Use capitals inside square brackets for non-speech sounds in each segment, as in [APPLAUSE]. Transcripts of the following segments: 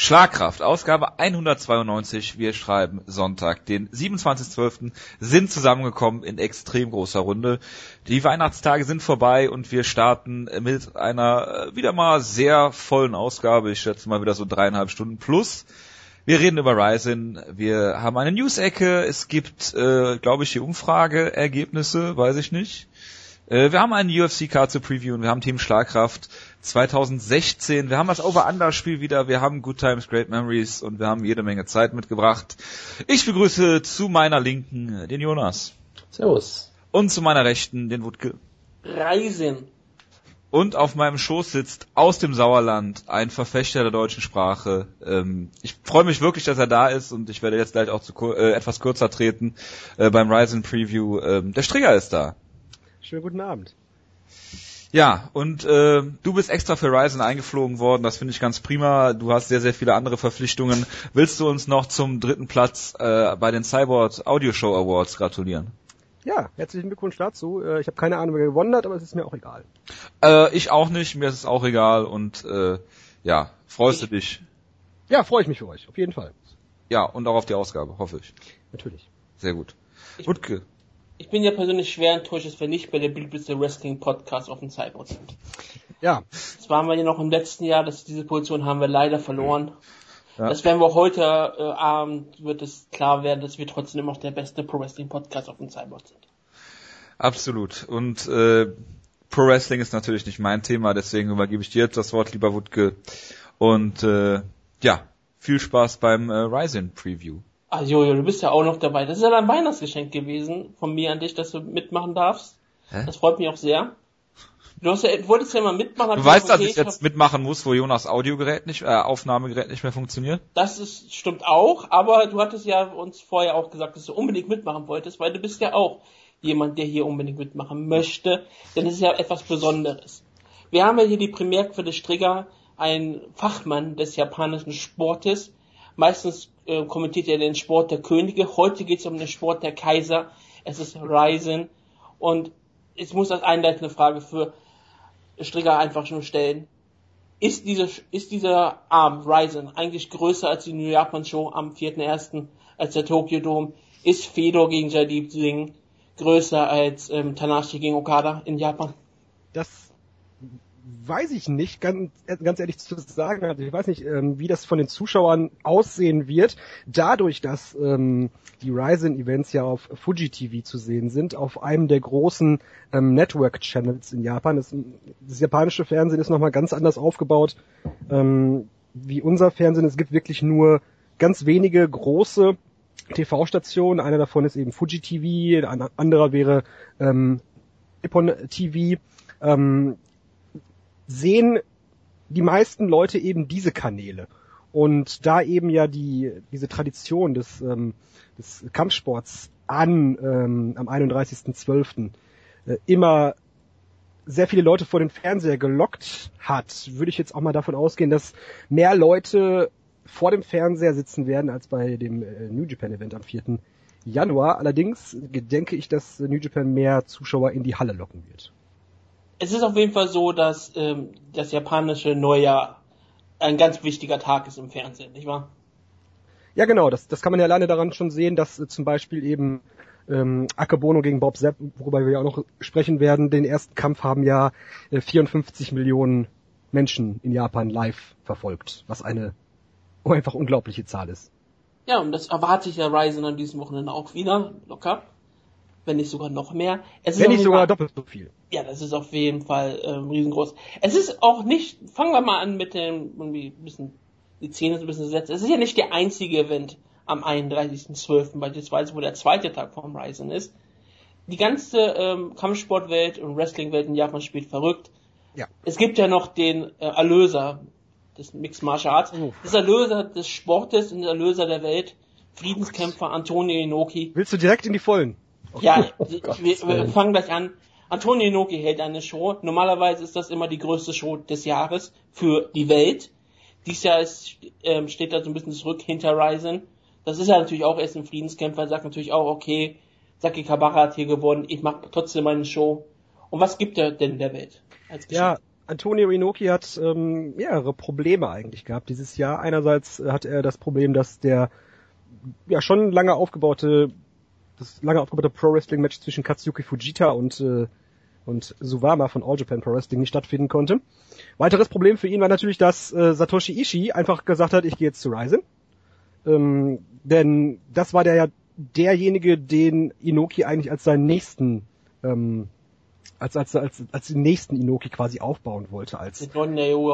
Schlagkraft, Ausgabe 192. Wir schreiben Sonntag, den 27.12. sind zusammengekommen in extrem großer Runde. Die Weihnachtstage sind vorbei und wir starten mit einer äh, wieder mal sehr vollen Ausgabe. Ich schätze mal wieder so dreieinhalb Stunden plus. Wir reden über Ryzen, wir haben eine News-Ecke, es gibt, äh, glaube ich, die Umfrageergebnisse, weiß ich nicht. Äh, wir haben einen UFC-Card zu previewen, wir haben Team Schlagkraft 2016, wir haben das Over-Under-Spiel wieder, wir haben Good Times, Great Memories und wir haben jede Menge Zeit mitgebracht. Ich begrüße zu meiner Linken den Jonas. Servus. Und zu meiner Rechten den Wutke. Reisen. Und auf meinem Schoß sitzt aus dem Sauerland ein Verfechter der deutschen Sprache. Ähm, ich freue mich wirklich, dass er da ist und ich werde jetzt gleich auch zu, äh, etwas kürzer treten äh, beim Ryzen Preview. Ähm, der Stringer ist da. Schönen guten Abend. Ja, und äh, du bist extra für Ryzen eingeflogen worden, das finde ich ganz prima. Du hast sehr, sehr viele andere Verpflichtungen. Willst du uns noch zum dritten Platz äh, bei den Cyborg Audio Show Awards gratulieren? Ja, herzlichen Glückwunsch dazu. Äh, ich habe keine Ahnung, wer gewonnen hat, aber es ist mir auch egal. Äh, ich auch nicht, mir ist es auch egal und äh, ja, freust Ich- du dich? Ja, freue ich mich für euch, auf jeden Fall. Ja, und auch auf die Ausgabe, hoffe ich. Natürlich. Sehr gut. Ich- Wutke. Ich bin ja persönlich schwer enttäuscht, dass wir nicht bei der beliebtesten Wrestling Podcast auf dem Cyborg sind. Ja, Das waren wir ja noch im letzten Jahr, dass diese Position haben wir leider verloren. Ja. Das werden wir heute äh, Abend, wird es klar werden, dass wir trotzdem immer noch der beste Pro Wrestling Podcast auf dem Cyborg sind. Absolut. Und äh, Pro Wrestling ist natürlich nicht mein Thema, deswegen übergebe ich dir jetzt das Wort, lieber Wutke. Und äh, ja, viel Spaß beim äh, Ryzen Preview. Ah, Jojo, du bist ja auch noch dabei. Das ist ja dein Weihnachtsgeschenk gewesen von mir an dich, dass du mitmachen darfst. Hä? Das freut mich auch sehr. Du, hast ja, wolltest ja mal mitmachen. hab Du gesagt, weißt, dass okay, ich jetzt mitmachen muss, wo Jonas Audiogerät nicht, äh, Aufnahmegerät nicht mehr funktioniert? Das ist, stimmt auch, aber du hattest ja uns vorher auch gesagt, dass du unbedingt mitmachen wolltest, weil du bist ja auch jemand, der hier unbedingt mitmachen möchte, denn es ist ja etwas Besonderes. Wir haben ja hier die Primärquelle Strigger, ein Fachmann des japanischen Sportes. Meistens äh, kommentiert er den Sport der Könige. Heute geht es um den Sport der Kaiser. Es ist Ryzen. Und ich muss als einleitende Frage für Strigger einfach schon stellen ist, diese, ist dieser Arm Ryzen eigentlich größer als die New Japan Show am 4.1., als der Tokyo Dome? Ist Fedor gegen Jadip Singh größer als ähm, Tanashi gegen Okada in Japan? das weiß ich nicht, ganz, ganz ehrlich zu sagen. Also ich weiß nicht, ähm, wie das von den Zuschauern aussehen wird. Dadurch, dass ähm, die Ryzen-Events ja auf Fuji TV zu sehen sind, auf einem der großen ähm, Network-Channels in Japan. Das, das japanische Fernsehen ist nochmal ganz anders aufgebaut ähm, wie unser Fernsehen. Es gibt wirklich nur ganz wenige große TV-Stationen. Einer davon ist eben Fuji TV, ein anderer wäre ähm, Nippon TV. Ähm, sehen die meisten Leute eben diese Kanäle. Und da eben ja die, diese Tradition des, ähm, des Kampfsports an ähm, am 31.12. Äh, immer sehr viele Leute vor den Fernseher gelockt hat, würde ich jetzt auch mal davon ausgehen, dass mehr Leute vor dem Fernseher sitzen werden als bei dem äh, New Japan Event am 4. Januar. Allerdings denke ich, dass New Japan mehr Zuschauer in die Halle locken wird. Es ist auf jeden Fall so, dass ähm, das japanische Neujahr ein ganz wichtiger Tag ist im Fernsehen, nicht wahr? Ja, genau, das, das kann man ja alleine daran schon sehen, dass äh, zum Beispiel eben ähm, Akebono gegen Bob Sepp, worüber wir ja auch noch sprechen werden, den ersten Kampf haben ja äh, 54 Millionen Menschen in Japan live verfolgt, was eine einfach unglaubliche Zahl ist. Ja, und das erwarte ich der Ryzen an diesem Wochenende auch wieder, locker. Wenn nicht sogar noch mehr. Ist Wenn nicht sogar Fall- doppelt so viel. Ja, das ist auf jeden Fall ähm, riesengroß. Es ist auch nicht, fangen wir mal an mit dem, irgendwie ein bisschen, die Szene so ein bisschen setzen. Es ist ja nicht der einzige Event am 31.12. beispielsweise, wo der zweite Tag vom Ryzen ist. Die ganze ähm, Kampfsportwelt und Wrestlingwelt in Japan spielt verrückt. Ja. Es gibt ja noch den äh, Erlöser des Mixed Martial Arts, Oh. das Erlöser des Sportes und der Erlöser der Welt, Friedenskämpfer Antonio Inoki. Willst du direkt in die Vollen? Ja, Oh wir, wir fangen gleich an. Antonio Inoki hält eine Show. Normalerweise ist das immer die größte Show des Jahres für die Welt. Dies Jahr ist, ähm, steht da so ein bisschen zurück hinter Ryzen. Das ist ja natürlich auch erst ein Friedenskämpfer, sagt natürlich auch, okay, Saki Kabara hat hier gewonnen, ich mache trotzdem meine Show. Und was gibt er denn der Welt? Als Geschenk? Ja, Antonio Inoki hat ähm, mehrere Probleme eigentlich gehabt dieses Jahr. Einerseits hat er das Problem, dass der ja schon lange aufgebaute das lange aufgebaute Pro Wrestling Match zwischen Katsuki Fujita und äh, und Suwama von All Japan Pro Wrestling nicht stattfinden konnte. Weiteres Problem für ihn war natürlich, dass äh, Satoshi Ishii einfach gesagt hat, ich gehe jetzt zu Ryzen. Ähm, denn das war der ja derjenige, den Inoki eigentlich als seinen nächsten ähm, als, als, als, als den nächsten Inoki quasi aufbauen wollte. Als,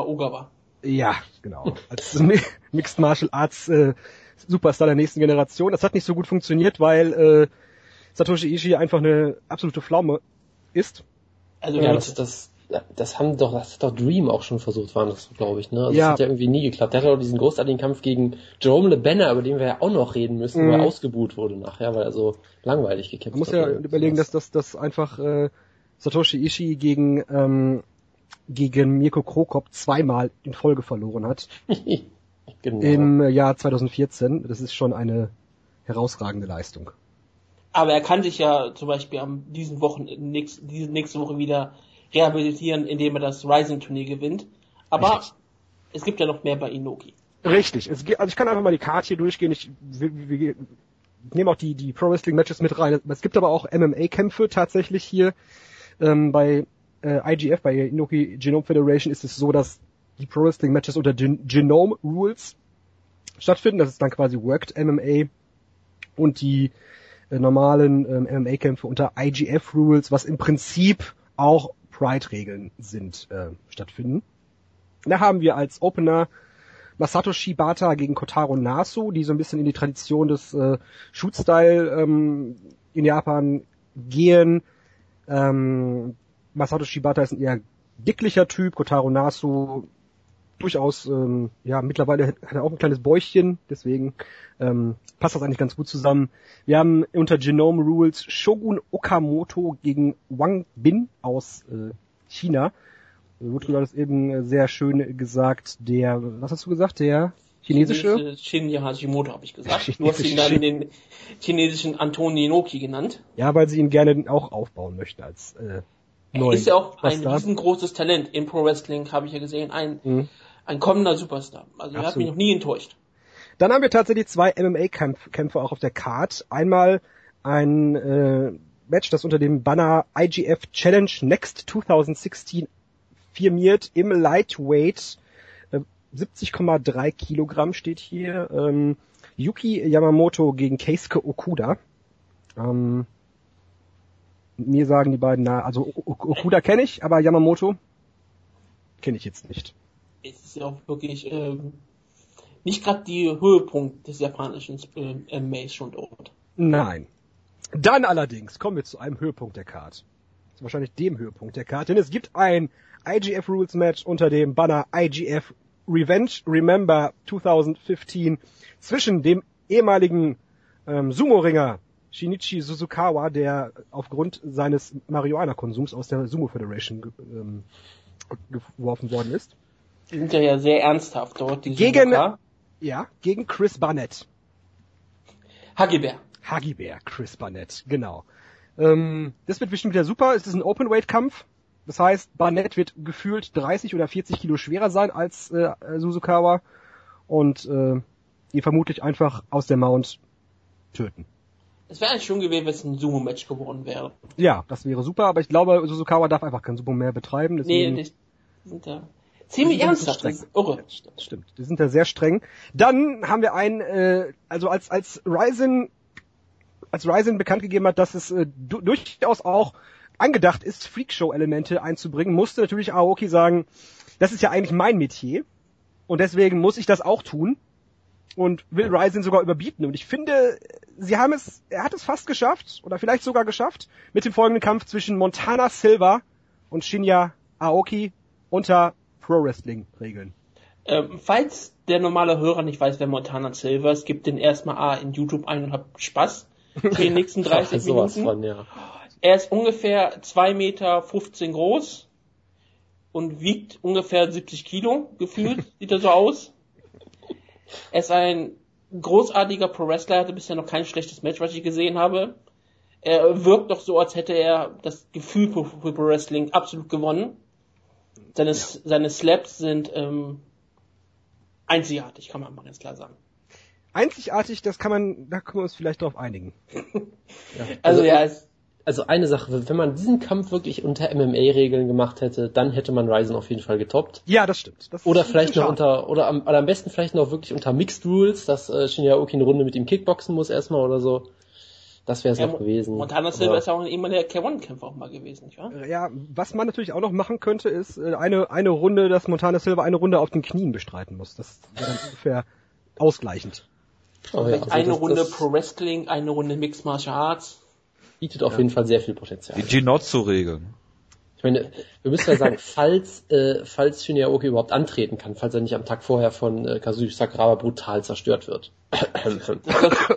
Ogawa. Ja, genau. Als [LAUGHS] Mixed Martial Arts äh, Superstar der nächsten Generation. Das hat nicht so gut funktioniert, weil äh, Satoshi Ishii einfach eine absolute Pflaume ist. Also ja, das, das, das haben doch, das hat doch Dream auch schon versucht, waren das, glaube ich, ne? Also ja. Das hat ja irgendwie nie geklappt. Der hatte doch diesen großartigen Kampf gegen Jerome Le Banner, über den wir ja auch noch reden müssen, mhm. weil er ausgebuht wurde nachher, weil er so langweilig gekämpft hat. Man muss ja überlegen, dass das, das einfach äh, Satoshi Ishii gegen ähm, gegen Mirko Krokop zweimal in Folge verloren hat. [LAUGHS] genau. Im Jahr 2014. Das ist schon eine herausragende Leistung. Aber er kann sich ja zum Beispiel am diesen Wochen nächst, diese nächste Woche wieder rehabilitieren, indem er das Rising-Turnier gewinnt. Aber Richtig. es gibt ja noch mehr bei Inoki. Richtig. Es, also ich kann einfach mal die Karte hier durchgehen. Ich, wir, wir, wir nehme auch die, die Pro Wrestling Matches mit rein. Es gibt aber auch MMA-Kämpfe tatsächlich hier. Ähm, bei äh, IGF, bei Inoki Genome Federation ist es so, dass die Pro Wrestling Matches unter Gen Genome Rules stattfinden. Das ist dann quasi Worked MMA und die äh, normalen ähm, MMA-Kämpfe unter IGF Rules, was im Prinzip auch Pride-Regeln sind, äh, stattfinden. Da haben wir als Opener Masato Shibata gegen Kotaro Nasu, die so ein bisschen in die Tradition des äh, Shoot-Style ähm, in Japan gehen. Ähm, Masato Shibata ist ein eher dicklicher Typ, Kotaro Nasu durchaus, ähm, ja, mittlerweile hat er auch ein kleines Bäuchchen, deswegen ähm, passt das eigentlich ganz gut zusammen. Wir haben unter Genome Rules Shogun Okamoto gegen Wang Bin aus äh, China. Woodrow hat es eben äh, sehr schön gesagt, der, was hast du gesagt, der chinesische? Shinya Hashimoto habe ich gesagt. Du hast ihn dann den chinesischen Antoni Inoki genannt. Ja, weil sie ihn gerne auch aufbauen möchte als äh, er ist ja auch ein riesengroßes Talent im Pro Wrestling, habe ich ja gesehen. Ein, mhm. Ein kommender Superstar. Also er hat mich noch nie enttäuscht. Dann haben wir tatsächlich zwei MMA-Kämpfe auch auf der Card. Einmal ein äh, Match, das unter dem Banner IGF Challenge Next 2016 firmiert im Lightweight. Äh, 70,3 Kilogramm steht hier. Ähm, Yuki Yamamoto gegen Keisuke Okuda. Ähm, mir sagen die beiden, na, also Okuda kenne ich, aber Yamamoto kenne ich jetzt nicht. Es ist ja auch wirklich ähm, nicht gerade die Höhepunkt des japanischen äh, MMAs schon dort. Nein. Dann allerdings kommen wir zu einem Höhepunkt der Card. Wahrscheinlich dem Höhepunkt der Card, denn es gibt ein IGF Rules Match unter dem Banner IGF Revenge Remember 2015 zwischen dem ehemaligen ähm, Sumo-Ringer Shinichi Suzukawa, der aufgrund seines Marihuana-Konsums aus der Sumo Federation ähm, geworfen worden ist. Die sind ja, ja sehr ernsthaft dort, die Gegen, Suzuka. ja, gegen Chris Barnett. Hagibär. Hagibär, Chris Barnett, genau. Ähm, das wird bestimmt wieder super. Es ist ein Open-Weight-Kampf. Das heißt, Barnett wird gefühlt 30 oder 40 Kilo schwerer sein als äh, Suzukawa und äh, ihn vermutlich einfach aus der Mount töten. Es wäre eigentlich schon gewesen, wenn es ein Sumo-Match geworden wäre. Ja, das wäre super, aber ich glaube, Suzukawa darf einfach kein Sumo mehr betreiben. Deswegen nee, da ziemlich ernsthaft. Das ist irre. Das stimmt, die sind da sehr streng. Dann haben wir ein, äh, also als, als Ryzen, als Ryzen bekannt gegeben hat, dass es äh, du durchaus auch angedacht ist, Freakshow-Elemente einzubringen, musste natürlich Aoki sagen, das ist ja eigentlich mein Metier. Und deswegen muss ich das auch tun und will Ryzen sogar überbieten. Und ich finde, sie haben es, er hat es fast geschafft, oder vielleicht sogar geschafft, mit dem folgenden Kampf zwischen Montana Silva und Shinya Aoki unter Pro Wrestling Regeln. Ähm, falls der normale Hörer nicht weiß, wer Montana Silva ist, gibt den erstmal A in YouTube ein und habt Spaß [LAUGHS] die nächsten 30 Minuten. Von, ja. Er ist ungefähr 2 Meter 15 groß und wiegt ungefähr 70 Kilo, gefühlt, [LAUGHS] sieht er so aus. Er ist ein großartiger Pro Wrestler, hatte bisher noch kein schlechtes Match, was ich gesehen habe. Er wirkt doch so, als hätte er das Gefühl für, Pro Wrestling absolut gewonnen. Seine, ja. seine Slaps sind ähm, einzigartig, kann man mal ganz klar sagen. Einzigartig, das kann man, da können wir uns vielleicht drauf einigen. [LAUGHS] ja. Also, also ja, es, also eine Sache, wenn man diesen Kampf wirklich unter MMA-Regeln gemacht hätte, dann hätte man Ryzen auf jeden Fall getoppt. Ja, das stimmt. Das oder vielleicht noch unter, oder am, oder am besten vielleicht noch wirklich unter Mixed Rules, dass äh, Shinya Oki eine Runde mit ihm Kickboxen muss erstmal oder so. Das wäre es ja, noch gewesen. Montana Silva ist ja auch immer der K1-Kämpfer auch mal gewesen, nicht wahr? Ja, was man natürlich auch noch machen könnte, ist äh, eine, eine Runde, dass Montana Silva eine Runde auf den Knien bestreiten muss. Das wäre dann ungefähr ausgleichend. Oh, ja, also eine das, Runde das Pro Wrestling, eine Runde Mixed Martial Arts. Bietet auf ja. jeden Fall sehr viel Potenzial. Die Ginotsu-Regeln. Ich meine, wir müssen ja sagen, falls, äh, falls Shinya Oki überhaupt antreten kann, falls er nicht am Tag vorher von äh, Kazushi Sakuraba brutal zerstört wird. Das ist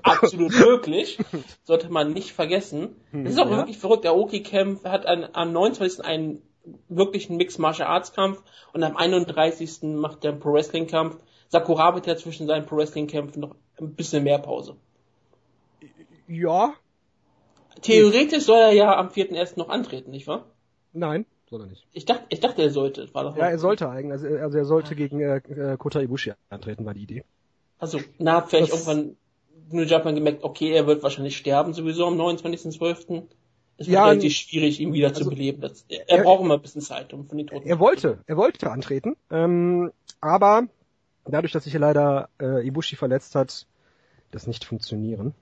absolut möglich. Sollte man nicht vergessen. Das ist auch ja. wirklich verrückt. Der Oki-Kampf hat an, am 29. einen wirklichen Mixed Martial Arts Kampf und am 31. macht er einen Pro Wrestling Kampf. Sakuraba hat ja zwischen seinen Pro Wrestling Kämpfen noch ein bisschen mehr Pause. Ja, Theoretisch soll er ja am 4.1. noch antreten, nicht wahr? Nein, soll er nicht. Ich dachte, ich dachte, er sollte. War doch ja, er sollte eigentlich. Also, also er sollte gegen äh, Kota Ibushi antreten, war die Idee. Also, na, vielleicht das irgendwann New Japan gemerkt, okay, er wird wahrscheinlich sterben sowieso am 29.12. Es wird ja, relativ schwierig, ihn wieder also, zu beleben. Das, er, er, braucht immer ein bisschen Zeit, um von den Toten Er wollte, er wollte antreten, ähm, aber dadurch, dass sich ja leider äh, Ibushi verletzt hat, das nicht funktionieren.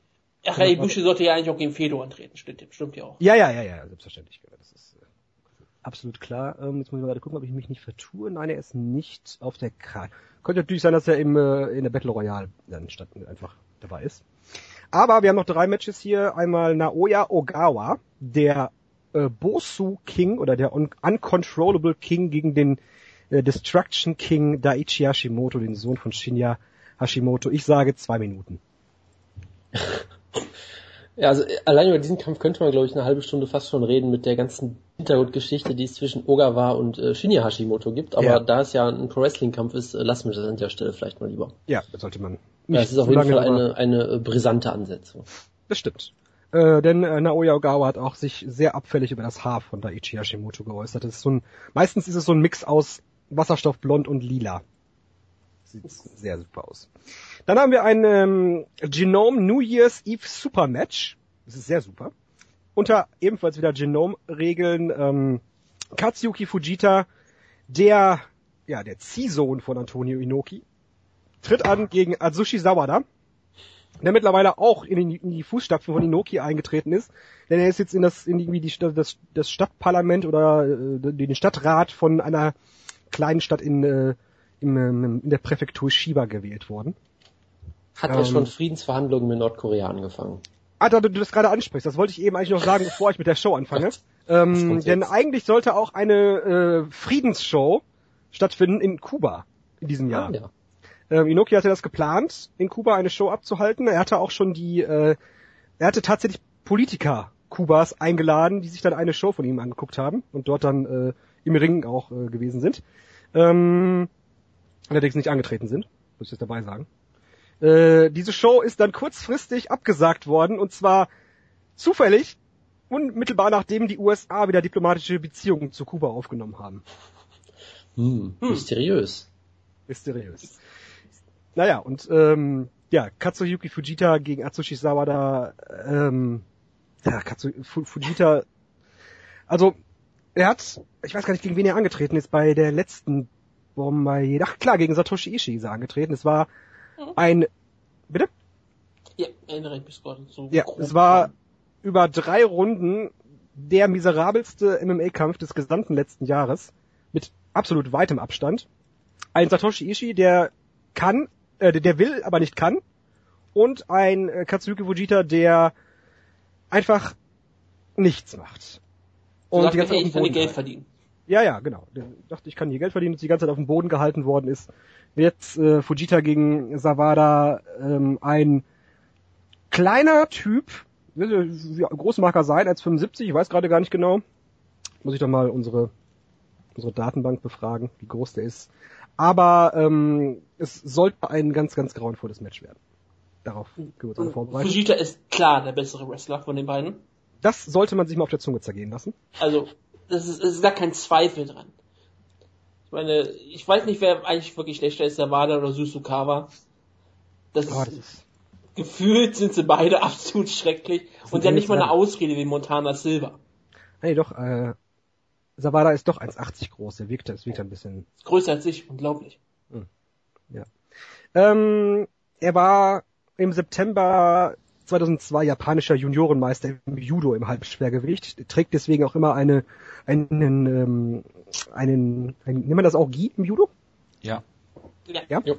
Ach ja, Ibushi sollte ja eigentlich auch gegen Fedor antreten, stimmt, stimmt ja auch. Ja, ja, ja, ja, selbstverständlich. Das ist absolut klar. Ähm, jetzt muss ich mal gerade gucken, ob ich mich nicht vertue. Nein, er ist nicht auf der Karte. Könnte natürlich sein, dass er im, äh, in der Battle Royale dann statt einfach dabei ist. Aber wir haben noch drei Matches hier. Einmal Naoya Ogawa, der äh, Bosu King oder der Un Uncontrollable King gegen den äh, Destruction King Daichi Hashimoto, den Sohn von Shinya Hashimoto. Ich sage zwei Minuten. [LAUGHS] Ja, also äh, allein über diesen Kampf könnte man, glaube ich, eine halbe Stunde fast schon reden mit der ganzen Hintergrundgeschichte, die es zwischen Ogawa und äh, Shinya Hashimoto gibt. Aber ja. da es ja ein Pro-Wrestling-Kampf ist, äh, lassen wir das an der Stelle vielleicht mal lieber. Ja, das sollte man. Ja, es ist auf jeden Fall eine, eine äh, brisante Ansetzung. Das stimmt. Äh, denn äh, Naoya Ogawa hat auch sich sehr abfällig über das Haar von Daichi Hashimoto geäußert. Das ist so ein, meistens ist es so ein Mix aus Wasserstoffblond und lila. Sieht sehr super aus. Dann haben wir ein ähm, Genome New Year's Eve Super Match. Das ist sehr super. Unter ebenfalls wieder Genome-Regeln ähm, Katsuyuki Fujita, der ja der Ziehsohn von Antonio Inoki, tritt an gegen Atsushi Sawada, der mittlerweile auch in die, in die Fußstapfen von Inoki eingetreten ist, denn er ist jetzt in das in irgendwie die, das, das Stadtparlament oder äh, den Stadtrat von einer kleinen Stadt in, äh, in, in der Präfektur Shiba gewählt worden. Hat ähm, er schon Friedensverhandlungen mit Nordkorea angefangen? Ah, da du das gerade ansprichst, das wollte ich eben eigentlich noch sagen, [LAUGHS] bevor ich mit der Show anfange. Ähm, denn eigentlich sollte auch eine äh, Friedensshow stattfinden in Kuba in diesem Jahr. Ah, ja. Ähm, Inoki hatte das geplant, in Kuba eine Show abzuhalten. Er hatte auch schon die, äh, er hatte tatsächlich Politiker Kubas eingeladen, die sich dann eine Show von ihm angeguckt haben und dort dann äh, im Ring auch äh, gewesen sind. Ähm, allerdings nicht angetreten sind, muss ich jetzt dabei sagen. Äh, diese Show ist dann kurzfristig abgesagt worden und zwar zufällig unmittelbar nachdem die USA wieder diplomatische Beziehungen zu Kuba aufgenommen haben. Hm, hm. Mysteriös. Mysteriös. Naja, und ähm, ja, Katsuyuki Fujita gegen Atsushi Sawada, ähm, ja, Katsuyuki Fujita, also er hat, ich weiß gar nicht, gegen wen er angetreten ist, bei der letzten Bombe, ach klar, gegen Satoshi Ishii ist er angetreten. Es war. Ein, bitte? Ja, erinnere ich mich gerade. So ja, es war über drei Runden der miserabelste MMA-Kampf des gesamten letzten Jahres. Mit absolut weitem Abstand. Ein Satoshi Ishii, der kann, äh, der will, aber nicht kann. Und ein äh, Katsuki Fujita, der einfach nichts macht. Und sagst, die ganze Zeit ich kann Geld verdienen. Ja, ja, genau. Der dachte, ich kann hier Geld verdienen und die ganze Zeit auf dem Boden gehalten worden ist wird äh, Fujita gegen Savada ähm, ein kleiner Typ, wie groß mag er sein, als 75, ich weiß gerade gar nicht genau. Muss ich doch mal unsere, unsere Datenbank befragen, wie groß der ist. Aber ähm, es sollte ein ganz, ganz grauenvolles Match werden. Darauf können wir uns alle vorbereiten. Fujita ist klar der bessere Wrestler von den beiden. Das sollte man sich mal auf der Zunge zergehen lassen. Also, das ist, es ist gar kein Zweifel dran. meine, ich weiß nicht, wer eigentlich wirklich schlechter ist, Wada oder Susukawa. Das, Oh, das ist, gefühlt sind sie beide [LAUGHS] absolut schrecklich und ja nicht mal eine Ja. Ausrede wie Montana Silva. nee, doch, äh, Savada ist doch 1,80 groß. Der wirkt, das wirkt ein bisschen Größer als ich, unglaublich. Ähm, er war im September 2002 japanischer Juniorenmeister im Judo im Halbschwergewicht. Er trägt deswegen auch immer eine, einen, ähm, einen, einen, nennt man das auch Gi im Judo? Ja. Ja. Ja? Jo.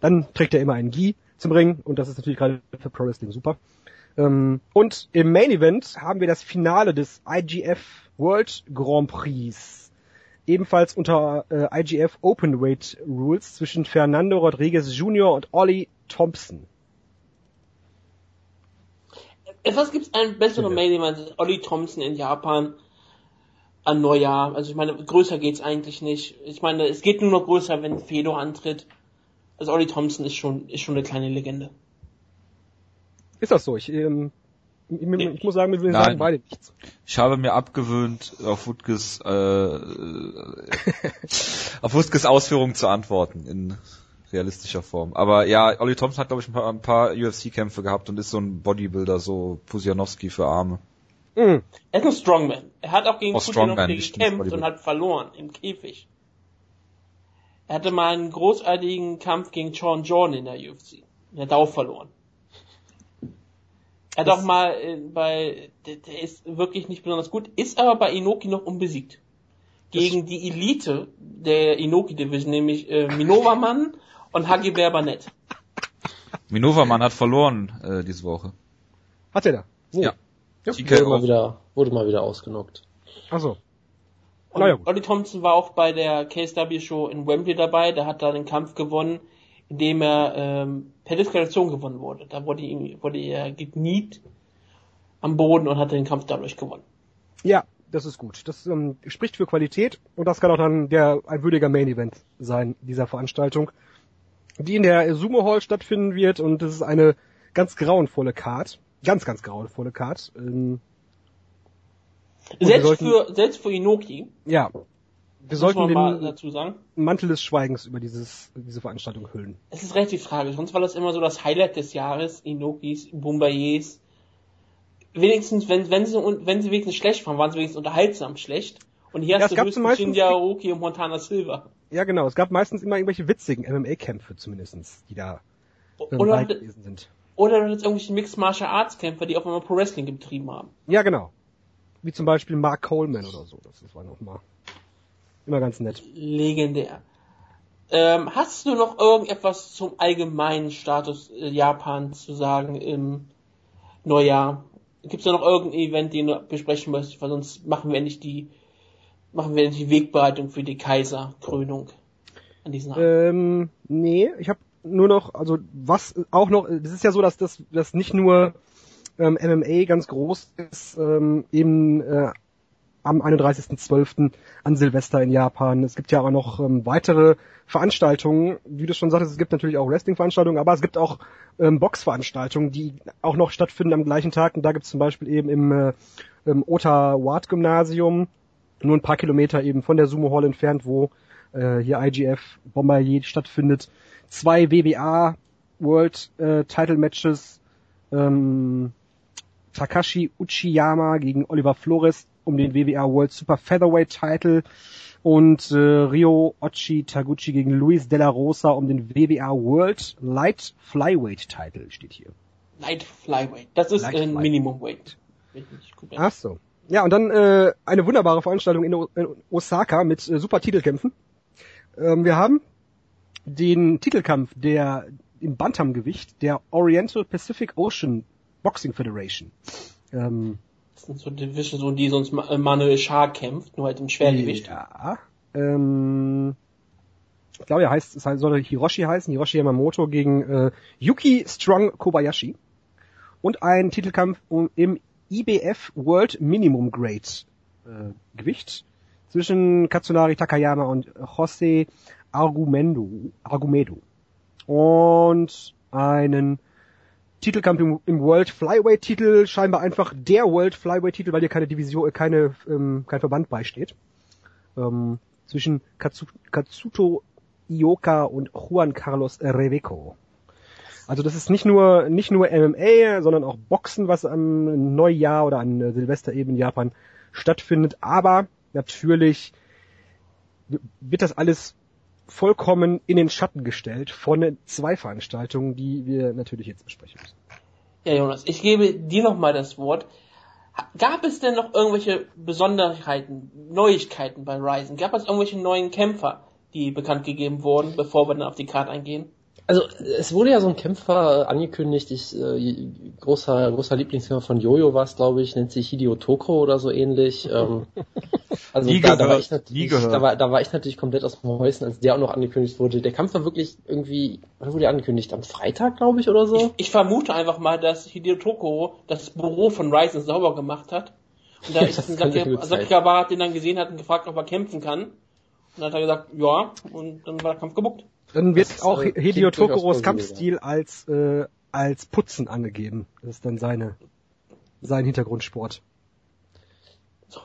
Dann trägt er immer einen Gi zum Ring und das ist natürlich gerade für Pro Wrestling super. Ähm, und im Main Event haben wir das Finale des IGF World Grand Prix. Ebenfalls unter äh, IGF Openweight Rules zwischen Fernando Rodriguez Jr. und Ollie Thompson. Was gibt's einen besseren Ja. Main Event als Ollie Thompson in Japan an Neujahr? Also ich meine, größer geht's eigentlich nicht. Ich meine, es geht nur noch größer, wenn Fedor antritt. Also Ollie Thompson ist schon, ist schon eine kleine Legende. Ist das so? Ich, ähm, ich, ich muss sagen, wir Nein. sagen beide nichts. Ich habe mir abgewöhnt, auf Wutges, äh, [LAUGHS] auf Wutges Ausführungen zu antworten in realistischer Form. Aber ja, Olli Thompson hat, glaube ich, ein paar, paar UFC-Kämpfe gehabt und ist so ein Bodybuilder, so Pusianowski für Arme. Mhm. Er ist ein Strongman. Er hat auch gegen Oh, nicht gekämpft und hat verloren im Käfig. Er hatte mal einen großartigen Kampf gegen Sean Jordan in der UFC. Er hat auch verloren. Er hat auch mal äh, bei, der, ist wirklich nicht besonders gut, ist aber bei Inoki noch unbesiegt. Gegen die Elite der Inoki Division, nämlich äh, Minova Mann und Hagi Berbanet. Minovermann hat verloren äh, diese Woche. Hat er da? Ja. Ja. TK Wurde mal wieder, wurde mal wieder ausgenockt. Achso. Und Na ja, gut. Ollie Thompson war auch bei der KSW Show in Wembley dabei, da hat er den Kampf gewonnen, indem er ähm, per Disqualifikation gewonnen wurde. Da wurde, ihm, wurde er gekniet am Boden und hat den Kampf dadurch gewonnen. Ja, das ist gut. Das ähm, spricht für Qualität und das kann auch dann der ein würdiger Main Event sein dieser Veranstaltung, die in der Sumo Hall stattfinden wird und das ist eine ganz grauenvolle Card, ganz ganz grauenvolle Card. Ähm, Selbst sollten- für, selbst für Inoki, ja, wir sollten den dazu sagen, Mantel des Schweigens über dieses diese Veranstaltung hüllen. es ist relativ tragisch. Sonst war das immer so das Highlight des Jahres, Inokis, Bumbayes. Wenigstens, wenn, wenn sie, wenn sie wenigstens schlecht waren, waren sie wenigstens unterhaltsam schlecht. Und hier Ja, hast du höchstens Shinja Aoki und Montana Silva. Ja, genau. Es gab meistens immer irgendwelche witzigen MMA-Kämpfe zumindestens, die da Oder, gewesen sind. oder du hattest irgendwelche Mixed Martial Arts Kämpfer, die auf einmal Pro Wrestling getrieben haben. Ja, genau. Wie zum Beispiel Mark Coleman oder so. Das, das war noch mal immer ganz nett. Legendär. Ähm, hast du noch irgendetwas zum allgemeinen Status äh, Japans zu sagen im Neujahr? Gibt es da noch irgendein Event, den du besprechen möchtest? Weil sonst machen wir nicht die, machen wir die Wegbereitung für die Kaiserkrönung an diesem Abend. Ähm, nee, ich habe nur noch, also was auch noch, das ist ja so, dass das, das nicht nur ähm, MMA ganz groß ist, ähm, eben äh, am 31.12. an Silvester in Japan. Es gibt ja auch noch ähm, weitere Veranstaltungen, wie du schon sagtest, es gibt natürlich auch Wrestling-Veranstaltungen, aber es gibt auch ähm, Boxveranstaltungen, die auch noch stattfinden am gleichen Tag. Und da gibt es zum Beispiel eben im, äh, im Ota-Ward-Gymnasium, nur ein paar Kilometer eben von der Sumo Hall entfernt, wo äh, hier IGF Bombardier stattfindet. Zwei WBA World äh, Title Matches, ähm, Takashi Uchiyama gegen Oliver Flores um den WBA World Super Featherweight Title und äh, Ryo Ochi Taguchi gegen Luis Della Rosa um den WBA World Light Flyweight Title steht hier. Light Flyweight. Das ist Light ein Flyweight. Minimum Weight. Ach so. Ja, und dann äh, eine wunderbare Veranstaltung in, o in Osaka mit äh, super Titelkämpfen. Ähm, wir haben den Titelkampf der im Bantamgewicht der Oriental Pacific Ocean Boxing Federation. Ähm, Das sind so Division, so die sonst äh, Manuel Schar kämpft, nur halt im Schwergewicht. Ja. Ähm, ich glaube, er heißt, es soll Hiroshi heißen, Hiroshi Yamamoto gegen äh, Yuki Strong Kobayashi. Und ein Titelkampf im IBF World Minimum Grade äh, Gewicht zwischen Katsunari Takayama und Jose Argumendo, Argumedo. Und einen Titelkampf im, im World Flyweight Titel, scheinbar einfach der World Flyweight Titel, weil hier keine Division, äh, keine, ähm, kein Verband beisteht. Ähm, zwischen Katsu, Katsuto Ioka und Juan Carlos Reveco. Also das ist nicht nur nicht nur MMA, sondern auch Boxen, was am Neujahr oder an Silvester eben in Japan stattfindet. Aber natürlich wird das alles vollkommen in den Schatten gestellt von zwei Veranstaltungen, die wir natürlich jetzt besprechen müssen. Ja, Jonas, ich gebe dir nochmal das Wort. Gab es denn noch irgendwelche Besonderheiten, Neuigkeiten bei Ryzen? Gab es irgendwelche neuen Kämpfer, die bekannt gegeben wurden, bevor wir dann auf die Karte eingehen? Also es wurde ja so ein Kämpfer angekündigt, ich, äh, großer, großer Lieblingskämpfer von Jojo war es, glaube ich, nennt sich Hideo Toko oder so ähnlich. Ähm, [LAUGHS] also Nie da, da, war ich natürlich, da, war, da war ich natürlich komplett aus dem Häuschen, als der auch noch angekündigt wurde. Der Kampf war wirklich irgendwie, wann wurde der angekündigt? Am Freitag, glaube ich, oder so? Ich, ich vermute einfach mal, dass Hideo Toko das Büro von Ryzen sauber gemacht hat. Und da Ja, [LAUGHS] ist ein kann sehr Saki- gut sein. Sakigawara hat den dann gesehen, hat ihn gefragt, ob er kämpfen kann. Und dann hat er gesagt, ja, und dann war der Kampf gebuckt. Dann wird Das, auch äh, Hideo Tokoros Kampfstil als äh, als Putzen angegeben. Das ist dann seine sein Hintergrundsport.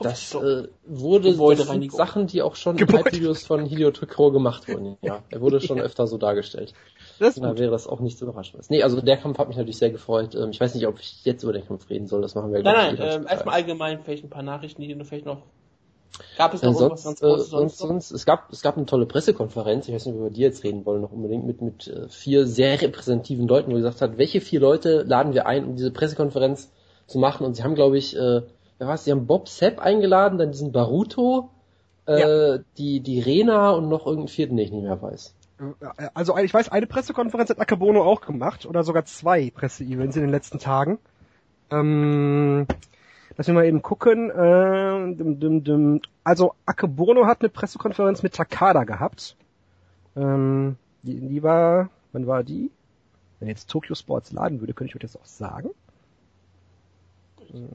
Das äh, wurde das sind. Sachen, die auch schon in Gebäude- Hype-Videos von Hideo Tokoro gemacht wurden. Ja, [LAUGHS] er wurde schon öfter so dargestellt. Das ist Da wäre das auch nicht zu überraschen. Nee, also der Kampf hat mich natürlich sehr gefreut. Ähm, Ich weiß nicht, ob ich jetzt über den Kampf reden soll. Das machen wir Nein, glaub nein, eh ähm, erstmal allgemein vielleicht ein paar Nachrichten, die du vielleicht noch. Gab es noch sonst, ganz äh, sonst, sonst, es gab, es gab eine tolle Pressekonferenz, ich weiß nicht, ob wir über die jetzt reden wollen, noch unbedingt mit, mit äh, vier sehr repräsentativen Leuten, wo gesagt hat, welche vier Leute laden wir ein, um diese Pressekonferenz zu machen und sie haben, glaube ich, äh, wer war's, sie haben Bob Sepp eingeladen, dann diesen Baruto, äh, die, die Rena und noch irgendeinen vierten, den ich nicht mehr weiß. Äh, Also ich weiß, eine Pressekonferenz hat Akebono auch gemacht oder sogar zwei Presseevents in den letzten Tagen. Ähm, lass mich mal eben gucken. Äh, dim, dim, dim. Also Akebono hat eine Pressekonferenz mit Takada gehabt. Ähm, die, die war, wann war die? Wenn jetzt Tokyo Sports laden würde, könnte ich euch das auch sagen.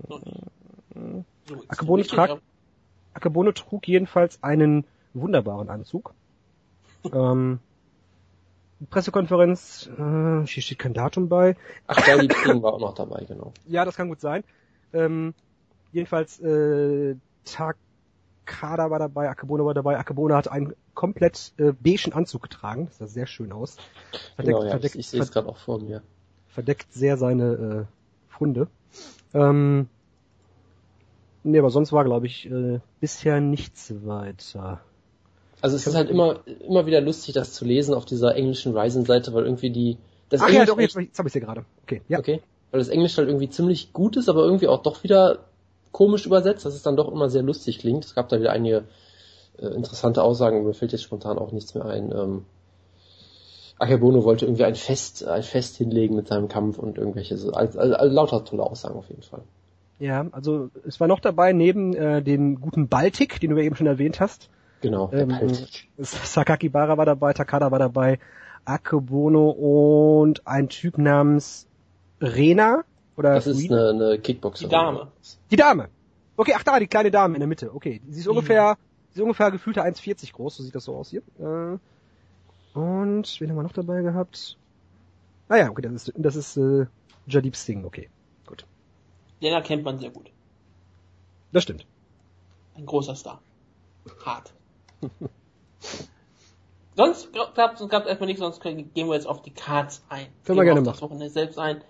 So, Akebono so tragt- Akebono trug jedenfalls einen wunderbaren Anzug. ähm, Pressekonferenz, äh, hier steht kein Datum bei. Ach, Charlie King war auch noch dabei, genau. Ja, das kann gut sein. Ähm, jedenfalls äh, Takada war dabei, Akebono war dabei. Akebono hat einen komplett äh, beigen Anzug getragen. Das sah sehr schön aus. Verdeckt, genau ja, verdeckt, ich, ich sehe es gerade auch vor mir. verdeckt sehr seine äh, Funde. Ähm, nee, aber sonst war, glaube ich, äh, bisher nichts weiter. Also es ist halt immer, immer wieder lustig, das zu lesen auf dieser englischen Ryzen-Seite, weil irgendwie die, das Ach ja, Englisch doch, jetzt, jetzt habe ich sie gerade. Okay, ja. Okay. Weil das Englisch halt irgendwie ziemlich gut ist, aber irgendwie auch doch wieder komisch übersetzt, dass es dann doch immer sehr lustig klingt. Es gab da wieder einige äh, interessante Aussagen, mir fällt jetzt spontan auch nichts mehr ein. Ähm, Akebono wollte irgendwie ein Fest, ein Fest hinlegen mit seinem Kampf und irgendwelche, so- also, also, also lauter tolle Aussagen auf jeden Fall. Ja, also es war noch dabei, neben äh, dem guten Baltic, den du ja eben schon erwähnt hast, Genau, der Ähm, Baltic. Sakaki Bara war dabei, Takada war dabei, Akebono und ein Typ namens Rena oder Das ist eine, eine Kickboxerin. Die Dame. die Dame. Okay, ach da, die kleine Dame in der Mitte. Okay, sie ist Mhm. ungefähr, sie ist ungefähr gefühlte 1,40 groß, so sieht das so aus hier. Äh, und wen haben wir noch dabei gehabt? Ah ja, okay, das ist das ist äh, Jadip Singh. Okay, gut, Den erkennt man sehr gut. das stimmt. Ein großer Star. Hart. [LAUGHS] sonst gab es erstmal nichts, sonst können, gehen wir jetzt auf die Cards ein. Können wir Gehen gerne auf machen. Das Wochenende selbst ein.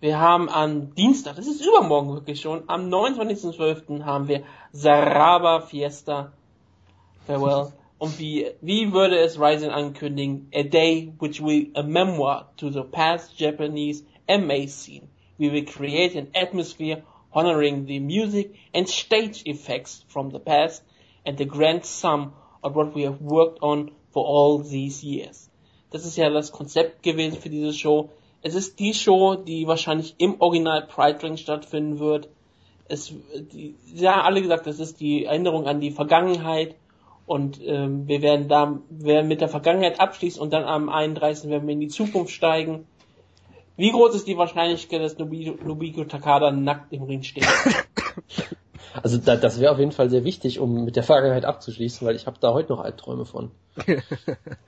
Wir haben am Dienstag, das ist übermorgen wirklich schon, am 29.12. haben wir Saraba Fiesta Farewell. [LAUGHS] Und wie, wie würde es Ryzen ankündigen? A day which will a memoir to the past Japanese MA scene. We will create an atmosphere honoring the music and stage effects from the past and the grand sum of what we have worked on for all these years. Das ist ja das Konzept gewesen für diese Show. Es ist die Show, die wahrscheinlich im Original Pride Ring stattfinden wird. Es, die, sie haben alle gesagt, das ist die Erinnerung an die Vergangenheit und ähm, wir werden da werden mit der Vergangenheit abschließen und dann am 31. werden wir in die Zukunft steigen. Wie groß ist die Wahrscheinlichkeit, dass Nobiko, Takada nackt im Ring steht? [LAUGHS] Also da, das wäre auf jeden Fall sehr wichtig, um mit der Vergangenheit abzuschließen, weil ich habe da heute noch Albträume von. Von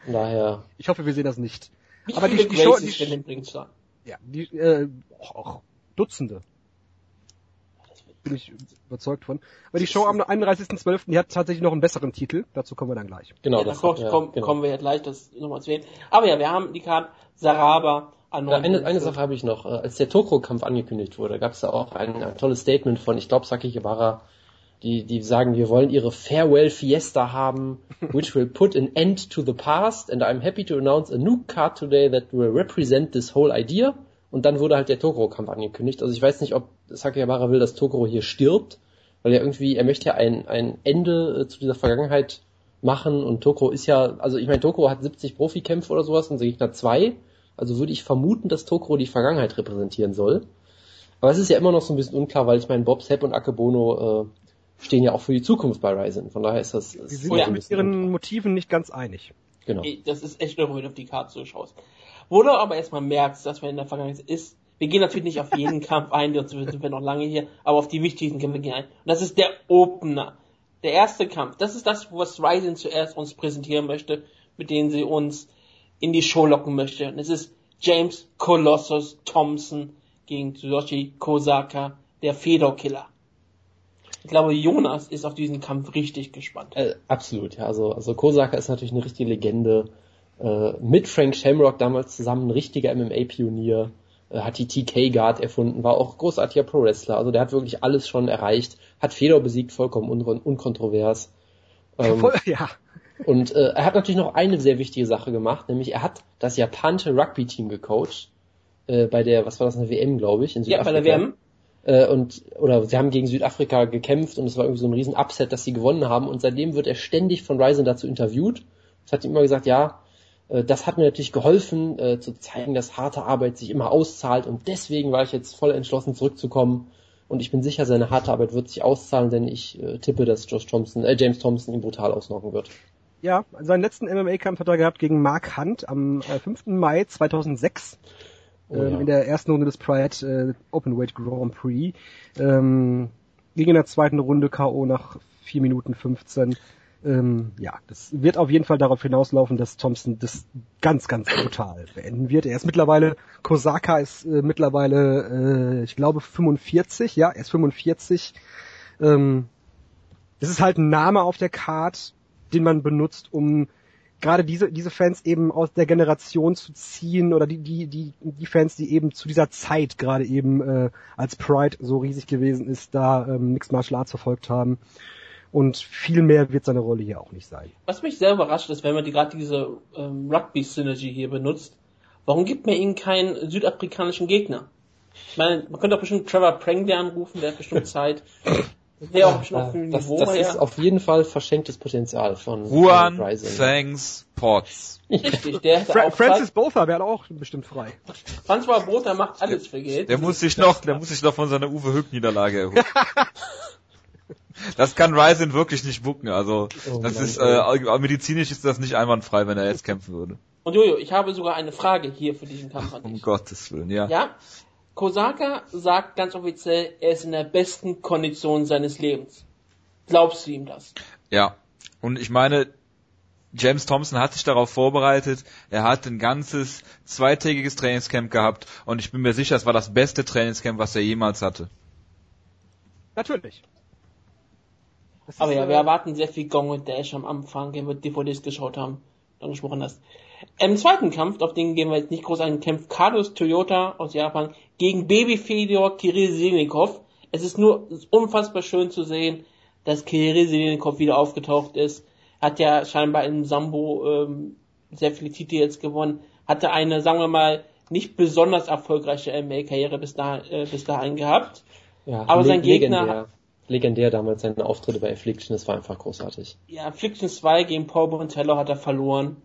[LAUGHS] daher, Ich hoffe, wir sehen das nicht. Wie Aber die, viele die Show, Gracies die, im Ring stehen? ja, die, äh, auch, Dutzende. Bin ich überzeugt von. Aber die Show am 31.12., die hat tatsächlich noch einen besseren Titel. Dazu kommen wir dann gleich. Genau, ja, das kommt, ja, kommen, genau. kommen wir ja gleich, das nochmal zu reden. Aber ja, wir haben die Karte Saraba an ja, eine, eine Sache habe ich noch. Äh, als der Tokro-Kampf angekündigt wurde, gab es da auch ein, ein, tolles Statement von, ich glaube, Saki Ibarra, die, die sagen, wir wollen ihre Farewell Fiesta haben, [LAUGHS] which will put an end to the past, and I'm happy to announce a new card today that will represent this whole idea. Und dann wurde halt der Tokoro-Kampf angekündigt. Also ich weiß nicht, ob Sakayabara will, dass Tokoro hier stirbt, weil er irgendwie, er möchte ja ein, ein Ende äh, zu dieser Vergangenheit machen und Tokoro ist ja, also ich meine, Tokoro hat 70 Profikämpfe oder sowas, unser Gegner zwei. Also würde ich vermuten, dass Tokoro die Vergangenheit repräsentieren soll. Aber es ist ja immer noch so ein bisschen unklar, weil ich meine, Bob Sepp und Akebono äh, stehen ja auch für die Zukunft bei Ryzen. Von daher ist das. Sie sind ja mit ihren unklar. Motiven nicht ganz einig. Genau. Das ist echt irre, wenn du auf die Karte zuschaust. Wo du aber erstmal merkst, dass wir in der Vergangenheit ist, wir gehen natürlich nicht auf jeden [LAUGHS] Kampf ein, sonst sind wir noch lange hier, aber auf die wichtigsten Kämpfe gehen ein. Und das ist der Opener. Der erste Kampf. Das ist das, was Ryzen zuerst uns präsentieren möchte, mit denen sie uns in die Show locken möchte. Und es ist James Colossus Thompson gegen Tsuyoshi Kosaka, der Fedor-Killer. Ich glaube, Jonas ist auf diesen Kampf richtig gespannt. Äh, absolut, ja. Also, also Kosaka ist natürlich eine richtige Legende. Äh, mit Frank Shamrock damals zusammen ein richtiger MMA-Pionier. Äh, hat die TK Guard erfunden, war auch großartiger Pro-Wrestler. Also der hat wirklich alles schon erreicht. Hat Fedor besiegt, vollkommen un unkontrovers. Ähm, [LAUGHS] ja. Und äh, er hat natürlich noch eine sehr wichtige Sache gemacht, nämlich er hat das japanische Rugby-Team gecoacht. Äh, bei der, was war das, eine WM, glaube ich, in Südafrika. Ja, bei der WM. Äh, und, oder sie haben gegen Südafrika gekämpft und es war irgendwie so ein riesen Upset, dass sie gewonnen haben. Und seitdem wird er ständig von Ryzen dazu interviewt. Es hat ihm immer gesagt, ja, äh, das hat mir natürlich geholfen, äh, zu zeigen, dass harte Arbeit sich immer auszahlt und deswegen war ich jetzt voll entschlossen zurückzukommen und ich bin sicher, seine harte Arbeit wird sich auszahlen, denn ich äh, tippe, dass Josh Thompson, äh, James Thompson ihn brutal ausnocken wird. Ja, seinen letzten MMA-Kampf hat er gehabt gegen Mark Hunt am äh, 5. Mai 2006 oh, ähm, ja. in der ersten Runde des Pride äh, Openweight Grand Prix. Ähm, ging in der zweiten Runde K.O. nach 4 Minuten 15. Ähm, ja, das wird auf jeden Fall darauf hinauslaufen, dass Thompson das ganz, ganz brutal [LAUGHS] beenden wird. Er ist mittlerweile, Kosaka ist äh, mittlerweile, äh, ich glaube, 45, ja, er ist 45. Ähm, das ist halt ein Name auf der Card, den man benutzt, um gerade diese, diese Fans eben aus der Generation zu ziehen oder die, die, die, die Fans, die eben zu dieser Zeit gerade eben äh, als Pride so riesig gewesen ist, da ähm, Mixed Martial Arts verfolgt haben. Und viel mehr wird seine Rolle hier auch nicht sein. Was mich sehr überrascht ist, wenn man die, gerade diese ähm, Rugby-Synergy hier benutzt, warum gibt man ihnen keinen südafrikanischen Gegner? Ich meine, man könnte auch bestimmt Trevor Prangley anrufen, der hat bestimmt [LAUGHS] Zeit. Das wäre auch bestimmt auf dem das, Niveau Das ist auf jeden Fall verschenktes Potenzial von Juan Thanks Potts. Richtig, der Fra Francis Botha wäre auch bestimmt frei. Francois Botha macht alles für Geld. Der muss sich noch, der muss sich noch von seiner Uwe Höck Niederlage erholen. [LAUGHS] Das kann Ryzen wirklich nicht bucken. Also oh, das ist äh, medizinisch ist das nicht einwandfrei, wenn er jetzt kämpfen würde. Und Jojo, ich habe sogar eine Frage hier für diesen Kampf an dich. Um Gottes Willen, ja. Ja. Kosaka sagt ganz offiziell, er ist in der besten Kondition seines Lebens. Glaubst du ihm das? Ja. Und ich meine, James Thompson hat sich darauf vorbereitet. Er hat ein ganzes zweitägiges Trainingscamp gehabt und ich bin mir sicher, es war das beste Trainingscamp, was er jemals hatte. Natürlich. Das Aber ja, wir erwarten sehr viel Gong und Dash am Anfang, wenn wir DVDs geschaut haben, dann gesprochen hast. Im zweiten Kampf, auf den gehen wir jetzt nicht groß ein, kämpft Carlos Toyota aus Japan gegen Baby Fedor Kirill. Es ist nur unfassbar schön zu sehen, dass Kirill wieder aufgetaucht ist. Hat ja scheinbar im Sambo ähm, sehr viele Titel jetzt gewonnen. Hatte eine, sagen wir mal, nicht besonders erfolgreiche MMA-Karriere bis, da, äh, bis dahin gehabt. Ja, Aber sein Gegner legendär damals seine Auftritte bei Affliction, das war einfach großartig. Ja, Affliction 2 gegen Paul Bontello hat er verloren.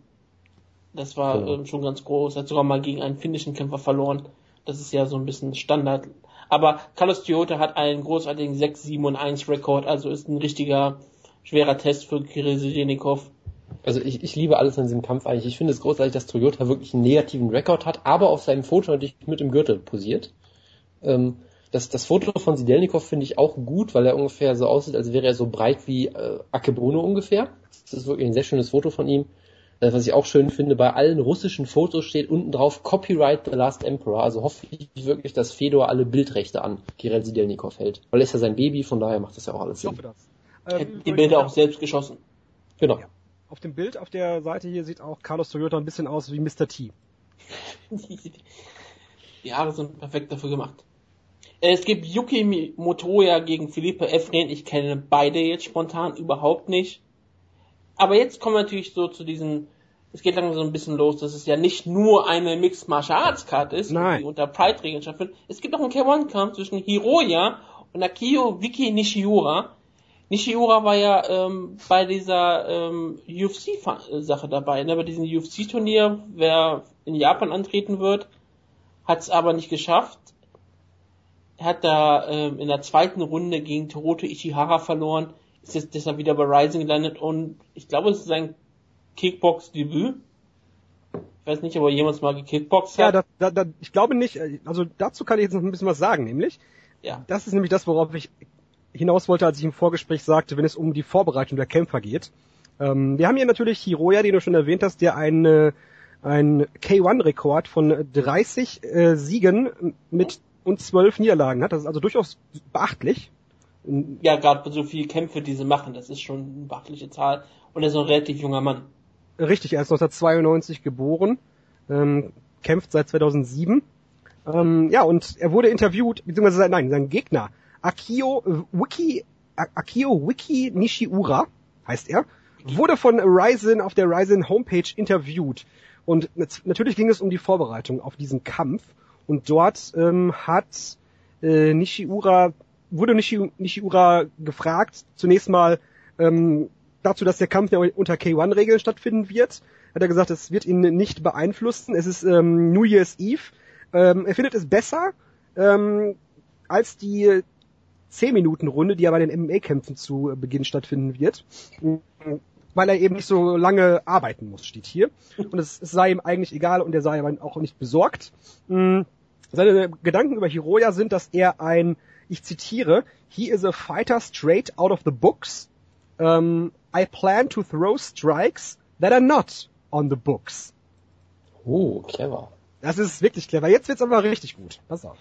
Das war genau. ähm, schon ganz groß. Er hat sogar mal gegen einen finnischen Kämpfer verloren. Das ist ja so ein bisschen Standard. Aber Carlos Toyota hat einen großartigen 6, 7 und 1 Rekord, also ist ein richtiger schwerer Test für Kirill Sejenikov. Also ich, ich liebe alles an diesem Kampf eigentlich. Ich finde es großartig, dass Toyota wirklich einen negativen Rekord hat, aber auf seinem Foto natürlich mit dem Gürtel posiert. Ähm, das, das Foto von Sidelnikov finde ich auch gut, weil er ungefähr so aussieht, als wäre er so breit wie äh, Akebono ungefähr. Das ist wirklich ein sehr schönes Foto von ihm. Äh, was ich auch schön finde, bei allen russischen Fotos steht unten drauf Copyright the Last Emperor. Also hoffe ich wirklich, dass Fedor alle Bildrechte an Kirill Sidelnikov hält. Weil er ist ja sein Baby, von daher macht das ja auch alles Sinn. Ich hoffe das. Ähm, die Bilder auch selbst geschossen. Genau. Ja. Auf dem Bild auf der Seite hier sieht auch Carlos Toyota ein bisschen aus wie Mr. T. [LAUGHS] die Haare sind perfekt dafür gemacht. Äh, es gibt Yuki Motoya gegen Philippe Efren. Ich kenne beide jetzt spontan überhaupt nicht. Aber jetzt kommen wir natürlich so zu diesen, es geht langsam so ein bisschen los, dass es ja nicht nur eine Mixed Martial Arts Card ist, Nein. die unter Pride-Regeln stattfindet. Es gibt auch einen K1-Kampf zwischen Hiroya und Akio Wiki Nishiura. Nishiura war ja ähm, bei dieser ähm, UFC-Sache dabei, ne? bei diesem UFC-Turnier, wer in Japan antreten wird, hat es aber nicht geschafft. Er hat da ähm, in der zweiten Runde gegen Toronto Ishihara verloren ist jetzt deshalb wieder bei Rising gelandet und ich glaube, es ist sein Kickbox-Debüt. Ich weiß nicht, ob er jemals mal gekickboxt hat. Ja, da, da, da, ich glaube nicht. Also dazu kann ich jetzt noch ein bisschen was sagen, nämlich. Ja. Das ist nämlich das, worauf ich hinaus wollte, als ich im Vorgespräch sagte, wenn es um die Vorbereitung der Kämpfer geht. Ähm, wir haben hier natürlich Hiroya, den du schon erwähnt hast, der einen ein K1-Rekord von 30 äh, Siegen mit und 12 Niederlagen hat. Das ist also durchaus beachtlich ja, gerade so viele Kämpfe, die sie machen, das ist schon eine beachtliche Zahl. Und er ist ein relativ junger Mann. Richtig, er ist 1992 geboren, ähm, kämpft seit 2007. Ähm, ja, und er wurde interviewt, beziehungsweise nein, sein Gegner, Akio Wiki, Akio Wiki Nishiura, heißt er, wurde von Ryzen auf der Ryzen Homepage interviewt. Und natürlich ging es um die Vorbereitung auf diesen Kampf. Und dort ähm, hat äh, Nishiura wurde Nishi, Nishiura gefragt, zunächst mal ähm, dazu, dass der Kampf unter K1-Regeln stattfinden wird. Hat er gesagt, es wird ihn nicht beeinflussen. Es ist ähm, New Year's Eve. Ähm, er findet es besser ähm, als die 10-Minuten-Runde, die ja bei den MMA-Kämpfen zu Beginn stattfinden wird. Weil er eben nicht so lange arbeiten muss, steht hier. Und es, es sei ihm eigentlich egal und er sei aber auch nicht besorgt. Hm, seine Gedanken über Hiroya sind, dass er ein ich zitiere, he is a fighter straight out of the books. Um, I plan to throw strikes that are not on the books. Oh, clever. Das ist wirklich clever. Jetzt wird's aber richtig gut. Pass auf.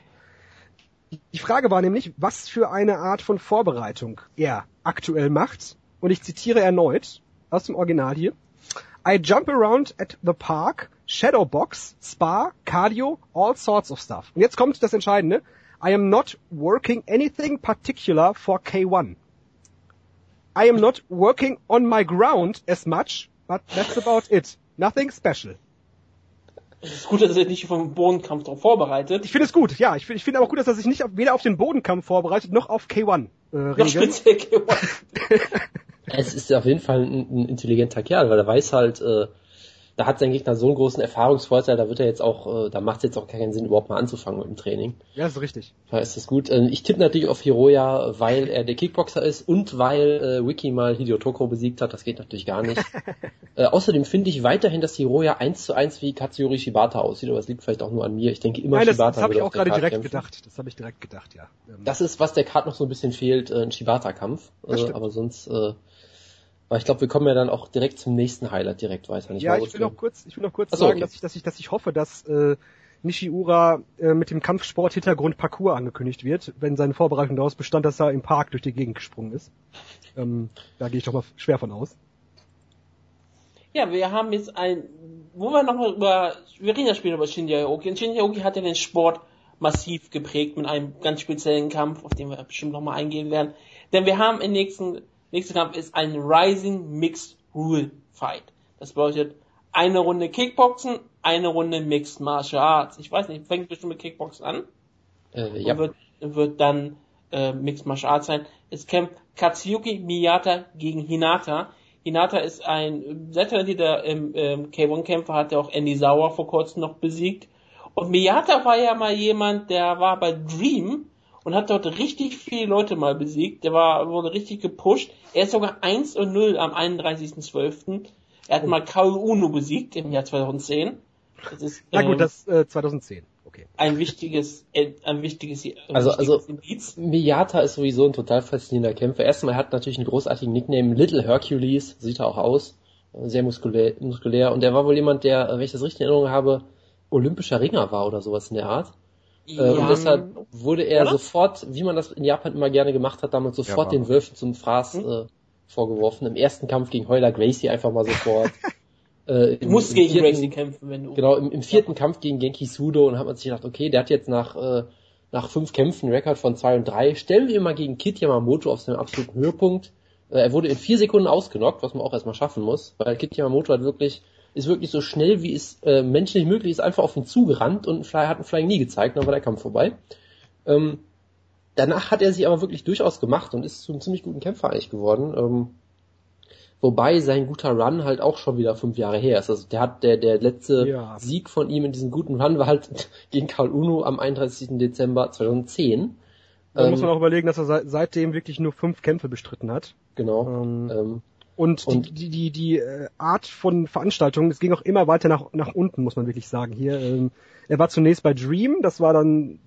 Die Frage war nämlich, was für eine Art von Vorbereitung er aktuell macht. Und ich zitiere erneut aus dem Original hier. I jump around at the park, shadowbox, spa, cardio, all sorts of stuff. Und jetzt kommt das Entscheidende. I am not working anything particular for K1. I am not working on my ground as much, but that's about it. Nothing special. Es ist gut, dass er sich nicht vom Bodenkampf darauf vorbereitet. Ich finde es gut, ja. Ich finde ich finde aber gut, dass er sich nicht auf, weder auf den Bodenkampf vorbereitet, noch auf K1. Äh, noch speziell K1. [LAUGHS] es ist auf jeden Fall ein, ein intelligenter Kerl, weil er weiß halt, äh, da hat sein Gegner so einen großen Erfahrungsvorteil, da wird er jetzt auch, äh, da macht es jetzt auch keinen Sinn, überhaupt mal anzufangen mit dem Training. Ja, ist richtig. Da ist das gut. Ähm, ich tippe natürlich auf Hiroya, weil er der Kickboxer ist und weil äh, Wiki mal Hideo Toko besiegt hat. Das geht natürlich gar nicht. [LAUGHS] äh, außerdem finde ich weiterhin, dass Hiroya eins zu eins wie Katsuyori Shibata aussieht, aber es liegt vielleicht auch nur an mir. Ich denke immer Nein, das, Shibata. Das habe ich auch gerade direkt kämpfen. gedacht. Das habe ich direkt gedacht, ja. Ähm, das ist, was der Card noch so ein bisschen fehlt, äh, ein Shibata-Kampf. Äh, aber sonst äh, aber ich glaube, wir kommen ja dann auch direkt zum nächsten Highlight direkt weiter. Nicht ja, ich will noch kurz, ich will noch kurz Achso, sagen, okay. dass ich, dass ich, dass ich hoffe, dass äh, Nishiura äh, mit dem Kampfsport-Hintergrund Parcours angekündigt wird, wenn seine Vorbereitung daraus bestand, dass er im Park durch die Gegend gesprungen ist. Ähm, da gehe ich doch mal schwer von aus. Ja, wir haben jetzt ein, wo wir nochmal über, wir reden ja später über Shinji Aoki. Und Shinji Aoki hat ja den Sport massiv geprägt mit einem ganz speziellen Kampf, auf den wir bestimmt nochmal eingehen werden. Denn wir haben im nächsten Nächster Kampf ist ein Rising Mixed Rule Fight. Das bedeutet eine Runde Kickboxen, eine Runde Mixed Martial Arts. Ich weiß nicht, fängt bestimmt mit Kickboxen an. Äh, ja. Wird, wird dann äh, Mixed Martial Arts sein. Es kämpft Katsuyuki Miyata gegen Hinata. Hinata ist ein sehr talentierter ähm, ähm, K1-Kämpfer, hat ja auch Andy Sauer vor kurzem noch besiegt. Und Miyata war ja mal jemand, der war bei Dream und hat dort richtig viele Leute mal besiegt. Der war, wurde richtig gepusht. Er ist sogar 1 und 0 am 31.12. Er hat oh. mal Kaul Uno besiegt im Jahr 2010. Das ist, Na gut, ähm, das äh, 2010. Okay. Ein wichtiges, äh, ein wichtiges, äh, also, also Indiz. Miyata ist sowieso ein total faszinierender Kämpfer. Erstmal, er hat natürlich einen großartigen Nickname, Little Hercules, sieht er auch aus. sehr muskulär, muskulär. Und der war wohl jemand, der, wenn ich das richtig in Erinnerung habe, olympischer Ringer war oder sowas in der Art. Ja. Äh, und deshalb wurde er oder? sofort, wie man das in Japan immer gerne gemacht hat, damals sofort ja, den Wölfen zum Fraß hm? äh, vorgeworfen. Im ersten Kampf gegen Heuler Gracie einfach mal sofort. [LAUGHS] äh, du musst gegen vierten, Gracie kämpfen, wenn du. Genau, im, im vierten ja. Kampf gegen Genki Sudo und hat man sich gedacht, okay, der hat jetzt nach, äh, nach fünf Kämpfen einen Rekord von zwei und drei. Stellen wir ihn mal gegen Kit Yamamoto auf seinem absoluten Höhepunkt. Äh, er wurde in vier Sekunden ausgenockt, was man auch erstmal schaffen muss, weil Kit Yamamoto hat wirklich, ist wirklich so schnell, wie es äh, menschlich möglich ist, einfach auf ihn zugerannt und Fly, hat einen Flying nie gezeigt, dann war der Kampf vorbei. Ähm, danach hat er sich aber wirklich durchaus gemacht und ist zu einem ziemlich guten Kämpfer eigentlich geworden. Ähm, Wobei sein guter Run halt auch schon wieder fünf Jahre her ist. Also der hat der der letzte ja. Sieg von ihm in diesem guten Run war halt [LAUGHS] gegen Karl Uno am 31. Dezember 2010. Da ähm, muss man auch überlegen, dass er seit, seitdem wirklich nur fünf Kämpfe bestritten hat. Genau. Ähm, ähm, und, und, die, die, die, die äh, Art von Veranstaltungen, es ging auch immer weiter nach, nach unten, muss man wirklich sagen. Hier, ähm, er war zunächst bei Dream, das war dann,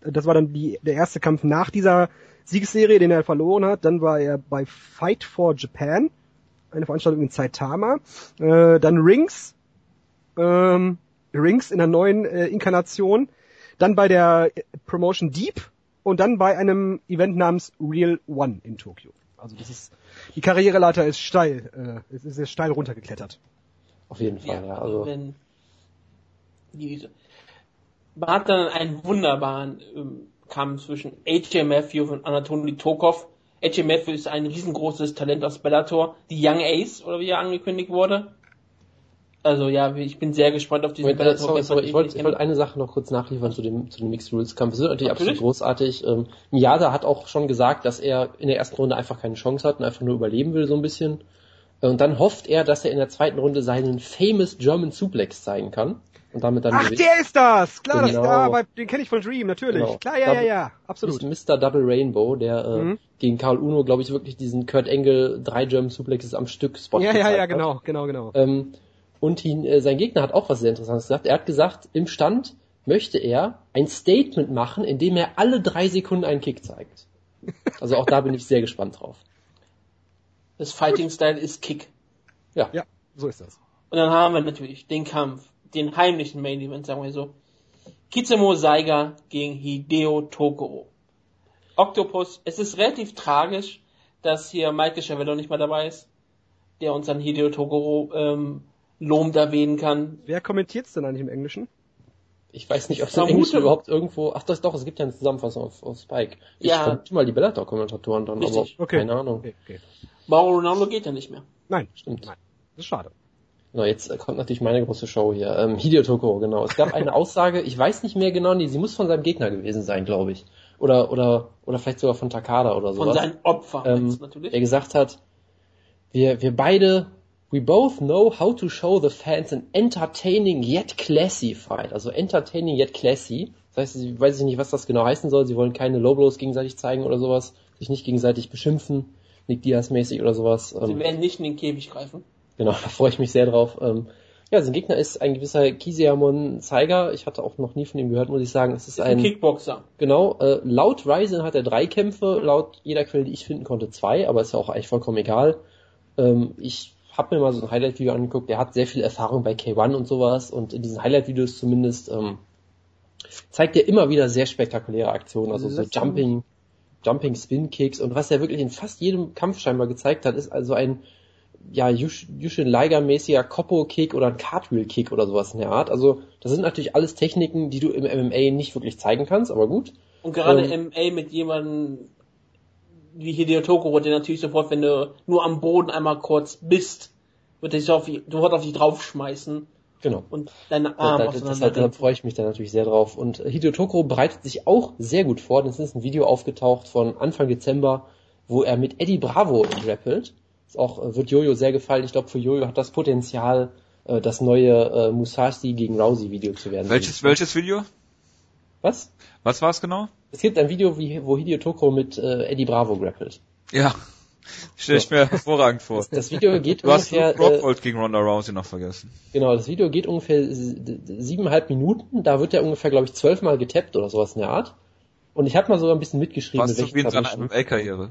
das war dann die, der erste Kampf nach dieser Siegesserie, den er verloren hat. Dann war er bei Fight for Japan eine Veranstaltung in Saitama. Äh, dann Rings, ähm, Rings in der neuen äh, Inkarnation. Dann bei der Promotion Deep und dann bei einem Event namens Real One in Tokio. Also das ist die Karriereleiter ist steil, äh, es ist sehr steil runtergeklettert. Auf jeden Fall, ja. ja also wenn die, man hat dann einen wunderbaren ähm, Kampf zwischen AJ Matthews und Anatoly Tokov, AJ Matthews ist ein riesengroßes Talent aus Bellator. Die Young Ace, oder wie er angekündigt wurde. Also ja, ich bin sehr gespannt auf diesen Wait, Bellator. Sorry, sorry, ich wollte wollt eine Sache noch kurz nachliefern zu dem, zu dem Mixed Rules Kampf. Es wird natürlich, natürlich. absolut großartig. Ähm, Miyada hat auch schon gesagt, dass er in der ersten Runde einfach keine Chance hat und einfach nur überleben will, so ein bisschen. Und dann hofft er, dass er in der zweiten Runde seinen famous German Suplex zeigen kann und damit dann Ach, gewinnt. der ist das! Klar, genau. das, ah, bei, den kenne ich von Dream, natürlich. Genau. Klar, ja, Double, ja, ja, absolut. Mr. Double Rainbow, der äh, mhm. gegen Karl Uno, glaube ich, wirklich diesen Kurt Engel drei German Suplexes am Stück Spot Ja, ja, ja, genau, genau, genau. Ähm, und ihn, äh, sein Gegner hat auch was sehr Interessantes gesagt. Er hat gesagt, im Stand möchte er ein Statement machen, in dem er alle drei Sekunden einen Kick zeigt. Also auch da bin ich sehr gespannt drauf. Das Fighting Style ist Kick. Ja. Ja, so ist das. Und dann haben wir natürlich den Kampf den heimlichen Main Event, sagen wir so. Kitsemo Saiga gegen Hideo Tokoro. Octopus, es ist relativ tragisch, dass hier Michael Chavello nicht mehr dabei ist, der uns an Hideo Tokoro ähm, lobend erwähnen kann. Wer kommentiert es denn eigentlich im Englischen? Ich weiß nicht, ob es im Englischen überhaupt irgendwo. Ach das doch, es gibt ja eine Zusammenfassung auf, auf Spike. Ich ja. mal die Bellator-Kommentatoren dann, Richtig. aber okay. keine Ahnung. Okay, okay. Mauro Ronaldo geht ja nicht mehr. Nein, stimmt. Nein. Das ist schade. Genau, jetzt kommt natürlich meine große Show hier. Ähm, Hideo Tokoro, genau. Es gab eine [LAUGHS] Aussage, ich weiß nicht mehr genau, nee, sie muss von seinem Gegner gewesen sein, glaube ich. Oder, oder, oder vielleicht sogar von Takada oder sowas. Von seinem Opfer, ähm, natürlich. Der gesagt hat, wir, wir beide, we both know how to show the fans an entertaining yet classy fight. Also entertaining yet classy. Das heißt, ich weiß nicht, was das genau heißen soll. Sie wollen keine Low Blows gegenseitig zeigen oder sowas. Sich nicht gegenseitig beschimpfen. Nick Diaz mäßig oder sowas. Sie ähm, werden nicht in den Käfig greifen. Genau, [LAUGHS] da freue ich mich sehr drauf. Ähm, ja, sein Gegner ist ein gewisser Kisiamon Zeiger. Ich hatte auch noch nie von ihm gehört, muss ich sagen. Es ist, ist ein, ein, Kickboxer. Genau. Äh, laut Ryzen hat er drei Kämpfe, laut jeder Quelle, die ich finden konnte, zwei, aber ist ja auch eigentlich vollkommen egal. Ähm, ich habe mir mal so ein Highlight-Video angeguckt. Er hat sehr viel Erfahrung bei K1 und sowas und in diesen Highlight-Videos zumindest ähm, zeigt er immer wieder sehr spektakuläre Aktionen, also so Jumping, Jumping Spin Kicks und was er wirklich in fast jedem Kampf scheinbar gezeigt hat, ist also ein ja, Yushin Liger-mäßiger Koppo-Kick oder ein Cartwheel-Kick oder sowas in der Art. Also, das sind natürlich alles Techniken, die du im MMA nicht wirklich zeigen kannst, aber gut. Und gerade ähm, MMA mit jemandem wie Hideo Tokoro, der natürlich sofort, wenn du nur am Boden einmal kurz bist, wird er sich auf, sofort auf dich draufschmeißen. Genau. Und deine Arme da, das, halt, da freue ich mich da natürlich sehr drauf. Und Hideo Tokoro bereitet sich auch sehr gut vor. Das ist ein Video aufgetaucht von Anfang Dezember, wo er mit Eddie Bravo grappelt auch äh, wird Jojo sehr gefallen. Ich glaube, für Jojo hat das Potenzial, äh, das neue äh, Musashi gegen Rousey Video zu werden. Welches, welches Video? Was? Was war es genau? Es gibt ein Video, wie, wo Hideo Toko mit äh, Eddie Bravo grappelt. Ja. Stelle ich mir hervorragend vor. Das, Video geht du ungefähr... Du hast Rockhold äh, gegen Ronda Rousey noch vergessen. Genau, das Video geht ungefähr siebeneinhalb Minuten. Da wird er ungefähr, glaube ich, zwölfmal getappt oder sowas in der Art. Und ich habe mal sogar ein bisschen mitgeschrieben. Was so wie in seiner MMA-Karriere.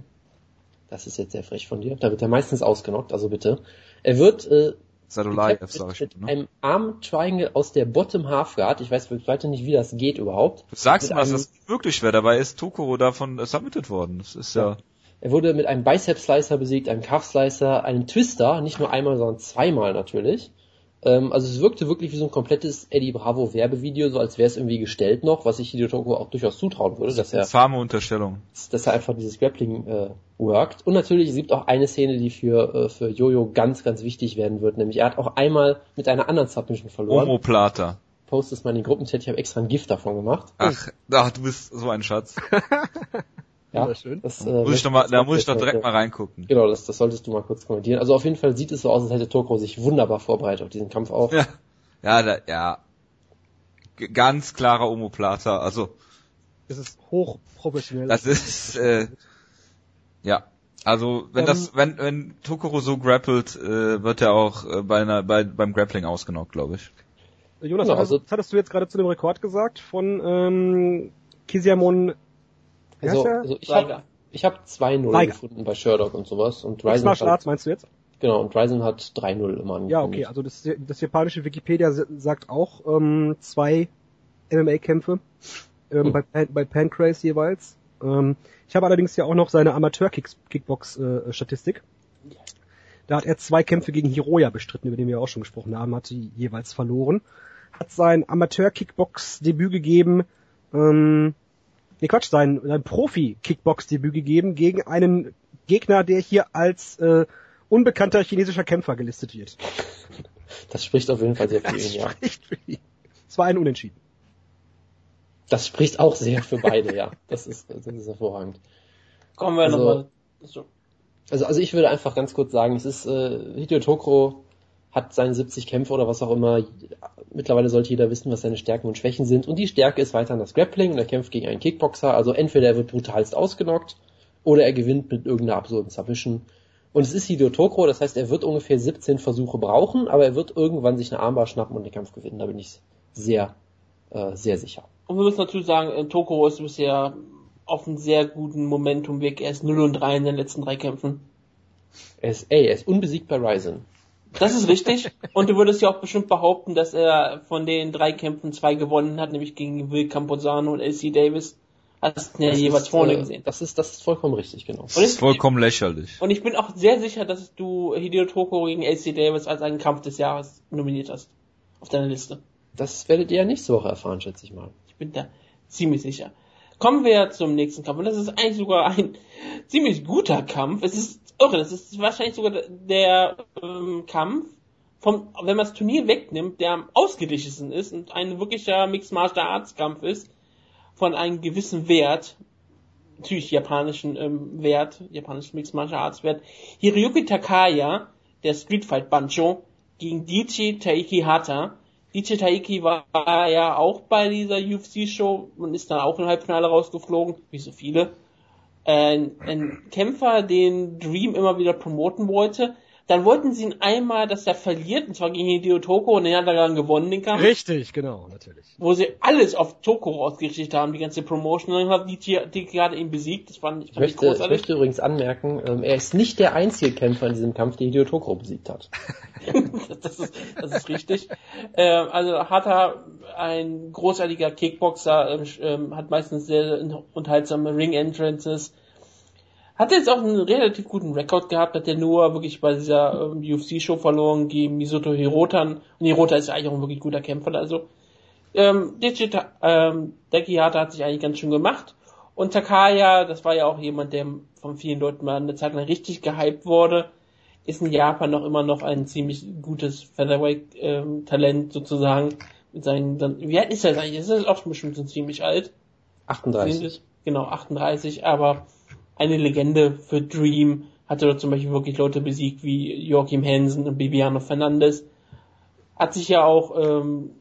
Das ist jetzt sehr frech von dir. Da wird er meistens ausgenockt, also bitte. Er wird äh, Sadulayev, sag ich mit ne? einem Arm Triangle aus der Bottom Half Guard. Ich weiß weiter nicht, wie das geht überhaupt. Du sagst mal, dass das wirklich wäre. Dabei ist Tokoro davon äh, submitted worden. Das ist ja, Er wurde mit einem Bicep Slicer besiegt, einem Calf Slicer, einem Twister, nicht nur einmal, sondern zweimal natürlich. Ähm, also es wirkte wirklich wie so ein komplettes Eddie Bravo Werbevideo, so als wäre es irgendwie gestellt noch, was ich Hideo Toko auch durchaus zutrauen würde, dass er, zahme Unterstellung. dass er einfach dieses Grappling äh, workt. Und natürlich, es gibt auch eine Szene, die für, äh, für Jojo ganz, ganz wichtig werden wird, nämlich er hat auch einmal mit einer anderen Submission verloren. Omoplata. Post es mal in den Gruppenchat, ich habe extra ein Gift davon gemacht. Ach, ach, du bist so ein Schatz. [LAUGHS] Ja, Wunderschön. das, äh, Muss ich doch mal, da muss ich doch direkt mal mal reingucken. Genau, das, das solltest du mal kurz kommentieren. Also auf jeden Fall sieht es so aus, als hätte Tokro sich wunderbar vorbereitet auf diesen Kampf auch. Ja, ja, da, ja. G ganz klarer Omoplata. Also, Es ist hochprofessionell. das ist, äh, ja. Also, wenn Ähm, das, wenn, wenn Tokoro so grappelt, äh, wird er auch äh, bei einer, bei, beim Grappling ausgenockt, glaube ich. Jonas, Ja, was, also- was hattest du jetzt gerade zu dem Rekord gesagt von ähm, Kisiamon? Also, also ich habe ich hab 2-0 Leider. gefunden bei Sherlock und sowas und Ryzen Martial Arts hat, meinst du jetzt? genau, und Ryzen hat 3-0 immer Ja, okay, also das, das japanische Wikipedia sagt auch ähm, zwei MMA-Kämpfe ähm, Hm. bei, Pan, bei Pancrase jeweils. Ähm, ich habe allerdings ja auch noch seine Amateur-Kickbox-Statistik. da hat er zwei Kämpfe gegen Hiroya bestritten, über den wir auch schon gesprochen haben, hat sie jeweils verloren. Hat sein Amateur-Kickbox-Debüt gegeben, ähm, nee Quatsch, sein, sein Profi-Kickbox-Debüt gegeben gegen einen Gegner, der hier als äh, unbekannter chinesischer Kämpfer gelistet wird. Das spricht auf jeden Fall sehr für Das ihn, ja. spricht für ihn. Es war ein Unentschieden. Das spricht auch sehr für beide, ja. Das ist, das ist hervorragend. Kommen wir Also- nochmal. So. Also, also ich würde einfach ganz kurz sagen, es ist, äh, Hideo Tokro hat seine 70 Kämpfe oder was auch immer. Mittlerweile sollte jeder wissen, was seine Stärken und Schwächen sind. Und die Stärke ist weiterhin das Grappling und er kämpft gegen einen Kickboxer. Also entweder er wird brutalst ausgenockt oder er gewinnt mit irgendeiner absurden Submission. Und es ist Hideo Tokro, das heißt, er wird ungefähr 17 Versuche brauchen, aber er wird irgendwann sich eine Armbar schnappen und den Kampf gewinnen. Da bin ich sehr, äh, sehr sicher. Und wir müssen natürlich sagen, äh, Tokoro ist bisher auf einem sehr guten Momentum weg. Er ist 0 und 3 in den letzten drei Kämpfen. Er ist, ey, er ist unbesiegt bei Ryzen. Das ist richtig. Und du würdest ja auch bestimmt behaupten, dass er von den drei Kämpfen zwei gewonnen hat, nämlich gegen Will Campozano und LC Davis. Hast du ja Das jeweils ist, vorne äh, gesehen. Das ist, das ist vollkommen richtig, genau. Das ist vollkommen lächerlich. Und ich bin auch sehr sicher, dass du Hideo Tokoro gegen LC Davis als einen Kampf des Jahres nominiert hast. Auf deiner Liste. Das werdet ihr ja nächste Woche erfahren, schätze ich mal. Ich bin da ziemlich sicher. Kommen wir zum nächsten Kampf. Und das ist eigentlich sogar ein [LAUGHS] ziemlich guter Kampf. Es ist irre. Das ist wahrscheinlich sogar der ähm, Kampf, vom, wenn man das Turnier wegnimmt, der am ausgeglichensten ist und ein wirklicher Mixed Martial Arts Kampf ist, von einem gewissen Wert, natürlich japanischen ähm, Wert, japanischen Mixed Martial Arts Wert. Hiroyuki Takaya, der Street Fight Bancho, gegen Dichi Taiki Hata. Dichi Taiki war ja auch bei dieser UFC-Show und ist dann auch im Halbfinale rausgeflogen, wie so viele. Ein, ein Kämpfer, den Dream immer wieder promoten wollte. Dann wollten sie ihn einmal, dass er verliert, und zwar gegen Hideo Toko, und den hat er dann gewonnen, den Kampf Richtig, genau, natürlich. wo sie alles auf Toko ausgerichtet haben, die ganze Promotion, und dann hat die, die gerade ihn besiegt, das fand ich, Ich fand ich möchte, ich großartig. möchte übrigens anmerken, ähm, er ist nicht der einzige Kämpfer in diesem Kampf, der Hideo Tokro besiegt hat. [LAUGHS] das, ist, das ist richtig. Ähm, also hat er ein großartiger Kickboxer, ähm, ähm, hat meistens sehr unterhaltsame Ring-Entrances. Hat jetzt auch einen relativ guten Rekord gehabt, hat er nur wirklich bei dieser ähm, UFC-Show verloren gegen Misoto Hirota. Und Hirota ist ja eigentlich auch ein wirklich guter Kämpfer. Also ähm, Digita, ähm, Dekihata hat sich eigentlich ganz schön gemacht. Und Takaya, das war ja auch jemand, der von vielen Leuten mal eine Zeit lang richtig gehypt wurde, ist in Japan noch immer noch ein ziemlich gutes Featherweight-Talent sozusagen. Mit seinen, dann, wie alt ist er eigentlich? Ist er auch bestimmt schon ziemlich alt? 38. Genau, 38, aber eine Legende für Dream. Hatte dort zum Beispiel wirklich Leute besiegt wie Joachim Hansen und Bibiano Fernandes. Hat sich ja auch, ähm,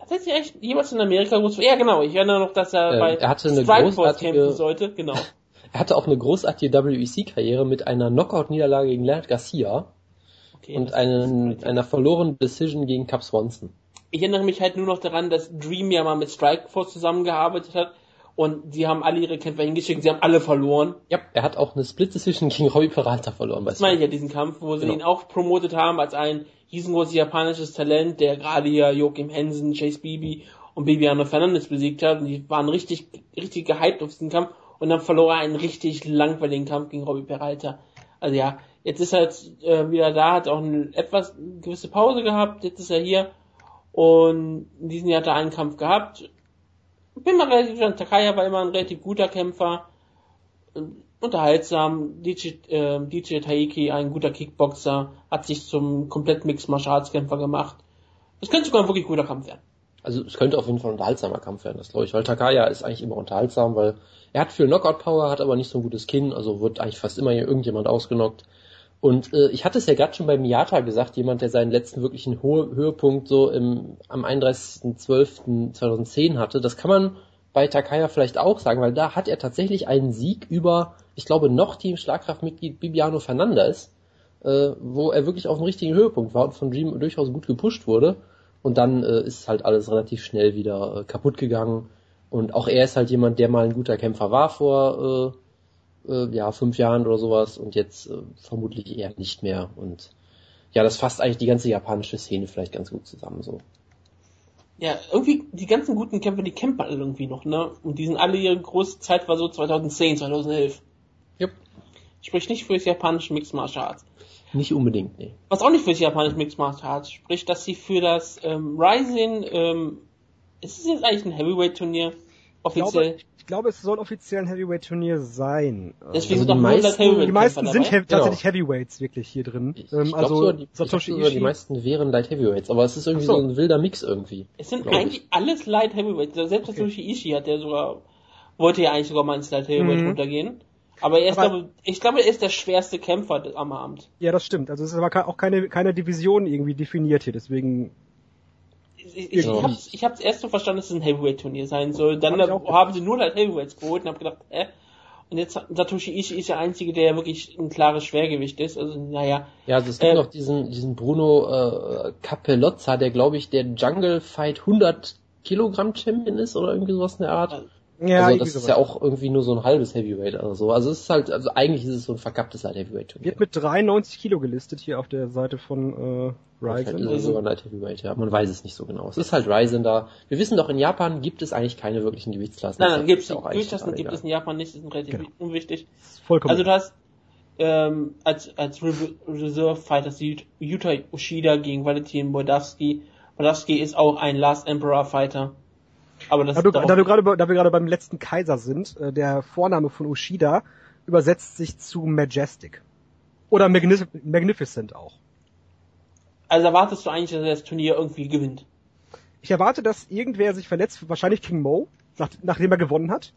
hat er sich eigentlich jemals in Amerika groß, ja genau, ich erinnere noch, dass er Ähm, bei er hatte eine Strikeforce großartige- kämpfen sollte, genau. [LAUGHS] Er hatte auch eine großartige WEC-Karriere mit einer Knockout-Niederlage gegen Leonard Garcia Okay, und einen, einer verlorenen Decision gegen Cap Swanson. ich erinnere mich halt nur noch daran, dass Dream ja mal mit Strikeforce zusammengearbeitet hat und die haben alle ihre Kämpfer hingeschickt, sie haben alle verloren. Ja, er hat auch eine Split-Decision gegen Robbie Peralta verloren. Das meine ich ja, diesen Kampf, wo sie Genau. ihn auch promotet haben als einen riesengroßes japanisches Talent, der gerade hier Joachim Hensen, Chase Bibi und Bibiano Fernandes besiegt hat. Und die waren richtig, richtig gehypt auf diesen Kampf und dann verlor er einen richtig langweiligen Kampf gegen Robbie Peralta. Also ja, jetzt ist er jetzt äh, wieder da, hat auch eine etwas gewisse Pause gehabt, jetzt ist er hier und in diesem Jahr hat er einen Kampf gehabt. Bin mal relativ sicher, Takaya war immer ein relativ guter Kämpfer, unterhaltsam, DJ, äh, DJ Taiki, ein guter Kickboxer, hat sich zum komplett Mixed Kämpfer gemacht. Es könnte sogar ein wirklich guter Kampf werden. Also es könnte auf jeden Fall ein unterhaltsamer Kampf werden, das glaube ich, weil Takaya ist eigentlich immer unterhaltsam, weil er hat viel Knockout-Power, hat aber nicht so ein gutes Kinn, also wird eigentlich fast immer hier irgendjemand ausgenockt. Und äh, ich hatte es ja gerade schon bei Miyata gesagt, jemand, der seinen letzten wirklichen Ho Höhepunkt so im, am 31.12.2010 hatte, das kann man bei Takaya vielleicht auch sagen, weil da hat er tatsächlich einen Sieg über, ich glaube, noch Team Schlagkraftmitglied Bibiano Fernandes, äh, wo er wirklich auf dem richtigen Höhepunkt war und von Dream durchaus gut gepusht wurde. Und dann äh, ist halt alles relativ schnell wieder äh, kaputt gegangen. Und auch er ist halt jemand, der mal ein guter Kämpfer war vor äh, ja, fünf Jahren oder sowas und jetzt äh, vermutlich eher nicht mehr. Und ja, das fasst eigentlich die ganze japanische Szene vielleicht ganz gut zusammen so. Ja, irgendwie die ganzen guten Kämpfer, die kämpfen alle irgendwie noch, ne? Und die sind alle, ihre große Zeit war so 2010, 2011. Yep. Spricht nicht für das japanische Mixed Martial Arts. Nicht unbedingt, nee. Was auch nicht für das japanische Mixed Martial Arts spricht, dass sie für das ähm, Rising, ähm, ist es jetzt eigentlich ein Heavyweight-Turnier? Offiziell? Ich glaube, ich glaube, es soll offiziell ein Heavyweight-Turnier sein. Deswegen Also sind die meisten- Heavyweight die meisten sind he tatsächlich Heavyweights wirklich hier drin. Ich, Ähm, ich glaub also sogar, die, Satoshi ich sogar, die Ishii. meisten wären Light Heavyweights, aber es ist irgendwie so. so. ein wilder Mix irgendwie. Es sind glaub ich. eigentlich alles Light Heavyweight. Selbst Okay. Satoshi Ishii hat der sogar, wollte ja eigentlich sogar mal ins Light Heavyweight Mhm. runtergehen. Aber er ist, Aber- glaube, ich glaube, er ist der schwerste Kämpfer am Abend. Ja, das stimmt. Also es ist aber auch keine, keine Division irgendwie definiert hier, deswegen Ich, Ja. hab's, ich hab's erst so verstanden, dass es ein Heavyweight-Turnier sein soll. Dann Hab haben sie nur Light Heavyweights geholt und hab gedacht, äh. Und jetzt Satoshi Ishii ist der Einzige, der ja wirklich ein klares Schwergewicht ist. Also, naja. Ja, also es gibt Äh, noch diesen, diesen Bruno äh, Capellozza, der glaube ich der Jungle Fight 100 Kilogramm Champion ist oder irgendwie sowas in der Art. Ja, also das ist ja auch irgendwie nur so ein halbes Heavyweight oder so. Also es ist halt, also eigentlich ist es so ein verkapptes Light Heavyweight Turnier. wird mit 93 Kilo gelistet hier auf der Seite von äh, Vielleicht ist Ryzen. es sogar Light Heavyweight, ja. Man weiß es nicht so genau. Es ist halt Ryzen da. Wir wissen doch, in Japan gibt es eigentlich keine wirklichen Gewichtsklassen. Nein, nein, ist gibt's auch Gewichtsklassen gibt es in Japan nicht, das ist relativ Genau. unwichtig. Vollkommen. Also du hast ähm, als, als Re- Reserve Fighter Yuta Ushida gegen Valentin Bodavsky. Bodavsky ist auch ein Last Emperor Fighter. Aber das da, du, da, du gerade, bei- da wir gerade beim letzten Kaiser sind, äh, der Vorname von Ushida übersetzt sich zu Majestic. Oder Magnif Magnificent auch. also erwartest du eigentlich, dass er das Turnier irgendwie gewinnt. Ich erwarte, dass irgendwer sich verletzt, wahrscheinlich King Mo, nach, nachdem er gewonnen hat.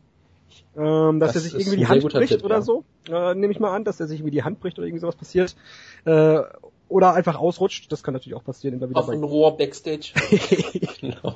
Ähm, dass Das er sich irgendwie die Hand bricht Tipp, oder ja. so. Äh, Nehme ich mal an, dass er sich irgendwie die Hand bricht oder irgendwie sowas passiert. Äh, oder einfach ausrutscht. Das kann natürlich auch passieren. Immer wieder Auf ein Rohr Backstage. [LAUGHS] Genau.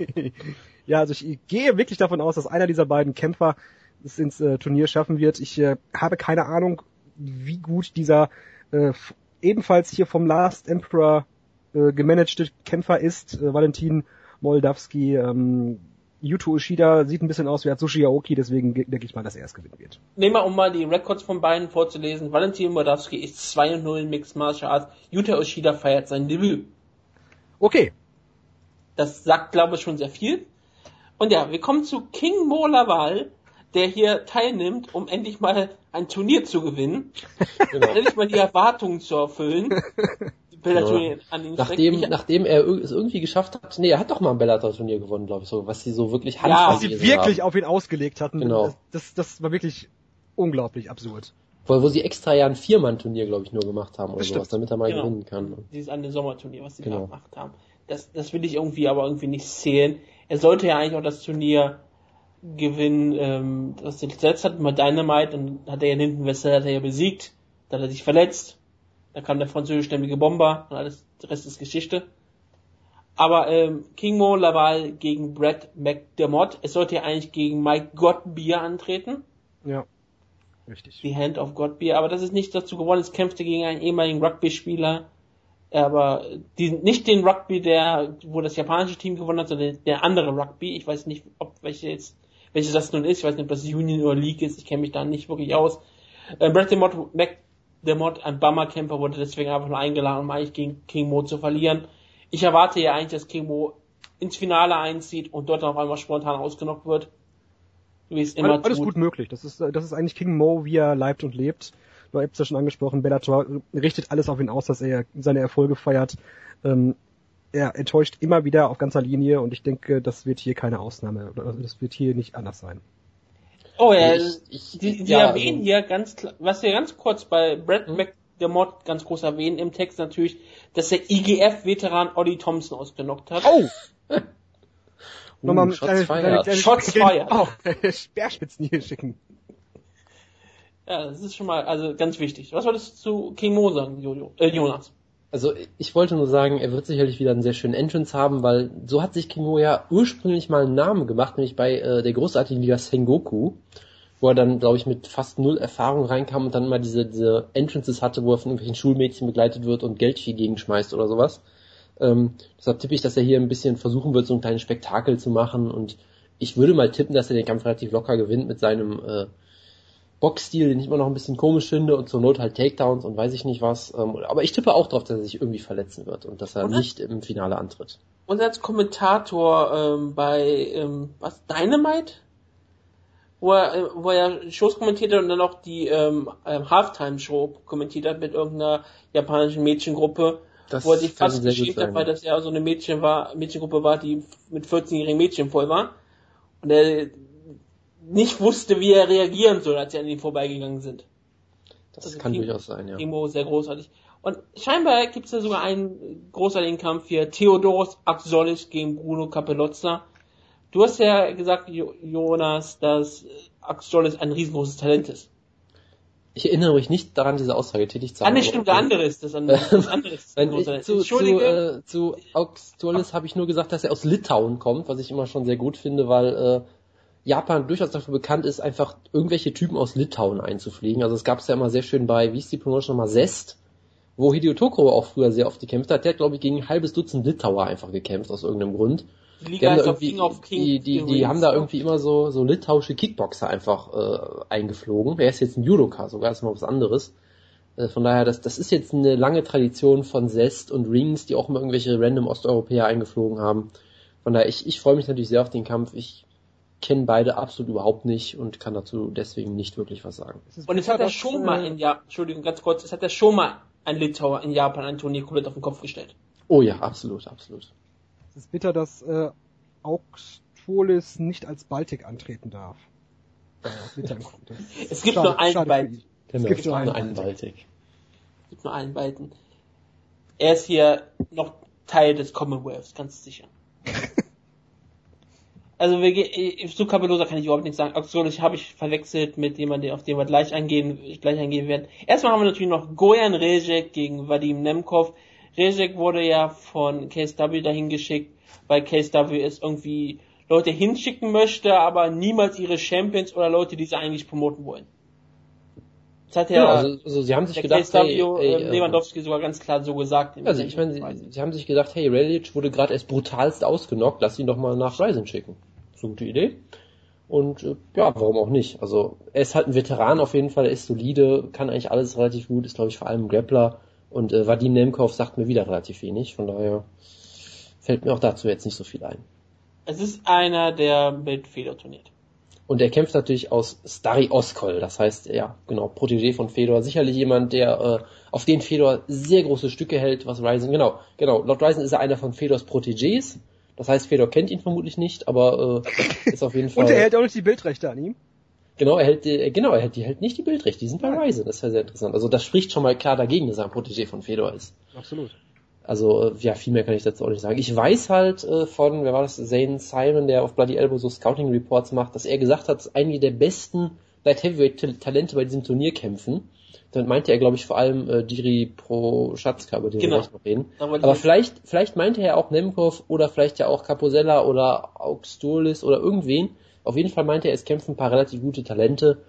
ja, also ich gehe wirklich davon aus, dass einer dieser beiden Kämpfer es ins äh, Turnier schaffen wird. Ich äh, habe keine Ahnung, wie gut dieser äh, ebenfalls hier vom Last Emperor äh, gemanagte Kämpfer ist. Äh, Valentin Moldavski, ähm, Yuto Ushida sieht ein bisschen aus wie Atsushi Aoki, deswegen ge- denke ich mal, dass er es gewinnen wird. Nehmen wir, um mal die Records von beiden vorzulesen. Valentin Bodavsky ist 2-0 in Mixed Martial Arts. Yuta Ushida feiert sein Debüt. Okay, Das sagt, glaube ich, schon sehr viel. Und ja, wir kommen zu King Mo Laval, der hier teilnimmt, um endlich mal ein Turnier zu gewinnen. [LAUGHS] Genau. endlich mal die Erwartungen zu erfüllen. [LAUGHS] Bellator an ihn Nachdem, steckt. Ich- nachdem er es irgendwie geschafft hat, nee, er hat doch mal ein Bellator-Turnier gewonnen, glaube ich, so, was sie so wirklich Ja, was sie wirklich haben. auf ihn ausgelegt hatten, Genau. das, das, war wirklich unglaublich absurd. Wo, wo sie extra ja ein Viermann-Turnier, glaube ich, nur gemacht haben oder sowas, damit er mal Genau. gewinnen kann. dieses eine Sommerturnier, was sie Genau. da gemacht haben. Das, das will ich irgendwie aber irgendwie nicht zählen. Er sollte ja eigentlich auch das Turnier gewinnen, ähm, das er zuletzt hat mit Dynamite und hat er ja Linden Wessel hat er ja besiegt, dann hat er sich verletzt, da kam der französischstämmige Bomber und alles, der Rest ist Geschichte. Aber ähm, King Mo Laval gegen Brad McDermott, es sollte ja eigentlich gegen Mike Gottbier antreten Ja, richtig. die Hand of God Beer, aber das ist nicht dazu geworden. Es kämpfte gegen einen ehemaligen Rugby-Spieler, aber die, nicht den Rugby, der, wo das japanische Team gewonnen hat, sondern der andere Rugby. Ich weiß nicht, ob welche jetzt, welche das nun ist. Ich weiß nicht, ob das Union oder League ist. Ich kenne mich da nicht wirklich aus. Äh, Brett Mott der Mod ein Bummer-Camper wurde deswegen einfach nur eingeladen, um eigentlich gegen King Mo zu verlieren. Ich erwarte ja eigentlich, dass King Mo ins Finale einzieht und dort auf einmal spontan ausgenockt wird. Wie es immer alles, tut. gut möglich. Das ist, das ist eigentlich King Mo, wie er leibt und lebt. Du hast ja schon angesprochen, Bellator richtet alles auf ihn aus, dass er seine Erfolge feiert. Ähm, er enttäuscht immer wieder auf ganzer Linie und ich denke, das wird hier keine Ausnahme. Das wird hier nicht anders sein. Oh ja, ich, ich, Sie, ja, erwähnen also, hier ganz klar, was wir ganz kurz bei Brad? McDermott ganz groß erwähnen im Text natürlich, dass der IGF-Veteran Ollie Thompson ausgenockt hat. Oh! [LAUGHS] Uh, Nochmal Shots feiert. Shots feiert. Oh, [LAUGHS] Speerspitzen hier schicken. Ja, das ist schon mal also ganz wichtig. Was wolltest du zu King Mo sagen, Jojo, äh, Jonas? Also ich wollte nur sagen, er wird sicherlich wieder einen sehr schönen Entrance haben, weil so hat sich King ja ursprünglich mal einen Namen gemacht, nämlich bei äh, der großartigen Liga Sengoku, wo er dann, glaube ich, mit fast null Erfahrung reinkam und dann mal diese, diese Entrances hatte, wo er von irgendwelchen Schulmädchen begleitet wird und Geld viel gegenschmeißt oder sowas. Ähm, deshalb tippe ich, dass er hier ein bisschen versuchen wird, so ein kleines Spektakel zu machen und ich würde mal tippen, dass er den Kampf relativ locker gewinnt mit seinem äh, Boxstil, den ich immer noch ein bisschen komisch finde und zur Not halt Takedowns und weiß ich nicht was. Ähm, aber ich tippe auch darauf, dass er sich irgendwie verletzen wird und dass er und nicht im Finale antritt. Und als Kommentator ähm, bei ähm, was Dynamite, wo er, äh, wo er Shows kommentiert hat und dann noch die ähm, ähm, Halftime-Show kommentiert hat mit irgendeiner japanischen Mädchengruppe, das wo er sich fast geschämt hat, weil das ja so eine Mädchen war, Mädchengruppe war, die mit 14-jährigen Mädchen voll war. Und er nicht wusste, wie er reagieren soll, als sie an ihm vorbeigegangen sind. Das, das kann durchaus sein, ja. Timo sehr großartig. Und scheinbar gibt es ja sogar einen großartigen Kampf hier. Theodoros Axolis gegen Bruno Capellozza. Du hast ja gesagt, Jonas, dass Axolis ein riesengroßes Talent ist. Ich erinnere mich nicht daran, diese Aussage tätig zu haben. Ah, nicht stimmt, der andere ist das. das andere ist [LAUGHS] das zu, zu, äh, zu Axolis habe ich nur gesagt, dass er aus Litauen kommt, was ich immer schon sehr gut finde, weil äh, Japan durchaus dafür bekannt ist, einfach irgendwelche Typen aus Litauen einzufliegen. Also es gab es ja immer sehr schön bei, wie ist die Promotion nochmal, Zest, wo Hideo Tokoro auch früher sehr oft gekämpft hat. Der hat, glaube ich, gegen ein halbes Dutzend Litauer einfach gekämpft, aus irgendeinem Grund. Die, Liga die, haben, King of King die, die, die haben da irgendwie immer so, so litauische Kickboxer einfach äh, eingeflogen. Er ist jetzt ein Judoka, sogar ist mal was anderes. Äh, von daher, das, das ist jetzt eine lange Tradition von Zest und Rings, die auch immer irgendwelche random Osteuropäer eingeflogen haben. Von daher, ich, ich freue mich natürlich sehr auf den Kampf. Ich kenne beide absolut überhaupt nicht und kann dazu deswegen nicht wirklich was sagen. Und es hat er schon mal in Japan, Entschuldigung, ganz kurz, es hat er schon mal ein Litauer in Japan ein Turnier komplett auf den Kopf gestellt. Oh ja, absolut, absolut. Es ist bitter, dass äh, Auxtolis nicht als Baltic antreten darf. [LAUGHS] es gibt schade, nur einen Baltic. Genau, es gibt nur einen, einen Baltic. Es gibt nur einen Balten. Er ist hier noch Teil des Commonwealths, ganz sicher. [LAUGHS] Also wir, zu Capelosa kann ich überhaupt nichts sagen. Actually habe ich verwechselt mit jemandem, auf den wir gleich eingehen, gleich eingehen werden. Erstmal haben wir natürlich noch Gojan Rezek gegen Vadim Nemkov. Rezek wurde ja von KSW dahin geschickt, weil KSW es irgendwie Leute hinschicken möchte, aber niemals ihre Champions oder Leute, die sie eigentlich promoten wollen. Das hat ja, ja also, also, sie haben sich gedacht, KSW, hey, hey, äh, Lewandowski äh, sogar ganz klar so gesagt. Also ich meine, sie, sie, haben sich gedacht, hey, Relic wurde gerade erst brutalst ausgenockt, lass ihn doch mal nach Ryzen schicken so gute Idee. Und äh, ja, warum auch nicht? Also er ist halt ein Veteran auf jeden Fall, er ist solide, kann eigentlich alles relativ gut, ist glaube ich vor allem Grappler. Und äh, Vadim Nemkov sagt mir wieder relativ wenig, von daher fällt mir auch dazu jetzt nicht so viel ein. Es ist einer, der mit Fedor turniert. Und er kämpft natürlich aus Stari Oskol, das heißt, ja, genau, Protégé von Fedor. Sicherlich jemand, der äh, auf den Fedor sehr große Stücke hält, was Ryzen, genau, genau, laut Ryzen ist er einer von Fedors Protégés. Das heißt, Fedor kennt ihn vermutlich nicht, aber äh, [LAUGHS] ist auf jeden Fall. Und er hält auch nicht die Bildrechte an ihm. Genau, er hält, äh, genau, er hält, die hält nicht die Bildrechte, die sind bei Ryzen, das ist ja sehr interessant. Also das spricht schon mal klar dagegen, dass er ein Protégé von Fedor ist. Absolut. Also, äh, ja, viel mehr kann ich dazu auch nicht sagen. Ich weiß halt äh, von, wer war das, Zane Simon, der auf Bloody Elbow so Scouting Reports macht, dass er gesagt hat, dass einige der besten Light Heavyweight Talente bei diesem Turnier kämpfen. Dann meinte er, glaube ich, vor allem äh, Diri Pro Schatzka, über den genau. wir gleich noch reden. Aber, vielleicht, vielleicht meinte er auch Nemkov oder vielleicht ja auch Caposella oder Auxtolis oder irgendwen. Auf jeden Fall meinte er, es kämpfen ein paar relativ gute Talente.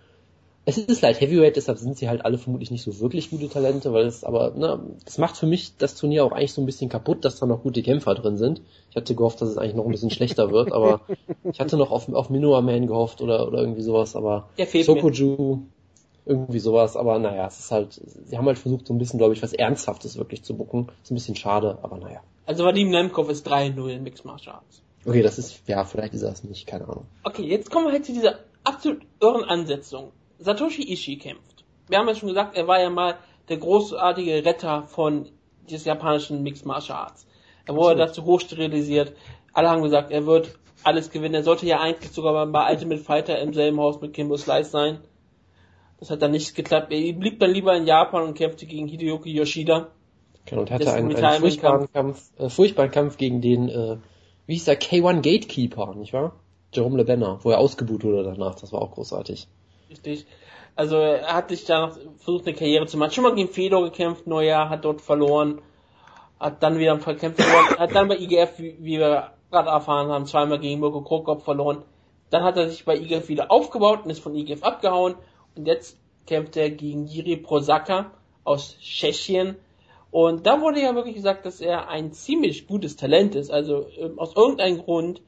Es ist Light Heavyweight, deshalb sind sie halt alle vermutlich nicht so wirklich gute Talente, weil es aber, ne, das macht für mich das Turnier auch eigentlich so ein bisschen kaputt, dass da noch gute Kämpfer drin sind. Ich hatte gehofft, dass es eigentlich noch ein bisschen schlechter wird, aber [LAUGHS] ich hatte noch auf, auf Minoa Man gehofft oder, oder irgendwie sowas, aber Sokoju, Irgendwie sowas, aber naja, es ist halt, sie haben halt versucht, so ein bisschen, glaube ich, was Ernsthaftes wirklich zu bucken. Ist ein bisschen schade, aber naja. Also Vadim Nemkov ist 3-0 in Mixed Martial Arts. Okay, das ist, ja, vielleicht ist das nicht, keine Ahnung. Okay, jetzt kommen wir halt zu dieser absolut irren Ansetzung. Satoshi Ishii kämpft. Wir haben ja schon gesagt, er war ja mal der großartige Retter von des japanischen Mixed Martial Arts. Er wurde dazu hochsterilisiert. Alle haben gesagt, er wird alles gewinnen. Er sollte ja eigentlich sogar bei Ultimate Fighter im selben Haus mit Kimbo Slice sein. Das hat dann nicht geklappt. Er blieb dann lieber in Japan und kämpfte gegen Hideyuki Yoshida. Genau, und hatte einen, einen furchtbaren Kampf, äh, furchtbaren Kampf gegen den, äh, wie hieß der, K1 Gatekeeper, nicht wahr? Jerome LeBenner, wo er ausgebuht wurde danach. Das war auch großartig. Richtig. Also er hat sich da versucht, eine Karriere zu machen. Schon mal gegen Fedor gekämpft, Neujahr, hat dort verloren. Hat dann wieder ein Kämpfe verloren. hat dann bei IGF, wie, wie wir gerade erfahren haben, zweimal gegen Mirko Krokop verloren. Dann hat er sich bei IGF wieder aufgebaut und ist von IGF abgehauen. Und jetzt kämpft er gegen Jiri Prosaka aus Tschechien. Und da wurde ja wirklich gesagt, dass er ein ziemlich gutes Talent ist. Also ähm, aus irgendeinem Grund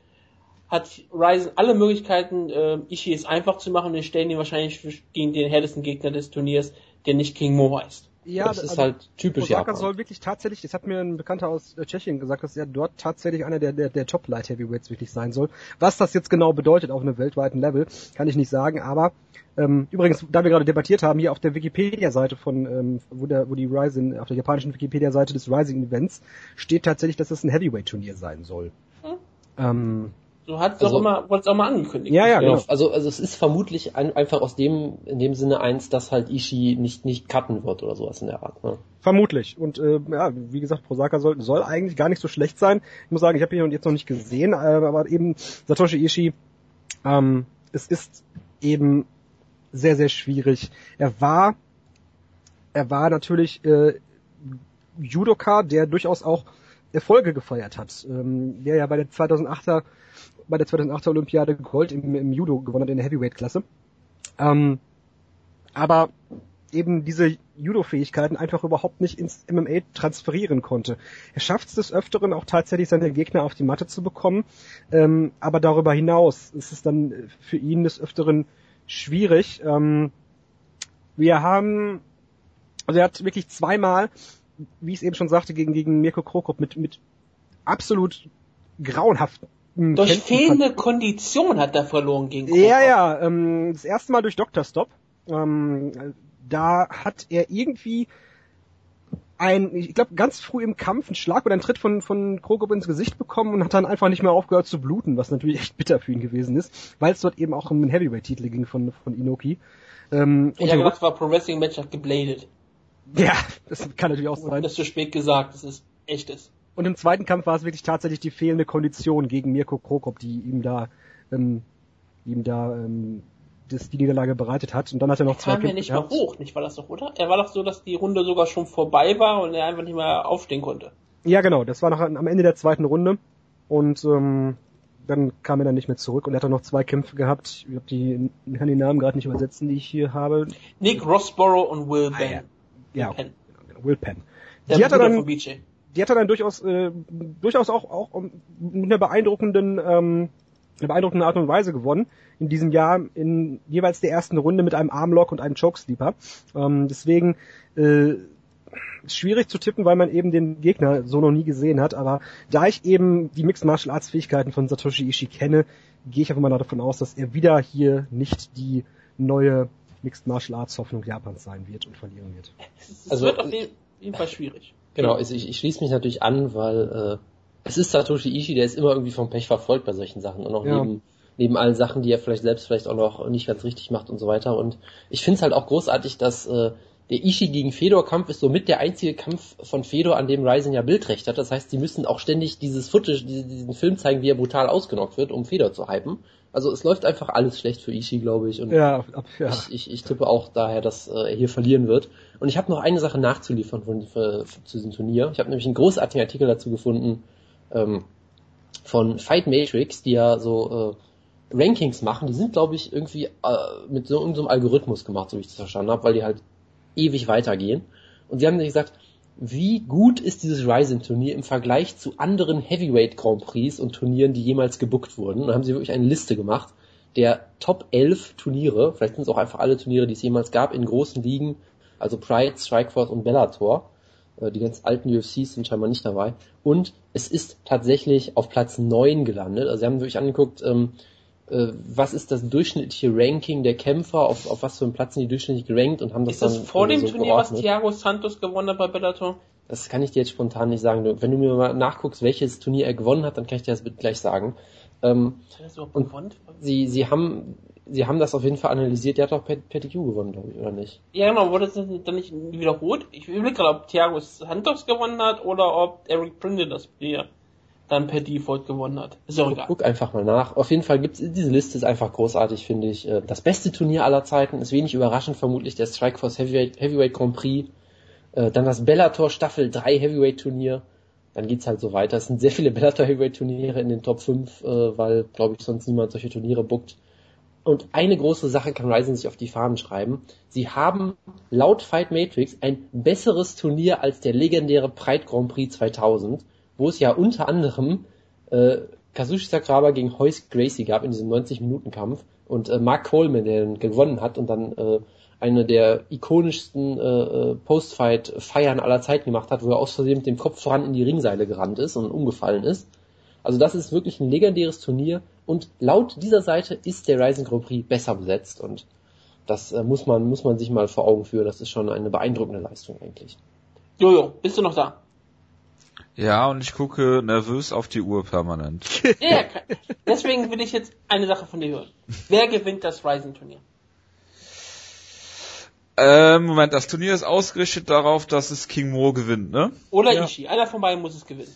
hat Ryzen alle Möglichkeiten, äh, Ishii es einfach zu machen und stellen ihn wahrscheinlich gegen den härtesten Gegner des Turniers, der nicht King Mo heißt. Ja, das ist also halt typisch Osaka Japan. soll wirklich tatsächlich, das hat mir ein Bekannter aus äh, Tschechien gesagt, dass er dort tatsächlich einer der, der, der Top Light Heavyweights wirklich sein soll. Was das jetzt genau bedeutet auf einem weltweiten Level, kann ich nicht sagen, aber ähm, übrigens, da wir gerade debattiert haben, hier auf der Wikipedia-Seite von, ähm, wo, der, wo die Rising, auf der japanischen Wikipedia-Seite des Rising Events steht tatsächlich, dass es ein Heavyweight-Turnier sein soll. Hm. Ähm, so hat es also, auch immer, wollte es auch mal angekündigt. Ja, ja, genau. genau. Also, also es ist vermutlich ein, einfach aus dem, in dem Sinne eins, dass halt Ishii nicht, nicht cutten wird oder sowas in der Art. Ne? Vermutlich. Und äh, ja, wie gesagt, Prosaka soll, soll eigentlich gar nicht so schlecht sein. Ich muss sagen, ich habe ihn jetzt noch nicht gesehen, äh, aber eben Satoshi Ishii, ähm, es ist eben sehr, sehr schwierig. Er war, er war natürlich äh, Judoka, der durchaus auch Erfolge gefeiert hat, ähm, der ja bei der 2008er bei der 2008er Olympiade Gold im, im Judo gewonnen hat in der Heavyweight-Klasse. Ähm, aber eben diese Judo-Fähigkeiten einfach überhaupt nicht ins MMA transferieren konnte. Er schafft es des Öfteren auch tatsächlich seine Gegner auf die Matte zu bekommen, ähm, aber darüber hinaus ist es dann für ihn des Öfteren schwierig. Ähm, wir haben, also er hat wirklich zweimal, wie ich es eben schon sagte, gegen, gegen Mirko Krokop mit, mit absolut grauenhaften durch Kämpfen fehlende Kondition hat er verloren gegen Kocher. Ja, ja, ähm, das erste Mal durch Dr. Stop. Ähm, da hat er irgendwie ein, ich glaube, ganz früh im Kampf einen Schlag oder einen Tritt von, von Krokop ins Gesicht bekommen und hat dann einfach nicht mehr aufgehört zu bluten, was natürlich echt bitter für ihn gewesen ist, weil es dort eben auch um den Heavyweight-Titel ging von, von Inoki. Ähm, ich habe gedacht, war Pro Wrestling Match hat gebladet. Ja, das kann natürlich auch sein. Das ist zu spät gesagt, das ist echtes. Und im zweiten Kampf war es wirklich tatsächlich die fehlende Kondition gegen Mirko Krokop, die ihm da, ähm, ihm da ähm, das, die Niederlage bereitet hat. Und dann hat er noch er zwei kam Kämpfe ja nicht gehabt. mehr hoch, nicht war das doch, oder? Er war doch so, dass die Runde sogar schon vorbei war und er einfach nicht mehr aufstehen konnte. Ja, genau. Das war noch am Ende der zweiten Runde. Und ähm, dann kam er dann nicht mehr zurück und er hat dann noch zwei Kämpfe gehabt. Ich, hab die, ich kann die Namen gerade nicht übersetzen, die ich hier habe. Nick Rossborough und Will Penn. Ah, ja, ja Penn. Genau, Will Penn. Der die hat er dann, die hat er dann durchaus, äh, durchaus auch, auch mit einer beeindruckenden, ähm, eine beeindruckende Art und Weise gewonnen. In diesem Jahr in jeweils der ersten Runde mit einem Armlock und einem Chokesleeper. Ähm, deswegen äh, schwierig zu tippen, weil man eben den Gegner so noch nie gesehen hat. Aber da ich eben die Mixed Martial Arts Fähigkeiten von Satoshi Ishii kenne, gehe ich einfach mal davon aus, dass er wieder hier nicht die neue Mixed Martial Arts Hoffnung Japans sein wird und verlieren wird. Es also, wird auf jeden Fall schwierig. Genau, ich, ich schließe mich natürlich an, weil äh, es ist Satoshi Ishii, der ist immer irgendwie vom Pech verfolgt bei solchen Sachen und auch ja. neben neben allen Sachen, die er vielleicht selbst vielleicht auch noch nicht ganz richtig macht und so weiter. Und ich finde es halt auch großartig, dass äh, der Ishii gegen Fedor-Kampf ist somit der einzige Kampf von Fedor, an dem Ryzen ja Bildrecht hat. Das heißt, sie müssen auch ständig dieses Footage, diesen Film zeigen, wie er brutal ausgenockt wird, um Fedor zu hypen. Also es läuft einfach alles schlecht für Ishii, glaube ich. Und ja, ja. Ich, ich, ich tippe auch daher, dass äh, er hier verlieren wird. Und ich habe noch eine Sache nachzuliefern von, für, für, zu diesem Turnier. Ich habe nämlich einen großartigen Artikel dazu gefunden ähm, von Fight Matrix, die ja so äh, Rankings machen. Die sind, glaube ich, irgendwie äh, mit so, so einem Algorithmus gemacht, so wie ich das verstanden habe, weil die halt ewig weitergehen. Und sie haben gesagt, wie gut ist dieses Ryzen-Turnier im Vergleich zu anderen Heavyweight Grand Prix und Turnieren, die jemals gebuckt wurden. Und da haben sie wirklich eine Liste gemacht, der Top 11 Turniere, vielleicht sind es auch einfach alle Turniere, die es jemals gab, in großen Ligen, also Pride, Strikeforce und Bellator. Äh, die ganz alten UFCs sind scheinbar nicht dabei. Und es ist tatsächlich auf Platz 9 gelandet. Also sie haben sich angeguckt, ähm, äh, was ist das durchschnittliche Ranking der Kämpfer, auf, auf was für einen Platz sind die durchschnittlich gerankt und haben das ist dann das vor dem so Turnier, geordnet. was Thiago Santos gewonnen hat bei Bellator? Das kann ich dir jetzt spontan nicht sagen. Wenn du mir mal nachguckst, welches Turnier er gewonnen hat, dann kann ich dir das gleich sagen. Ähm, Und- gewonnen? sie, sie haben, sie haben das auf jeden Fall analysiert. Der hat doch Pettigrew gewonnen, glaube ich, oder nicht? Ja, genau, wurde das dann nicht wiederholt? Ich überlege gerade, ob Thiago Santos gewonnen hat oder ob Eric Prindle das Turnier dann per Default gewonnen hat. Ist auch Guck, egal. guck einfach mal nach. Auf jeden Fall gibt's diese Liste ist einfach großartig, finde ich. Äh, Das beste Turnier aller Zeiten ist wenig überraschend vermutlich der Strikeforce Heavyweight, Heavyweight Grand Prix. Äh, Dann das Bellator Staffel 3 Heavyweight Turnier. Dann geht's halt so weiter. Es sind sehr viele Bellator Heavyweight Turniere in den Top 5, äh, weil, glaube ich, sonst niemand solche Turniere bookt. Und eine große Sache kann Ryzen sich auf die Fahnen schreiben. Sie haben laut Fight Matrix ein besseres Turnier als der legendäre Pride Grand Prix 2000, wo es ja unter anderem äh, Kazushi Sakuraba gegen Hoist Gracie gab in diesem 90-Minuten-Kampf und äh, Mark Coleman, der gewonnen hat und dann äh, eine der ikonischsten äh, äh, Post-Fight-Feiern aller Zeiten gemacht hat, wo er aus Versehen mit dem Kopf voran in die Ringseile gerannt ist und umgefallen ist. Also das ist wirklich ein legendäres Turnier und laut dieser Seite ist der Rising Grand Prix besser besetzt und das äh, muss man muss man sich mal vor Augen führen. Das ist schon eine beeindruckende Leistung eigentlich. Jojo, bist du noch da? Ja, und ich gucke nervös auf die Uhr permanent. Ja, [LAUGHS] deswegen will ich jetzt eine Sache von dir hören. Wer gewinnt das Rising-Turnier? Ähm, Moment, das Turnier ist ausgerichtet darauf, dass es King Mo gewinnt, ne? Oder Ja. Ishii. Einer von beiden muss es gewinnen.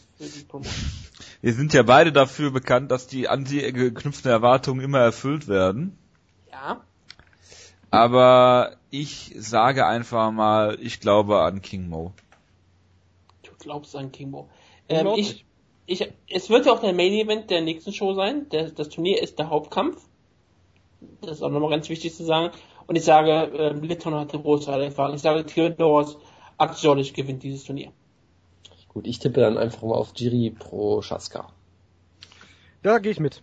Wir sind ja beide dafür bekannt, dass die an sie geknüpften Erwartungen immer erfüllt werden. Ja. Aber ich sage einfach mal, ich glaube an King Mo. Du glaubst an Kimbo. Ich Ähm, ich, ich, es wird ja auch der Main Event der nächsten Show sein. Der, das Turnier ist der Hauptkampf. Das ist auch nochmal ganz wichtig zu sagen. Und ich sage, ähm, Litton hatte große Erfahrung. Ich sage, Theodoros Akjolic gewinnt dieses Turnier. Gut, ich tippe dann einfach mal auf Jiri Prochaska. Da gehe ich mit.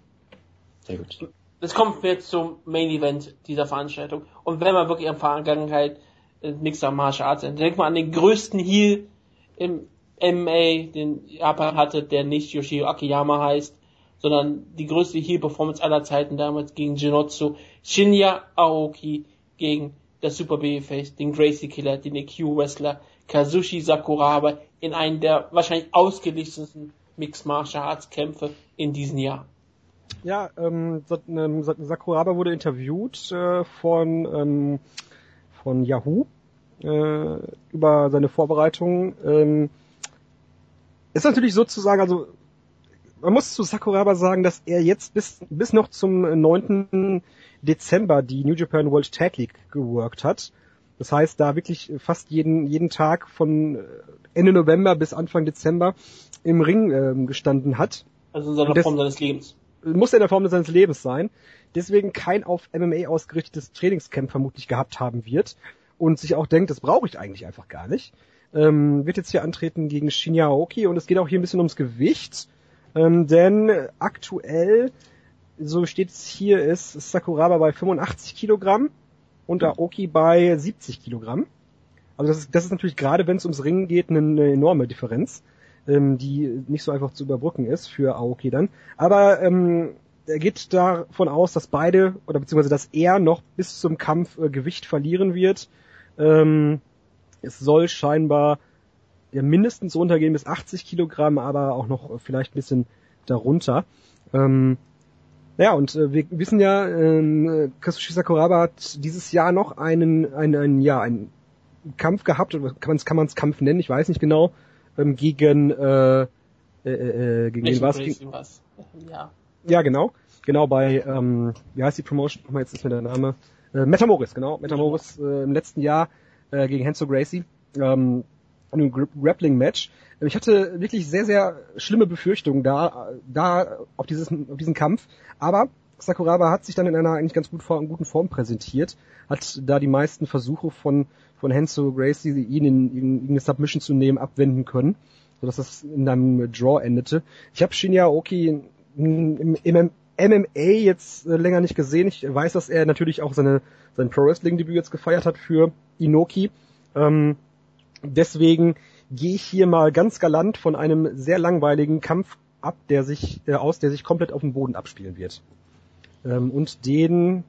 Sehr gut. Das kommt jetzt zum Main Event dieser Veranstaltung. Und wenn man wirklich an Vergangenheit äh, Mixer Martial Arts denkt, denkt man an den größten Heel im MMA, den Japan hatte, der nicht Yoshio Akiyama heißt, sondern die größte Heel-Performance aller Zeiten damals gegen Jinotsu, Shinya Aoki gegen das Super Babyface, den Gracie Killer, den EQ Wrestler, Kazushi Sakuraba in einem der wahrscheinlich ausgelichtesten Mixed Martial Arts Kämpfe in diesem Jahr. Ja, ähm, ähm, Sa- Sakuraba wurde interviewt äh, von ähm, von Yahoo äh, über seine Vorbereitungen. Ähm, ist natürlich sozusagen, also man muss zu Sakuraba sagen, dass er jetzt bis bis noch zum 9. Dezember die New Japan World Tag League geworkt hat. Das heißt, da wirklich fast jeden jeden Tag von äh, Ende November bis Anfang Dezember im Ring ähm, gestanden hat Also in seiner Form seines Lebens. muss in der Form seines Lebens sein, deswegen kein auf MMA ausgerichtetes Trainingscamp vermutlich gehabt haben wird und sich auch denkt, das brauche ich eigentlich einfach gar nicht. Ähm, wird jetzt hier antreten gegen Shinya Aoki und es geht auch hier ein bisschen ums Gewicht, ähm, denn aktuell, so steht es hier, ist Sakuraba bei 85 Kilogramm und Aoki bei 70 Kilogramm. Also das ist, das ist natürlich gerade, wenn es ums Ringen geht, eine, eine enorme Differenz, ähm, die nicht so einfach zu überbrücken ist für Aoki dann. Aber ähm, er geht davon aus, dass beide oder beziehungsweise dass er noch bis zum Kampf äh, Gewicht verlieren wird. Ähm, es soll scheinbar ja, mindestens runtergehen bis 80 Kilogramm, aber auch noch äh, vielleicht ein bisschen darunter. Ähm, ja, und äh, wir wissen ja, ähm, Kazushi Sakuraba hat dieses Jahr noch einen, einen, einen ja, einen Kampf gehabt, oder kann man es kann man's Kampf nennen, ich weiß nicht genau, ähm, gegen, äh, äh, äh, gegen Nicht war's? Gracie was. Ja. Ja, genau. Genau bei, ähm, wie heißt die Promotion? Nochmal, jetzt ist mir der Name. Äh, Metamoris, genau. Metamoris äh, im letzten Jahr äh, gegen Henzo Gracie. Ähm, einem Gra- Grappling-Match. Ich hatte wirklich sehr, sehr schlimme Befürchtungen da, da auf, dieses, auf diesen Kampf. Aber Sakuraba hat sich dann in einer eigentlich ganz gut, guten Form präsentiert, hat da die meisten Versuche von, von Henzo Gracie, ihn in, in, in eine Submission zu nehmen, abwenden können, sodass das in einem Draw endete. Ich habe Shinya Aoki im, im, MMA jetzt äh, länger nicht gesehen. Ich weiß, dass er natürlich auch seine, sein Pro Wrestling Debüt jetzt gefeiert hat für Inoki. Ähm, deswegen gehe ich hier mal ganz galant von einem sehr langweiligen Kampf ab, der sich äh, aus, der sich komplett auf dem Boden abspielen wird. Ähm, und den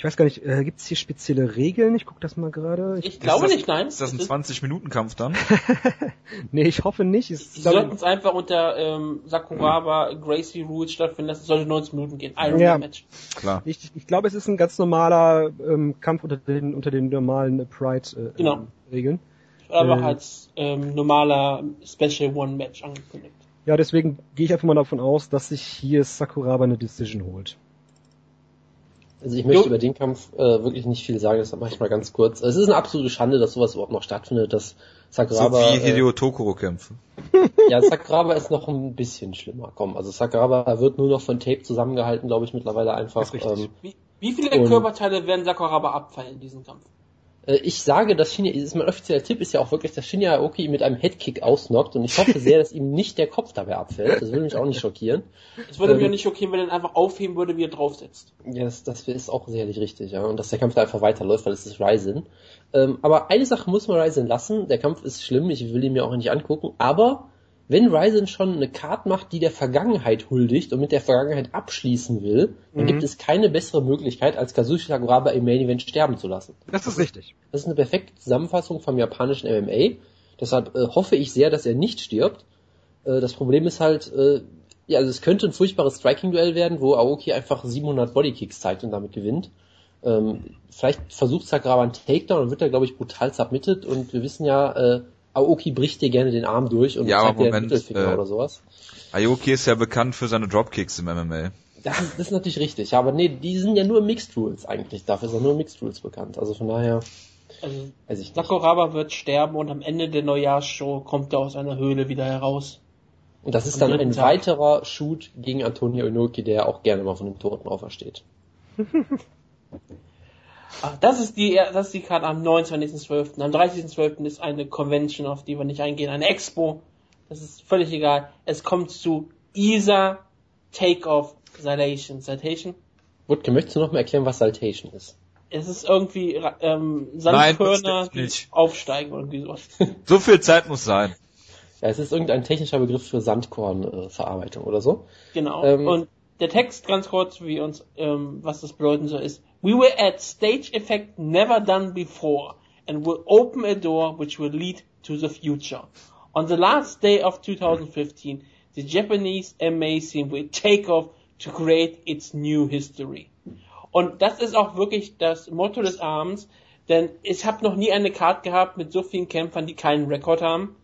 ich weiß gar nicht, äh, gibt es hier spezielle Regeln? Ich gucke das mal gerade. Ich, ich glaube das, nicht, nein. Ist das ein 20-Minuten-Kampf dann? [LAUGHS] nee, ich hoffe nicht. Es Sie sollten es einfach unter ähm, Sakuraba Gracie Rules stattfinden lassen. Es sollte 90 Minuten gehen. Iron ja, Match. Klar. Ich, ich glaube, es ist ein ganz normaler ähm, Kampf unter den unter den normalen Pride äh, genau. Regeln. Aber äh, als ähm, normaler Special One Match angekündigt. Ja, deswegen gehe ich einfach mal davon aus, dass sich hier Sakuraba eine Decision holt. Also ich möchte jo. über den Kampf äh, wirklich nicht viel sagen, deshalb mache ich mal ganz kurz. Es ist eine absolute Schande, dass sowas überhaupt noch stattfindet, dass Sakuraba... So wie Hideo äh, Tokoro kämpfe. ja, Sakuraba ist noch ein bisschen schlimmer. Komm, also Sakuraba wird nur noch von Tape zusammengehalten, glaube ich, mittlerweile einfach. Ähm, wie, wie viele Körperteile werden Sakuraba abfallen in diesem Kampf? Äh, ich sage, dass Shinya, ist mein offizieller Tipp ist ja auch wirklich, dass Shinya Aoki mit einem Headkick ausnockt und ich hoffe [LAUGHS] sehr, dass ihm nicht der Kopf dabei abfällt. Das würde mich auch nicht schockieren. Es würde ähm, mich auch nicht schockieren, wenn er ihn einfach aufheben würde, wie er draufsetzt. Ja, das, das ist auch sicherlich richtig, ja. Und dass der Kampf da einfach weiterläuft, weil es ist Ryzen. Ähm, aber eine Sache muss man Ryzen lassen. Der Kampf ist schlimm, ich will ihn mir auch nicht angucken, aber wenn Ryzen schon eine Card macht, die der Vergangenheit huldigt und mit der Vergangenheit abschließen will, dann mhm. gibt es keine bessere Möglichkeit, als Kazushi Sakuraba im Main Event sterben zu lassen. Das ist richtig. Das ist eine perfekte Zusammenfassung vom japanischen MMA. Deshalb äh, hoffe ich sehr, dass er nicht stirbt. Äh, das Problem ist halt, äh, ja, also es könnte ein furchtbares Striking-Duell werden, wo Aoki einfach 700 Bodykicks zeigt und damit gewinnt. Ähm, vielleicht versucht Sakuraba einen Takedown und wird er, glaube ich, brutal submitted und wir wissen ja, äh, Aoki bricht dir gerne den Arm durch und ja, zeigt dir den Mittelfinger äh, oder sowas. Aoki ist ja bekannt für seine Dropkicks im MMA. Das ist, das ist natürlich richtig, aber nee, die sind ja nur Mixed Rules eigentlich. Dafür ist er nur Mixed Rules bekannt. Also von daher. Also, weiß ich Sakuraba wird sterben und am Ende der Neujahrsshow kommt er aus einer Höhle wieder heraus. Und das ist dann ein Tag. weiterer Shoot gegen Antonio Inoki, der auch gerne mal von den Toten aufersteht. [LAUGHS] Ach, das ist die, das ist die Karte am 29.12. Am 30.12. ist eine Convention, auf die wir nicht eingehen, eine Expo. Das ist völlig egal. Es kommt zu ISA Takeoff Citation. Citation? Wutke, möchtest du noch mal erklären, was Saltation ist? Es ist irgendwie ähm, Sandkörner, die aufsteigen oder irgendwie sowas. [LAUGHS] So viel Zeit muss sein. Ja, es ist irgendein technischer Begriff für Sandkornverarbeitung äh, oder so. Genau. Ähm, Und der Text ganz kurz, wie uns, ähm, was das bedeuten soll, ist We will add stage effect never done before and will open a door which will lead to the future. On the last day of 2015, the Japanese MA scene will take off to create its new history. Und das ist auch wirklich das Motto des Abends, denn ich habe noch nie eine Karte gehabt mit so vielen Kämpfern, die keinen Rekord haben.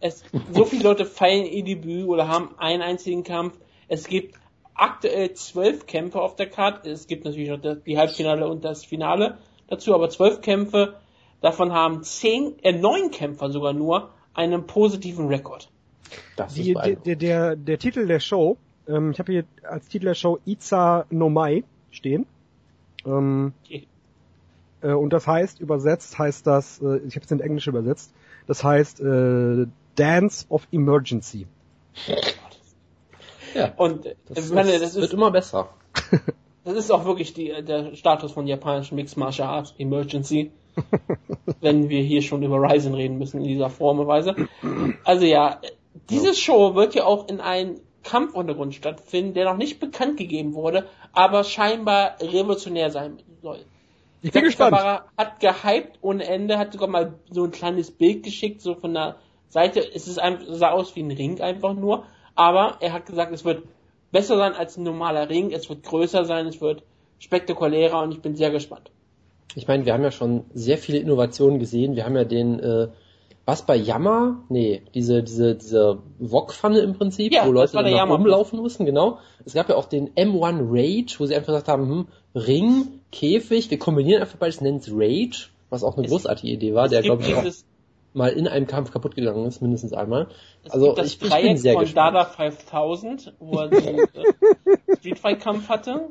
Es, so viele Leute feiern ihr Debüt oder haben einen einzigen Kampf. Es gibt aktuell zwölf Kämpfe auf der Karte. Es gibt natürlich noch die Halbfinale und das Finale dazu, aber zwölf Kämpfe. Davon haben zehn, äh, neun Kämpfer sogar nur einen positiven Rekord. Die, der, der, der Titel der Show, ähm, ich habe hier als Titel der Show Iza no Mai stehen. Ähm, okay. äh, und das heißt, übersetzt heißt das, äh, ich habe es in Englisch übersetzt, das heißt äh, Dance of Emergency. Ja. Und das, meine, das, wird ist, immer besser. [LAUGHS] Das ist auch wirklich die, der Status von japanischen Mixed Martial Arts Emergency. [LAUGHS] wenn wir hier schon über Ryzen reden müssen in dieser Form und Weise. Also ja, diese Show wird ja auch in einem Kampfuntergrund stattfinden, der noch nicht bekannt gegeben wurde, aber scheinbar revolutionär sein soll. Ich bin gespannt. Hat gehypt ohne Ende, hat sogar mal so ein kleines Bild geschickt, so von der Seite. Es ist einfach, sah aus wie ein Ring einfach nur. Aber er hat gesagt, es wird besser sein als ein normaler Ring, es wird größer sein, es wird spektakulärer und ich bin sehr gespannt. Ich meine, wir haben ja schon sehr viele Innovationen gesehen. Wir haben ja den, äh, was bei Yammer? Nee, diese, diese, diese Wok-Pfanne im Prinzip, ja, wo Leute dann noch rumlaufen mussten, genau. Es gab ja auch den M1 Rage, wo sie einfach gesagt haben, hm, Ring, Käfig, wir kombinieren einfach beides, nennen es Rage, was auch eine es, großartige Idee war, der glaube ich auch mal in einem Kampf kaputt gegangen ist, mindestens einmal. Es also gibt das ich, ich bin sehr von gespannt. Dada 5000, wo er den äh, Street Fight Kampf hatte.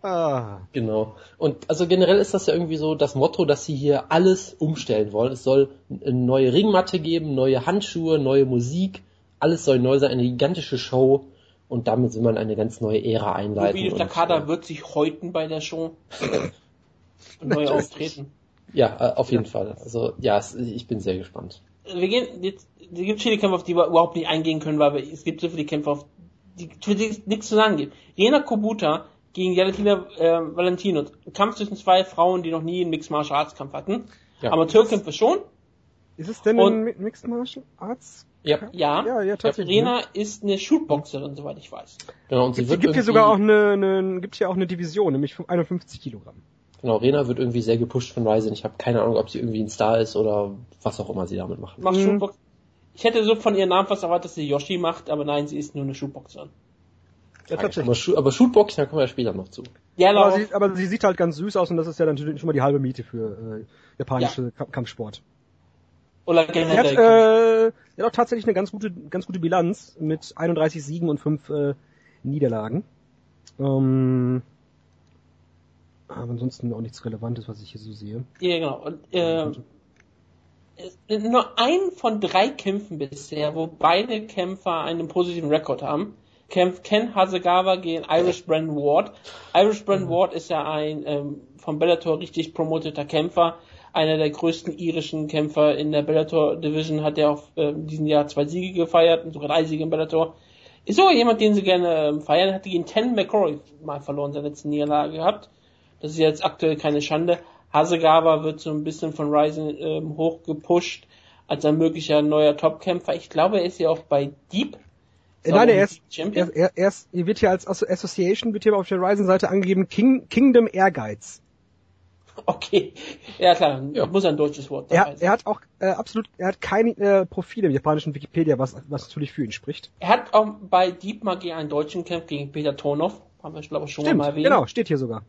Ah. Genau. Und also generell ist das ja irgendwie so das Motto, dass sie hier alles umstellen wollen. Es soll eine neue Ringmatte geben, neue Handschuhe, neue Musik, alles soll neu sein, eine gigantische Show. Und damit will man eine ganz neue Ära einleiten. Wie und, Takada wird sich häuten bei der Show. [LAUGHS] und neu auftreten. Ja, äh, auf jeden Fall. Also ja, ich bin sehr gespannt. Wir gehen jetzt, es gibt viele Kämpfe, auf die wir überhaupt nicht eingehen können, weil wir, es gibt so viele Kämpfe, auf die, für die es nichts zu sagen gibt. Rena Kobuta gegen Valentina äh, Valentino. Ein Kampf zwischen zwei Frauen, die noch nie einen Mixed Martial Arts Kampf hatten. Ja. Amateurkämpfe schon. Ist es denn Und- ein Mi- Mixed Martial Arts? Ja, Ja. Ja, ja, tatsächlich. Rena ist eine Shootboxerin, soweit ich weiß. genau. Und sie Es wird gibt hier sogar auch eine, eine gibt hier auch eine Division, nämlich 51 Kilogramm. Genau, Rena wird irgendwie sehr gepusht von Ryzen. Ich habe keine Ahnung, ob sie irgendwie ein Star ist oder was auch immer sie damit machen. Macht Mhm. Shootbox. Ich hätte so von ihrem Namen fast erwartet, dass sie Yoshi macht, aber nein, sie ist nur eine Shootboxerin. Ja, Aber, tatsächlich. Schu aber Shootboxing, da kommen wir ja später noch zu. Ja, Aber sie, aber sie sieht halt ganz süß aus und das ist ja natürlich schon mal die halbe Miete für äh, japanische Ka- Kampfsport. Oder Er hat, generell. äh, er hat auch tatsächlich eine ganz gute, ganz gute Bilanz mit 31 Siegen und 5 äh, Niederlagen. Ähm, aber ansonsten auch nichts Relevantes, was ich hier so sehe. Ja, genau. Und, äh, nur ein von drei Kämpfen bisher, wo beide Kämpfer einen positiven Rekord haben. Kämpft Ken Hasegawa gegen Irish Brandon Ward. Irish Brandon Ward ist ja ein ähm, vom Bellator richtig promoteter Kämpfer. Einer der größten irischen Kämpfer in der Bellator Division hat er auch äh, diesem Jahr zwei Siege gefeiert und sogar drei Siege im Bellator. Ist sogar jemand, den sie gerne ähm, feiern. Hatte gegen Ten McCrory mal verloren, seine letzte Niederlage gehabt. Das ist jetzt aktuell keine Schande. Hasegawa wird so ein bisschen von Ryzen ähm, hochgepusht als ein möglicher neuer Topkämpfer. Ich glaube, er ist ja auch bei Deep. Äh, Nein, er ist, Champion. er, er, er ist, hier wird hier als Asso- Association, wird hier auf der Ryzen-Seite angegeben, King, Kingdom Ehrgeiz. Okay. Ja klar, Ja. muss ein deutsches Wort dabei Er, sein. er hat auch äh, absolut, er hat kein äh, Profil im japanischen Wikipedia, was, was natürlich für ihn spricht. Er hat auch bei Deep mal gegen einen deutschen Kampf gegen Peter Tonov. Haben wir, glaube ich, schon Stimmt, mal erwähnt. genau, steht hier sogar.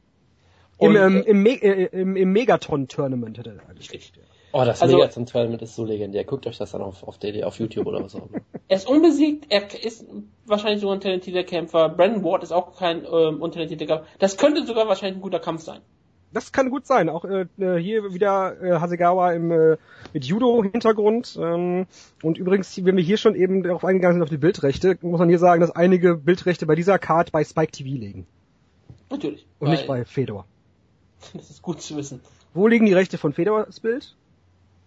Im, ähm, äh, im, Me äh, im, im Megaton-Tournament hat er gespielt. Oh, das Also- Megaton Tournament ist so legendär. Guckt euch das dann auf, auf, DD, auf YouTube oder was auch immer. [LAUGHS] Er ist unbesiegt, er ist wahrscheinlich sogar ein talentierter Kämpfer. Brandon Ward ist auch kein ähm, untalentierter Kämpfer. Das könnte sogar wahrscheinlich ein guter Kampf sein. Das kann gut sein. Auch äh, äh, hier wieder äh, Hasegawa im, äh, mit Judo-Hintergrund. Ähm, und übrigens, wenn wir hier schon eben darauf eingegangen sind auf die Bildrechte, muss man hier sagen, dass einige Bildrechte bei dieser Card bei Spike TV liegen. Natürlich. Und nicht bei Fedor. [LAUGHS] Das ist gut zu wissen. Wo liegen die Rechte von Fedors Bild?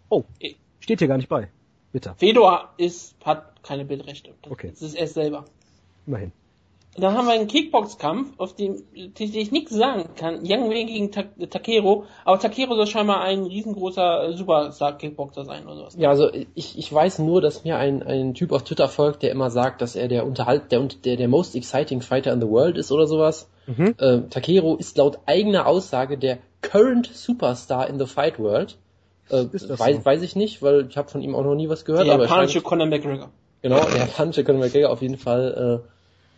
Oh, Eh. steht hier gar nicht bei. Bitte, Fedor ist, hat keine Bildrechte. Das Okay. das ist er selber. immerhin. Dann haben wir einen Kickbox-Kampf, auf dem den ich nichts sagen kann. Yang Wei gegen Ta Takero. Aber Takero soll scheinbar ein riesengroßer äh, Superstar-Kickboxer sein oder sowas. Ja, also ich, ich weiß nur, dass mir ein, ein Typ auf Twitter folgt, der immer sagt, dass er der Unterhalt, der, der, der most exciting fighter in the world ist oder sowas. Mhm. Äh, Takero ist laut eigener Aussage der current Superstar in the fight world. Äh, weiß, so? weiß ich nicht, weil ich habe von ihm auch noch nie was gehört. Der er japanische Conor McGregor. genau, [LAUGHS] der japanische Conor McGregor auf jeden Fall. Äh,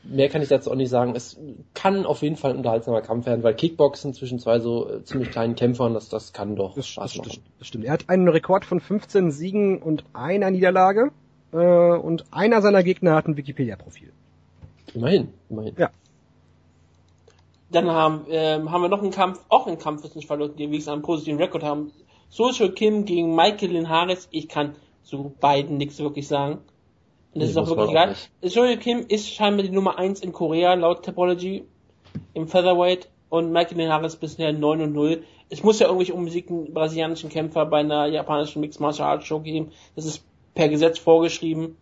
mehr kann ich dazu auch nicht sagen. Es kann auf jeden Fall ein unterhaltsamer Kampf werden, weil Kickboxen zwischen zwei so äh, ziemlich kleinen Kämpfern, das, das kann doch Das, Spaß das, machen. das, das stimmt. Er hat einen Rekord von 15 Siegen und einer Niederlage. Äh, und einer seiner Gegner hat ein Wikipedia-Profil. Immerhin, immerhin. Ja. Dann haben, ähm, haben wir noch einen Kampf, auch einen Kampf ist nicht verloren, die wenigstens einen positiven Rekord haben. Social Kim gegen Michael Linhares. Ich kann zu beiden nichts wirklich sagen. Und das Nee, ist auch wirklich egal. Social Kim ist scheinbar die Nummer 1 in Korea laut Topology im Featherweight und Michael Linhares bisher 9 und 0. Es muss ja irgendwelche unbesiegten brasilianischen Kämpfer bei einer japanischen Mixed Martial Arts Show geben. Das ist per Gesetz vorgeschrieben.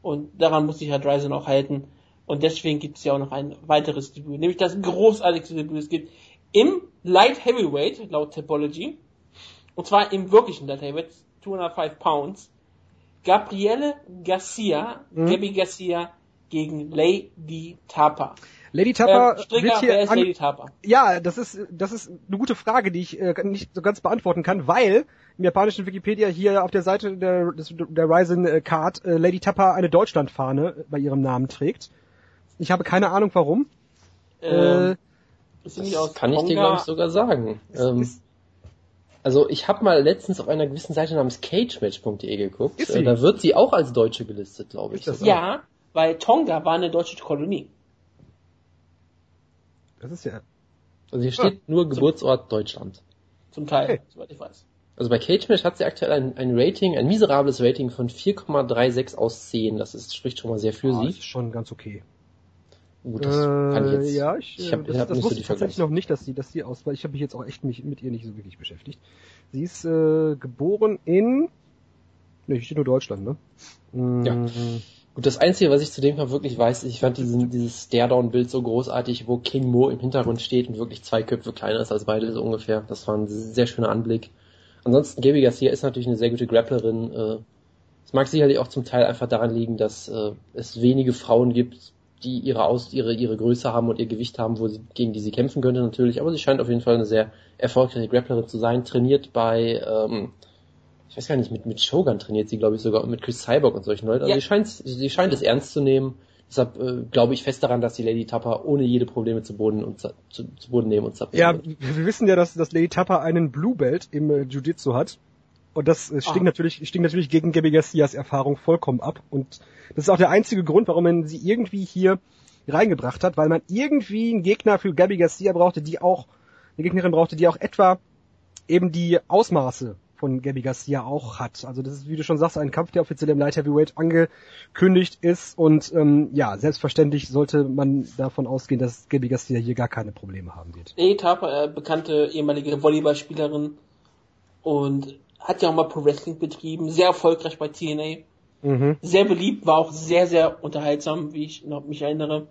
Und daran muss sich Herr Dreisen auch halten. Und deswegen gibt es ja auch noch ein weiteres Debüt, nämlich das großartigste Debüt. Es gibt im Light Heavyweight, laut Topology, und zwar im wirklichen Light Heavyweight, 205 Pounds, Gabriele Garcia, Mhm. Gabby Garcia gegen Lady Tapa. Lady Tapper Äh, Stricker, wird wer hier ist an, Lady Tapa? Ja, das ist das ist eine gute Frage, die ich äh, nicht so ganz beantworten kann, weil im japanischen Wikipedia hier auf der Seite der der Ryzen äh, Card äh, Lady Tapper eine Deutschlandfahne äh, bei ihrem Namen trägt. Ich habe keine Ahnung warum. Ähm, äh, ist aus Kann ich dir, glaube ich, sogar sagen. Ähm, ist- also ich habe mal letztens auf einer gewissen Seite namens cagematch.de geguckt. Ist Äh, sie? da wird sie auch als Deutsche gelistet, glaube ich. Sogar. Ja, weil Tonga war eine deutsche Kolonie. Das ist ja Also hier steht nur Geburtsort Deutschland. Zum Teil, Okay. soweit ich weiß. Also bei Cagematch hat sie aktuell ein, ein Rating, ein miserables Rating von 4,36 aus 10. Das ist, spricht schon mal sehr für ah, sie. das ist schon ganz okay. Gut, das kann ich jetzt. Äh, ja, ich, ich hab, das, ich hab das wusste ich tatsächlich noch nicht, dass sie, dass sie aus, weil ich habe mich jetzt auch echt mich, mit ihr nicht so wirklich beschäftigt. Sie ist äh, geboren in, ne, hier steht nur Deutschland, ne? Mm, Ja. Gut, das Einzige, was ich zu dem Kampf wirklich weiß, ich fand diesen, dieses Stare-Down-Bild so großartig, wo King Mo im Hintergrund steht und wirklich zwei Köpfe kleiner ist als beide so ungefähr. Das war ein sehr schöner Anblick. Ansonsten, Gabi Garcia ist natürlich eine sehr gute Grapplerin. Äh, Es mag sicherlich auch zum Teil einfach daran liegen, dass äh, es wenige Frauen gibt, die ihre, Aus ihre, ihre Größe haben und ihr Gewicht haben, wo sie, gegen die sie kämpfen könnte natürlich. Aber sie scheint auf jeden Fall eine sehr erfolgreiche Grapplerin zu sein. Trainiert bei, ähm, ich weiß gar nicht, mit, mit Shogun trainiert sie, glaube ich, sogar und mit Chris Cyborg und solchen Leuten. Also Ja. sie, scheint, sie scheint es ernst zu nehmen. Deshalb äh, glaube ich fest daran, dass die Lady Tapper ohne jede Probleme zu Boden und zu, zu, Boden nehmen und zappieren Ja, wird. wir wissen ja, dass, dass Lady Tapper einen Blue Belt im äh, Jiu-Jitsu hat. Und das äh, stinkt Ah. natürlich, stinkt natürlich gegen Gabby Garcias Erfahrung vollkommen ab. Und das ist auch der einzige Grund, warum man sie irgendwie hier reingebracht hat, weil man irgendwie einen Gegner für Gabby Garcia brauchte, die auch, eine Gegnerin brauchte, die auch etwa eben die Ausmaße von Gabby Garcia auch hat. Also das ist, wie du schon sagst, ein Kampf, der offiziell im Light Heavyweight angekündigt ist. Und ähm, ja, selbstverständlich sollte man davon ausgehen, dass Gabby Garcia hier gar keine Probleme haben wird. Tapper, äh, bekannte ehemalige Volleyballspielerin und hat ja auch mal Pro Wrestling betrieben, sehr erfolgreich bei TNA, Mhm. sehr beliebt, war auch sehr, sehr unterhaltsam, wie ich noch mich erinnere.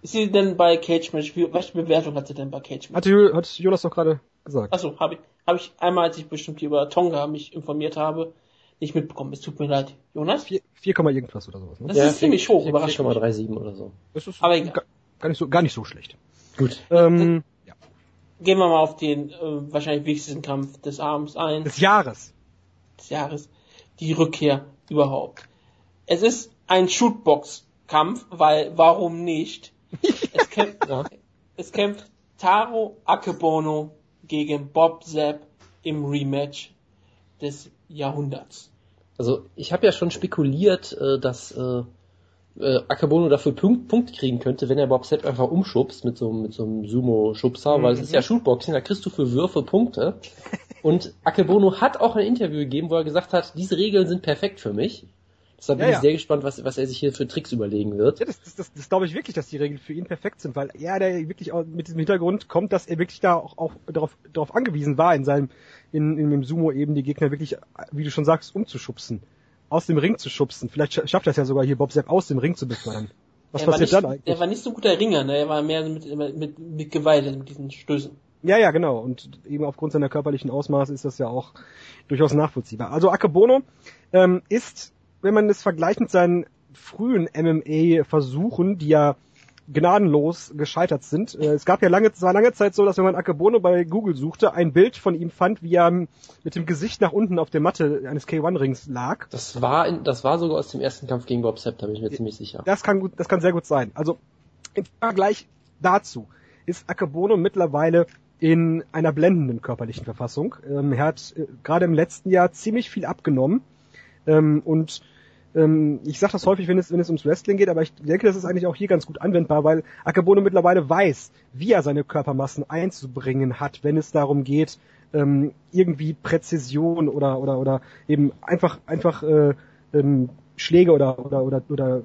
Ist sie denn bei Cage Match, welche Bewertung hat sie denn bei Cage Match? Hatte hat Jonas doch gerade gesagt. Achso, habe ich, hab ich einmal, als ich bestimmt hier über Tonga mich informiert habe, nicht mitbekommen. Es tut mir leid. Jonas? 4, 4, Komma irgendwas oder sowas. Ne? Das ist ziemlich hoch, überraschend. 4,37 oder so. Das ist Aber egal. gar, gar nicht so gar nicht so schlecht. Gut. Ähm, ja. Gehen wir mal auf den äh, wahrscheinlich wichtigsten Kampf des Abends ein. Des Jahres. des Jahres die Rückkehr überhaupt. Es ist ein Shootbox-Kampf, weil warum nicht? [LAUGHS] Es kämpft, Ja. es kämpft Taro Akebono gegen Bob Zapp im Rematch des Jahrhunderts. Also ich habe ja schon spekuliert, äh, dass äh, Akebono dafür Punkt, Punkte kriegen könnte, wenn er Bob Sepp einfach umschubst mit so, einem- mit so einem Sumo-Schubser, weil es ist ja Shootboxing, da kriegst du für Würfe Punkte. Und Akebono hat auch ein Interview gegeben, wo er gesagt hat, diese Regeln sind perfekt für mich. Deshalb bin Ja, ich ja. sehr gespannt, was, was er sich hier für Tricks überlegen wird. Ja, das, das, das, das glaube ich wirklich, dass die Regeln für ihn perfekt sind, weil er der wirklich auch mit diesem Hintergrund kommt, dass er wirklich da auch, auch darauf, darauf angewiesen war, in seinem, in, in dem Sumo eben die Gegner wirklich, wie du schon sagst, umzuschubsen. Aus dem Ring zu schubsen. Vielleicht scha- schafft das ja sogar hier Bob Sepp aus dem Ring zu befördern. Was er war passiert nicht, dann eigentlich? Er war nicht so ein guter Ringer, ne? er war mehr mit, mit, mit Gewalt, mit diesen Stößen. Ja, ja, genau. Und eben aufgrund seiner körperlichen Ausmaße ist das ja auch durchaus nachvollziehbar. Also Akebono ähm, ist, wenn man es vergleicht mit seinen frühen MMA-Versuchen, die ja gnadenlos gescheitert sind. Äh, es gab ja lange, es war lange Zeit so, dass wenn man Akebono bei Google suchte, ein Bild von ihm fand, wie er mit dem Gesicht nach unten auf der Matte eines K1-Rings lag. Das war, in, das war sogar aus dem ersten Kampf gegen Bob Sepp, da bin ich mir ziemlich sicher. Das kann gut, das kann sehr gut sein. Also im Vergleich dazu ist Akebono mittlerweile in einer blendenden körperlichen Verfassung. Ähm, er hat äh, gerade im letzten Jahr ziemlich viel abgenommen ähm, und ähm, ich sage das häufig, wenn es, wenn es ums Wrestling geht, aber ich denke, das ist eigentlich auch hier ganz gut anwendbar, weil Akebono mittlerweile weiß, wie er seine Körpermassen einzubringen hat, wenn es darum geht, ähm, irgendwie Präzision oder oder oder eben einfach einfach äh, ähm, Schläge oder oder oder oder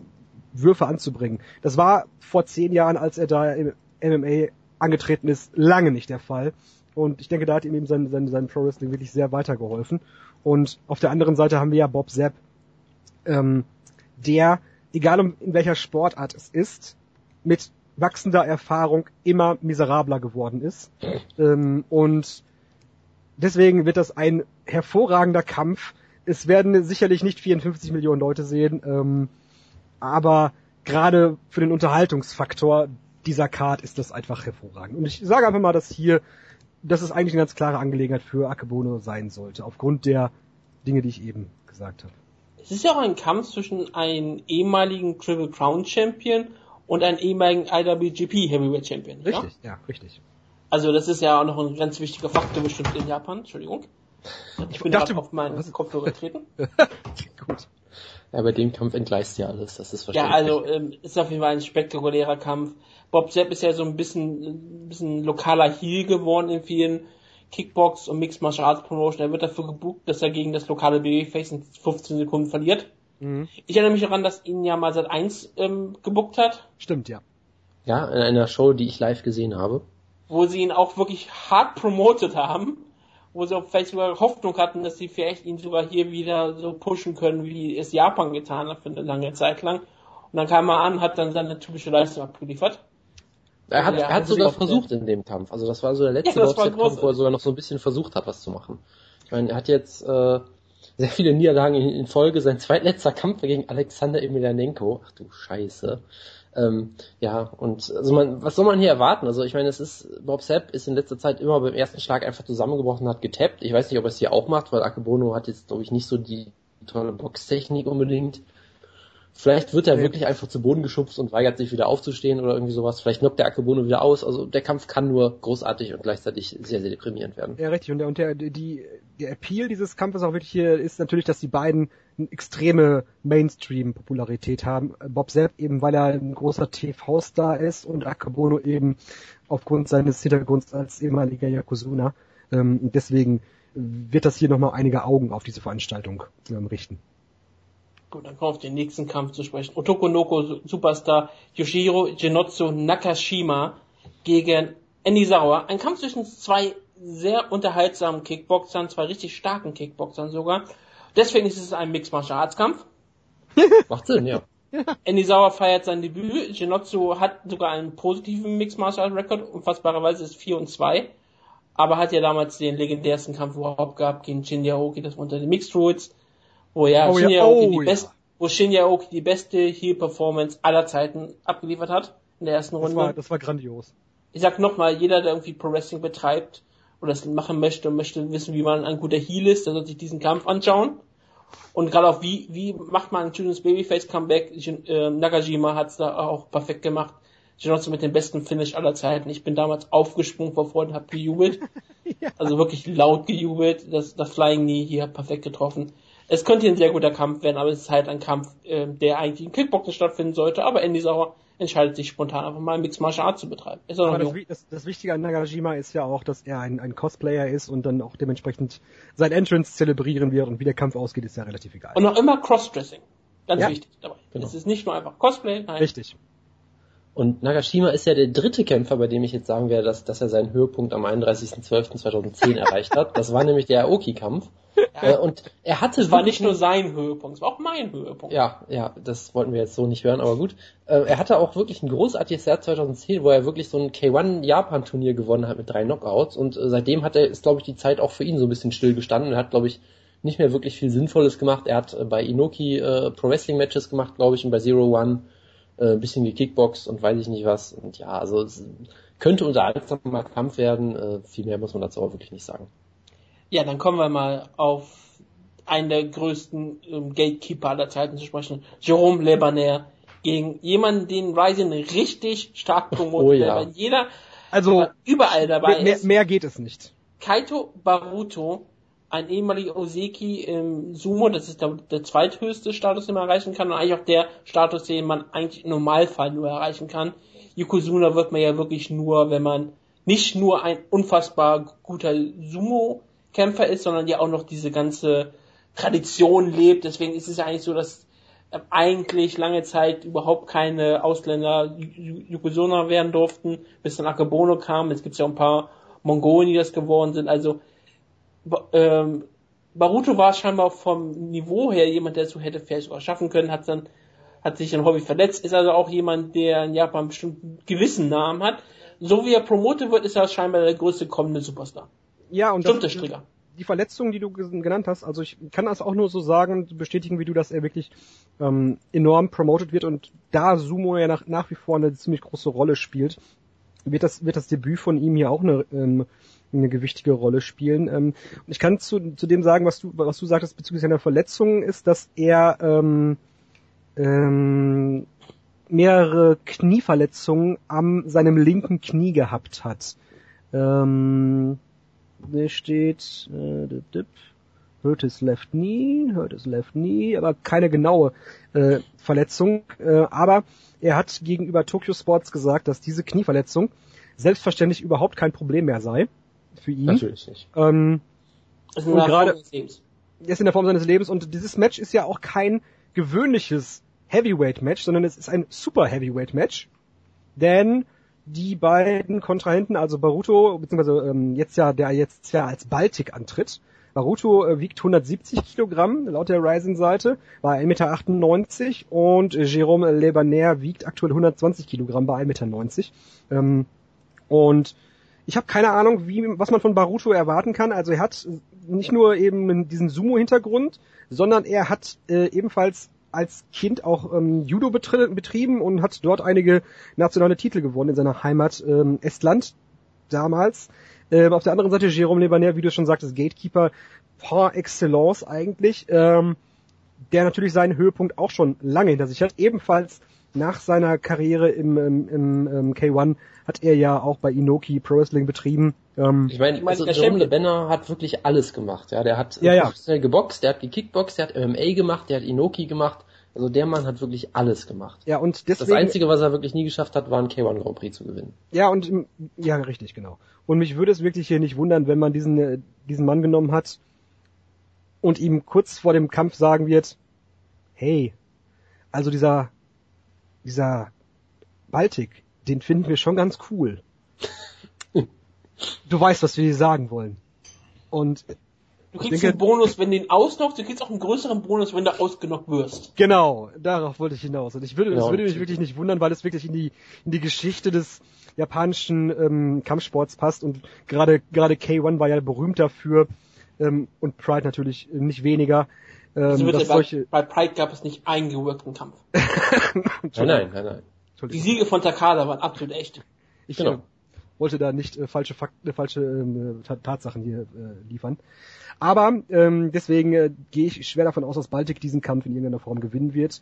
Würfe anzubringen. Das war vor zehn Jahren, als er da im MMA angetreten ist, lange nicht der Fall. Und ich denke, da hat ihm eben sein, sein, sein Pro Wrestling wirklich sehr weitergeholfen. Und auf der anderen Seite haben wir ja Bob Zapp, ähm, der, egal um in welcher Sportart es ist, mit wachsender Erfahrung immer miserabler geworden ist. Ähm, und deswegen wird das ein hervorragender Kampf. Es werden sicherlich nicht 54 Millionen Leute sehen, ähm, aber gerade für den Unterhaltungsfaktor dieser Card ist das einfach hervorragend. Und ich sage einfach mal, dass hier, dass es eigentlich eine ganz klare Angelegenheit für Akebono sein sollte, aufgrund der Dinge, die ich eben gesagt habe. Es ist ja auch ein Kampf zwischen einem ehemaligen Triple Crown Champion und einem ehemaligen IWGP Heavyweight Champion. Ja? Richtig, ja, richtig. Also das ist ja auch noch ein ganz wichtiger Faktor bestimmt in Japan. Entschuldigung. Ich bin dachte, gerade auf meinen was- Kopfhörer getreten. [LAUGHS] Gut. Ja, bei dem Kampf entgleist ja alles, das ist Ja, verständlich. also ähm, ist auf jeden Fall ein spektakulärer Kampf. Bob Sepp ist ja so ein bisschen, ein bisschen lokaler Heel geworden in vielen Kickbox und Mixed Martial Arts Promotion. Er wird dafür gebucht, dass er gegen das lokale Babyface in 15 Sekunden verliert. Mhm. Ich erinnere mich daran, dass ihn ja mal seit 1 ähm, gebuckt hat. Stimmt, ja. Ja, in einer Show, die ich live gesehen habe. Wo sie ihn auch wirklich hart promotet haben, wo sie auch vielleicht sogar Hoffnung hatten, dass sie vielleicht ihn sogar hier wieder so pushen können, wie es Japan getan hat für eine lange Zeit lang. Und dann kam er an, hat dann seine typische Leistung abgeliefert. Er hat, Ja, er hat also sogar versucht in dem Kampf. Also das war so der letzte Ja, Kampf, wo er sogar noch so ein bisschen versucht hat, was zu machen. Ich meine, er hat jetzt äh, sehr viele Niederlagen in, in Folge. Sein zweitletzter Kampf war gegen Alexander Emelianenko. Ach du Scheiße. Ähm, ja, und also man, was soll man hier erwarten? Also ich meine, es ist, Bob Sepp ist in letzter Zeit immer beim ersten Schlag einfach zusammengebrochen, hat getappt. Ich weiß nicht, ob er es hier auch macht, weil Akebono hat jetzt, glaube ich, nicht so die tolle Boxtechnik unbedingt. Vielleicht wird er Nee. wirklich einfach zu Boden geschubst und weigert sich wieder aufzustehen oder irgendwie sowas. Vielleicht knockt der Akebono wieder aus. Also der Kampf kann nur großartig und gleichzeitig sehr, sehr deprimierend werden. Ja, richtig. Und der, und der, die, der Appeal dieses Kampfes auch wirklich hier ist natürlich, dass die beiden eine extreme Mainstream-Popularität haben. Bob Sepp eben, weil er ein großer TV-Star ist und Akebono eben aufgrund seines Hintergrunds als ehemaliger Yakusuna. Ähm, deswegen wird das hier nochmal einige Augen auf diese Veranstaltung ähm, richten. Gut, dann kommen wir auf den nächsten Kampf zu sprechen. Otoko Noko Superstar Yoshiro Genotsu Nakashima gegen Andy Sauer. Ein Kampf zwischen zwei sehr unterhaltsamen Kickboxern, zwei richtig starken Kickboxern sogar. Deswegen ist es ein Mixed Martial Arts Kampf. [LAUGHS] Macht Sinn, ja. [LAUGHS] Andy Sauer feiert sein Debüt. Genotsu hat sogar einen positiven Mixed Martial Arts Record. Unfassbarerweise ist 4 und 2. Aber hat ja damals den legendärsten Kampf überhaupt gehabt gegen Shinya Aoki, das war unter den Mixed Rules. Wo ja, Oh ja, Shinya Aoki oh die ja. best, wo Shinya Aoki die beste Heel Performance aller Zeiten abgeliefert hat. In der ersten Das Runde. war, das war grandios. ich sag nochmal, jeder, der irgendwie Pro Wrestling betreibt oder das machen möchte und möchte wissen, wie man ein guter Heel ist, der soll sich diesen Kampf anschauen. Und gerade auch wie, wie macht man ein schönes Babyface Comeback? Jin- äh, Nakajima hat's da auch perfekt gemacht. Genotsu mit dem besten Finish aller Zeiten. Ich bin damals aufgesprungen vor Freude und hab gejubelt. [LAUGHS] Also wirklich laut gejubelt. Das, das Flying Knee hier perfekt getroffen. Es könnte hier ein sehr guter Kampf werden, aber es ist halt ein Kampf, äh, der eigentlich in Kickboxen stattfinden sollte. Aber Andy Sauer entscheidet sich spontan einfach mal Mixed Martial Arts zu betreiben. Aber das, das, das Wichtige an Nagajima ist ja auch, dass er ein, ein Cosplayer ist und dann auch dementsprechend sein Entrance zelebrieren wird und wie der Kampf ausgeht, ist ja relativ egal. Und noch immer Crossdressing. Ganz Ja. wichtig dabei. Genau. Es ist nicht nur einfach Cosplay, nein. Richtig. Und Nagashima ist ja der dritte Kämpfer, bei dem ich jetzt sagen werde, dass, dass er seinen Höhepunkt am 31.12.2010 erreicht hat. Das war nämlich der Aoki-Kampf. Äh, und er hatte Es war nicht nur sein Höhepunkt, es war auch mein Höhepunkt. Ja, ja, das wollten wir jetzt so nicht hören, aber gut. Äh, er hatte auch wirklich ein großartiges Jahr 2010, wo er wirklich so ein K1 Japan Turnier gewonnen hat mit drei Knockouts und äh, seitdem hat er, ist glaube ich die Zeit auch für ihn so ein bisschen still gestanden. Er hat glaube ich nicht mehr wirklich viel Sinnvolles gemacht. Er hat bei Inoki äh, Pro Wrestling Matches gemacht, glaube ich, und bei Zero One äh, ein bisschen gekickboxt und weiß ich nicht was. Und ja, also es könnte unterhaltsamer Kampf werden. Äh, viel mehr muss man dazu aber wirklich nicht sagen. Ja, dann kommen wir mal auf einen der größten ähm, Gatekeeper aller Zeiten zu sprechen. Jerome Lebaner gegen jemanden, den Ryzen richtig stark [LAUGHS] promotet, Oh ja. weil jeder Also überall dabei mehr, ist. mehr geht es nicht. Kaito Baruto, ein ehemaliger Oseki im Sumo, das ist der, der zweithöchste Status, den man erreichen kann und eigentlich auch der Status, den man eigentlich im Normalfall nur erreichen kann. Yokozuna wird man ja wirklich nur, wenn man nicht nur ein unfassbar guter Sumo-Kämpfer ist, sondern ja auch noch diese ganze Tradition lebt. Deswegen ist es ja eigentlich so, dass äh, eigentlich lange Zeit überhaupt keine Ausländer Yokozuna werden durften, bis dann Akebono kam. Jetzt gibt's ja auch ein paar Mongolen, die das geworden sind. Also ähm, Baruto war scheinbar vom Niveau her jemand, der so hätte vielleicht sogar schaffen können, hat dann hat sich ein Hobby verletzt, ist also auch jemand, der in Japan bestimmt einen gewissen Namen hat. So wie er promotet wird, ist er scheinbar der größte kommende Superstar. Ja, und Stimmt, der das, Strigger. die Verletzungen, die du genannt hast, also ich kann das auch nur so sagen, bestätigen, wie du, dass er wirklich ähm, enorm promoted wird und da Sumo ja nach, nach wie vor eine ziemlich große Rolle spielt, wird das, wird das Debüt von ihm hier auch eine, ähm, eine gewichtige Rolle spielen. Ähm, und ich kann zu, zu dem sagen, was du, was du sagtest bezüglich seiner Verletzungen, ist, dass er ähm, ähm, mehrere Knieverletzungen am seinem linken Knie gehabt hat. Ähm, da steht äh, dip, dip, hurt his left knee, hurt his left knee, aber keine genaue äh, Verletzung. Äh, aber er hat gegenüber Tokyo Sports gesagt, dass diese Knieverletzung selbstverständlich überhaupt kein Problem mehr sei für ihn. Natürlich nicht. Ähm, ist gerade- Form des Lebens. er ist in der Form seines Lebens und dieses Match ist ja auch kein gewöhnliches Heavyweight Match, sondern es ist ein Super Heavyweight Match. denn die beiden Kontrahenten, also Baruto, beziehungsweise ähm, jetzt ja, der jetzt ja als Baltic antritt, Baruto äh, wiegt 170 Kilogramm laut der Ryzen-Seite bei 1,98 Meter und äh, Jérôme Lebaner wiegt aktuell 120 Kilogramm bei 1,90 Meter. Ähm, und ich habe keine Ahnung, wie, was man von Baruto erwarten kann. Also er hat nicht nur eben diesen Sumo-Hintergrund, sondern er hat äh, ebenfalls als Kind auch ähm, Judo betrieben und hat dort einige nationale Titel gewonnen in seiner Heimat ähm, Estland damals. Ähm, auf der anderen Seite Jérôme Lebaner, wie du schon sagtest, Gatekeeper par excellence eigentlich, ähm, der natürlich seinen Höhepunkt auch schon lange hinter sich hat. Ebenfalls nach seiner Karriere im, im, im, im K1 hat er ja auch bei Inoki Pro Wrestling betrieben. Ähm, ich meine, also Jerome LeBenner hat wirklich alles gemacht. Ja, der hat ja, ja. geboxt, der hat gekickboxt, der hat MMA gemacht, der hat Inoki gemacht. Also der Mann hat wirklich alles gemacht. Ja, und deswegen, das Einzige, was er wirklich nie geschafft hat, war ein K1 Grand Prix zu gewinnen. Ja, und ja, richtig, genau. Und mich würde es wirklich hier nicht wundern, wenn man diesen, äh, diesen Mann genommen hat und ihm kurz vor dem Kampf sagen wird, hey, also dieser, dieser Baltic, den finden wir schon ganz cool. du weißt, was wir hier sagen wollen. Und Du kriegst denke, einen Bonus, wenn du ihn ausnockst, du kriegst auch einen größeren Bonus, wenn du ausgenockt wirst. Genau, darauf wollte ich hinaus. Und ich würde, genau. das würde mich wirklich nicht wundern, weil es wirklich in die, in die Geschichte des japanischen ähm, Kampfsports passt und gerade gerade K1 war ja berühmt dafür ähm, und Pride natürlich nicht weniger. Ähm, also dass bei, solche bei Pride gab es nicht einen gewirkten Kampf. [LAUGHS] nein, nein, nein, nein. Die Siege von Takada waren absolut echt. Ich genau. äh, wollte da nicht äh, falsche Fakten, äh, falsche äh, Tatsachen hier äh, liefern. Aber ähm, deswegen äh, gehe ich schwer davon aus, dass Baltic diesen Kampf in irgendeiner Form gewinnen wird.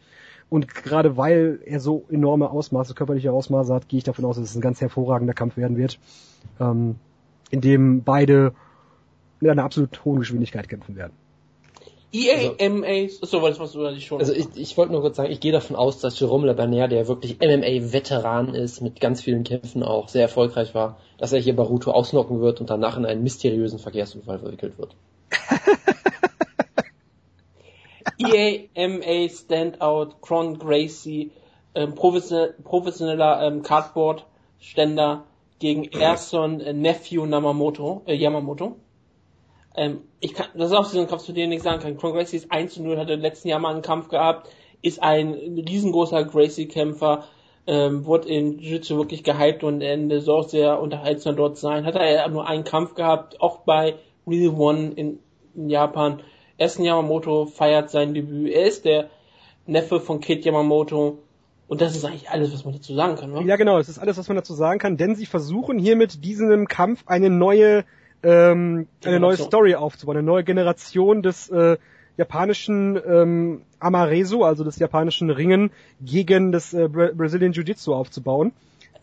Und gerade weil er so enorme Ausmaße, körperliche Ausmaße hat, gehe ich davon aus, dass es ein ganz hervorragender Kampf werden wird, ähm, in dem beide mit einer absolut hohen Geschwindigkeit kämpfen werden. EAMA, so was, was du nicht schon. Also ich, ich wollte nur kurz sagen, ich gehe davon aus, dass Jerome Le Bernier, der wirklich MMA-Veteran ist, mit ganz vielen Kämpfen auch sehr erfolgreich war, dass er hier Baruto ausnocken wird und danach in einen mysteriösen Verkehrsunfall verwickelt wird. [LAUGHS] EAMA Standout, Cron Gracie, ähm, professioneller ähm, Cardboard-Ständer gegen [CLEARS THROAT] Erson äh, Nephew Namamoto, äh, Yamamoto. Ähm, ich kann, das ist auch so ein Kampf, zu dem ich nicht sagen kann. Cron Gracie ist 1 zu 0, hat im letzten Jahr mal einen Kampf gehabt, ist ein riesengroßer Gracie-Kämpfer, ähm, wurde in Jiu-Jitsu wirklich gehypt und Ende soll auch sehr unterhaltsam dort sein. Hat er nur einen Kampf gehabt, auch bei Real One in, in Japan. Essen Yamamoto feiert sein Debüt. Er ist der Neffe von Kid Yamamoto. Und das ist eigentlich alles, was man dazu sagen kann, oder? Ja, genau, das ist alles, was man dazu sagen kann, denn sie versuchen hier mit diesem Kampf eine neue, ähm, eine neue Story aufzubauen, eine neue Generation des äh, japanischen ähm, Amaresu, also des japanischen Ringen, gegen das äh, Brazilian Jiu-Jitsu aufzubauen.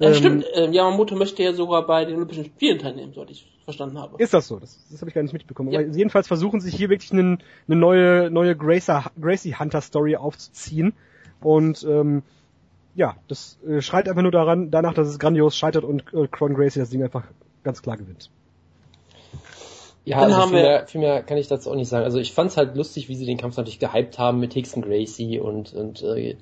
Ähm, stimmt, äh, Yamamoto möchte ja sogar bei den Olympischen Spielen teilnehmen, sollte ich verstanden habe. Ist das so? Das, das habe ich gar nicht mitbekommen. Ja. Aber jedenfalls versuchen sie hier wirklich eine neue, neue Gracer, Gracie Hunter Story aufzuziehen. Und ähm, ja, das äh, schreit einfach nur daran, danach, dass es grandios scheitert und äh, Cron Gracie das Ding einfach ganz klar gewinnt. Ja, Dann also haben viel, mehr, viel mehr kann ich dazu auch nicht sagen. Also ich fand es halt lustig, wie sie den Kampf natürlich gehypt haben mit Hickson Gracie und, und äh,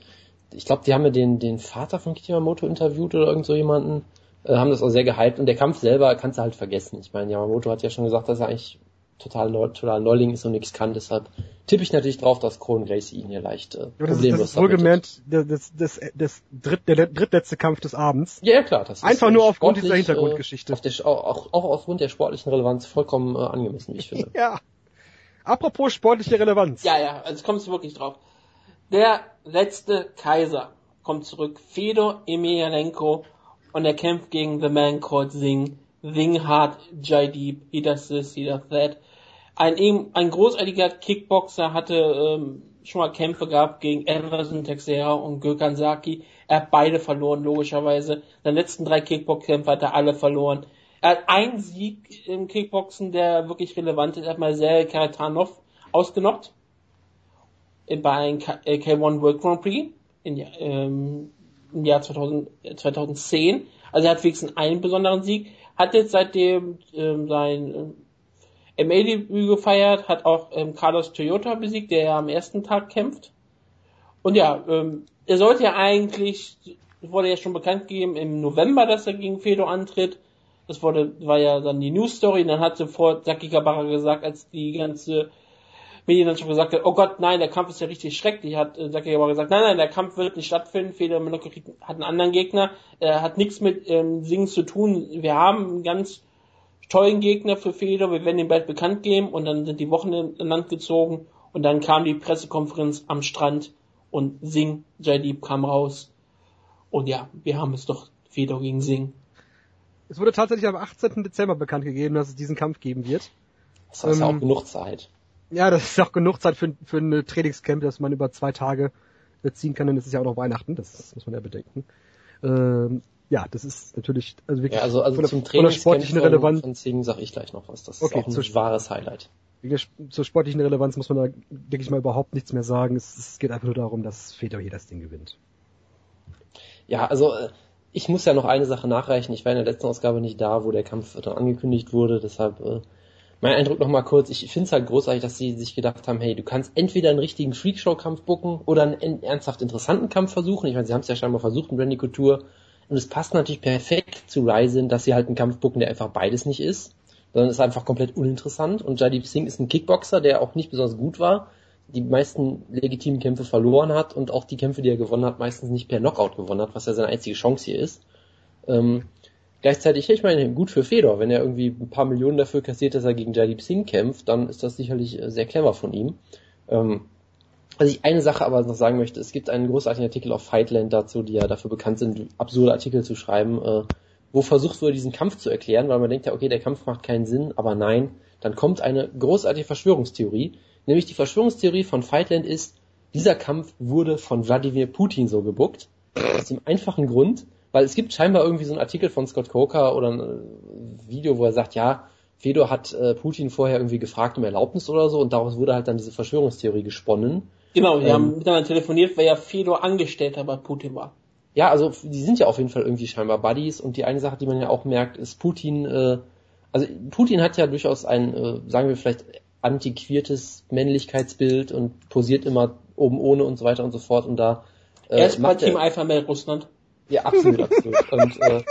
ich glaube, die haben ja den, den Vater von Kitamoto interviewt oder irgend so jemanden, äh, haben das auch sehr gehypt und der Kampf selber kannst du halt vergessen. Ich meine, Yamamoto hat ja schon gesagt, dass er eigentlich total, neu, total Neuling ist und nichts kann, deshalb tippe ich natürlich drauf, dass Kron Gracie ihn hier leicht äh, ja, das problemlos ist, das ist wohlgemerkt das, das, das, dritt, der drittletzte Kampf des Abends. Ja, klar. Das Einfach ist, nur aufgrund dieser Hintergrundgeschichte. Äh, der, auch, auch aufgrund der sportlichen Relevanz vollkommen äh, angemessen, wie ich finde. [LAUGHS] ja. Apropos sportliche Relevanz. Ja, ja, also kommst du wirklich drauf. Der letzte Kaiser kommt zurück. Fedor Emelianenko und er kämpft gegen The Man Called Singh. Winghard Jaideep, he does this, he does that. Ein, ein großartiger Kickboxer hatte ähm, schon mal Kämpfe gehabt gegen Everson Texera und Gökhan Saki. Er hat beide verloren, logischerweise. Seine letzten drei Kickbox-Kämpfe hat er alle verloren. Er hat einen Sieg im Kickboxen, der wirklich relevant ist. Er hat mal Marcel Karatanov ausgenockt. Bei einem K1 World Grand Prix in, ähm, im Jahr 2000, 2010. Also er hat wenigstens einen besonderen Sieg. Hat jetzt seitdem ähm, sein äh, MA-Debüt gefeiert, hat auch ähm, Carlos Toyota besiegt, der ja am ersten Tag kämpft. Und ja, ähm, er sollte ja eigentlich wurde ja schon bekannt gegeben im November, dass er gegen Fedor antritt. Das wurde, war ja dann die News Story. Und dann hat sofort Saki Kabara gesagt, als die ganze Medien dann schon gesagt hat, oh Gott, nein, der Kampf ist ja richtig schrecklich, hat äh, Saki Kabara gesagt, nein, nein, der Kampf wird nicht stattfinden. Fedor hat einen anderen Gegner, er hat nichts mit ähm, Singen zu tun. Wir haben ganz tollen Gegner für Fedor, wir werden ihn bald bekannt geben. Und dann sind die Wochen in Land gezogen und dann kam die Pressekonferenz am Strand und Singh, Jadib kam raus. Und ja, wir haben es doch Fedor gegen Singh. Es wurde tatsächlich am 18. Dezember bekannt gegeben, dass es diesen Kampf geben wird. Das ist ähm, auch genug Zeit. Ja, das ist auch genug Zeit für, für ein Trainingscamp, das man über zwei Tage ziehen kann, denn es ist ja auch noch Weihnachten, das, das muss man ja bedenken. Ähm, ja, das ist natürlich also wirklich ja, also, also von, zum von der sportlichen Relevanz. Von Sing sag ich gleich noch was. Das okay, ist auch ein wahres Highlight. Zur sportlichen Relevanz muss man da, denke ich mal, überhaupt nichts mehr sagen. Es, es geht einfach nur darum, dass Fedor hier das Ding gewinnt. Ja, also äh, ich muss ja noch eine Sache nachreichen. Ich war in der letzten Ausgabe nicht da, wo der Kampf dann angekündigt wurde. Deshalb äh, mein Eindruck nochmal kurz. Ich finde es halt großartig, dass sie sich gedacht haben, hey, du kannst entweder einen richtigen Freakshow-Kampf bucken oder einen ernsthaft interessanten Kampf versuchen. Ich meine, sie haben es ja scheinbar versucht in Randy Couture. Und es passt natürlich perfekt zu Ryzen, dass sie halt einen Kampf bucken, der einfach beides nicht ist. Sondern ist einfach komplett uninteressant. Und Jadip Singh ist ein Kickboxer, der auch nicht besonders gut war die meisten legitimen Kämpfe verloren hat und auch die Kämpfe, die er gewonnen hat, meistens nicht per Knockout gewonnen hat, was ja seine einzige Chance hier ist. Ähm, gleichzeitig, ich meine, gut für Fedor, wenn er irgendwie ein paar Millionen dafür kassiert, dass er gegen Jadip Singh kämpft, dann ist das sicherlich äh, sehr clever von ihm. Ähm, was ich eine Sache aber noch sagen möchte, es gibt einen großartigen Artikel auf Fightland dazu, die ja dafür bekannt sind, absurde Artikel zu schreiben, äh, wo versucht wurde, diesen Kampf zu erklären, weil man denkt ja, okay, der Kampf macht keinen Sinn, aber nein, dann kommt eine großartige Verschwörungstheorie, Nämlich die Verschwörungstheorie von Fightland ist, dieser Kampf wurde von Wladimir Putin so gebuckt. Aus dem einfachen Grund, weil es gibt scheinbar irgendwie so einen Artikel von Scott Coker oder ein äh, Video, wo er sagt, ja, Fedor hat äh, Putin vorher irgendwie gefragt um Erlaubnis oder so und daraus wurde halt dann diese Verschwörungstheorie gesponnen. Genau, die ähm, haben miteinander telefoniert, weil ja Fedor Angestellter bei Putin war. Ja, also die sind ja auf jeden Fall irgendwie scheinbar Buddies und die eine Sache, die man ja auch merkt, ist Putin, äh, also Putin hat ja durchaus ein, äh, sagen wir vielleicht antiquiertes Männlichkeitsbild und posiert immer oben ohne und so weiter und so fort und da äh, er ist bei Team Alpha Male Russland. Ja, absolut, absolut. und äh,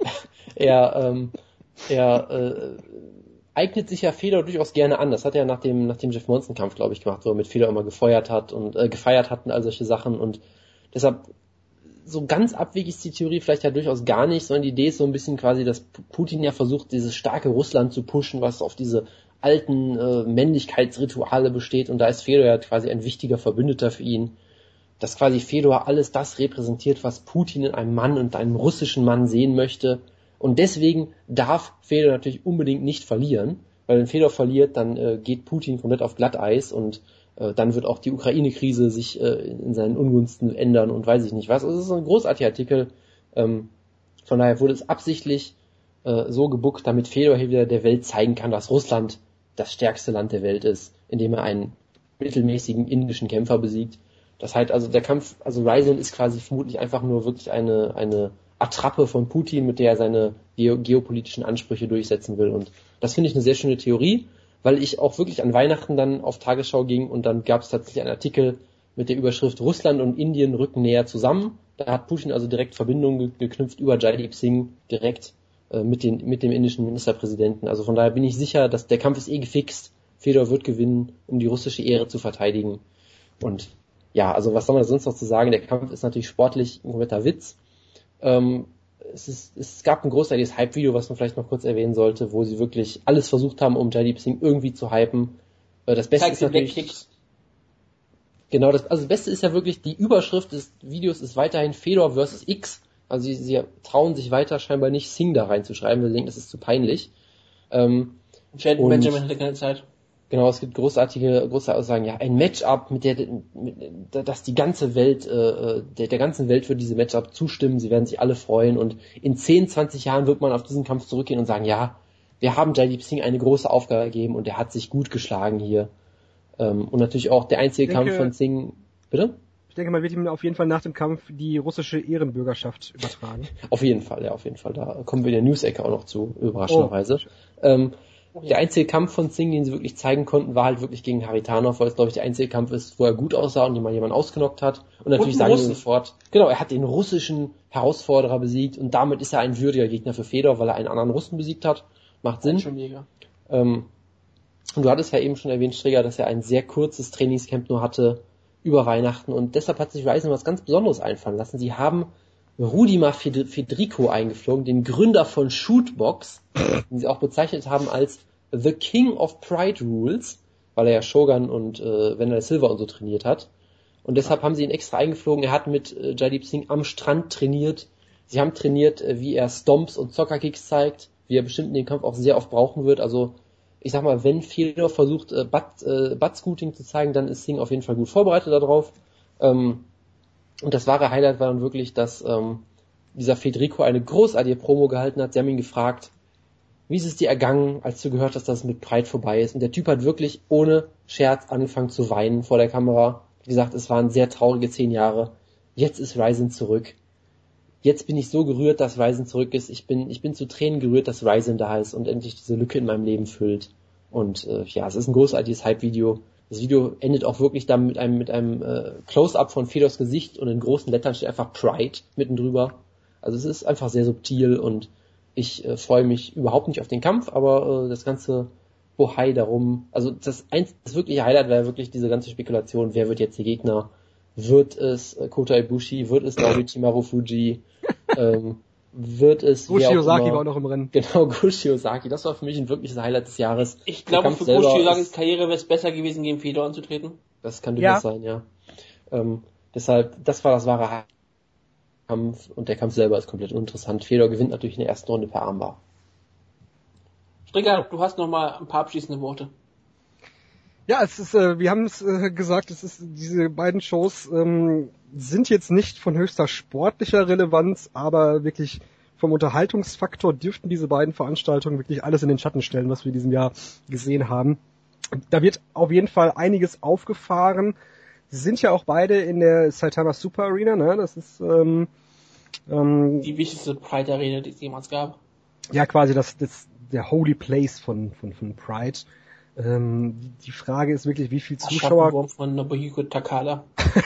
[LAUGHS] er, ähm, er äh, eignet sich ja Fedor durchaus gerne an. Das hat er nach dem, nach dem Jeff Monson Kampf, glaube ich, gemacht, wo er mit Fedor immer gefeuert hat und äh, gefeiert hat und all solche Sachen und deshalb so ganz abwegig ist die Theorie vielleicht ja durchaus gar nicht, sondern die Idee ist so ein bisschen quasi, dass Putin ja versucht, dieses starke Russland zu pushen, was auf diese alten äh, Männlichkeitsrituale besteht und da ist Fedor ja quasi ein wichtiger Verbündeter für ihn. Dass quasi Fedor alles das repräsentiert, was Putin in einem Mann und einem russischen Mann sehen möchte. Und deswegen darf Fedor natürlich unbedingt nicht verlieren, weil wenn Fedor verliert, dann äh, geht Putin komplett auf Glatteis und äh, dann wird auch die Ukraine-Krise sich äh, in seinen Ungunsten ändern und weiß ich nicht was. Also es ist ein großartiger Artikel. Ähm, von daher wurde es absichtlich äh, so gebuckt, damit Fedor hier wieder der Welt zeigen kann, dass Russland das stärkste Land der Welt ist, indem er einen mittelmäßigen indischen Kämpfer besiegt. Das heißt also, der Kampf, also Ryzen ist quasi vermutlich einfach nur wirklich eine, eine Attrappe von Putin, mit der er seine geopolitischen Ansprüche durchsetzen will. Und das finde ich eine sehr schöne Theorie, weil ich auch wirklich an Weihnachten dann auf Tagesschau ging und dann gab es tatsächlich einen Artikel mit der Überschrift Russland und Indien rücken näher zusammen. Da hat Putin also direkt Verbindungen geknüpft über Jaideep Singh direkt äh, mit, den, mit dem indischen Ministerpräsidenten. Also von daher bin ich sicher, dass der Kampf ist eh gefixt. Fedor wird gewinnen, um die russische Ehre zu verteidigen. Und ja, also was soll man sonst noch zu sagen? Der Kampf ist natürlich sportlich ein kompletter Witz. Ähm, es, ist, es gab ein großartiges Hype-Video, was man vielleicht noch kurz erwähnen sollte, wo sie wirklich alles versucht haben, um Jaideep Singh irgendwie zu hypen. Äh, das Beste ist natürlich... Genau, das, also das Beste ist ja wirklich, die Überschrift des Videos ist weiterhin Fedor vs. X. Also sie, sie trauen sich weiter scheinbar nicht Sing da reinzuschreiben, wir denken, das ist zu peinlich. Ähm, Benjamin hatte keine Zeit. Genau, es gibt großartige, große Aussagen, ja, ein Matchup, mit der, mit, dass die ganze Welt, äh, der, der ganzen Welt wird diese Matchup zustimmen, sie werden sich alle freuen und in 10, 20 Jahren wird man auf diesen Kampf zurückgehen und sagen, ja, wir haben Jaideep Singh eine große Aufgabe gegeben und er hat sich gut geschlagen hier. Ähm, und natürlich auch der einzige denke, Kampf von Singh, bitte? denke, man wird ihm auf jeden Fall nach dem Kampf die russische Ehrenbürgerschaft übertragen. [LAUGHS] Auf jeden Fall, ja, auf jeden Fall. Da kommen wir in der News-Ecke auch noch zu, überraschenderweise. Oh. Ähm, Der einzige Kampf von Singh, den sie wirklich zeigen konnten, war halt wirklich gegen Haritanov, weil es glaube ich der einzige Kampf ist, wo er gut aussah und jemand jemanden ausgenockt hat. Und natürlich Und sagen einen sie sofort, genau, er hat den russischen Herausforderer besiegt und damit ist er ein würdiger Gegner für Fedor, weil er einen anderen Russen besiegt hat. Macht Sinn. Schon mega. Ähm, und du hattest ja eben schon erwähnt, Strigger, dass er ein sehr kurzes Trainingscamp nur hatte über Weihnachten und deshalb hat sich Ryzen was ganz Besonderes einfallen lassen. Sie haben Rudimar Fed- Federico eingeflogen, den Gründer von Shootbox, den sie auch bezeichnet haben als The King of Pride Rules, weil er ja Shogun und äh, Wendell Silver und so trainiert hat. Und deshalb haben sie ihn extra eingeflogen. Er hat mit äh, Jaideep Singh am Strand trainiert. Sie haben trainiert, äh, wie er Stomps und Soccer-Kicks zeigt, wie er bestimmt in den Kampf auch sehr oft brauchen wird. Also ich sag mal, wenn Fedor versucht, äh, Butt, äh, Butt-Scooting zu zeigen, dann ist Singh auf jeden Fall gut vorbereitet darauf. Ähm, und das wahre Highlight war dann wirklich, dass ähm, dieser Federico eine großartige Promo gehalten hat. Sie haben ihn gefragt, wie ist es dir ergangen, als du gehört hast, dass es mit Pride vorbei ist? Und der Typ hat wirklich ohne Scherz angefangen zu weinen vor der Kamera. Wie gesagt, es waren sehr traurige zehn Jahre. Jetzt ist Ryzen zurück. Jetzt bin ich so gerührt, dass Ryzen zurück ist. Ich bin, ich bin zu Tränen gerührt, dass Ryzen da ist und endlich diese Lücke in meinem Leben füllt. Und äh, ja, es ist ein großartiges Hype-Video. Das Video endet auch wirklich dann mit einem, mit einem äh, Close-up von Fedors Gesicht und in großen Lettern steht einfach Pride mitten drüber. Also es ist einfach sehr subtil und ich äh, freue mich überhaupt nicht auf den Kampf, aber äh, das ganze Bohai darum, also das, eins, das wirkliche Highlight wäre wirklich diese ganze Spekulation, wer wird jetzt der Gegner? Wird es äh, Kota Ibushi? Wird es Naomichi Marufuji? [LAUGHS] ähm, wird es Goshiosaki immer? war auch noch im Rennen. Genau, [LAUGHS] Gushi Ozaki. Das war für mich ein wirkliches Highlight des Jahres. Ich glaube, für selber Goshiosakis ist- Karriere wäre es besser gewesen, gegen Fedor anzutreten. Das kann Ja. durchaus sein, ja. Ähm, deshalb, das war das wahre Hi- Kampf und der Kampf selber ist komplett uninteressant. Fedor gewinnt natürlich in der ersten Runde per Armbar. Stricker, du hast noch mal ein paar abschließende Worte. Ja, es ist, äh, wir haben es äh, gesagt, es ist diese beiden Shows ähm, sind jetzt nicht von höchster sportlicher Relevanz, aber wirklich vom Unterhaltungsfaktor dürften diese beiden Veranstaltungen wirklich alles in den Schatten stellen, was wir in diesem Jahr gesehen haben. Da wird auf jeden Fall einiges aufgefahren. Sie sind ja auch beide in der Saitama Super Arena, ne? Das ist ähm, ähm, Die wichtigste Pride Arena, die es jemals gab. ja quasi das, das der Holy Place von von von Pride. Ähm, die- Frage ist wirklich, wie viel Zuschauer von Nobuhiko Takada. [LAUGHS]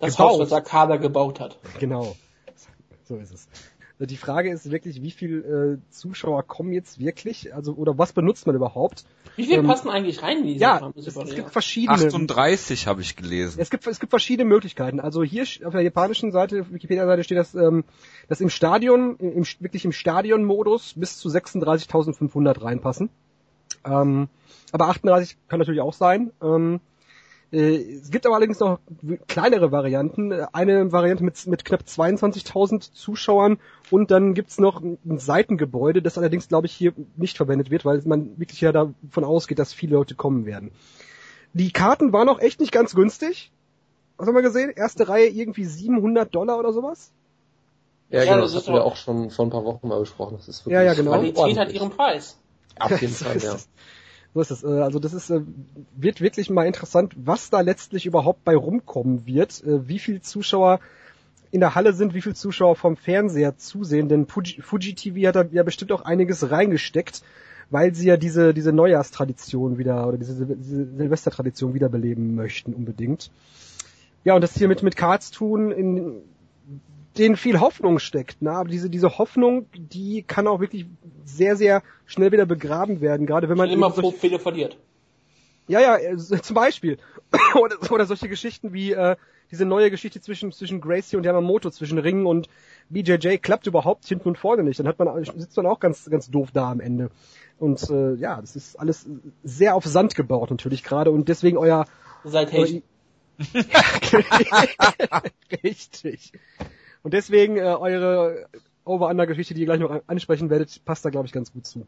Das Gebaut. Haus, was Takada gebaut hat. Genau. So ist es. Die Frage ist wirklich, wie viel äh, Zuschauer kommen jetzt wirklich? Also oder was benutzt man überhaupt? Wie viel Ähm, passen eigentlich rein in diese Ja, es, es gibt verschiedene. 38 habe ich gelesen. Es gibt, es gibt verschiedene Möglichkeiten. Also hier auf der japanischen Seite, Wikipedia-Seite steht das, ähm, dass im Stadion, im, wirklich im Stadionmodus bis zu 36.500 reinpassen. Ähm, aber 38 kann natürlich auch sein. Ähm, äh, es gibt aber allerdings noch kleinere Varianten. Äh, Eine Variante mit, mit knapp 22.000 Zuschauern und dann gibt's noch ein Seitengebäude, das allerdings, glaube ich, hier nicht verwendet wird, weil man wirklich ja davon ausgeht, dass viele Leute kommen werden. Die Karten waren auch echt nicht ganz günstig. Was haben wir gesehen? Erste Reihe irgendwie 700 Dollar oder sowas? Ja, Ja, genau, das hatten wir auch- schon vor ein paar Wochen mal besprochen. Das ist wirklich Ja, ja, genau. Qualität ordentlich. hat ihren Preis. Auf jeden [LAUGHS] Fall, ja. So ist es. Äh, Also das ist, äh, wird wirklich mal interessant, was da letztlich überhaupt bei rumkommen wird, äh, wie viel Zuschauer in der Halle sind, wie viel Zuschauer vom Fernseher zusehen, denn Fuji, Fuji TV hat da ja bestimmt auch einiges reingesteckt, weil sie ja diese, diese Neujahrstradition wieder, oder diese, diese Silvestertradition wiederbeleben möchten unbedingt. Ja, und das hier mit, mit Cards tun, in denen viel Hoffnung steckt. Ne? Aber diese, diese Hoffnung, die kann auch wirklich sehr, sehr schnell wieder begraben werden, gerade wenn man immer pro Fehler verliert. ja, ja, äh, so- zum Beispiel. [CLEARS THROAT] oder, oder solche Geschichten wie äh, diese neue Geschichte zwischen, zwischen Gracie und Yamamoto, zwischen Ring und BJJ klappt überhaupt hinten und vorne nicht. Dann hat man, sitzt man auch ganz, ganz doof da am Ende. Und äh, ja, das ist alles sehr auf Sand gebaut natürlich gerade und deswegen euer Seit euer- [LAUGHS] [LAUGHS] Richtig. Und deswegen äh, eure Over-Under-Geschichte, die ihr gleich noch an- ansprechen werdet, passt da, glaube ich, ganz gut zu.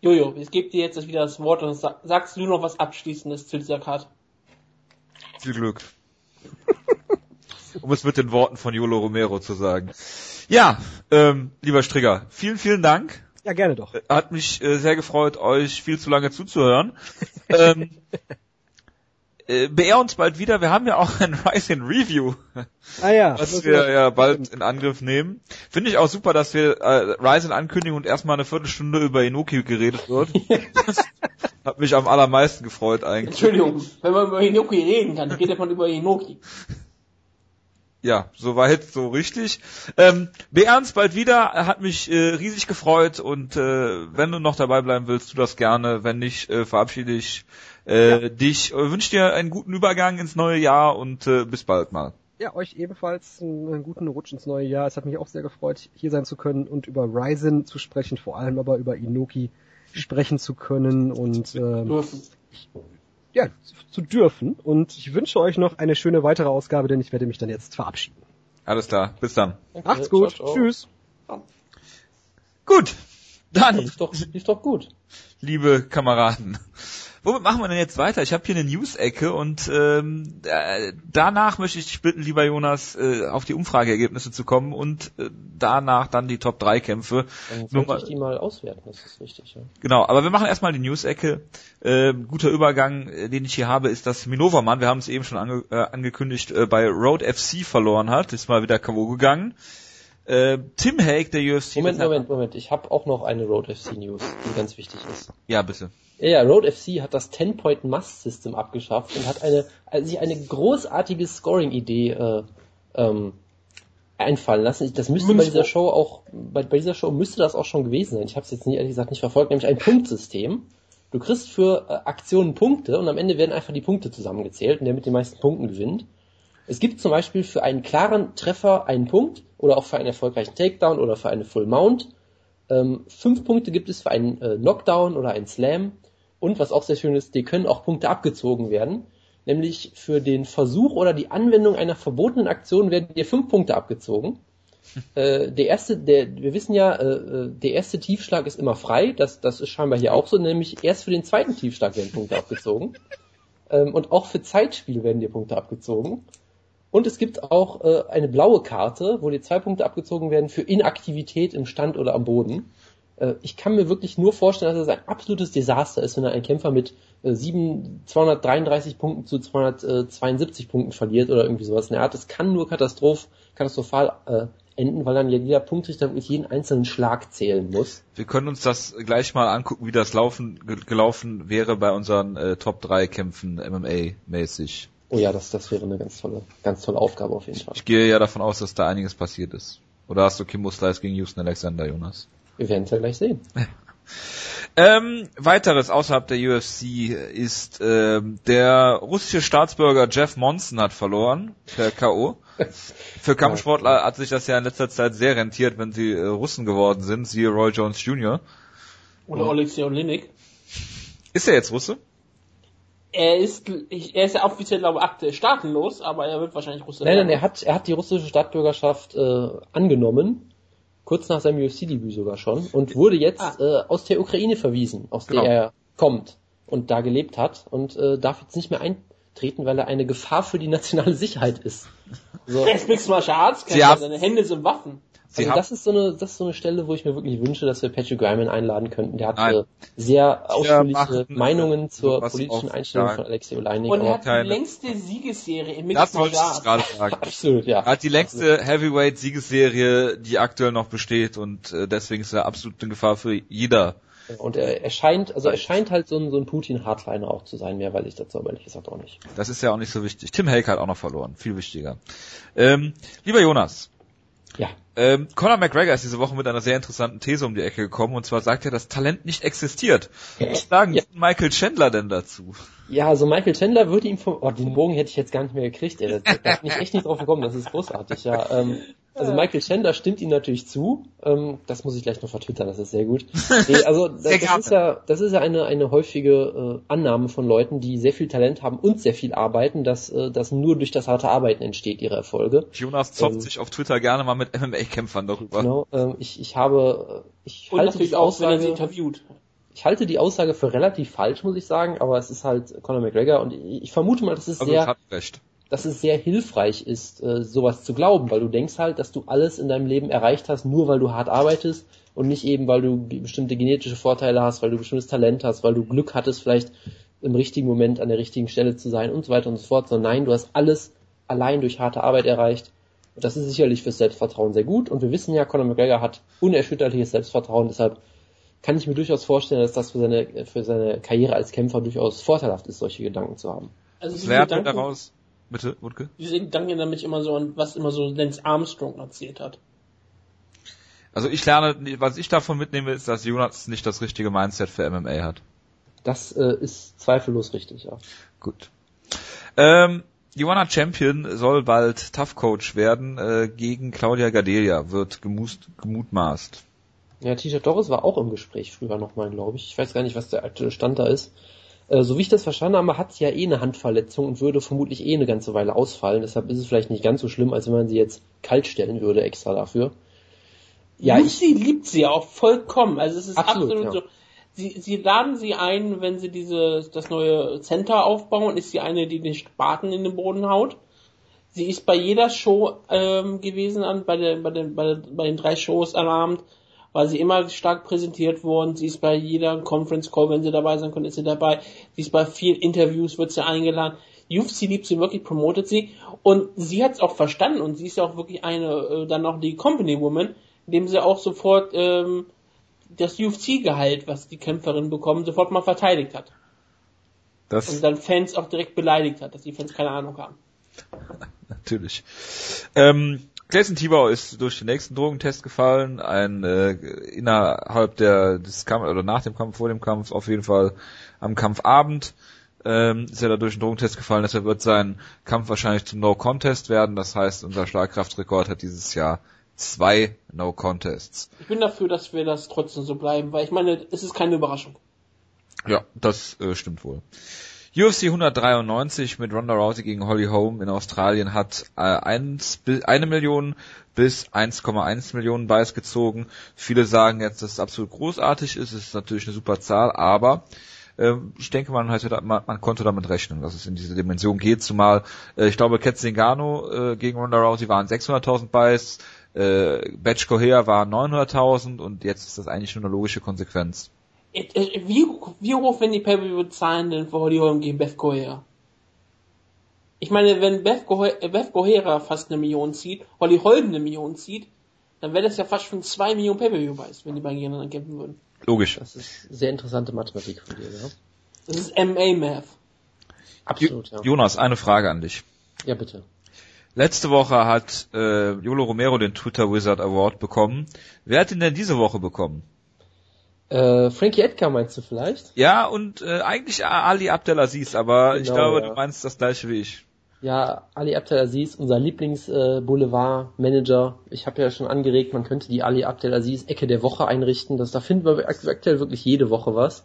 Jojo, ich gebe dir jetzt wieder das Wort und sag, sagst du noch was Abschließendes zu dieser Karte? Viel Glück. um es mit den Worten von Yolo Romero zu sagen. Ja, ähm, lieber Strigger, vielen, vielen Dank. Ja, gerne doch. Hat mich äh, sehr gefreut, euch viel zu lange zuzuhören. ähm, [LAUGHS] äh, beehr uns bald wieder. Wir haben ja auch [LAUGHS] ein Rise in Review, Ah ja. was wir ja bald in Angriff nehmen. Finde ich auch super, dass wir äh, Rise in ankündigen und erstmal eine Viertelstunde über Inoki geredet wird. das [LAUGHS] hat mich am allermeisten gefreut eigentlich. Entschuldigung, wenn man über Hinoki reden kann, redet man über Hinoki. Ja, soweit, so richtig. Ähm, beehr uns bald wieder, hat mich äh, riesig gefreut und äh, wenn du noch dabei bleiben willst, tu das gerne. Wenn nicht, äh, verabschiede ich äh, dich. Äh, wünsche dir einen guten Übergang ins neue Jahr und äh, bis bald mal. Ja, euch ebenfalls einen, guten Rutsch ins neue Jahr. Es hat mich auch sehr gefreut, hier sein zu können und über Ryzen zu sprechen, vor allem aber über Inoki sprechen zu können und ähm, Dürfen. ja, zu dürfen. Und ich wünsche euch noch eine schöne weitere Ausgabe, denn ich werde mich dann jetzt verabschieden. Alles klar, bis dann. Danke, Macht's gut. ciao, ciao. Tschüss. Gut, dann, Lief doch, lief doch gut. liebe Kameraden. Womit machen wir denn jetzt weiter? Ich habe hier eine News-Ecke und ähm, äh, danach möchte ich dich bitten, lieber Jonas, äh, auf die Umfrageergebnisse zu kommen und äh, danach dann die Top 3 Kämpfe. Dann Nur mal- ich die mal auswerten, das ist richtig, ja. Genau, aber wir machen erstmal die News-Ecke. Äh, guter Übergang, äh, den ich hier habe, ist, dass Minova-Mann, wir haben es eben schon ange äh, angekündigt, äh, bei Road FC verloren hat. Ist mal wieder K.O. gegangen. Äh, Tim Hague, der UFC... Moment, Moment, Moment. Ich habe auch noch eine Road FC News, die ganz wichtig ist. Ja, bitte. Ja, Road FC hat das 10-Point-Must-System abgeschafft und hat eine, also sich eine großartige Scoring-Idee äh, ähm, einfallen lassen. Das müsste bei Münzwurf. dieser Show auch, bei, bei dieser Show müsste das auch schon gewesen sein. Ich habe es jetzt nie, ehrlich gesagt nicht verfolgt, nämlich ein Punktsystem. Du kriegst für äh, Aktionen Punkte und am Ende werden einfach die Punkte zusammengezählt und der mit den meisten Punkten gewinnt. Es gibt zum Beispiel für einen klaren Treffer einen Punkt oder auch für einen erfolgreichen Takedown oder für eine Full Mount. Ähm, fünf Punkte gibt es für einen äh, Knockdown oder einen Slam. Und was auch sehr schön ist, die können auch Punkte abgezogen werden. Nämlich für den Versuch oder die Anwendung einer verbotenen Aktion werden dir fünf Punkte abgezogen. Äh, der erste, der, wir wissen ja, äh, äh, der erste Tiefschlag ist immer frei. Das, das ist scheinbar hier auch so. Nämlich erst für den zweiten Tiefschlag werden Punkte abgezogen. [LAUGHS] Ähm, und auch für Zeitspiel werden dir Punkte abgezogen. Und es gibt auch äh, eine blaue Karte, wo dir zwei Punkte abgezogen werden für Inaktivität im Stand oder am Boden. Äh, ich kann mir wirklich nur vorstellen, dass es ein absolutes Desaster ist, wenn ein Kämpfer mit äh, 7, 233 Punkten zu 272 Punkten verliert oder irgendwie sowas in der Art. Es kann nur katastroph, katastrophal äh, enden, weil dann ja jeder Punktrichter wirklich jeden einzelnen Schlag zählen muss. Wir können uns das gleich mal angucken, wie das laufen, ge gelaufen wäre bei unseren äh, Top 3 Kämpfen MMA-mäßig. Oh ja, das, das wäre eine ganz tolle, ganz tolle Aufgabe auf jeden Fall. Ich gehe ja davon aus, dass da einiges passiert ist. Oder hast du Kimbo Slice gegen Houston Alexander, Jonas? Wir werden es ja gleich sehen. [LAUGHS] Ähm, weiteres außerhalb der UFC ist, ähm, der russische Staatsbürger Jeff Monson hat verloren, per K.O. [LAUGHS] Für Kampfsportler hat sich das ja in letzter Zeit sehr rentiert, wenn sie äh, Russen geworden sind, siehe Roy Jones Jr. Oder Alexei Olinik. Ist er jetzt Russe? Er ist, er ist ja offiziell, glaube ich, aktuell staatenlos, aber er wird wahrscheinlich Russe Nein, nein, er hat, er hat die russische Staatsbürgerschaft äh, angenommen, kurz nach seinem UFC-Debüt sogar schon, und wurde jetzt Ah. äh, aus der Ukraine verwiesen, aus Genau. der er kommt und da gelebt hat und äh, darf jetzt nicht mehr eintreten, weil er eine Gefahr für die nationale Sicherheit ist. So, [LAUGHS] Er ist Mixed Martial Arts seine Hände sind Waffen. Sie also das ist so eine, das ist so eine Stelle, wo ich mir wirklich wünsche, dass wir Patrick Ryman einladen könnten. Der hat Nein. sehr ausführliche Meinungen zur politischen Einstellung von Alexei Oleinik. Und er hat keine- die längste Siegesserie im das Mixed wollte ich gerade sagen. [LAUGHS] absolut, ja. Er hat die längste Heavyweight-Siegesserie, die aktuell noch besteht und äh, deswegen ist er absolut eine Gefahr für jeder. Und er, er scheint, also er scheint halt so ein, so ein Putin-Hardliner auch zu sein, mehr weiß ich dazu aber ehrlich gesagt auch nicht. Das ist ja auch nicht so wichtig. Tim Hake hat auch noch verloren, viel wichtiger. Ähm, lieber Jonas. Ähm, Conor McGregor ist diese Woche mit einer sehr interessanten These um die Ecke gekommen und zwar sagt er, dass Talent nicht existiert. Was sagen Ja. Michael Chandler denn dazu? Ja, also Michael Chandler würde ihm vom, oh, den Bogen hätte ich jetzt gar nicht mehr gekriegt, ey. Da, da bin ich echt nicht drauf gekommen, das ist großartig, ja. Ähm, also Michael Chandler stimmt ihm natürlich zu, ähm, das muss ich gleich noch vertwittern, das ist sehr gut. [LAUGHS] Nee, also das, Sehr das ist ja, das ist ja eine, eine häufige äh, Annahme von Leuten, die sehr viel Talent haben und sehr viel arbeiten, dass, äh, dass nur durch das harte Arbeiten entsteht ihre Erfolge. Jonas zockt Ähm. sich auf Twitter gerne mal mit MMA-Kämpfern darüber. Genau, ähm, ich, ich habe, äh, ich Und halte natürlich die auch, wenn er sie Aussage, interviewt. ich halte die Aussage für relativ falsch, muss ich sagen, aber es ist halt Conor McGregor und ich, ich vermute mal, dass es Also sehr, hat recht. Dass es sehr hilfreich ist, äh, sowas zu glauben, weil du denkst halt, dass du alles in deinem Leben erreicht hast, nur weil du hart arbeitest und nicht eben, weil du bestimmte genetische Vorteile hast, weil du bestimmtes Talent hast, weil du Glück hattest, vielleicht im richtigen Moment an der richtigen Stelle zu sein und so weiter und so fort, sondern nein, du hast alles allein durch harte Arbeit erreicht. Und das ist sicherlich fürs Selbstvertrauen sehr gut. Und wir wissen ja, Conor McGregor hat unerschütterliches Selbstvertrauen, deshalb kann ich mir durchaus vorstellen, dass das für seine, für seine Karriere als Kämpfer durchaus vorteilhaft ist, solche Gedanken zu haben. Also diese Gedanken, daraus, bitte, Wutke? Gedanken erinnern mich immer so an, was immer so Lance Armstrong erzählt hat. Also ich lerne, was ich davon mitnehme, ist, dass Jonas nicht das richtige Mindset für MMA hat. Das äh, ist zweifellos richtig, ja. Gut. Ähm, Joanna Champion soll bald Tough Coach werden äh, gegen Claudia Gadelia, wird gemust, gemutmaßt. Ja, Tisha Torres war auch im Gespräch früher nochmal, glaube ich. Ich weiß gar nicht, was der aktuelle Stand da ist. Äh, so wie ich das verstanden habe, hat sie ja eh eine Handverletzung und würde vermutlich eh eine ganze Weile ausfallen. Deshalb ist es vielleicht nicht ganz so schlimm, als wenn man sie jetzt kalt stellen würde extra dafür. Ja, Lucy ich, liebt sie auch vollkommen. Also es ist absolut, absolut ja. so. Sie, sie laden sie ein, wenn sie diese das neue Center aufbauen, ist sie eine, die den Spaten in den Boden haut. Sie ist bei jeder Show ähm, gewesen, an, bei, der, bei, den, bei, bei den drei Shows am War sie immer stark präsentiert worden. Sie ist bei jeder Conference Call, wenn sie dabei sein kann, ist sie dabei. Sie ist bei vielen Interviews, wird sie eingeladen. UFC liebt sie wirklich, promotet sie. Und sie hat es auch verstanden und sie ist ja auch wirklich eine, äh, dann noch die Company Woman, indem sie auch sofort ähm, das UFC-Gehalt, was die Kämpferin bekommen, sofort mal verteidigt hat. Das und dann Fans auch direkt beleidigt hat, dass die Fans keine Ahnung haben. [LAUGHS] Natürlich. Ähm, Jason Tibau ist durch den nächsten Drogentest gefallen, ein äh, innerhalb der des Kampf oder nach dem Kampf, vor dem Kampf, auf jeden Fall am Kampfabend ähm, ist er da durch den Drogentest gefallen, deshalb wird sein Kampf wahrscheinlich zum No Contest werden. Das heißt, unser Schlagkraftrekord hat dieses Jahr zwei No Contests. Ich bin dafür, dass wir das trotzdem so bleiben, weil ich meine, es ist keine Überraschung. Ja, das äh, stimmt wohl. UFC 193 mit Ronda Rousey gegen Holly Holm in Australien hat äh, eins, eine Million bis 1,1 Millionen Buys gezogen. Viele sagen jetzt, dass es absolut großartig ist. Es ist natürlich eine super Zahl, aber äh, ich denke, man, halt, man, man konnte damit rechnen, dass es in diese Dimension geht. Zumal äh, ich glaube, Ketzingano äh, gegen Ronda Rousey waren 600.000 Buys, äh, Batch Coher war 900.000 und jetzt ist das eigentlich nur eine logische Konsequenz. Wie, wie hoch werden die Pay-Per-View zahlen denn für Holly Holm gegen Beth Coher? Ich meine, wenn Beth, Coher, äh, Beth Coher fast eine Million zieht, Holly Holm eine Million zieht, dann wäre das ja fast schon zwei Millionen Pay-Per-View-Buys, wenn die beiden gegeneinander kämpfen würden. Logisch. Das ist sehr interessante Mathematik von dir, ja. Das ist MA-Math. Absolut, ja. Jonas, eine Frage an dich. Ja, bitte. Letzte Woche hat äh, Jolo Romero den Twitter Wizard Award bekommen. Wer hat ihn denn diese Woche bekommen? Äh, Frankie Edgar meinst du vielleicht? Ja, und äh, eigentlich Ali Abdelaziz, aber genau, ich glaube, ja. du meinst das gleiche wie ich. Ja, Ali Abdelaziz, unser Lieblings-Boulevard-Manager. Äh, ich habe ja schon angeregt, man könnte die Ali Abdelaziz-Ecke der Woche einrichten. Das, da finden wir aktuell wirklich jede Woche was.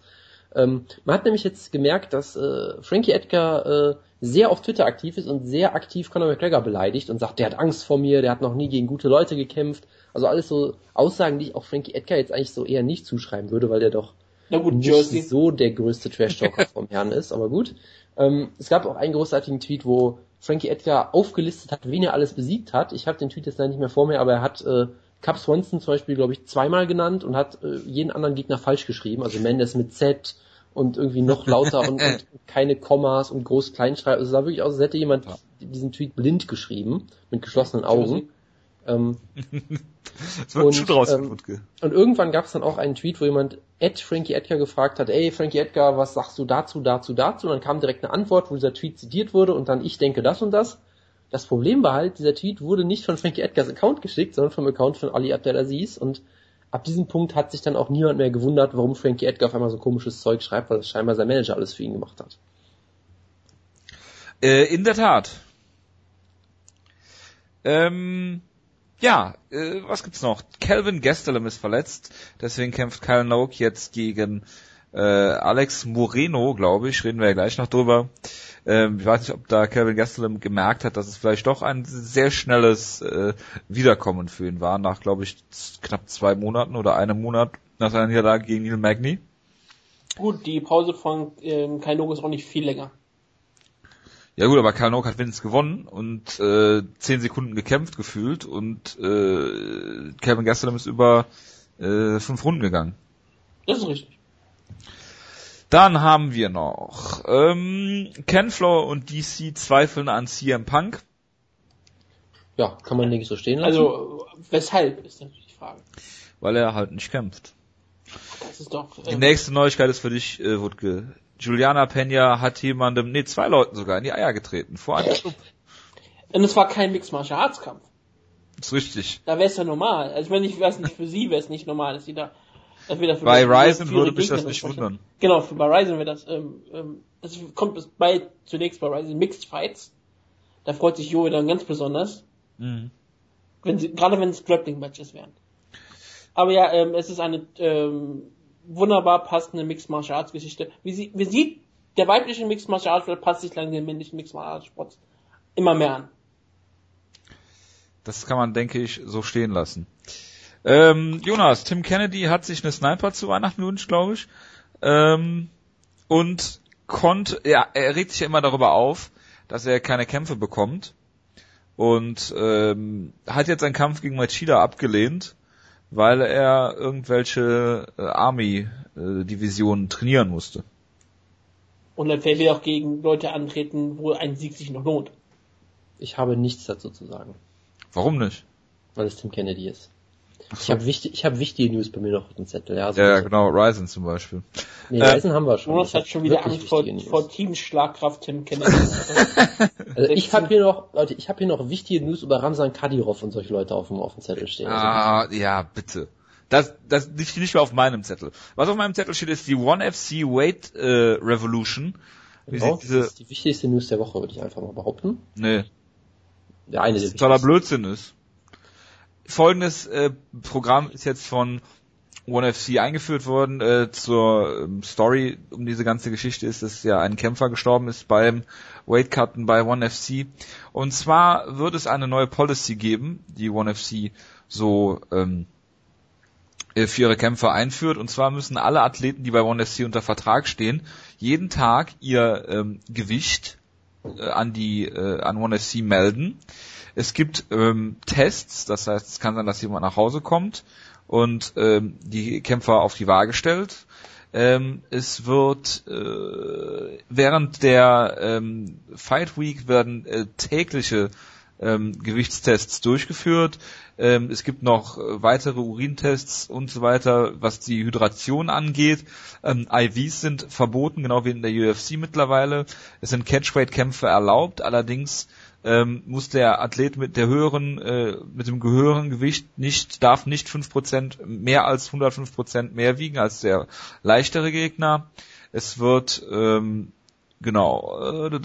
Ähm, man hat nämlich jetzt gemerkt, dass äh, Frankie Edgar äh, sehr auf Twitter aktiv ist und sehr aktiv Conor McGregor beleidigt und sagt, der hat Angst vor mir, der hat noch nie gegen gute Leute gekämpft. Also alles so Aussagen, die ich auch Frankie Edgar jetzt eigentlich so eher nicht zuschreiben würde, weil der doch gut, nicht Jersey. so der größte Trash-Talker [LAUGHS] vom Herrn ist, aber gut. Ähm, es gab auch einen großartigen Tweet, wo Frankie Edgar aufgelistet hat, wen er alles besiegt hat. Ich habe den Tweet jetzt leider nicht mehr vor mir, aber er hat äh, Cap Swanson zum Beispiel, glaube ich, zweimal genannt und hat äh, jeden anderen Gegner falsch geschrieben. Also Mendes mit Z, und irgendwie noch lauter und, und [LAUGHS] keine Kommas und groß Kleinschreibung. Also es sah wirklich aus, als hätte jemand ja. diesen Tweet blind geschrieben, mit geschlossenen Augen. Ähm, [LAUGHS] und, ähm, und irgendwann gab es dann auch einen Tweet, wo jemand Ed Frankie Edgar gefragt hat, ey Frankie Edgar, was sagst du dazu, dazu, dazu? Und dann kam direkt eine Antwort, wo dieser Tweet zitiert wurde und dann ich denke das und das. Das Problem war halt, dieser Tweet wurde nicht von Frankie Edgars Account geschickt, sondern vom Account von Ali Abdelaziz und ab diesem Punkt hat sich dann auch niemand mehr gewundert, warum Frankie Edgar auf einmal so komisches Zeug schreibt, weil das scheinbar sein Manager alles für ihn gemacht hat. Äh, in der Tat. Ähm, ja, äh, was gibt's noch? Calvin Gastelum ist verletzt, deswegen kämpft Kyle Noak jetzt gegen äh, Alex Moreno, glaube ich, reden wir ja gleich noch drüber. Ähm, ich weiß nicht, ob da Kevin Gastelum gemerkt hat, dass es vielleicht doch ein sehr schnelles äh, Wiederkommen für ihn war, nach, glaube ich, knapp zwei Monaten oder einem Monat nach seiner Niederlage gegen Neil Magny. Gut, die Pause von ähm, Kainok ist auch nicht viel länger. Ja gut, aber Kainok hat wenigstens gewonnen und äh, zehn Sekunden gekämpft gefühlt und äh, Kevin Gastelum ist über äh, fünf Runden gegangen. Das ist richtig. Dann haben wir noch ähm, Ken Floor und DC zweifeln an CM Punk. Ja, kann man nicht so stehen lassen. Also, weshalb ist natürlich die Frage. Weil er halt nicht kämpft. Das ist doch. Die Ähm, nächste Neuigkeit ist für dich, äh, Wutke. Juliana Pena hat jemandem, nee, zwei Leuten sogar in die Eier getreten. Vor einem Club. und es war kein Mixed Martial Arts Kampf. ist richtig. Da wäre es ja normal. Also ich meine, ich weiß nicht, für sie wäre es nicht normal, dass sie da. Bei Ryzen würde mich das Gegnerin nicht wundern. Genau, für bei Ryzen wäre das, ähm, ähm, das kommt bis bei, zunächst bei Ryzen Mixed Fights. Da freut sich Jo dann ganz besonders. Mhm. Wenn sie, gerade wenn es Grappling-Matches wären. Aber ja, ähm, es ist eine ähm, wunderbar passende Mixed Martial Arts Geschichte. Wie sie, wie sieht der weibliche Mixed Martial Arts Sport passt sich lang den männlichen Mixed Martial Arts Sport immer mehr an. Das kann man, denke ich, so stehen lassen. Ähm, Jonas, Tim Kennedy hat sich eine Sniper zu Weihnachten gewünscht, glaube ich. Ähm, und konnte, ja, er regt sich ja immer darüber auf, dass er keine Kämpfe bekommt. Und ähm, hat jetzt einen Kampf gegen Machida abgelehnt, weil er irgendwelche äh, Army-Divisionen trainieren musste. Und dann will auch gegen Leute antreten, wo ein Sieg sich noch lohnt. Ich habe nichts dazu zu sagen, Warum nicht? weil es Tim Kennedy ist. Ich habe wichtig, ich habe wichtige News bei mir noch auf dem Zettel. Ja, so Ja, ja, genau, Ryzen zum Beispiel. Nee, Äh, Reisen haben wir schon. Jonas Ich hat hab schon wieder Angst vor, News. vor Teamschlagkraft Tim Kennedy. [LAUGHS] Also ich habe hier noch, Leute, ich habe hier noch wichtige News über Ramsan Kadyrov und solche Leute auf dem, auf dem Zettel stehen. Also, Ah, ja, bitte. Das, das liegt nicht mehr auf meinem Zettel. Was auf meinem Zettel steht, ist die One FC Weight äh, Revolution. Wie genau, das ist die wichtigste News der Woche, würde ich einfach mal behaupten. nee, Der eine der das totaler. Blödsinn ist. Folgendes äh, Programm ist jetzt von One FC eingeführt worden. Äh, zur ähm, Story um diese ganze Geschichte ist, dass ja ein Kämpfer gestorben ist beim Weightcutten bei One FC. Und zwar wird es eine neue Policy geben, die One FC so ähm, äh, für ihre Kämpfer einführt. Und zwar müssen alle Athleten, die bei One FC unter Vertrag stehen, jeden Tag ihr ähm, Gewicht äh, an die äh, an One FC melden. Es gibt ähm, Tests, das heißt, es kann sein, dass jemand nach Hause kommt und ähm, die Kämpfer auf die Waage stellt. Ähm, es wird äh, während der ähm, Fight Week werden äh, tägliche ähm, Gewichtstests durchgeführt. Ähm, es gibt noch äh, weitere Urintests und so weiter, was die Hydration angeht. Ähm, IVs sind verboten, genau wie in der UFC mittlerweile. Es sind Catchweight-Kämpfe erlaubt, allerdings ähm, muss der Athlet mit der höheren, äh, mit dem höheren Gewicht nicht, darf nicht 5% mehr als 105% mehr wiegen als der leichtere Gegner. Es wird, ähm, genau, äh,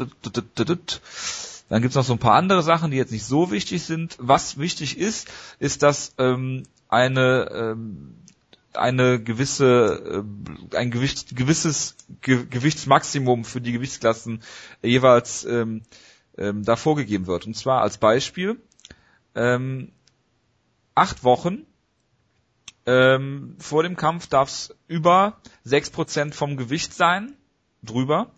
dann gibt's noch so ein paar andere Sachen, die jetzt nicht so wichtig sind. Was wichtig ist, ist, dass ähm, eine ähm, eine gewisse äh, ein Gewicht, gewisses Ge Gewichtsmaximum für die Gewichtsklassen jeweils ähm, ähm, da vorgegeben wird. Und zwar als Beispiel ähm, acht Wochen ähm, vor dem Kampf darf es über sechs Prozent vom Gewicht sein, drüber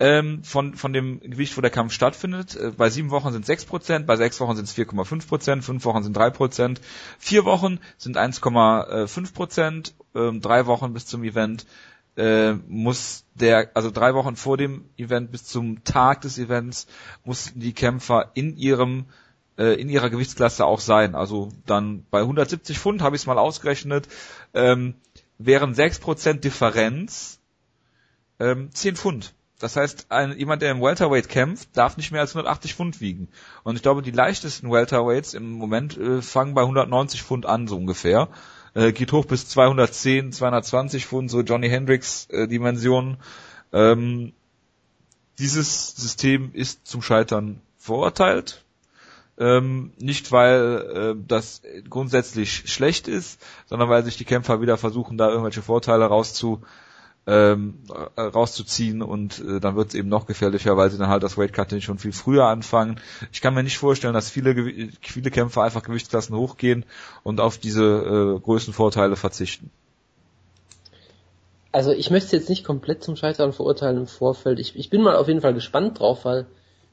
ähm, von, von dem Gewicht, wo der Kampf stattfindet. Äh, bei sieben Wochen sind sechs Prozent, bei sechs Wochen sind es 4,5 Prozent, fünf Wochen sind drei Prozent, vier Wochen sind 1,5 Prozent, ähm, drei Wochen bis zum Event äh, muss der, also drei Wochen vor dem Event bis zum Tag des Events mussten die Kämpfer in ihrem äh, in ihrer Gewichtsklasse auch sein. Also dann bei 170 Pfund habe ich es mal ausgerechnet, ähm, wären 6% Differenz ähm, 10 Pfund. Das heißt, ein, jemand, der im Welterweight kämpft, darf nicht mehr als 180 Pfund wiegen. Und ich glaube, die leichtesten Welterweights im Moment äh, fangen bei 190 Pfund an, so ungefähr. Äh, geht hoch bis 210, 220 Pfund, so Johnny Hendricks äh, Dimensionen. Ähm, dieses System ist zum Scheitern verurteilt. Ähm, nicht weil äh, das grundsätzlich schlecht ist, sondern weil sich die Kämpfer wieder versuchen, da irgendwelche Vorteile rauszu, ähm, äh, rauszuziehen und äh, dann wird es eben noch gefährlicher, weil sie dann halt das Weightcutting schon viel früher anfangen. Ich kann mir nicht vorstellen, dass viele viele Kämpfer einfach Gewichtsklassen hochgehen und auf diese äh, Größenvorteile verzichten. Also ich möchte jetzt nicht komplett zum Scheitern verurteilen im Vorfeld. Ich, ich bin mal auf jeden Fall gespannt drauf, weil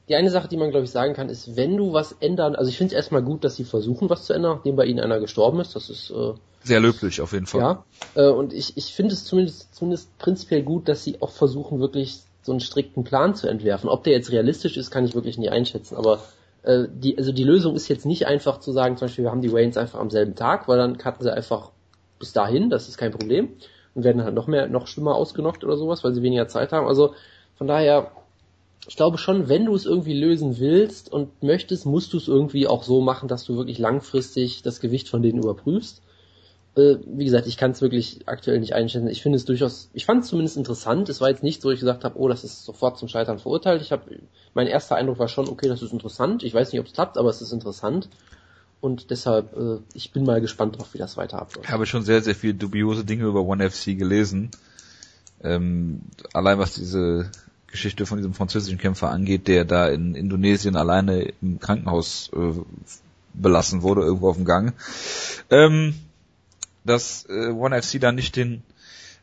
die eine Sache, die man glaube ich sagen kann, ist, wenn du was ändern, also ich finde es erstmal gut, dass sie versuchen, was zu ändern, nachdem bei ihnen einer gestorben ist. Das ist äh, sehr löblich auf jeden Fall. Ja, äh, und ich, ich finde es zumindest, zumindest prinzipiell gut, dass sie auch versuchen, wirklich so einen strikten Plan zu entwerfen. Ob der jetzt realistisch ist, kann ich wirklich nie einschätzen, aber äh, die, also die Lösung ist jetzt nicht einfach zu sagen, zum Beispiel, wir haben die Waynes einfach am selben Tag, weil dann cutten sie einfach bis dahin, das ist kein Problem, und werden halt noch mehr, noch schlimmer ausgenockt oder sowas, weil sie weniger Zeit haben. Also von daher, ich glaube schon, wenn du es irgendwie lösen willst und möchtest, musst du es irgendwie auch so machen, dass du wirklich langfristig das Gewicht von denen überprüfst. Äh, wie gesagt, ich kann es wirklich aktuell nicht einschätzen. Ich finde es durchaus, ich fand es zumindest interessant. Es war jetzt nicht so, dass ich gesagt habe, oh, das ist sofort zum Scheitern verurteilt. Ich habe, mein erster Eindruck war schon, okay, das ist interessant. Ich weiß nicht, ob es klappt, aber es ist interessant. Und deshalb, äh, ich bin mal gespannt drauf, wie das weiter abläuft. Ich habe schon sehr, sehr viele dubiose Dinge über One FC gelesen. Ähm, allein was diese Geschichte von diesem französischen Kämpfer angeht, der da in Indonesien alleine im Krankenhaus äh, belassen wurde, irgendwo auf dem Gang. Ähm, dass äh, One FC da nicht den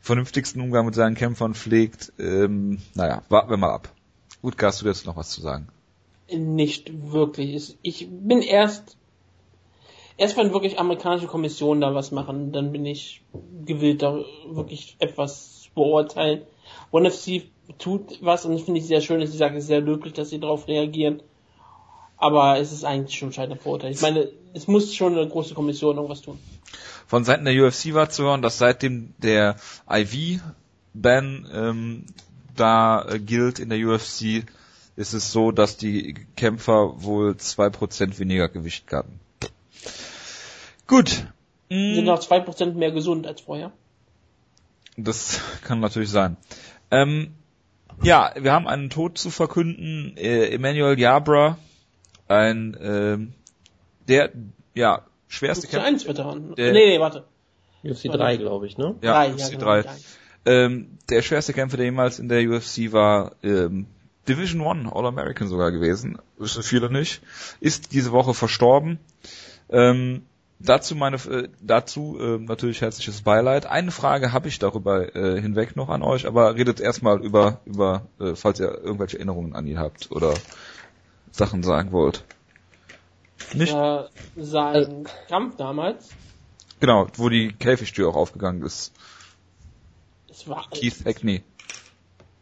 vernünftigsten Umgang mit seinen Kämpfern pflegt. Ähm, naja, warten wir mal ab. Gut, hast du jetzt noch was zu sagen? Nicht wirklich. Ich bin erst, erst wenn wirklich amerikanische Kommissionen da was machen, dann bin ich gewillt, da wirklich etwas zu beurteilen. One FC tut was und das finde ich sehr schön, dass sie sagen, es ist sehr löblich, dass sie darauf reagieren. Aber es ist eigentlich schon ein Vorurteil. Ich meine, es muss schon eine große Kommission irgendwas tun von Seiten der UFC war zu hören, dass seitdem der IV-Ban ähm, da äh, gilt in der UFC, ist es so, dass die Kämpfer wohl zwei Prozent weniger Gewicht hatten. Gut. Die sind noch zwei Prozent mehr gesund als vorher. Das [LAUGHS] kann natürlich sein. Ähm, ja, wir haben einen Tod zu verkünden. Äh, Emmanuel Yabra, ein äh, der ja schwerste Kämpfer. 1 Veteran. Nee, nee, warte. UFC 3, glaube ich, ne? Ja, drei, UFC ja, 3. Genau, ähm, der schwerste Kämpfer, der jemals in der UFC war, ähm, Division One All-American sogar gewesen, wissen viele nicht, ist diese Woche verstorben. Ähm, dazu meine, äh, dazu äh, natürlich herzliches Beileid. Eine Frage habe ich darüber äh, hinweg noch an euch, aber redet erstmal über, über, äh, falls ihr irgendwelche Erinnerungen an ihn habt oder Sachen sagen wollt. Nicht? Äh, sein also, Kampf damals. Genau, wo die Käfigtür auch aufgegangen ist. Es war Keith Hackney.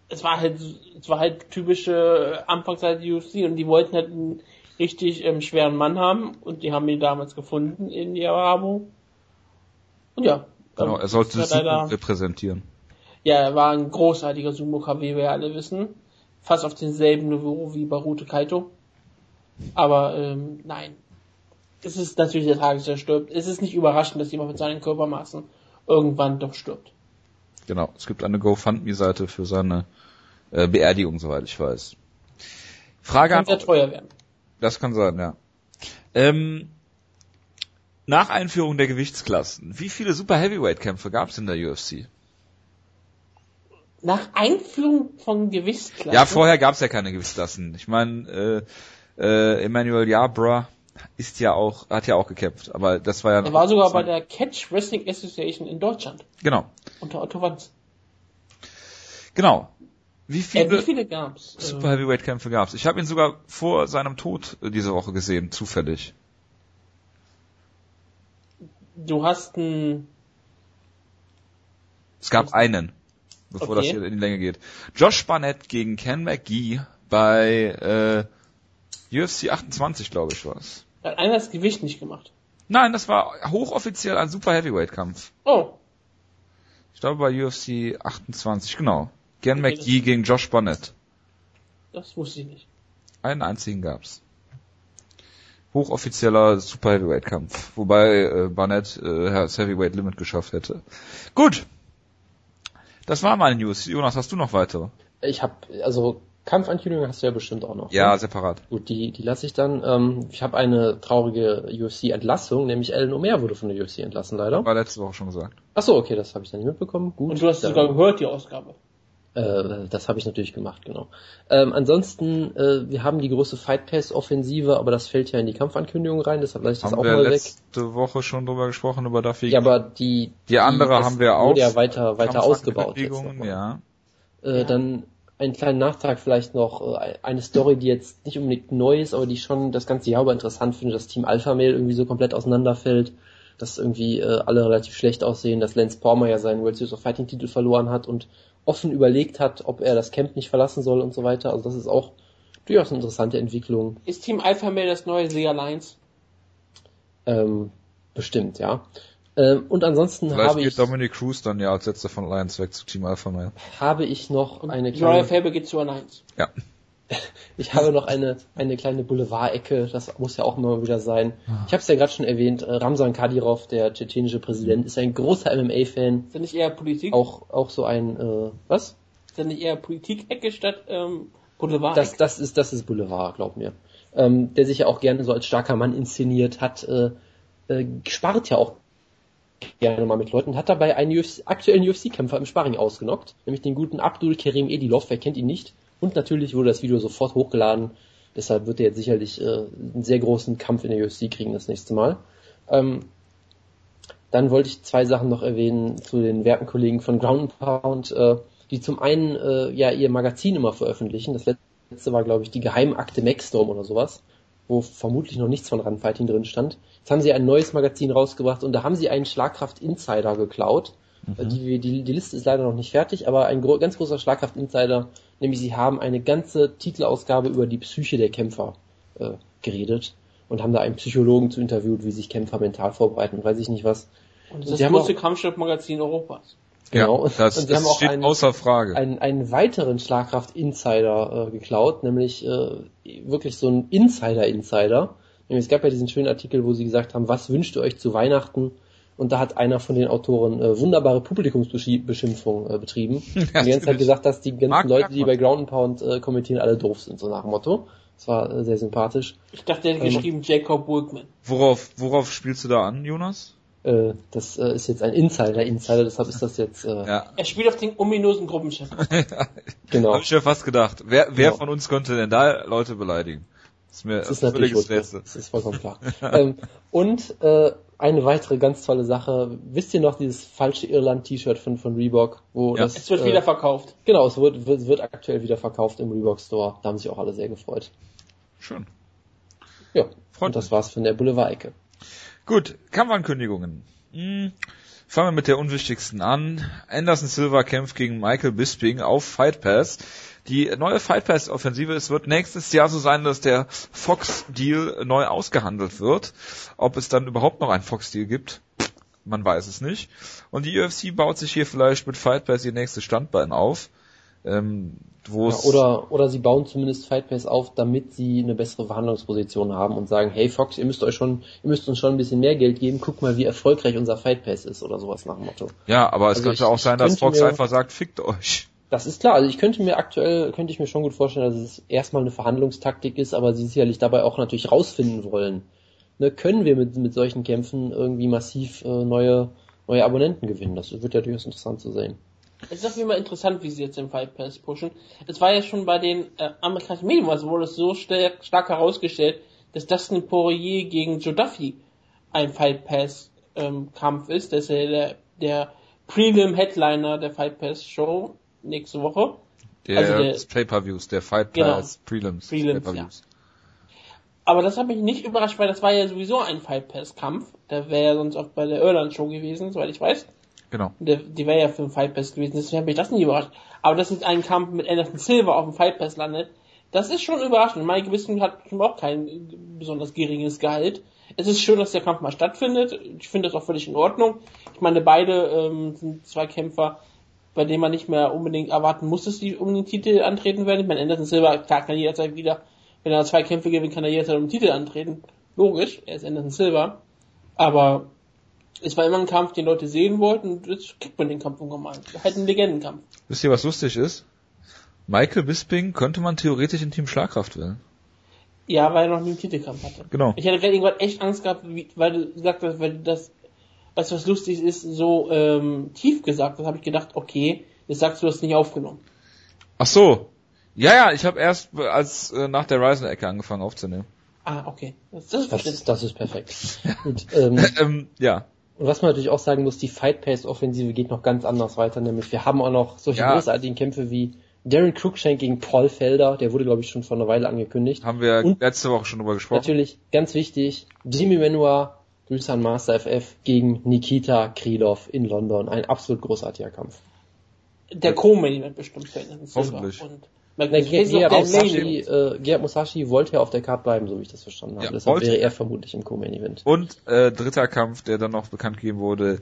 Es war halt, es war halt typische Anfangszeit UFC und die wollten halt einen richtig ähm, schweren Mann haben und die haben ihn damals gefunden in Yarabo. Und ja. Genau, ähm, er sollte Sumo leider, repräsentieren. Ja, er war ein großartiger Sumo-Kampf, wie wir alle wissen. Fast auf demselben Niveau wie Baruto Kaito. Aber ähm, nein. Es ist natürlich der Tag, dass er stirbt. Es ist nicht überraschend, dass jemand mit seinen Körpermaßen irgendwann doch stirbt. Genau, es gibt eine GoFundMe-Seite für seine äh, Beerdigung, soweit ich weiß. Frage das kann sehr teuer werden. Das kann sein, ja. Ähm, nach Einführung der Gewichtsklassen, wie viele Super Heavyweight-Kämpfe gab es in der UFC? Nach Einführung von Gewichtsklassen? Ja, vorher gab es ja keine Gewichtsklassen. Ich meine, äh, äh, Emmanuel Yabra ist ja auch, hat ja auch gekämpft, aber das war ja. Er war sogar bei der Catch Wrestling Association in Deutschland. Genau. Unter Otto Wanz. Genau. Wie viele, äh, wie viele gab's? Super Heavyweight Kämpfe gab's? Ich habe ihn sogar vor seinem Tod äh, diese Woche gesehen, zufällig. Du hast einen. Es gab einen, bevor okay. das hier in die Länge geht. Josh Barnett gegen Ken McGee bei äh, UFC 28, glaube ich, war es. Hat einer das Gewicht nicht gemacht? Nein, das war hochoffiziell ein Super Heavyweight Kampf. Oh. Ich glaube bei UFC 28, genau. Gen okay, McGee gegen Josh Bonnet. Das wusste ich nicht. Einen einzigen gab's. Hochoffizieller Super Heavyweight Kampf, wobei äh, Barnett äh, das Heavyweight Limit geschafft hätte. Gut. Das war meine News. Jonas, hast du noch weitere? Ich habe also Kampfankündigung hast du ja bestimmt auch noch. Ja, ne? separat. Gut, die, die lasse ich dann. Ähm, ich habe eine traurige UFC-Entlassung, nämlich Ellen Omer wurde von der UFC entlassen, leider. War letzte Woche schon gesagt. Ach so, okay, das habe ich dann nicht mitbekommen. Gut. Und du hast sogar gehört, die Ausgabe. Äh, das habe ich natürlich gemacht, genau. Ähm, ansonsten, äh, wir haben die große Fight Pass Offensive, aber das fällt ja in die Kampfankündigung rein, deshalb lasse ich das haben auch wir mal weg. letzte Woche schon drüber gesprochen über Duffy. Ja, aber die die andere die, haben wir auch. Wurde ja weiter weiter ausgebaut jetzt ja. Äh, ja. Dann einen kleinen Nachtrag vielleicht noch, äh, eine Story, die jetzt nicht unbedingt neu ist, aber die schon das ganze Jahr über interessant finde, dass Team Alpha Male irgendwie so komplett auseinanderfällt, dass irgendwie äh, alle relativ schlecht aussehen, dass Lance Palmer ja seinen World Series of Fighting Titel verloren hat und offen überlegt hat, ob er das Camp nicht verlassen soll und so weiter. Also das ist auch durchaus eine interessante Entwicklung. Ist Team Alpha Male das neue Sea Alliance? Ähm, bestimmt, ja. Ähm, und ansonsten Vielleicht habe geht ich, Dominic Cruz dann ja als letzter von Lions weg zu Team Alpha Male. habe ich noch eine Royal kleine, Fable geht zu Alliance. Ja. [LAUGHS] ich habe noch eine, eine kleine Boulevard-Ecke, das muss ja auch immer wieder sein. Ich habe es ja gerade schon erwähnt, äh, Ramzan Kadyrov, der tschetschenische Präsident, ist ein großer MMA-Fan, Ist das nicht eher Politik? auch, auch so ein, äh, was? Ist das nicht eher Politik-Ecke statt ähm, Boulevard? Das, das ist, das ist Boulevard, glaub mir. Ähm, der sich ja auch gerne so als starker Mann inszeniert hat, äh, äh, spart ja auch gerne mal mit Leuten, hat dabei einen UFC, aktuellen UFC-Kämpfer im Sparring ausgenockt, nämlich den guten Abdul Kerim Edilov, wer kennt ihn nicht. Und natürlich wurde das Video sofort hochgeladen, deshalb wird er jetzt sicherlich äh, einen sehr großen Kampf in der UFC kriegen das nächste Mal. Ähm, dann wollte ich zwei Sachen noch erwähnen zu den werten Kollegen von Ground Pound, äh, die zum einen äh, ja ihr Magazin immer veröffentlichen. Das letzte war, glaube ich, die Geheimakte Maxstorm oder sowas, wo vermutlich noch nichts von Runfighting drin stand. Jetzt haben sie ein neues Magazin rausgebracht und da haben sie einen Schlagkraft Insider geklaut. Die, die, die Liste ist leider noch nicht fertig, aber ein gro ganz großer Schlagkraft Insider, nämlich sie haben eine ganze Titelausgabe über die Psyche der Kämpfer äh, geredet und haben da einen Psychologen zu interviewt, wie sich Kämpfer mental vorbereiten und weiß ich nicht was. Und das ist sie das haben größte Kampfsportmagazin Europas. Genau. Ja, das, und sie haben auch steht einen, außer Frage. einen, einen weiteren Schlagkraft-Insider äh, geklaut, nämlich äh, wirklich so ein Insider-Insider. Nämlich es gab ja diesen schönen Artikel, wo sie gesagt haben, was wünscht ihr euch zu Weihnachten? Und da hat einer von den Autoren äh, wunderbare Publikumsbeschimpfung äh, betrieben. [LAUGHS] und die ganze Zeit gesagt, dass die ganzen Mark Leute, die bei Ground and Pound äh, kommentieren, alle doof sind, so nach dem Motto. Das war äh, sehr sympathisch. Ich dachte, er hätte Ähm, geschrieben Jacob Workman. Worauf, worauf spielst du da an, Jonas? Äh, das äh, ist jetzt ein Insider-Insider, deshalb ist das jetzt äh, Ja. Er spielt auf den ominösen Gruppenchef. [LAUGHS] genau. Habe ich mir fast gedacht. Wer, wer Genau. von uns könnte denn da Leute beleidigen? Das ist mir Das ist natürlich. Rätsel. Das ist vollkommen klar. ähm, und äh, eine weitere ganz tolle Sache. Wisst ihr noch dieses falsche Irland-T-Shirt von, von Reebok? Wo Ja. das, Es wird äh, wieder verkauft. Genau, es wird, wird, wird aktuell wieder verkauft im Reebok Store. Da haben sich auch alle sehr gefreut. Schön. Ja, Freut und das war's von der Boulevard-Ecke. Gut, Kampfankündigungen. Hm, fangen wir mit der unwichtigsten an. Anderson Silva kämpft gegen Michael Bisping auf Fight Pass. Die neue Fight Pass Offensive, es wird nächstes Jahr so sein, dass der Fox Deal neu ausgehandelt wird. Ob es dann überhaupt noch einen Fox Deal gibt, man weiß es nicht. Und die UFC baut sich hier vielleicht mit Fight Pass ihr nächstes Standbein auf. Ähm, wo Ja, es oder, oder sie bauen zumindest Fight Pass auf, damit sie eine bessere Verhandlungsposition haben und sagen, hey Fox, ihr müsst euch schon, ihr müsst uns schon ein bisschen mehr Geld geben, guck mal, wie erfolgreich unser Fight Pass ist oder sowas nach dem Motto. ja, aber es Also könnte ich- auch sein, dass Fox mir- einfach sagt, fickt euch. Das ist klar. Also ich könnte mir aktuell, könnte ich mir schon gut vorstellen, dass es erstmal eine Verhandlungstaktik ist, aber sie sicherlich dabei auch natürlich rausfinden wollen. Ne, können wir mit, mit solchen Kämpfen irgendwie massiv äh, neue, neue Abonnenten gewinnen? Das wird ja durchaus interessant zu sehen. Es ist auf jeden Fall interessant, wie sie jetzt den Fight Pass pushen. Es war ja schon bei den äh, amerikanischen Medien, also wurde es so stark, stark herausgestellt, dass Dustin Poirier gegen Joe Duffy ein Fight Pass ähm, Kampf ist. Das ist ja der, der Prelim Headliner der Fight Pass Show nächste Woche. Der, Also der- Pay-Per-Views, der Fight Genau. Pass Prelims. des Prelims, Pay-Per-Views. Aber das hat mich nicht überrascht, weil das war ja sowieso ein Fight Pass Kampf. Der wäre ja sonst auch bei der Irland Show gewesen, soweit ich weiß. Genau. Der, die wäre ja für den Fight Pass gewesen, deswegen hat mich das nicht überrascht. Aber dass jetzt ein Kampf mit Anderson Silva auf dem Fight Pass landet, das ist schon überraschend. Mike Bisping hat auch kein besonders geringes Gehalt. Es ist schön, dass der Kampf mal stattfindet. Ich finde das auch völlig in Ordnung. Ich meine, beide ähm, sind zwei Kämpfer, bei denen man nicht mehr unbedingt erwarten muss, dass die um den Titel antreten werden. Ich meine, Anderson Silva, klar, kann jederzeit wieder, wenn er zwei Kämpfe gewinnt, kann er jederzeit um den Titel antreten. Logisch, er ist Anderson Silva. Aber es war immer ein Kampf, den Leute sehen wollten und jetzt kriegt man den Kampf mal. Halt ein Legendenkampf. Wisst ihr, was lustig ist? Michael Bisping könnte man theoretisch in Team Schlagkraft wählen. Ja, weil er noch nie einen Titelkampf hatte. Genau. Ich hatte gerade irgendwann echt Angst gehabt, wie, weil du gesagt hast, weil das, was was lustig ist, so ähm, tief gesagt, das habe ich gedacht, okay, jetzt sagst du das nicht aufgenommen. Ach so. Ja, ja, ich habe erst als äh, nach der Ryzen-Ecke angefangen aufzunehmen. Ah, okay. Das, das ist Das ist, das ist perfekt. [LAUGHS] Gut, ähm, ähm, ja. und was man natürlich auch sagen muss, die Fight Pace Offensive geht noch ganz anders weiter, nämlich wir haben auch noch solche Ja. großartigen Kämpfe wie Darren Cruikshank gegen Paul Felder, der wurde glaube ich schon vor einer Weile angekündigt. Haben wir Und- letzte Woche schon drüber gesprochen. Natürlich, ganz wichtig, Jimmy Manuel, Grüße an Master FF, gegen Nikita Krylov in London. Ein absolut großartiger Kampf. Der Co-Main wird bestimmt für Silva. Hoffentlich. Und noch Gerhard, Musashi, äh, Gerhard Musashi wollte ja auf der Card bleiben, so wie ich das verstanden habe. Ja, Deshalb wollte. wäre er vermutlich im Co-Main-Event. Und äh, dritter Kampf, der dann noch bekannt gegeben wurde.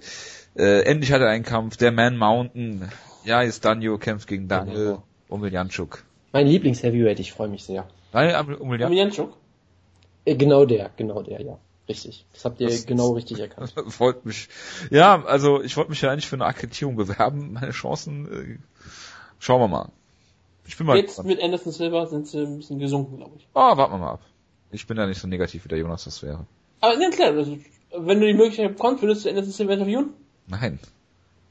Äh, endlich hat er einen Kampf. Der Man Mountain. Ja, ist Danjo kämpft gegen Daniel. Omiljanchuk. Mein Lieblings-Heavyweight, ich freue mich sehr. Daniel Omiljanchuk. Äh, genau der, genau der, ja. Richtig. Das habt ihr Das- genau richtig erkannt. [LAUGHS] Freut mich. Ja, also ich wollte mich ja eigentlich für eine Akkreditierung bewerben. Meine Chancen, äh, schauen wir mal. Ich bin mal Jetzt gespannt. mit Anderson Silva sind sie ein bisschen gesunken, glaube ich. Oh, warten wir mal ab. Ich bin ja nicht so negativ, wie der Jonas das wäre. Aber ja, klar, also, wenn du die Möglichkeit bekommst, würdest du Anderson Silva interviewen? Nein.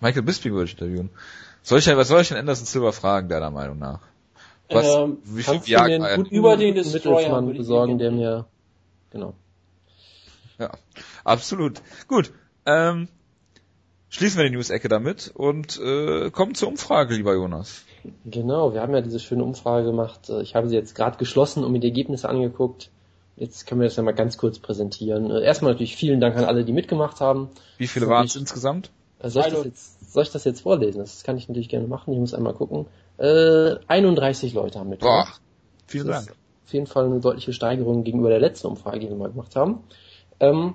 Michael Bisping würde ich interviewen. Soll ich, was soll ich denn Anderson Silva fragen, deiner Meinung nach? Was, Ähm, wie viel Kannst du mir einen Jagd guten, Über den Destroyer besorgen, der mir, genau. Ja, absolut. Gut. Ähm, schließen wir die News-Ecke damit und äh, kommen zur Umfrage, lieber Jonas. Genau, wir haben ja diese schöne Umfrage gemacht. Äh, Ich habe sie jetzt gerade geschlossen und mir die Ergebnisse angeguckt. Jetzt können wir das ja mal ganz kurz präsentieren. Äh, Erstmal natürlich vielen Dank an alle, die mitgemacht haben. Wie viele waren es insgesamt? Äh, Soll ich, das jetzt, soll ich das jetzt vorlesen? Das kann ich natürlich gerne machen. Ich muss einmal gucken. Äh, 31 Leute haben Boah, mitgemacht. vielen Das ist Dank. auf jeden Fall eine deutliche Steigerung gegenüber der letzten Umfrage, die wir mal gemacht haben. Ähm,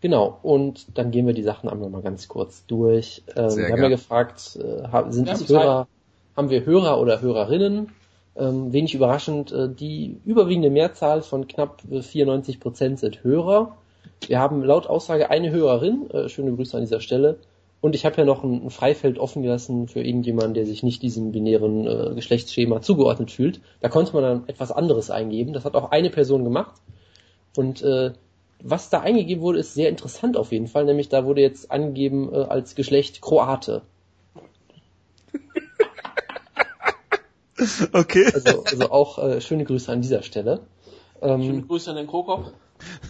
genau, und dann gehen wir die Sachen einmal mal ganz kurz durch. Ähm, wir haben ja gefragt, äh, sind Wir es. Hörer, haben wir Hörer oder Hörerinnen? Ähm, wenig überraschend, äh, die überwiegende Mehrzahl von knapp äh, 94 Prozent sind Hörer. Wir haben laut Aussage eine Hörerin, äh, schöne Grüße an dieser Stelle. Und ich habe ja noch ein, ein Freifeld offen gelassen für irgendjemanden, der sich nicht diesem binären äh, Geschlechtsschema zugeordnet fühlt. Da konnte man dann etwas anderes eingeben. Das hat auch eine Person gemacht. Und äh, was da eingegeben wurde, ist sehr interessant auf jeden Fall. Nämlich da wurde jetzt angegeben äh, als Geschlecht Kroate. [LAUGHS] Okay. Also, also auch äh, schöne Grüße an dieser Stelle. Schöne Ähm, Grüße an den Krokop.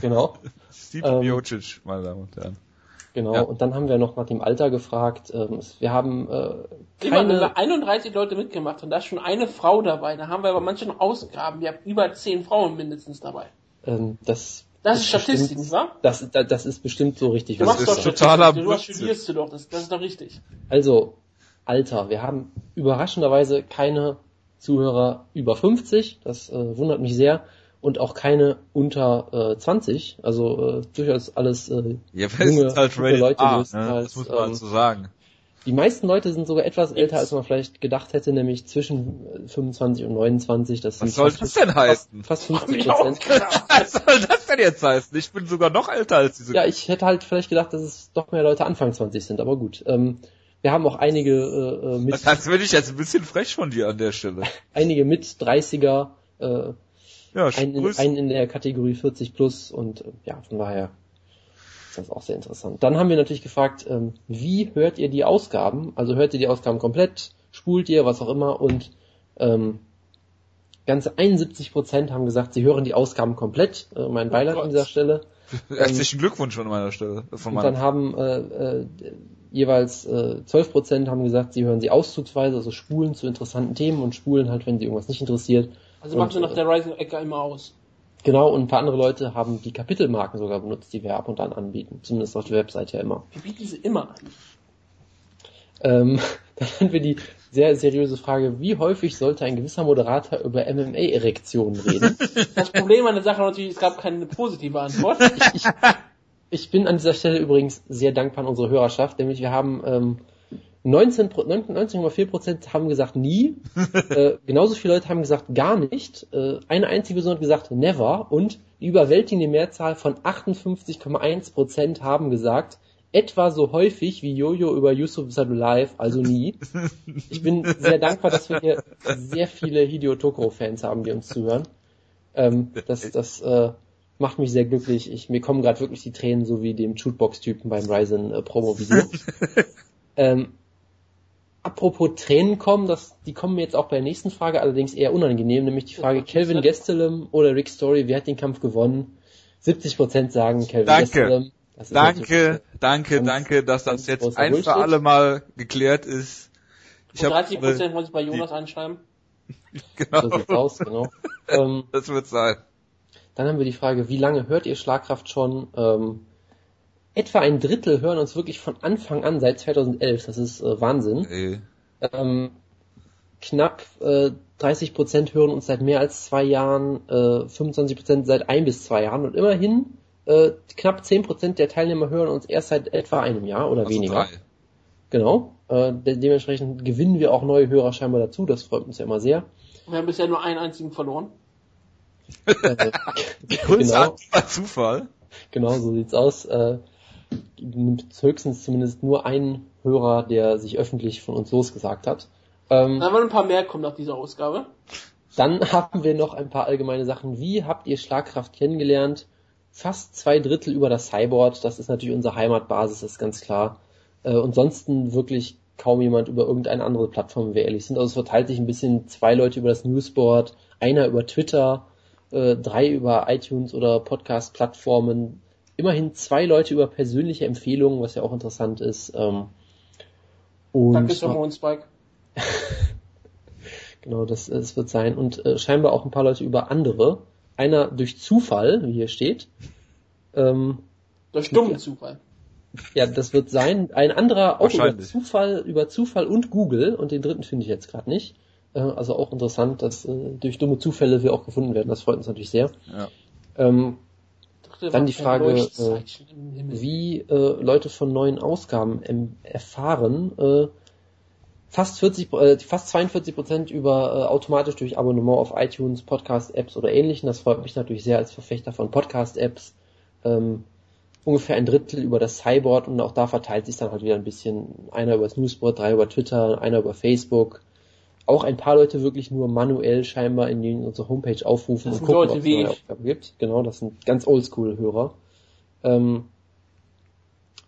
genau. Steve ähm, Miocic, meine Damen und Herren. Genau, Ja. und dann haben wir noch nach dem Alter gefragt. Ähm, wir haben äh, Immer, keine, wir 31 Leute mitgemacht und da ist schon eine Frau dabei, da haben wir aber manche noch Ausgaben. Wir haben über 10 Frauen mindestens dabei. ähm, das, Das ist Statistik, bestimmt- nicht wahr? Das, das, das ist bestimmt so richtig. Du machst doch sagst. totaler du studierst du doch, das, das ist doch richtig. Also, Alter, wir haben überraschenderweise keine Zuhörer über 50, das äh, wundert mich sehr, und auch keine unter äh, 20, also äh, durchaus alles äh, Ja, junge, ist halt junge Leute A, ne? Das muss man ähm, so sagen. Die meisten Leute sind sogar etwas älter, als man vielleicht gedacht hätte, nämlich zwischen äh, 25 und 29. Das Was soll das denn heißen? Fast 50 Mich auch Prozent. [LAUGHS] Was soll das denn jetzt heißen? Ich bin sogar noch älter als diese. Ja, ich hätte halt vielleicht gedacht, dass es doch mehr Leute Anfang 20 sind, aber gut. Ähm, wir haben auch einige äh, äh, mit das finde ich jetzt ein bisschen frech von dir an der Stelle. [LAUGHS] einige mit 30er, äh, Ja, einen, in- einen in der Kategorie 40 plus und äh, ja, von daher ist das auch sehr interessant. Dann haben wir natürlich gefragt, ähm, wie hört ihr die Ausgaben? Also hört ihr die Ausgaben komplett, spult ihr, was auch immer und ähm, ganze 71 Prozent haben gesagt, sie hören die Ausgaben komplett. Äh, mein Beileid Gott. an dieser Stelle. [LAUGHS] Herzlichen Glückwunsch von meiner Stelle. Von Und dann haben äh, äh, jeweils äh, 12 Prozent haben gesagt, sie hören sie auszugsweise, also spulen zu interessanten Themen und spulen halt, wenn sie irgendwas nicht interessiert. Also machen sie nach äh, der Rising-Ecke immer aus. Genau, und ein paar andere Leute haben die Kapitelmarken sogar benutzt, die wir ab und an anbieten. Zumindest auf der Webseite ja immer. Wir bieten sie immer an. Ähm, [LAUGHS] dann haben wir die sehr seriöse Frage, wie häufig sollte ein gewisser Moderator über MMA-Erektionen reden? [LAUGHS] Das Problem an der Sache natürlich, es gab keine positive Antwort. ich, ich bin an dieser Stelle übrigens sehr dankbar an unsere Hörerschaft, nämlich wir haben ähm, 19 Pro- 19 19,4 Prozent haben gesagt nie, [LAUGHS] äh, genauso viele Leute haben gesagt gar nicht, äh, eine einzige Person hat gesagt never und die überwältigende Mehrzahl von 58,1 Prozent haben gesagt etwa so häufig wie Jojo über Yusuf Sadulaev, also nie. [LAUGHS] Ich bin sehr dankbar, dass wir hier sehr viele Hideo Tokoro-Fans haben, die uns zuhören. Ähm, das das äh, macht mich sehr glücklich. Ich, mir kommen gerade wirklich die Tränen, so wie dem Shootbox-Typen beim Ryzen äh, Promo-Video. [LAUGHS] ähm, apropos Tränen kommen, das, die kommen mir jetzt auch bei der nächsten Frage, allerdings eher unangenehm, nämlich die Frage, Kelvin? Gastelum oder Rick Story, wer hat den Kampf gewonnen? 70% sagen Kelvin Danke. Gastelum. Ist natürlich, Danke, danke, ganz- danke, dass das jetzt ein für alle Mal geklärt ist. Ich und 30 Prozent wollen sich bei Jonas einschreiben. [LAUGHS] genau. So sieht's aus, genau. [LAUGHS] Ähm, das wird sein. Dann haben wir die Frage, wie lange hört ihr Schlagkraft schon? Ähm, etwa ein Drittel hören uns wirklich von Anfang an seit 2011. Das ist äh, Wahnsinn. Hey. Ähm, knapp äh, 30 Prozent hören uns seit mehr als zwei Jahren, äh, 25 Prozent seit ein bis zwei Jahren und immerhin äh, knapp 10 Prozent der Teilnehmer hören uns erst seit etwa einem Jahr oder also weniger. Drei. Genau. Äh, de dementsprechend gewinnen wir auch neue Hörer scheinbar dazu. Das freut uns ja immer sehr. Wir haben bisher nur einen einzigen verloren. [LAUGHS] äh, genau. Zufall. Genau, so sieht's aus. Äh, nimmt höchstens zumindest nur einen Hörer, der sich öffentlich von uns losgesagt hat. Ähm, Dann wollen ein paar mehr kommen nach dieser Ausgabe. Dann haben wir noch ein paar allgemeine Sachen. Wie habt ihr Schlagkraft kennengelernt? Fast zwei Drittel über das Cyborg. Das ist natürlich unsere Heimatbasis, ist ganz klar. Äh, ansonsten wirklich kaum jemand über irgendeine andere Plattform, wenn wir ehrlich sind. Also es verteilt sich ein bisschen zwei Leute über das Newsboard, einer über Twitter, äh, drei über iTunes oder Podcast-Plattformen, immerhin zwei Leute über persönliche Empfehlungen, was ja auch interessant ist. Ähm, und Danke, Simon Spike. [LAUGHS] genau, das, das wird sein. Und äh, scheinbar auch ein paar Leute über andere. Einer durch Zufall, wie hier steht. Ähm, durch dummen Zufall. Ja, das wird sein. Ein anderer auch über Zufall, über Zufall und Google und den dritten finde ich jetzt gerade nicht. Äh, also auch interessant, dass äh, durch dumme Zufälle wir auch gefunden werden. Das freut uns natürlich sehr. Ja. Ähm, dann die Frage, äh, wie äh, Leute von neuen Ausgaben erfahren. Äh, fast 40, äh, fast 42 Prozent über äh, automatisch durch Abonnement auf iTunes, Podcast-Apps oder ähnlichen. Das freut mich natürlich sehr als Verfechter von Podcast-Apps. Ähm, ungefähr ein Drittel über das Cyborg und auch da verteilt sich dann halt wieder ein bisschen. Einer über das Newsboard, drei über Twitter, einer über Facebook. Auch ein paar Leute wirklich nur manuell scheinbar in die, unsere Homepage aufrufen und gucken, ob es neue Aufgaben gibt. Genau, das sind ganz oldschool-Hörer. Ähm,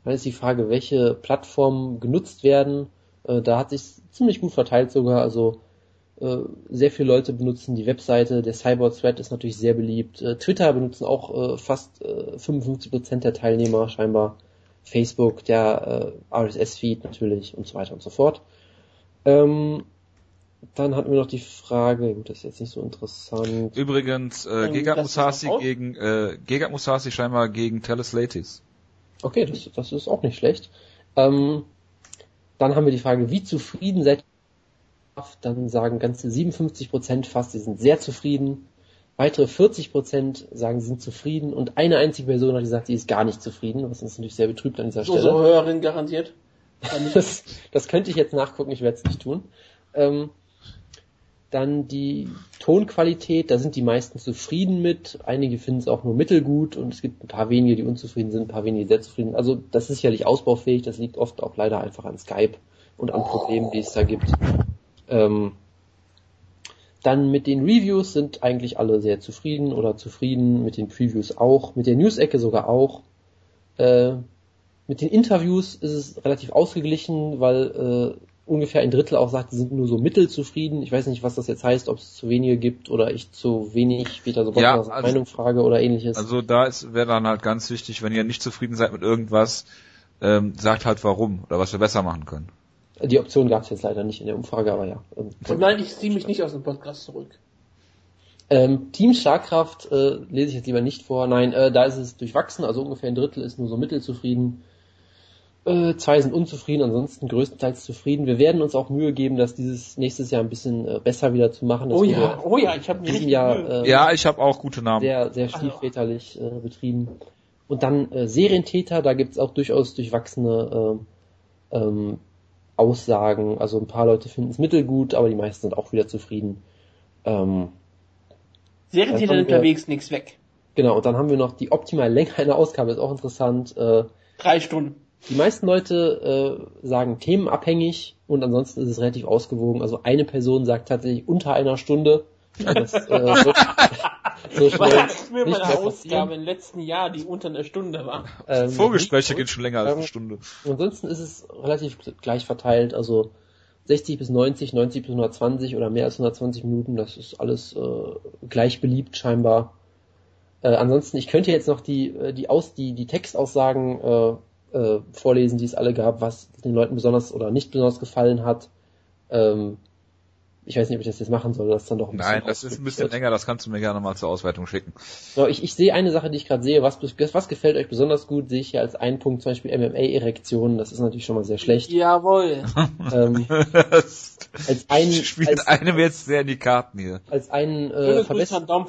dann ist die Frage, welche Plattformen genutzt werden. Äh, da hat sich ziemlich gut verteilt sogar. Also äh, sehr viele Leute benutzen die Webseite, der Cyborg-Thread ist natürlich sehr beliebt. Äh, Twitter benutzen auch äh, fast 55% der Teilnehmer scheinbar. Facebook, der RSS-Feed natürlich und so weiter und so fort. Ähm, dann hatten wir noch die Frage, gut, das ist jetzt nicht so interessant. Übrigens, äh, Gegard Musasi gegen, äh, Gegard Musasi scheinbar gegen Teleslatis. Okay, das, das ist auch nicht schlecht. Ähm, dann haben wir die Frage, wie zufrieden seid dann sagen ganze 57 Prozent fast, sie sind sehr zufrieden. Weitere 40 Prozent sagen, sie sind zufrieden und eine einzige Person hat gesagt, sie ist gar nicht zufrieden, was uns natürlich sehr betrübt an dieser so, Stelle. So Hörerin garantiert. [LAUGHS] das, das könnte ich jetzt nachgucken, ich werde es nicht tun. Ähm, dann die Tonqualität, da sind die meisten zufrieden mit. Einige finden es auch nur mittelgut und es gibt ein paar wenige, die unzufrieden sind, ein paar wenige, die sehr zufrieden. Also das ist sicherlich ausbaufähig, das liegt oft auch leider einfach an Skype und an Problemen, die es da gibt. Ähm, dann mit den Reviews sind eigentlich alle sehr zufrieden oder zufrieden, mit den Previews auch, mit der News-Ecke sogar auch. Äh, mit den Interviews ist es relativ ausgeglichen, weil äh, ungefähr ein Drittel auch sagt, sie sind nur so mittelzufrieden. Ich weiß nicht, was das jetzt heißt, ob es zu wenige gibt oder ich zu wenig später so ja, also, Meinung frage oder ähnliches. Also da wäre dann halt ganz wichtig, wenn ihr nicht zufrieden seid mit irgendwas, ähm, sagt halt warum oder was wir besser machen können. Die Option gab es jetzt leider nicht in der Umfrage, aber ja. Und nein, ich ziehe mich nicht aus dem Podcast zurück. Ähm, Team Schlagkraft äh, lese ich jetzt lieber nicht vor. Nein, äh, da ist es durchwachsen, also ungefähr ein Drittel ist nur so mittelzufrieden. Äh, zwei sind unzufrieden, ansonsten größtenteils zufrieden. Wir werden uns auch Mühe geben, dass dieses nächstes Jahr ein bisschen äh, besser wieder zu machen. Oh ja, oh ja, ich habe diesem Jahr äh, ja, ich habe auch gute Namen. Sehr, sehr stiefväterlich äh, betrieben. Und dann äh, Serientäter, da gibt's auch durchaus durchwachsene äh, ähm, Aussagen. Also ein paar Leute finden es mittelgut, aber die meisten sind auch wieder zufrieden. Ähm, Serientäter unterwegs nichts weg. Genau, und dann haben wir noch die optimale Länge einer Ausgabe, ist auch interessant. Äh, Drei Stunden. Die meisten Leute äh, sagen themenabhängig und ansonsten ist es relativ ausgewogen. Also eine Person sagt tatsächlich unter einer Stunde. Das, äh, [LAUGHS] wird, so schnell mir meine Ausgabe im letzten Jahr, die unter einer Stunde war. Ähm, Vorgespräche gehen schon länger als eine Stunde. Ansonsten ist es relativ gleich verteilt, also 60 bis 90, 90 bis 120 oder mehr als 120 Minuten, das ist alles äh, gleich beliebt scheinbar. Äh, ansonsten, ich könnte jetzt noch die, äh, die, Aus, die, die Textaussagen äh, äh, vorlesen, die es alle gab, was den Leuten besonders oder nicht besonders gefallen hat. Ähm, ich weiß nicht, ob ich das jetzt machen soll, das dann doch ein bisschen Nein, das ist ein bisschen wird. länger, das kannst du mir gerne mal zur Auswertung schicken. So, ich, ich sehe eine Sache, die ich gerade sehe, was, was gefällt euch besonders gut, sehe ich hier als einen Punkt zum Beispiel MMA-Erektionen, das ist natürlich schon mal sehr schlecht. Jawohl. [LAUGHS] ähm, als [LAUGHS] einen, spielt als, einem jetzt sehr in die Karten hier. Als einen äh, Verbesserung [LAUGHS]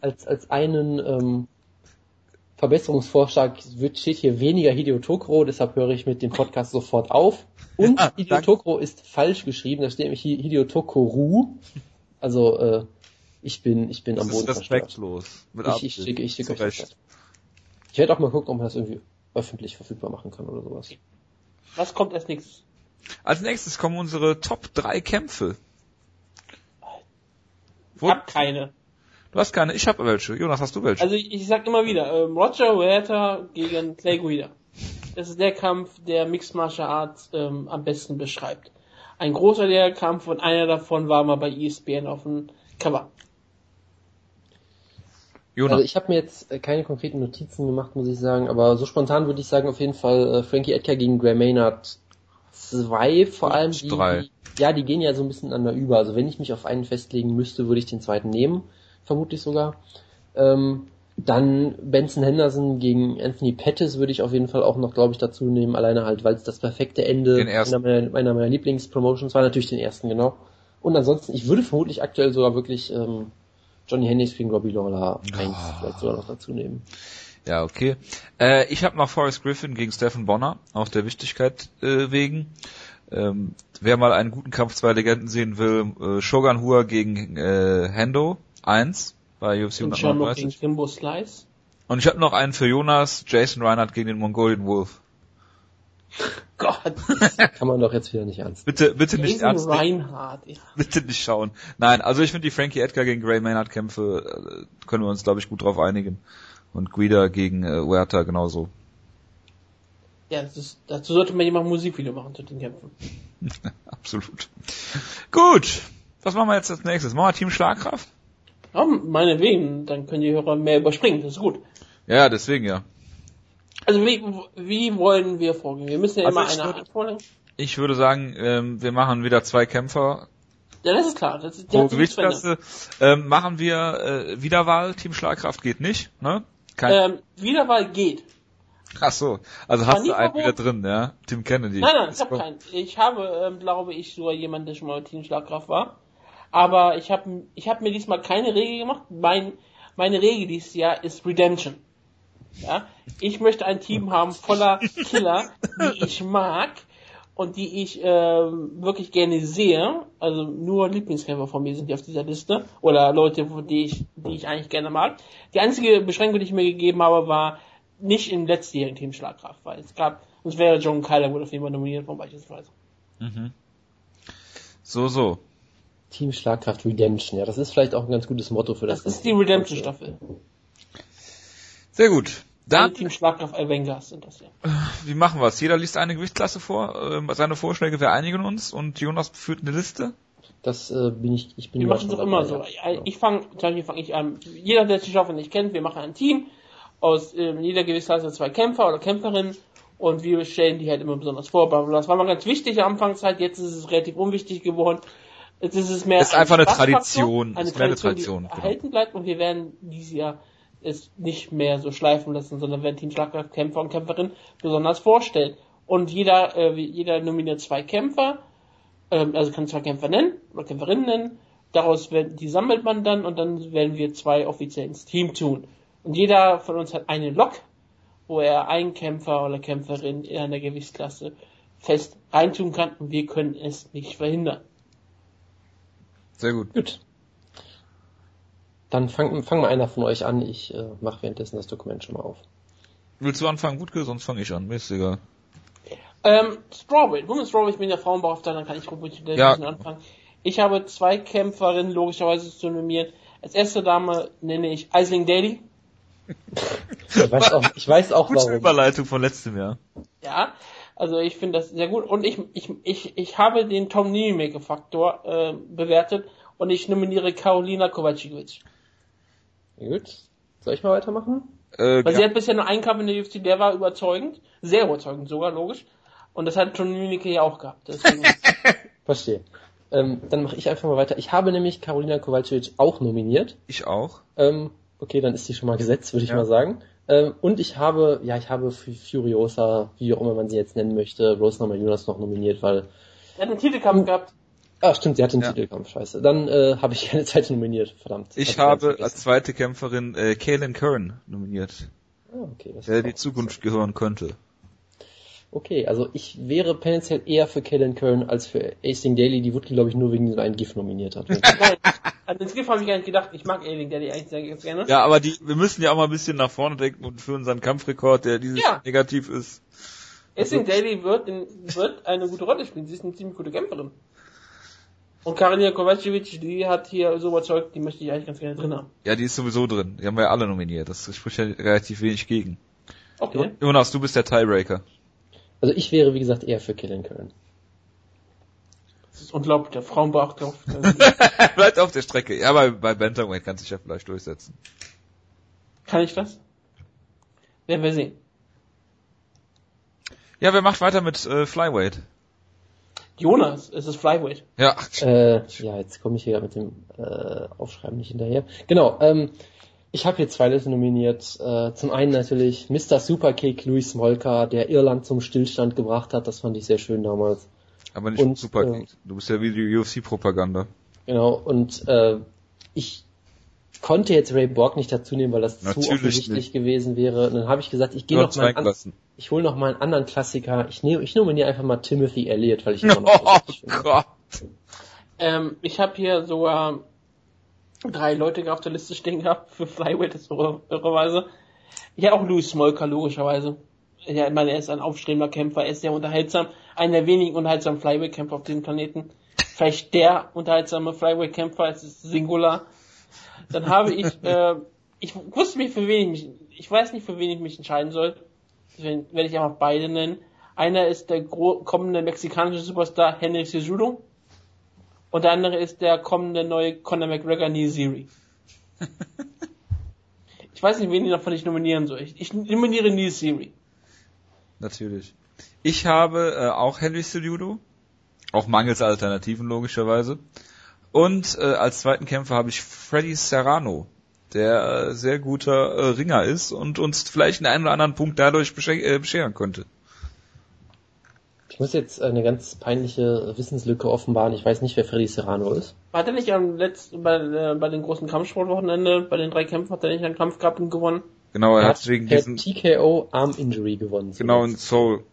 als, als einen ähm, Verbesserungsvorschlag wird, steht hier weniger Hideo Tokro, deshalb höre ich mit dem Podcast sofort auf. Und ja, Hideo Tokro ist falsch geschrieben, da steht nämlich Hideo Tokoru. Also äh, ich bin ich bin das am Boden ist respektlos. Mit ich, ich schicke ich schicke euch das. Ich werde auch mal gucken, ob man das irgendwie öffentlich verfügbar machen kann oder sowas. Was kommt als nächstes? Als nächstes kommen unsere Top 3 Kämpfe. Ich hab keine. Du hast keine, ich habe welche. Jonas, hast du welche? Also ich, ich sag immer wieder, ähm, Roger Huerta gegen Clay Guida. Das ist der Kampf, der Mixed Martial Arts ähm, am besten beschreibt. Ein großer der Kampf und einer davon war mal bei ESPN auf dem Cover. Jonas. Also ich habe mir jetzt äh, keine konkreten Notizen gemacht, muss ich sagen, aber so spontan würde ich sagen auf jeden Fall äh, Frankie Edgar gegen Gray Maynard 2 vor allem. Die, drei. ja, die gehen ja so ein bisschen aneinander über. Also wenn ich mich auf einen festlegen müsste, würde ich den zweiten nehmen vermutlich sogar. Ähm, dann Benson Henderson gegen Anthony Pettis würde ich auf jeden Fall auch noch, glaube ich, dazu nehmen, alleine halt, weil es das perfekte Ende einer meiner, einer meiner Lieblingspromotions war, natürlich den ersten, genau. Und ansonsten, ich würde vermutlich aktuell sogar wirklich ähm, Johnny Hendricks gegen Robbie Lawler 1 oh. vielleicht sogar noch dazu nehmen. Ja, okay. Äh, ich habe noch Forrest Griffin gegen Stephen Bonner, auf der Wichtigkeit äh, wegen. Ähm, wer mal einen guten Kampf zwei Legenden sehen will, äh, Shogun Hua gegen äh, Hendo, 1 bei UFC Und 139. Kimbo Slice. Und ich habe noch einen für Jonas, Jason Reinhardt gegen den Mongolian Wolf. [LAUGHS] Gott. [LAUGHS] Kann man doch jetzt wieder nicht ernst. Bitte, bitte nicht Jason ernst. Reinhardt, ja. [LAUGHS] Bitte nicht schauen. Nein, also ich finde die Frankie Edgar gegen Gray Maynard Kämpfe, äh, können wir uns glaube ich gut drauf einigen. Und Guida gegen äh, Huerta genauso. Ja, das ist, dazu sollte man jemand Musikvideo machen zu den Kämpfen. Absolut. Gut. Was machen wir jetzt als nächstes? Machen wir Team Schlagkraft? Ja, meinetwegen, dann können die Hörer mehr überspringen, das ist gut. Ja, deswegen ja. Also wie, wie wollen wir vorgehen? Wir müssen ja also immer eine Art vorlegen. Ich würde sagen, ähm, wir machen wieder zwei Kämpfer. Ja, das ist klar. Das ist, Pro Gewichtsklasse. Ähm, machen wir äh, Wiederwahl, Team Schlagkraft geht nicht, ne? Kein ähm, Wiederwahl geht. Ach so, also hast du einen wieder drin, ja? Tim Kennedy. Nein, nein, ich habe keinen. Ich habe, ähm, glaube ich, sogar jemanden, der schon mal Team Schlagkraft war aber ich habe ich hab mir diesmal keine Regel gemacht. Mein, meine Regel dieses Jahr ist Redemption. Ja? Ich möchte ein Team haben voller Killer, die ich mag und die ich äh, wirklich gerne sehe. Also nur Lieblingskämpfer von mir sind die auf dieser Liste oder Leute, die ich, die ich eigentlich gerne mag. Die einzige Beschränkung, die ich mir gegeben habe, war nicht im letztjährigen Team Schlagkraft, weil es gab, sonst wäre John Kyler wohl auf jeden Fall nominiert worden beispielsweise. Mhm. So, so. Team Schlagkraft Redemption. Ja, das ist vielleicht auch ein ganz gutes Motto für das. Das ist die Redemption-Staffel. Sehr gut. Dann Team Schlagkraft Avengers sind das ja. Wie machen wir es? Jeder liest eine Gewichtsklasse vor, äh, seine Vorschläge, wir einigen uns und Jonas führt eine Liste. Das äh, bin ich, ich bin Wir machen es doch immer so. Ja. Ich fange, zum Beispiel fange ich an. Jeder, der die Staffel nicht kennt, wir machen ein Team aus äh, jeder Gewichtsklasse zwei Kämpfer oder Kämpferinnen und wir stellen die halt immer besonders vor. Das war mal ganz wichtig am Anfangszeit, jetzt ist es relativ unwichtig geworden. Jetzt ist es mehr ist ein einfach eine Tradition, eine Tradition, eine Tradition, die genau. erhalten bleibt und wir werden dieses Jahr es nicht mehr so schleifen lassen, sondern werden Team Schlagkraft Kämpfer und Kämpferin besonders vorstellen. Und jeder, äh, jeder nominiert zwei Kämpfer, ähm, also kann zwei Kämpfer nennen oder Kämpferinnen nennen. Daraus werden, die sammelt man dann und dann werden wir zwei offiziell ins Team tun. Und jeder von uns hat eine Lok, wo er einen Kämpfer oder Kämpferin in einer Gewichtsklasse fest reintun kann und wir können es nicht verhindern. Sehr gut. Gut. Dann fang, fang mal einer von euch an. Ich äh, mache währenddessen das Dokument schon mal auf. Willst du anfangen, Wutke? Sonst fange ich an. Mir ist egal. Ähm, Strawweight. Women's Strawweight, ich bin ja Frauenbeauftragter, dann kann ich ruhig ja. anfangen. Ich habe zwei Kämpferinnen logischerweise zu nominieren. Als erste Dame nenne ich Eisling Daly. ich weiß auch, ich weiß auch Gute warum. Überleitung von letztem Jahr. Ja, also ich finde das sehr gut und ich, ich, ich, ich habe den Tom Niemeke Faktor äh, bewertet und ich nominiere Karolina Kovacevic. Gut. Soll ich mal weitermachen? Äh, Weil sie hat bisher nur einen Kampf in der UFC, der war überzeugend, sehr überzeugend sogar, logisch. Und das hat John Munike ja auch gehabt. [LAUGHS] Verstehe. Ähm, dann mache ich einfach mal weiter. Ich habe nämlich Karolina Kowalczyk auch nominiert. Ich auch. Ähm, okay, dann ist die schon mal gesetzt, würde ich Ja. mal sagen. Ähm, und ich habe, ja, ich habe Furiosa, wie auch immer man sie jetzt nennen möchte, Rose Namajunas noch nominiert, weil, er hat einen Titelkampf gehabt. ah, stimmt, sie hat den Ja. Titelkampf, scheiße. Dann äh, habe ich [LAUGHS] keine Zeit nominiert, verdammt. Ich Hab habe als zweite Kämpferin äh, Kaylin Curran nominiert, ah, okay, das der die Zukunft gehören könnte. Okay, also ich wäre tendenziell eher für Kellen Kern als für Acing Daly, die Woodley, glaube ich, nur wegen diesem einen GIF nominiert hat. [LAUGHS] Nein, an den Skiff habe ich gar nicht gedacht. Ich mag Ailing Daddy eigentlich sehr ganz gerne. Ja, aber die, wir müssen ja auch mal ein bisschen nach vorne denken und für unseren Kampfrekord, der dieses Ja. negativ ist. Essing Daly wird, in, wird eine gute Rolle spielen. Sie ist eine ziemlich gute Kämpferin. Und Karolina Kovacevic, die hat hier so überzeugt, die möchte ich eigentlich ganz gerne drin haben. Ja, die ist sowieso drin. Die haben wir ja alle nominiert. Das spricht ja relativ wenig gegen. Okay. Jonas, du bist der Tiebreaker. Also ich wäre, wie gesagt, eher für Kellen Kern. Das ist unglaublich. Der Frauenbeacht auf. [LAUGHS] Bleibt auf der Strecke. Ja, bei, bei Bantamweight kannst du dich ja vielleicht durchsetzen. Kann ich das? Werden wir sehen. Ja, wer macht weiter mit äh, Flyweight? Jonas, es ist Flyweight. Ja, Äh, ja, jetzt komme ich hier mit dem äh, Aufschreiben nicht hinterher. Genau, ähm, ich habe hier zwei Leute nominiert. Äh, zum einen natürlich Mr. Superkick Louis Smolka, der Irland zum Stillstand gebracht hat. Das fand ich sehr schön damals. aber nicht Und, super. äh, Du bist ja wie die UFC-Propaganda. Genau, und äh, ich konnte jetzt Ray Borg nicht dazu nehmen, weil das Natürlich zu offensichtlich nicht. gewesen wäre. Und dann habe ich gesagt, ich gehe noch mal an, ich hole noch mal einen anderen Klassiker. Ich nehme, ich nominiere einfach mal Timothy Elliott, weil ich [LAUGHS] immer noch Oh. Gott. Ähm, ich habe hier sogar drei Leute auf der Liste stehen gehabt für Flyweight, das ist irre- irrerweise. Ja, auch Louis Smolka, logischerweise. Ja, ich meine, er ist ein aufstrebender Kämpfer, er ist sehr unterhaltsam. Einer der wenigen unterhaltsamen Flyweight-Kämpfer auf diesem Planeten. Vielleicht der unterhaltsame Flyweight-Kämpfer, es ist Singular. Dann habe ich, [LAUGHS] äh, ich wusste nicht, für wen ich mich, ich weiß nicht, für wen ich mich entscheiden soll. Deswegen werde ich einfach beide nennen. Einer ist der kommende mexikanische Superstar Henry Cejudo. Und der andere ist der kommende neue Conor McGregor Neil [LAUGHS] ich weiß nicht, wen ich davon ich nominieren soll. Ich, ich nominiere Siri. Natürlich. Ich habe äh, auch Henry Cejudo. Auch mangels Alternativen logischerweise. Und äh, als zweiten Kämpfer habe ich Freddy Serrano, der äh, sehr guter äh, Ringer ist und uns vielleicht einen oder anderen Punkt dadurch besche äh, bescheren könnte. Ich muss jetzt eine ganz peinliche Wissenslücke offenbaren. Ich weiß nicht, wer Freddy Serrano ist. Hat er nicht am letzten, bei, äh, bei den großen Kampfsportwochenende, bei den drei Kämpfen, hat er nicht einen Kampf gehabt und gewonnen? Genau, er hat wegen diesen TKO Arm Injury gewonnen. genau in Soul.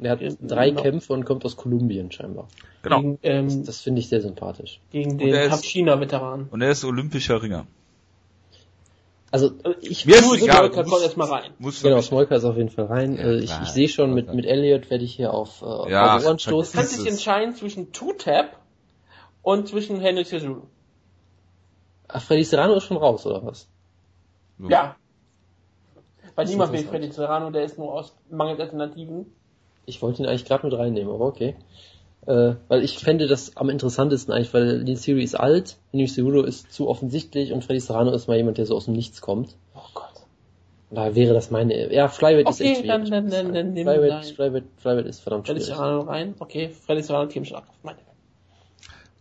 Er hat drei Kämpfe und kommt aus Kolumbien scheinbar. Genau. Gegen, ähm, Das finde ich sehr sympathisch. gegen Und er den Kampf China-Veteran. Und er ist olympischer Ringer. Also Also ich Mir egal, Smolka muss- kommt erstmal rein. Muss genau, Smolka ist auf jeden Fall rein. Ja, äh, ich ich sehe schon, mit, mit Elliot werde ich hier auf, äh, auf Ja, eure Ohren stoßen. Du kannst dich entscheiden zwischen Two-Tap und zwischen Henry Cejudo. Ach, Freddy Serrano ist schon raus, oder was? so. Ja. Weil ist niemand will. Freddy Serrano, der ist nur aus mangels Alternativen. Ich wollte ihn eigentlich gerade mit reinnehmen, aber okay. Äh, weil ich fände das am interessantesten eigentlich, weil die Serie ist alt, Henry Cejudo ist zu offensichtlich und Freddy Serrano ist mal jemand, der so aus dem Nichts kommt. Oh Gott. Daher wäre das meine, ja, Flyweight ist Okay, echt dann- schwierig. dann- dann- dann nimm Flyweight, dein- Flyweight, Flyweight ist verdammt Freddy schwierig. Serrano rein. Okay, Freddy Serrano Teamschlag. Meine.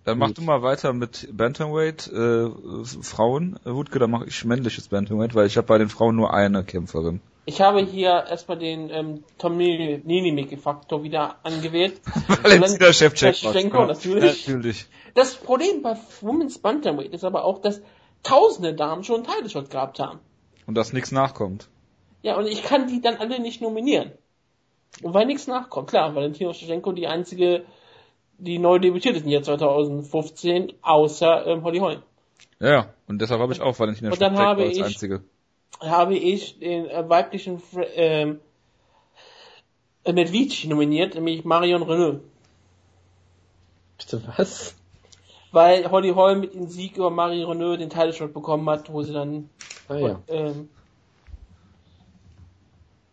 Dann mach Gut. du mal weiter mit Bantamweight, äh, Frauen, äh, Wutke, dann mache ich männliches Bantamweight, weil ich habe bei den Frauen nur eine Kämpferin. Ich habe hier erstmal den ähm, Tom Ninimiki-Faktor wieder angewählt. [LAUGHS] Valentina Shevchenko. Shevchenko, natürlich. Natürlich. Das Problem bei Women's Bantamweight ist aber auch, dass tausende Damen schon einen Title Shot gehabt haben. Und dass nichts nachkommt. Ja, und ich kann die dann alle nicht nominieren. Und weil nichts nachkommt. Klar, Valentina Shevchenko die einzige, die neu debütiert ist im Jahr 2015, außer ähm, Holly Holm. Ja. Und deshalb habe ich auch Valentina Shevchenko als ich- einzige. Habe ich den äh, weiblichen ähm, äh, Medvici nominiert, nämlich Marion Renault. Bitte was? Weil Holly Holm mit dem Sieg über Marion Renault den Title Shot bekommen hat, wo sie dann Ah ja. ähm,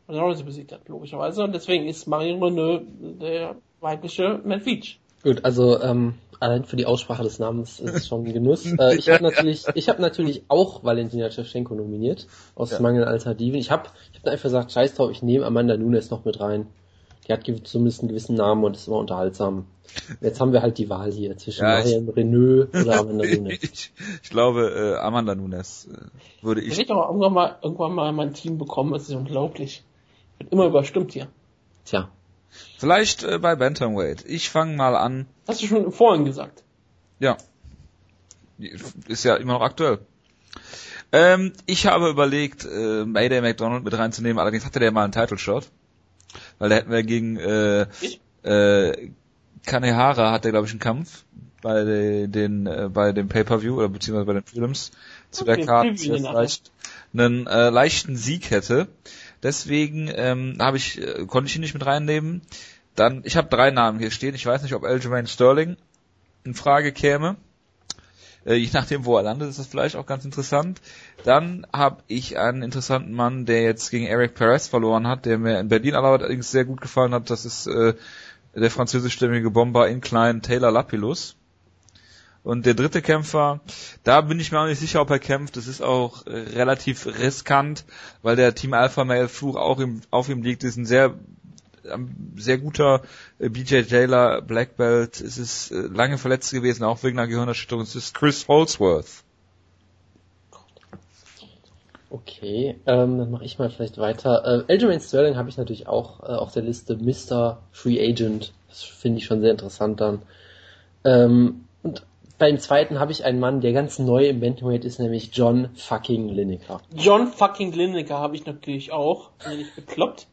Rollins besiegt hat, logischerweise. Und deswegen ist Marion Renault der weibliche Medvici. Gut, also ähm, allein für die Aussprache des Namens ist es schon ein Genuss. [LAUGHS] Äh, ich habe natürlich, ich habe natürlich auch Valentina Shevchenko nominiert aus Ja. Mangel an Alternativen. Ich habe, ich habe einfach gesagt, Scheiß drauf, ich nehme Amanda Nunes noch mit rein. Die hat zumindest einen gewissen Namen und ist immer unterhaltsam. Jetzt haben wir halt die Wahl hier zwischen Ja, Marion Renault oder [LAUGHS] Amanda Nunes. ich, ich glaube, äh, Amanda Nunes äh, würde Ich ich. doch irgendwann mal, irgendwann mal mein Team bekommen, das ist unglaublich. Wird immer überstimmt hier. Tja, Vielleicht äh, bei Bantamweight. Ich fange mal an. Hast du schon vorhin gesagt. Ja. Ist ja immer noch aktuell. Ähm, ich habe überlegt, äh, Mayday McDonald mit reinzunehmen, allerdings hatte der mal einen Title Shot. Weil da hätten wir gegen äh, Ich? äh, Kanehara hat der glaube ich einen Kampf bei de- den äh, bei dem Pay-per-View oder beziehungsweise bei den Prelims zu Okay, der Karte, vielleicht einen äh, leichten Sieg hätte. Deswegen ähm, habe ich äh, konnte ich ihn nicht mit reinnehmen. Dann ich habe drei Namen hier stehen. Ich weiß nicht, ob Aljamain Sterling in Frage käme. Äh, je nachdem, wo er landet, ist das vielleicht auch ganz interessant. Dann habe ich einen interessanten Mann, der jetzt gegen Eric Perez verloren hat, der mir in Berlin allerdings sehr gut gefallen hat. Das ist äh, der französischstämmige Bomber Incline Taylor Lapillus. Und der dritte Kämpfer, da bin ich mir auch nicht sicher, ob er kämpft. Das ist auch äh, relativ riskant, weil der Team Alpha Male Fluch auch im, auf ihm liegt. Das ist ein sehr ähm, sehr guter äh, BJ Taylor Black Belt. Es ist äh, lange verletzt gewesen, auch wegen einer Gehirnerschütterung. Es ist Chris Holsworth. okay. Ähm, dann mache ich mal vielleicht weiter. Äh, Aljamain Sterling habe ich natürlich auch äh, auf der Liste Mr. Free Agent. Das finde ich schon sehr interessant dann. Ähm, und beim zweiten habe ich einen Mann, der ganz neu im Bantamweight ist, nämlich John fucking Lineker. John fucking Lineker habe ich natürlich auch. Bin ich bekloppt.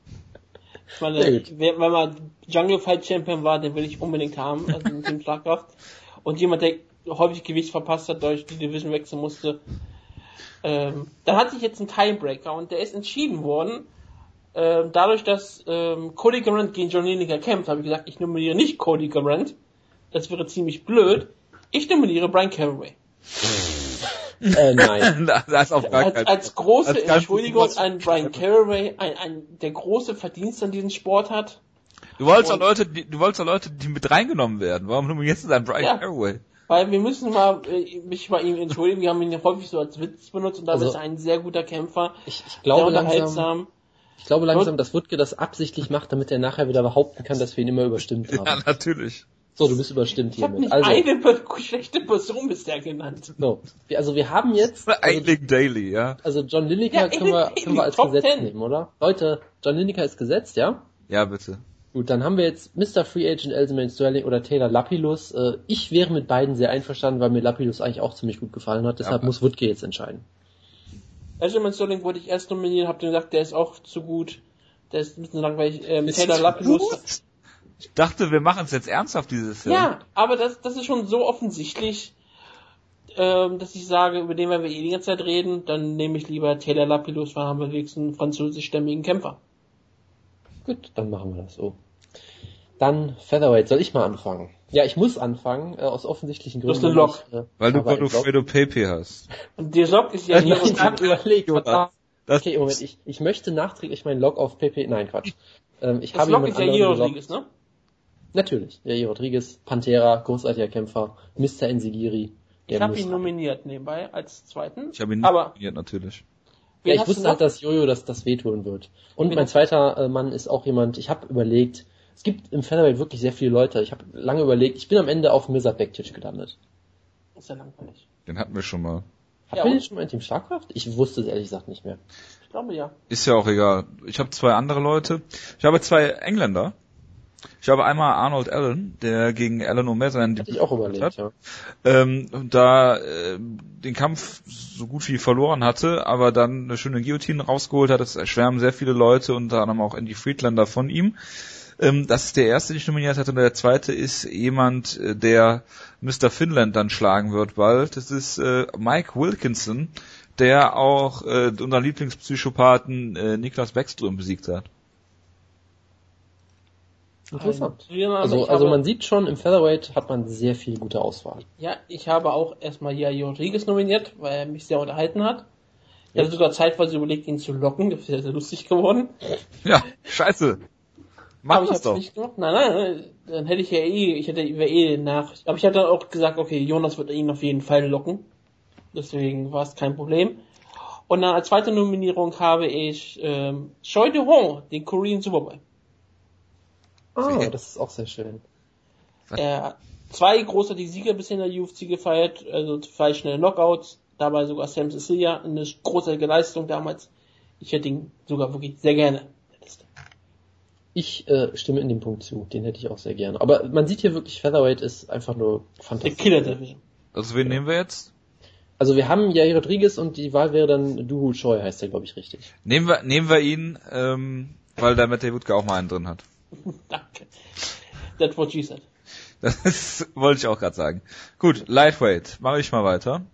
Ich meine, wer, wenn man Jungle Fight Champion war, den will ich unbedingt haben, also mit dem Schlagkraft. Und jemand, der häufig Gewicht verpasst hat, durch die Division wechseln musste. Ähm, dann hatte ich jetzt einen Tiebreaker und der ist entschieden worden. Ähm, dadurch, dass ähm, Cody Garant gegen John Lineker kämpft, habe ich gesagt, ich nominiere nicht Cody Garant. Das wäre ziemlich blöd. Ich nominiere Brian Caraway. [LAUGHS] Äh, nein. [LAUGHS] da ist auf gar als, keinen als große als Entschuldigung groß- an Brian Caraway, ein, ein, der große Verdienst an diesem Sport hat. Du wolltest doch Leute, die, du wolltest doch Leute, die mit reingenommen werden. Warum nominierst du dann Brian Ja. Caraway? Weil wir müssen mal äh, mich bei ihm entschuldigen, wir haben ihn ja häufig so als Witz benutzt und damit Also- ist er ein sehr guter Kämpfer, Ich, ich sehr glaube langsam, unterhaltsam. ich glaube langsam, dass Wutke das absichtlich macht, damit er nachher wieder behaupten kann, dass wir ihn immer überstimmt [LAUGHS] Ja, haben. natürlich. So, du bist überstimmt Ich habe hiermit. nicht Also, eine [LAUGHS] schlechte Person bisher genannt. so, wir, also wir haben jetzt, also, Eiling Daily, ja. also John Lineker Ja, können, wir, [LAUGHS] können wir als Top Gesetz 10. nehmen, oder? Leute, John Lineker ist gesetzt, ja? Ja, bitte. Gut, dann haben wir jetzt Mr. Free Agent Elseman Sterling oder Taylor Lapillus. Äh, ich wäre mit beiden sehr einverstanden, weil mir Lapillus eigentlich auch ziemlich gut gefallen hat. Deshalb Ja. muss Wutke jetzt entscheiden. Benjamin Sterling wollte ich erst nominieren, hab dann gesagt, der ist auch zu gut. Der ist ein bisschen langweilig. Ähm, Ist Taylor gut? Ich dachte, wir machen es jetzt ernsthaft dieses Jahr. Ja, aber das, das ist schon so offensichtlich, ähm, dass ich sage, über den werden wir eh die ganze Zeit reden, dann nehme ich lieber Taylor Lapillus, weil haben wir wenigstens einen französischstämmigen Kämpfer. Gut, dann machen wir das so. Dann Featherweight, soll ich mal anfangen? Ja, ich muss anfangen, äh, aus offensichtlichen Du hast Gründen. Lok. Ich, äh, Weil du. Godofredo Pepe hast. Und der Sock ist ja Nein, [LAUGHS] hier ich habe überlegt, verdammt. Das, Okay, Moment, ich, ich möchte nachträglich meinen Log auf PP, nein, Quatsch. Ähm, ich Das habe Lock ist ja hier. Rodriguez, ne? Natürlich, Jair Rodriguez, Pantera, großartiger Kämpfer, Mr. Nzigiri. Ich habe ihn nominiert nebenbei als zweiten. ich habe ihn nicht Aber nominiert, natürlich. Ja, ich wusste halt, dass Jojo das, das wehtun wird. Und Wen mein zweiter äh, Mann ist auch jemand, ich habe überlegt, es gibt im Featherweight wirklich sehr viele Leute. Ich habe lange überlegt, ich bin am Ende auf Mirza Bektic gelandet. Ist ja langweilig. Den hatten wir schon mal. Habt Ja, und? den schon mal in Team Schlagkraft? Ich wusste es ehrlich gesagt nicht mehr. Ich glaube ja. Ist ja auch egal. Ich habe zwei andere Leute. Ich habe zwei Engländer. Ich habe einmal Arnold Allen, der gegen Alan seinen Hätte ich auch überlegt, hat. ja. ähm, da äh, den Kampf so gut wie verloren hatte, aber dann eine schöne Guillotine rausgeholt hat. Das schwärmen sehr viele Leute, unter anderem auch Andy Friedlander von ihm. Ähm, das ist der erste, den ich nominiert hatte. Und der zweite ist jemand, äh, der Mr. Finland dann schlagen wird bald. Das ist äh, Mike Wilkinson, der auch äh, unseren Lieblingspsychopathen äh, Niklas Beckström besiegt hat. Interessant. Ein Also, also habe, man sieht schon, im Featherweight hat man sehr viel gute Auswahl. ja, ich habe auch erstmal Jair Rodriguez nominiert, weil er mich sehr unterhalten hat. Ich hatte sogar zeitweise überlegt, ihn zu locken, das wäre sehr lustig geworden. Ja, scheiße. Mach aber ich das doch. nicht gemacht. Nein, nein, nein, dann hätte ich ja eh, ich hätte wäre eh nach. Aber ich hatte auch gesagt, okay, Jonas wird ihn auf jeden Fall locken. Deswegen war es kein Problem. Und dann als zweite Nominierung habe ich ähm, Choi De Hong, den Korean Superboy. Ah, das ist auch sehr schön. Er hat zwei großartige Siege bisher in der UFC gefeiert, also zwei schnelle Knockouts, dabei sogar Sam Cecilia, eine großartige Leistung damals. Ich hätte ihn sogar wirklich sehr gerne. der. Ich äh, stimme in dem Punkt zu, den hätte ich auch sehr gerne. Aber man sieht hier wirklich, Featherweight ist einfach nur Der fantastisch. Killer Division. Also wen nehmen wir jetzt? Also wir haben Jair Rodriguez und die Wahl wäre dann Duhu Choi, heißt der, glaube ich, richtig. Nehmen wir, nehmen wir ihn, ähm, weil der Matt Wutke auch mal einen drin hat. [LAUGHS] Danke. That's what she said. Das [LAUGHS] wollte ich auch gerade sagen. Gut, Lightweight, mache ich mal weiter.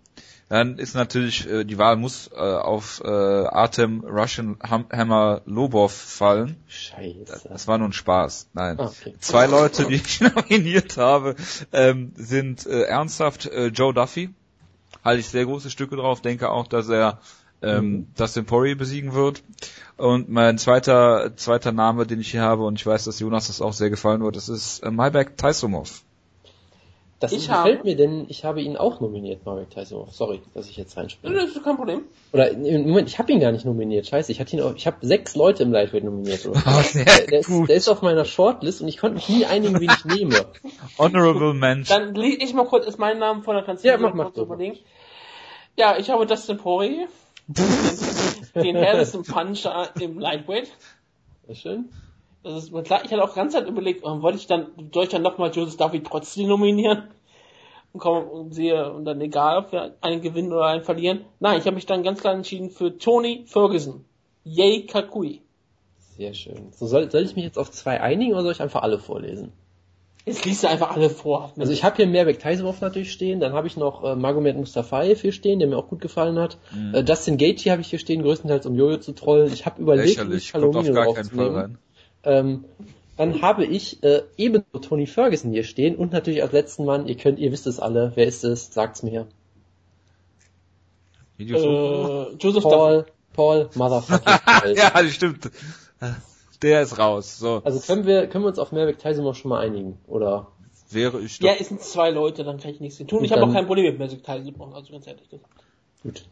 Dann ist natürlich, äh, die Wahl muss äh, auf äh, Artem Russian Ham Hammer Lobov fallen. Scheiße. Das war nur ein Spaß. Nein. Ah, okay. Zwei Leute, die ich [LAUGHS] nominiert habe, ähm, sind äh, ernsthaft äh, Joe Duffy. Halte ich sehr große Stücke drauf. Denke auch, dass er ähm, Dustin Poirier besiegen wird. Und mein zweiter zweiter Name, den ich hier habe, und ich weiß, dass Jonas das auch sehr gefallen wird, das ist äh, Maybach Taisumov. Das Ich gefällt habe- mir, denn ich habe ihn auch nominiert, Marek Tyson. Sorry, dass ich jetzt reinspringe. Das ist kein Problem. Oder äh, Moment, ich habe ihn gar nicht nominiert. Scheiße, ich hatte ihn auch, ich habe sechs Leute im Lightweight nominiert. Oder? [LAUGHS] Oh, sehr der, der, ist, gut. der ist auf meiner Shortlist und ich konnte mich nie einigen, wen ich nehme. [LAUGHS] Honorable Mention. Dann lese ich mal kurz ist meinen Namen vor, dann kannst du Ja, mach, mach, mach. überlegen. Ja, ich habe Dustin Poirier, den, [LAUGHS] den härtesten Puncher im Lightweight. Sehr schön. Das ist mir klar. Ich hatte auch ganz Zeit überlegt, wollte ich dann, soll ich dann nochmal Joseph Duffy trotzdem nominieren? Und komme und sehe, und dann egal, ob wir einen gewinnen oder einen verlieren. Nein, ich habe mich dann ganz klar entschieden für Tony Ferguson. Yay Kakui. Sehr schön. So soll, soll ich mich jetzt auf zwei einigen oder soll ich einfach alle vorlesen? Jetzt liest du einfach alle vor. Also ich habe hier Merbek Taisumov natürlich stehen, dann habe ich noch äh, Magomed Mustafaev hier stehen, der mir auch gut gefallen hat. Mhm. Äh, Dustin Gaethje habe ich hier stehen, größtenteils um Jojo zu trollen. Ich habe überlegt, mich Palomino gar keinen Fall draufzunehmen. rein. Ähm, dann habe ich äh, ebenso Tony Ferguson hier stehen und natürlich als letzten Mann, ihr könnt, ihr wisst es alle, wer ist es? Sagt's mir. Äh, Joseph. Paul, Paul, Motherfucking Paul. [LAUGHS] ja, das stimmt. Der ist raus. So, Also können wir, können wir uns auf Merbek Taisumov schon mal einigen, oder? wäre ich Ja, doch. es sind zwei Leute, dann kann ich nichts tun. Und Ich habe auch kein Problem mit Magic Tyson, also ganz ehrlich. gesagt. Gut.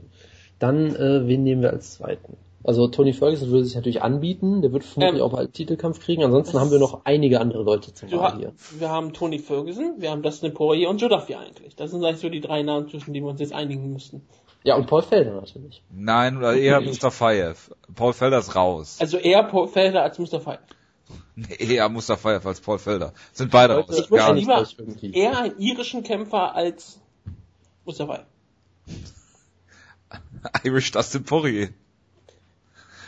Dann, äh, wen nehmen wir als zweiten? Also Tony Ferguson würde sich natürlich anbieten, der wird vermutlich Ähm, auch bald Titelkampf kriegen. Ansonsten haben wir noch einige andere Leute zum ha hier. wir haben Tony Ferguson, wir haben Dustin Poirier und Joe Duffy eigentlich. Das sind eigentlich so die drei Namen, zwischen denen wir uns jetzt einigen müssten. Ja, und Paul Felder natürlich. Nein, oder eher Mr. Fayev. Paul Felder ist raus. Also eher Paul Felder als Mustafa. Nee, eher Mr. Fayev als Paul Felder. Sind beide raus. Ich nicht. lieber eher einen irischen Kämpfer als Mustafa. [LAUGHS] Irish Dustin Poirier.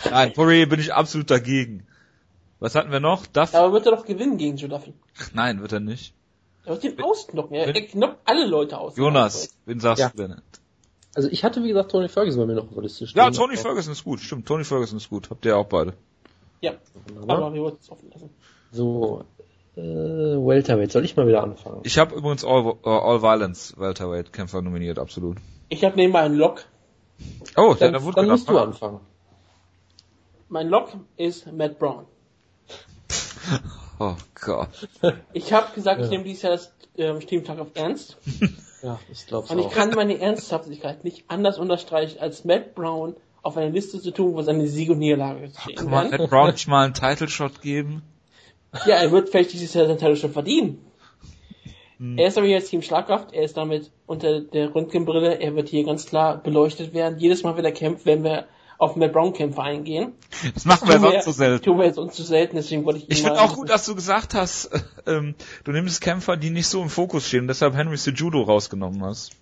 Nein, Poirier bin ich absolut dagegen. Was hatten wir noch? Duff? Aber wird er doch gewinnen gegen Joe Duffy. Nein, wird er nicht. Er wird ihn ausknocken. Er, er knockt alle Leute aus. Jonas, wen sagst Ja. du denn? Also ich hatte, wie gesagt, Tony Ferguson bei mir noch auf der Liste stehen. Ja, Tony Ferguson ist gut. Stimmt, Tony Ferguson ist gut. Habt ihr auch beide. Ja, aber wir wollten es offen lassen. So, äh, Welterweight. Soll ich mal wieder anfangen? Ich habe übrigens All, uh, All Violence Welterweight Kämpfer nominiert, absolut. Ich habe nebenbei einen Lock. Oh, Dann, der wurde dann musst du gedacht. anfangen. Mein Lock ist Matt Brown. [LAUGHS] Oh Gott. Ich habe gesagt, ich Ja. nehme dieses Jahr das ähm, Stimmtag auf Ernst. [LAUGHS] Ja, ich glaube Und ich auch. kann meine Ernsthaftigkeit nicht anders unterstreichen, als Matt Brown auf eine Liste zu tun, wo seine Sieg und Niederlage stehen Kann man. Matt Brown nicht mal einen Title Shot geben? Ja, er wird vielleicht dieses Jahr sein Teil schon verdienen. Hm. Er ist aber jetzt Team Schlagkraft, er ist damit unter der Röntgenbrille, er wird hier ganz klar beleuchtet werden. Jedes Mal, wenn er kämpft, werden wir auf Matt Brown Kämpfe eingehen. Das macht man ja Tun wir- sonst so selten. Tun wir jetzt uns zu selten, deswegen wollte ich Ich finde auch gut, dass du gesagt hast, äh, ähm, du nimmst Kämpfer, die nicht so im Fokus stehen und deshalb Henry Sejudo rausgenommen hast.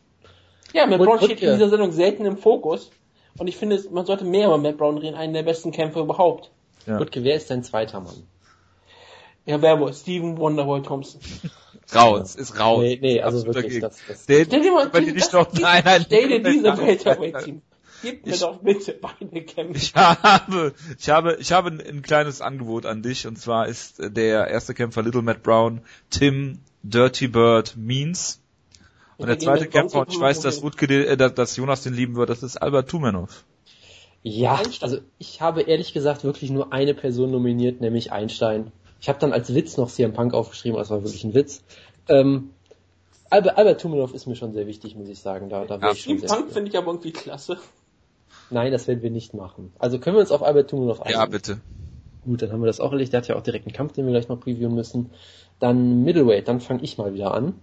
Ja, Matt Brown steht in dieser Sendung selten im Fokus. Und ich finde, man sollte mehr über Matt Brown reden, einen der besten Kämpfer überhaupt. Ja. Gut, wer ist dein zweiter Mann? Ja, wer wohl? Steven Wonderboy Thompson. Raus, ist raus. Nee, nee, also wirklich, dagegen. das, das, Der, Stell dir mal, das- nicht noch das- nein, nein, stell dir diese Welterweight-Team. Gib mir Ich- doch bitte beide Kämpfe. Ich habe, ich habe, ich habe ein, ein kleines Angebot an dich und zwar ist der erste Kämpfer Little Matt Brown Tim Dirty Bird Means und der Gegen zweite Kämpfer und ich weiß, dass den- äh, dass- Jonas den lieben wird, das ist Albert Tumenov. Ja, also ich habe ehrlich gesagt wirklich nur eine Person nominiert, nämlich Einstein. Ich habe dann als Witz noch CM Punk aufgeschrieben, aber es war wirklich ein Witz. Ähm, Albert, Albert Tumenov ist mir schon sehr wichtig, muss ich sagen. Da, da Ja, ich schon sehr Punk finde ich aber irgendwie klasse. Nein, das werden wir nicht machen. Also können wir uns auf Albert Tumenov einigen? Ja, bitte. Gut, dann haben wir das auch erledigt. Der hat ja auch direkt einen Kampf, den wir gleich noch previewen müssen. Dann Middleweight, dann fange ich mal wieder an.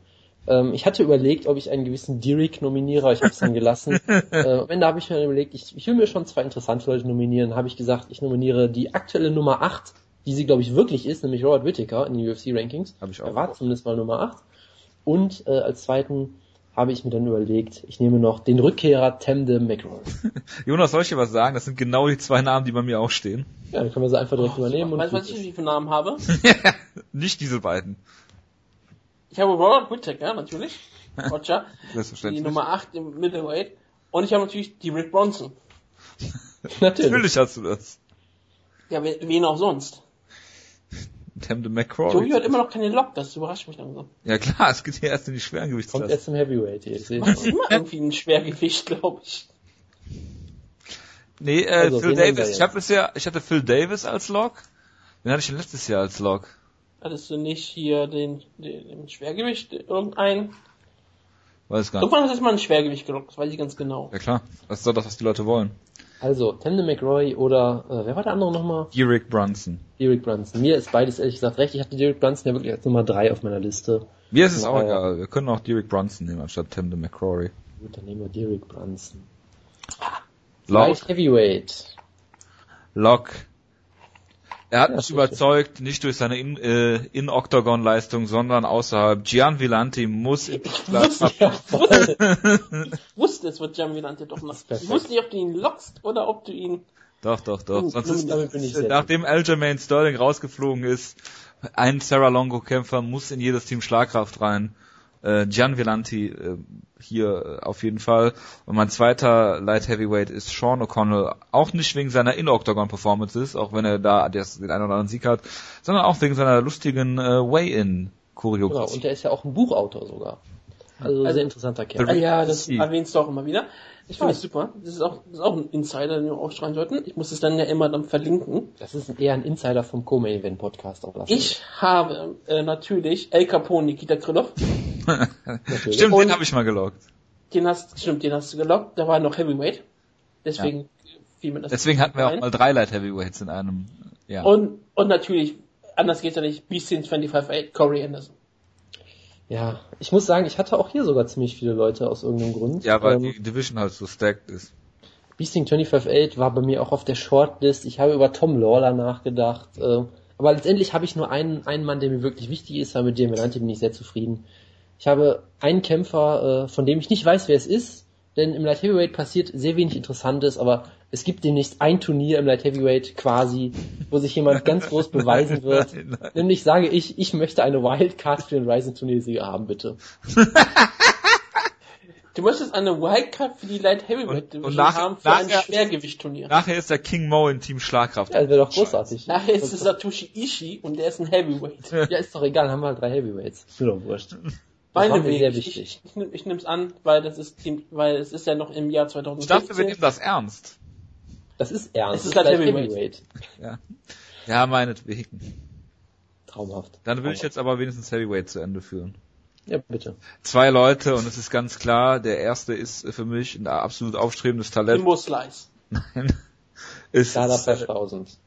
Ähm, ich hatte überlegt, ob ich einen gewissen Derek nominiere, ich habe es dann [LAUGHS] gelassen. äh, am Ende habe ich mir überlegt, ich, ich will mir schon zwei interessante Leute nominieren. habe ich gesagt, ich nominiere die aktuelle Nummer 8, die sie, glaube ich, wirklich ist, nämlich Robert Whittaker in den UFC-Rankings. Hab ich auch Er war zumindest mal Nummer 8. Und äh, als zweiten habe ich mir dann überlegt, ich nehme noch den Rückkehrer Temde McRoy. [LAUGHS] Jonas, soll ich dir was sagen? Das sind genau die zwei Namen, die bei mir auch stehen. Ja, dann können wir sie einfach direkt übernehmen. Weißt du, und was ich für Namen habe? [LAUGHS] Nicht diese beiden. Ich habe Robert Whittaker, natürlich. Roger. Die. Nummer 8 im Middleweight. Und ich habe natürlich die Rick Bronson. Natürlich. [LAUGHS] Natürlich hast du das. Ja, wen auch sonst. Temde Joey McCrory. hat immer noch keine Lok, das überrascht mich langsam. Ja klar, es geht hier erst in die schweren Kommt erst im Heavyweight hier. Ich sehe Das ist immer irgendwie ein Schwergewicht, glaube ich. Nee, äh, Also, Phil Davis. jetzt? Ich habe bisher, ich hatte Phil Davis als Log. Den hatte ich denn letztes Jahr als Log. Hattest du nicht hier den, den, den Schwergewicht irgendein? Weiß gar nicht. Irgendwann hast du mal ein Schwergewicht gelockt, das weiß ich ganz genau. Ja klar, das ist doch das, was die Leute wollen. Also, Temde McRoy oder, äh, wer war der andere nochmal? Derek Brunson. Derek Brunson. Mir ist beides ehrlich gesagt recht. Ich hatte Derek Brunson ja wirklich als Nummer 3 auf meiner Liste. Mir ist es auch ja. egal. Wir können auch Derek Brunson nehmen anstatt Temde McCrory. Gut, dann nehmen wir Derek Brunson. Log. Light Heavyweight. Log. Er hat Ja, mich überzeugt, nicht durch seine In- äh, In-Octagon-Leistung, sondern außerhalb. Gian Villanti muss in die Wusste, Schlacht ja, wusste, [LAUGHS] wusste es wird Jamilante doch noch. perfekt. Ich wusste nicht, ob du ihn lockst oder ob du ihn. Doch, doch, doch. Oh, Sonst ist, Damit bin ich sehr nachdem Aljamain Sterling rausgeflogen ist, ein Sarah Longo Kämpfer muss in jedes Team Schlagkraft rein. Äh, Gian Villanti äh, hier äh, auf jeden Fall. Und mein zweiter Light Heavyweight ist Sean O'Connell. Auch nicht wegen seiner In-Octagon-Performances, auch wenn er da das, den einen oder anderen Sieg hat, sondern auch wegen seiner lustigen äh, Way-In-Choreografie. Genau, und der ist ja auch ein Buchautor sogar. Also, Also- sehr interessanter Kerl. Ah, ja, das erwähnst du auch immer wieder. Ich finde Ja. es super. Das ist auch, das ist auch ein Insider, den wir aufschreiben sollten. Ich muss es dann ja immer dann verlinken. Das ist eher ein Insider vom Co-Main Event Podcast auch lassen. Ich habe äh, natürlich El Capone Nikita Krylov. [LAUGHS] Stimmt, Und- den habe ich mal gelockt. Den hast, stimmt, den hast du gelockt. Da war noch Heavyweight. Deswegen fiel mir das. Deswegen hatten wir auch mal drei Light Heavyweights in einem. Ja. Und, und natürlich, anders geht's ja nicht, Beastin 25-8, Corey Anderson. Ja, ich muss sagen, ich hatte auch hier sogar ziemlich viele Leute aus irgendeinem Grund. ja, weil Ähm, die Division halt so stacked ist. Beasting 25-8 war bei mir auch auf der Shortlist. Ich habe über Tom Lawler nachgedacht. Äh, aber letztendlich habe ich nur einen, einen Mann, der mir wirklich wichtig ist, aber mit dem Melante bin ich sehr zufrieden. Ich habe einen Kämpfer, äh, von dem ich nicht weiß, wer es ist, denn im Light Heavyweight passiert sehr wenig Interessantes, aber es gibt demnächst ein Turnier im Light Heavyweight quasi, wo sich jemand [LAUGHS] ganz groß beweisen wird. Nein, nein. Nämlich sage ich, ich möchte eine Wildcard für den Ryzen Turniersieger haben, bitte. [LAUGHS] Du möchtest eine Wildcard für die Light Heavyweight Und- und nach- haben für ein nachher- Schwergewichtturnier. Nachher ist der King Mo in Team Schlagkraft. Ja, das wäre doch großartig. Nachher ist es Satoshi Ishii und der ist ein Heavyweight. Ja, ist doch egal, haben wir halt drei Heavyweights. Ist mir doch wurscht. Meine mir Weg. sehr Ich, wichtig. ich, ich, ich nehme es an, weil das ist Team, weil es ist ja noch im Jahr Ich dachte, wir 2016. nehmen das ernst. Das ist ernst. Es ist Das Light Light Heavyweight. Ja, ja meinetwegen. Traumhaft. Dann will ich jetzt aber wenigstens Heavyweight zu Ende führen. Ja, bitte. Zwei Leute und es ist ganz klar, der erste ist für mich ein absolut aufstrebendes Talent. Jimbo Slice. Nein. [LAUGHS] Ist Dada äh, 5000.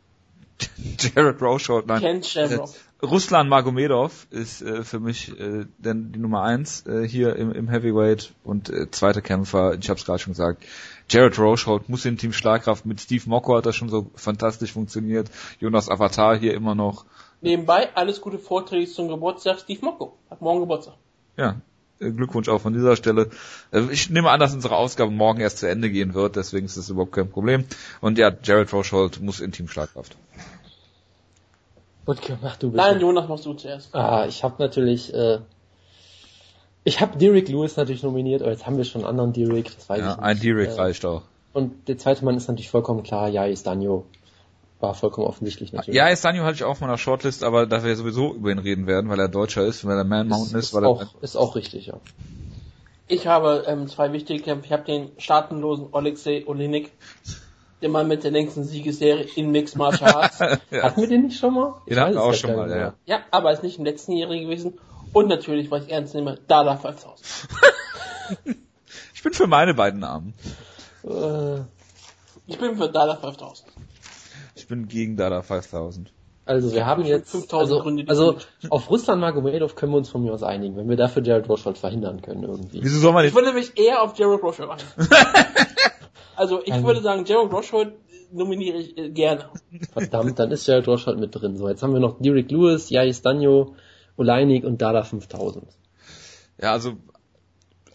[LAUGHS] Jared Rochold, nein. Ken Shamrock. Ruslan Magomedov ist äh, für mich äh, denn die Nummer eins äh, hier im, im Heavyweight und äh, zweiter Kämpfer, ich habe es gerade schon gesagt, Jared Rochold muss in Team Schlagkraft mit Steve Mocco hat das schon so fantastisch funktioniert, Jonas Avatar hier immer noch, Nebenbei alles gute Vorträge zum Geburtstag Steve Mocco. Hat morgen Geburtstag. ja, äh, Glückwunsch auch von dieser Stelle. Äh, Ich nehme an, dass unsere Ausgabe morgen erst zu Ende gehen wird, deswegen ist das überhaupt kein Problem. Und ja, Jared Rochold muss in Team Schlagkraft. Gut gemacht, du bitte. Nein, Jonas machst du zuerst. Ah, ich habe natürlich, äh, ich habe Derek Lewis natürlich nominiert, aber jetzt haben wir schon einen anderen Derek, das weiß Ja, ich nicht. ein Derek Äh, reicht auch. Und der zweite Mann ist natürlich vollkommen klar, ja, ist Danjo. War vollkommen offensichtlich natürlich. Ja, Estanio hatte ich auch auf meiner Shortlist, aber da wir sowieso über ihn reden werden, weil er Deutscher ist, weil er Man Mountain ist, ist, weil er auch, ist auch richtig, ja. Ich habe ähm, zwei wichtige Kämpfe. Ich habe den staatenlosen Alexei Olenek, der Mann mit der längsten Siegesserie in Mixed Martial Arts. [LAUGHS] ja. Hatten wir den nicht schon mal? Den Ich hatten wir auch schon mal, ja, ja. aber ist nicht im letzten Jahre gewesen. Und natürlich, was ich ernst nehme, Dada 5000. [LAUGHS] Ich bin für meine beiden Namen. Äh, Ich bin für Dada 5000. Ich bin gegen Dada 5000. Also wir haben jetzt, 5000 also, Gründe, also auf Russland Magomedov können wir uns von mir aus einigen, wenn wir dafür Jared Roshold verhindern können irgendwie. Wieso soll man Ich nicht? würde mich eher auf Jared Roshold machen. [LAUGHS] also ich Also- würde sagen, Jared Roshold nominiere ich äh, gerne. Verdammt, dann ist Jared Roshold mit drin. So, jetzt haben wir noch Derek Lewis, Jais Danjo, Oleinik und Dada 5000. Ja, also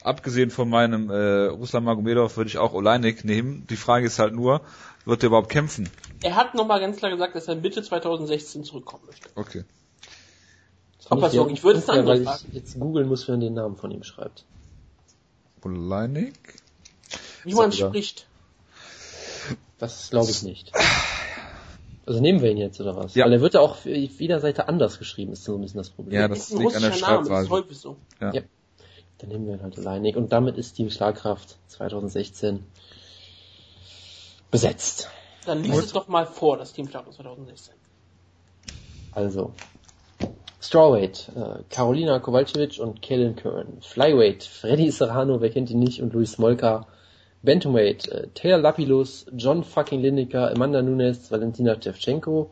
abgesehen von meinem äh, Ruslan Magomedov würde ich auch Oleinik nehmen. Die Frage ist halt nur, wird der überhaupt kämpfen? Er hat nochmal ganz klar gesagt, dass er Mitte 2016 zurückkommen möchte. Okay. Ob wird, ist eine unfair, andere weil ich jetzt googeln muss, wer den Namen von ihm schreibt. Oleinik? Wie man spricht. Das glaube ich nicht. Also nehmen wir ihn jetzt oder was? Ja. Weil er wird ja auch auf jeder Seite anders geschrieben, ist so ein bisschen das Problem. Ja, Das das ist ein liegt an der russischer Name, das ist Schreibweise. häufig so. Ja. Ja. Dann nehmen wir ihn halt alleinig. Und damit ist Team Schlagkraft 2016 besetzt. Dann liest es doch mal vor, das Team Stark 2016. Also, Strawweight, äh, Carolina Kowalkiewicz und Kellen Curran. Flyweight, Freddy Serrano, wer kennt ihn nicht, und Luis Smolka. Bantamweight, äh, Taylor Lapilus, John fucking Lineker, Amanda Nunes, Valentina Shevchenko.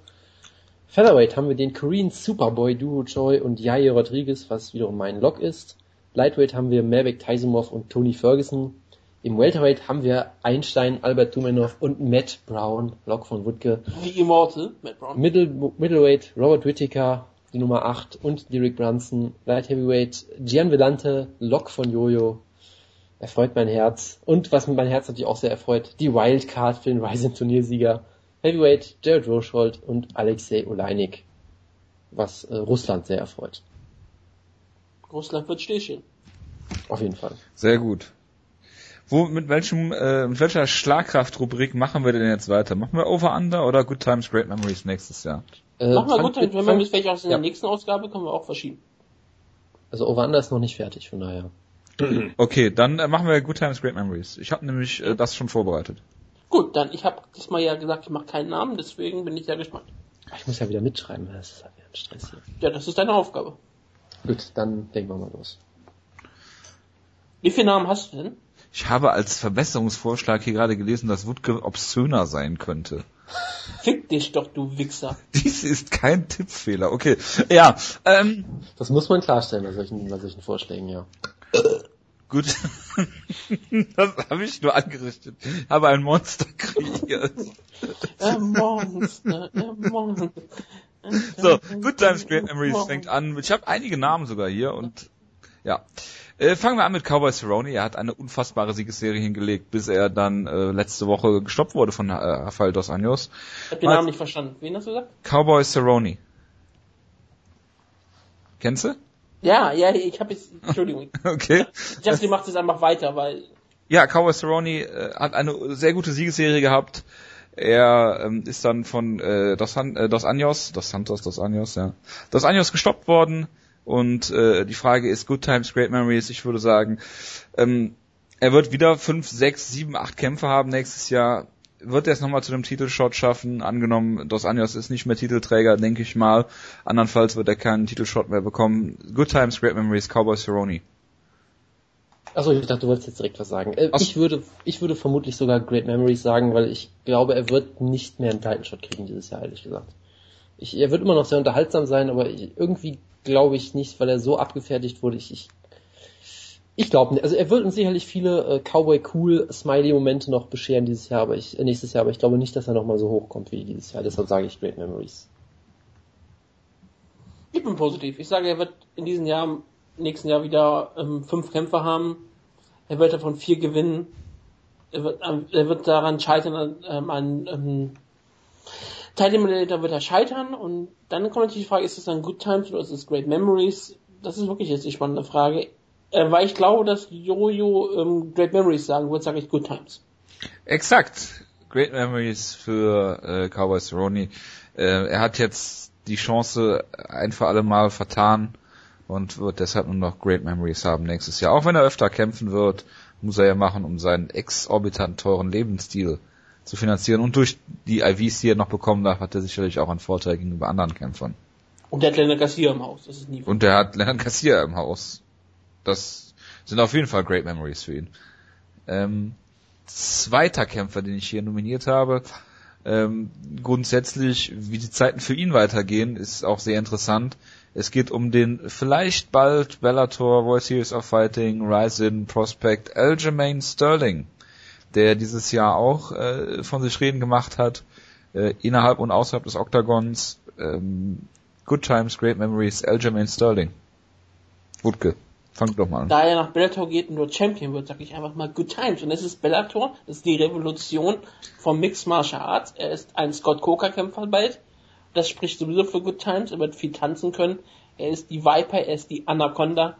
Featherweight haben wir den Korean Superboy Duo Choi und Jair Rodriguez, was wiederum mein Lock ist. Lightweight haben wir Mervek Taisumov und Tony Ferguson. Im Welterweight haben wir Einstein, Albert Tumenov und Matt Brown, Lock von Wutke. Wie Immortal, Matt Brown. Middle, Middleweight, Robert Whittaker, die Nummer 8 und Derek Brunson. Light Heavyweight, Gian Vellante, Lock von Jojo. Erfreut mein Herz. Und was mein Herz natürlich auch sehr erfreut, die Wildcard für den Rising Turniersieger. Heavyweight, Jared Roshold und Alexei Oleinik. Was äh, Russland sehr erfreut. Russland wird stillstehen. Auf jeden Fall. Sehr gut. Wo, mit welchem, äh, mit welcher Schlagkraftrubrik machen wir denn jetzt weiter? Machen wir Over Under oder Good Times, Great Memories nächstes Jahr? Äh, Mach mal fang- gut, dann, wenn wir vielleicht auch in ja. der nächsten Ausgabe können wir auch verschieben. Also Over Under ist noch nicht fertig, von daher. [CLEARS THROAT] Okay, dann äh, machen wir Good Times, Great Memories. Ich habe nämlich äh, das schon vorbereitet. Gut, dann, ich habe diesmal ja gesagt, ich mache keinen Namen, deswegen bin ich sehr gespannt. Ich muss ja wieder mitschreiben, das ist halt wieder ein Stress hier. Ja, das ist deine Aufgabe. Gut, dann legen wir mal los. Wie viele Namen hast du denn? Ich habe als Verbesserungsvorschlag hier gerade gelesen, dass Wutke obszöner sein könnte. Fick dich doch, du Wichser. [LAUGHS] Dies ist kein Tippfehler. Okay, ja, ähm, Das muss man klarstellen bei solchen, bei solchen Vorschlägen, ja. Gut. [LAUGHS] das habe ich nur angerichtet. Ich habe ein Monster kreiert. Äh, Monster, äh, Monster. So, Good Times, Great Memories fängt an. Ich habe einige Namen sogar hier und ja. Äh, fangen wir an mit Cowboy Cerrone. Er hat eine unfassbare Siegesserie hingelegt, bis er dann äh, letzte Woche gestoppt wurde von äh, Rafael Dos Anjos. Ich hab den Namen nicht verstanden. Wen hast du gesagt? Cowboy Cerrone. Kennst du? Ja, ja, ich habe jetzt, Entschuldigung. [LAUGHS] Okay. Justin macht es einfach weiter, weil Ja, Cowboy Cerrone äh, hat eine sehr gute Siegesserie gehabt. Er ähm, ist dann von äh, Dos, Han äh, Dos Anjos, Dos Santos, Dos Anjos, ja, Dos Anjos gestoppt worden. Und äh, die Frage ist, Good Times, Great Memories. Ich würde sagen, ähm, er wird wieder fünf, sechs, sieben, acht Kämpfe haben nächstes Jahr. Wird er es nochmal zu einem Titelshot schaffen? Angenommen, Dos Anjos ist nicht mehr Titelträger, denke ich mal. Andernfalls wird er keinen Titelshot mehr bekommen. Good Times, Great Memories, Cowboy Cerrone. Achso, ich dachte, du wolltest jetzt direkt was sagen. Äh, ich würde, ich würde vermutlich sogar Great Memories sagen, weil ich glaube, er wird nicht mehr einen Titan Shot kriegen dieses Jahr, ehrlich gesagt. Ich, er wird immer noch sehr unterhaltsam sein, aber ich, irgendwie glaube ich nicht, weil er so abgefertigt wurde. Ich, ich, ich glaube nicht. Also er wird uns sicherlich viele äh, Cowboy cool Smiley Momente noch bescheren dieses Jahr, aber ich, äh, nächstes Jahr, aber ich glaube nicht, dass er nochmal so hochkommt wie dieses Jahr. Deshalb sage ich Great Memories. ich bin positiv. Ich sage, er wird in diesem Jahr, nächsten Jahr wieder ähm, fünf Kämpfe haben. Er wird davon vier gewinnen. Er wird, ähm, er wird daran scheitern, ähm, an ähm, Eliminator wird er scheitern und dann kommt natürlich die Frage, ist es dann Good Times oder ist es Great Memories? Das ist wirklich jetzt die spannende Frage. Äh, weil ich glaube, dass Jojo ähm, Great Memories sagen wird, sage ich Good Times. Exakt. Great Memories für äh, Cowboy Cerrone. Äh, er hat jetzt die Chance ein für alle Mal vertan und wird deshalb nur noch Great Memories haben nächstes Jahr. Auch wenn er öfter kämpfen wird, muss er ja machen, um seinen exorbitant teuren Lebensstil zu finanzieren. Und durch die IVs, die er noch bekommen darf, hat er sicherlich auch einen Vorteil gegenüber anderen Kämpfern. Und der hat Leonard Garcia im Haus, das ist nie Und er hat Leonard Garcia im Haus. Das sind auf jeden Fall Great Memories für ihn. Ähm, zweiter Kämpfer, den ich hier nominiert habe, Ähm, grundsätzlich, wie die Zeiten für ihn weitergehen, ist auch sehr interessant. Es geht um den vielleicht bald Bellator World Series of Fighting Ryzen Prospect Aljamain Sterling, der dieses Jahr auch äh, von sich reden gemacht hat, äh, innerhalb und außerhalb des Oktagons. Ähm, Good Times, Great Memories, Aljamain Sterling. Wutke. Fang doch mal an. Da er nach Bellator geht und nur Champion wird, sage ich einfach mal Good Times. Und das ist Bellator, das ist die Revolution vom Mixed Martial Arts. Er ist ein Scott Coker Kämpfer bald. Das spricht sowieso für Good Times. Er wird viel tanzen können. Er ist die Viper, er ist die Anaconda.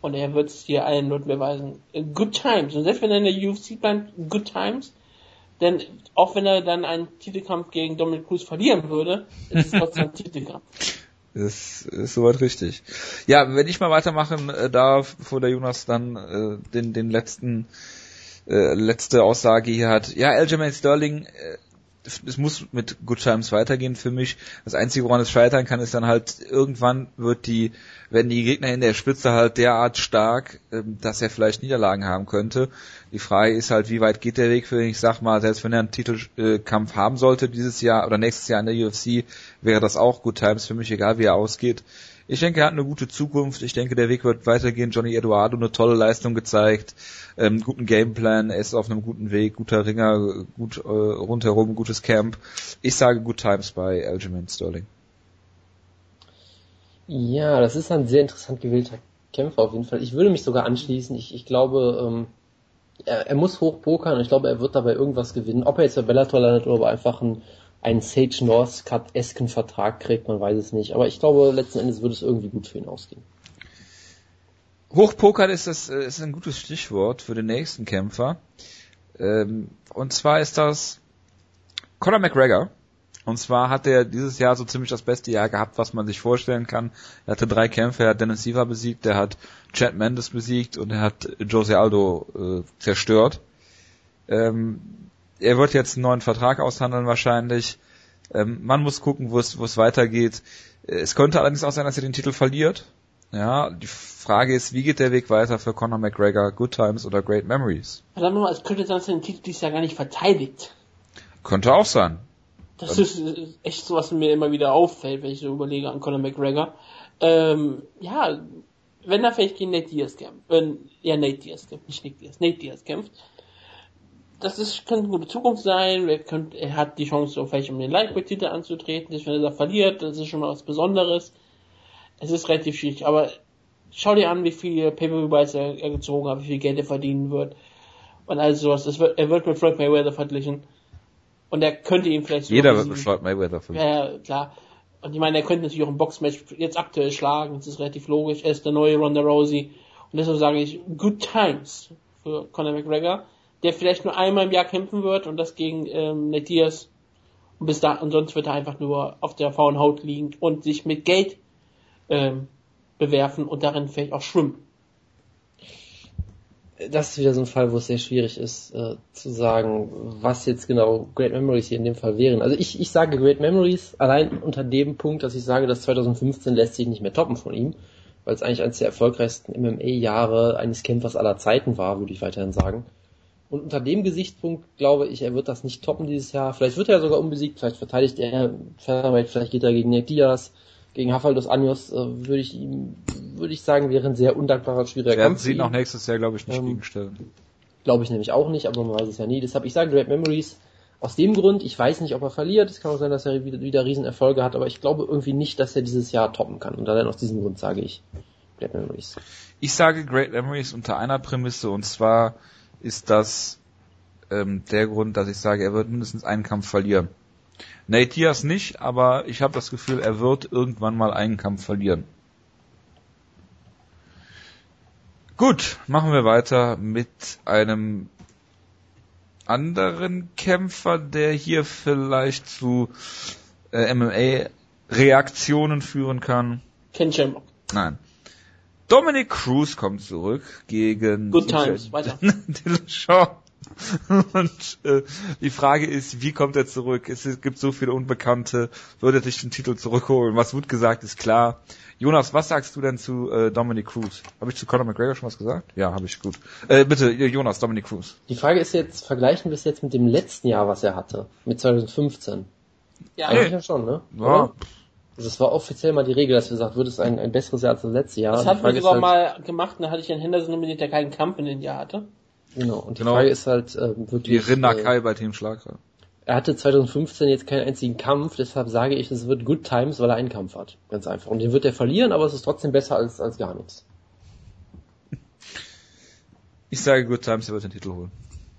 Und er wird es hier allen Leuten beweisen. Good Times. Und selbst wenn er in der UFC bleibt, Good Times. Denn auch wenn er dann einen Titelkampf gegen Dominic Cruz verlieren würde, ist es trotzdem ein [LAUGHS] Titelkampf. Das ist soweit richtig. Ja, wenn ich mal weitermachen äh, darf, bevor der Jonas dann äh, den, den letzten äh, letzte Aussage hier hat. Ja, Aljamain Sterling, äh, es muss mit Good Times weitergehen für mich. Das Einzige, woran es scheitern kann, ist dann halt, irgendwann wird die, werden die Gegner in der Spitze halt derart stark, ähm, dass er vielleicht Niederlagen haben könnte. Die Frage ist halt, wie weit geht der Weg für ihn? Ich sag mal, selbst wenn er einen Titelkampf haben sollte dieses Jahr oder nächstes Jahr in der UFC, wäre das auch Good Times für mich, egal wie er ausgeht. Ich denke, er hat eine gute Zukunft. Ich denke, der Weg wird weitergehen. Johnny Eduardo eine tolle Leistung gezeigt, ähm, guten Gameplan, er ist auf einem guten Weg, guter Ringer, gut äh, rundherum, gutes Camp. Ich sage Good Times bei Aljamain Sterling. Ja, das ist ein sehr interessant gewählter Kämpfer auf jeden Fall. Ich würde mich sogar anschließen. Ich, ich glaube, ähm, er, er muss hochpokern und ich glaube, er wird dabei irgendwas gewinnen. Ob er jetzt bei Bellator landet oder einfach ein einen Sage Northcutt-esken Vertrag kriegt, man weiß es nicht. Aber ich glaube, letzten Endes würde es irgendwie gut für ihn ausgehen. Hochpokern ist das äh, ist ein gutes Stichwort für den nächsten Kämpfer. Ähm, und zwar ist das Conor McGregor. Und zwar hat er dieses Jahr so ziemlich das beste Jahr gehabt, was man sich vorstellen kann. Er hatte drei Kämpfe, er hat Dennis Siva besiegt, er hat Chad Mendes besiegt und er hat Jose Aldo äh, zerstört. Ähm, er wird jetzt einen neuen Vertrag aushandeln wahrscheinlich. Ähm, man muss gucken, wo es, wo es weitergeht. Es könnte allerdings auch sein, dass er den Titel verliert. Ja, die Frage ist, wie geht der Weg weiter für Conor McGregor? Good Times oder Great Memories? Verdammt nochmal, es könnte sein, dass er den Titel dieses Jahr gar nicht verteidigt. Könnte auch sein. Das ist echt so, was mir immer wieder auffällt, wenn ich so überlege an Conor McGregor. Ähm, ja, wenn er vielleicht gegen Nate Diaz kämpft, äh, ja, Nate Diaz kämpft, nicht Nick Diaz, Nate Diaz kämpft, das ist, könnte eine gute Zukunft sein. Er, könnte, er hat die Chance, so vielleicht um den Lightweight-Titel anzutreten. Wenn er da verliert, das ist schon mal was Besonderes. Es ist relativ schwierig, aber schau dir an, wie viele Pay-Per-View-Buys er, er, gezogen hat, wie viel Geld er verdienen wird. Und all sowas. Wird, er wird mit Floyd Mayweather verglichen. Und er könnte ihm vielleicht Jeder wird mit Floyd Mayweather verglichen. Ja, klar. Und ich meine, er könnte natürlich auch ein Boxmatch jetzt aktuell schlagen. Das ist relativ logisch. Er ist der neue Ronda Rousey. Und deshalb sage ich, good times für Conor McGregor der vielleicht nur einmal im Jahr kämpfen wird und das gegen ähm, Netias. Und bis da, und sonst wird er einfach nur auf der faulen Haut liegen und sich mit Geld ähm, bewerfen und darin vielleicht auch schwimmen. Das ist wieder so ein Fall, wo es sehr schwierig ist, äh, zu sagen, was jetzt genau Great Memories hier in dem Fall wären. Also ich, ich sage Great Memories allein unter dem Punkt, dass ich sage, dass 2015 lässt sich nicht mehr toppen von ihm, weil es eigentlich eines der erfolgreichsten MMA-Jahre eines Kämpfers aller Zeiten war, würde ich weiterhin sagen. Und unter dem Gesichtspunkt glaube ich, er wird das nicht toppen dieses Jahr. Vielleicht wird er sogar unbesiegt, vielleicht verteidigt er Featherweight, vielleicht geht er gegen Nick Diaz, gegen Hafaldos Anjos, äh, würde ich ihm, würde ich sagen, wäre ein sehr undankbarer, schwieriger Werden Kampf. Werden sie noch nächstes Jahr, glaube ich, nicht ähm, gegenstellen. Glaube ich nämlich auch nicht, aber man weiß es ja nie. Deshalb, ich sage Great Memories aus dem Grund, ich weiß nicht, ob er verliert, es kann auch sein, dass er wieder, wieder Riesenerfolge hat, aber ich glaube irgendwie nicht, dass er dieses Jahr toppen kann. Und dann aus diesem Grund sage ich Great Memories. Ich sage Great Memories unter einer Prämisse und zwar ist das ähm, der Grund, dass ich sage, er wird mindestens einen Kampf verlieren. Nate Diaz nicht, aber ich habe das Gefühl, er wird irgendwann mal einen Kampf verlieren. Gut, machen wir weiter mit einem anderen Kämpfer, der hier vielleicht zu äh, MMA-Reaktionen führen kann. Ken Shamrock. Nein. Dominic Cruz kommt zurück gegen Good Times, [LAUGHS] weiter. [LAUGHS] Und äh, die Frage ist, wie kommt er zurück? Es gibt so viele Unbekannte. Würde er sich den Titel zurückholen? Was wird gesagt, ist klar. Jonas, was sagst du denn zu äh, Dominic Cruz? Habe ich zu Conor McGregor schon was gesagt? Ja, habe ich gut. Äh, bitte, Jonas, Dominic Cruz. Die Frage ist jetzt, vergleichen wir es jetzt mit dem letzten Jahr, was er hatte, mit 2015? Ja, Eigentlich ja schon, ne? Ja. Oder? Also das war offiziell mal die Regel, dass wir gesagt, wird es ein, ein besseres Jahr als das letzte Jahr. das Die hatten wir Frage ist sogar halt, mal gemacht, und da hatte ich einen Henderson nominiert, der keinen Kampf in den Jahr hatte. Genau, und die Genau. Frage ist halt äh, Wie wirklich... Rinna äh, Kai bei Team Schlager. Er hatte 2015 jetzt keinen einzigen Kampf, deshalb sage ich, es wird Good Times, weil er einen Kampf hat. Ganz einfach. Und den wird er verlieren, aber es ist trotzdem besser als, als gar nichts. Ich sage Good Times, er wird den Titel holen.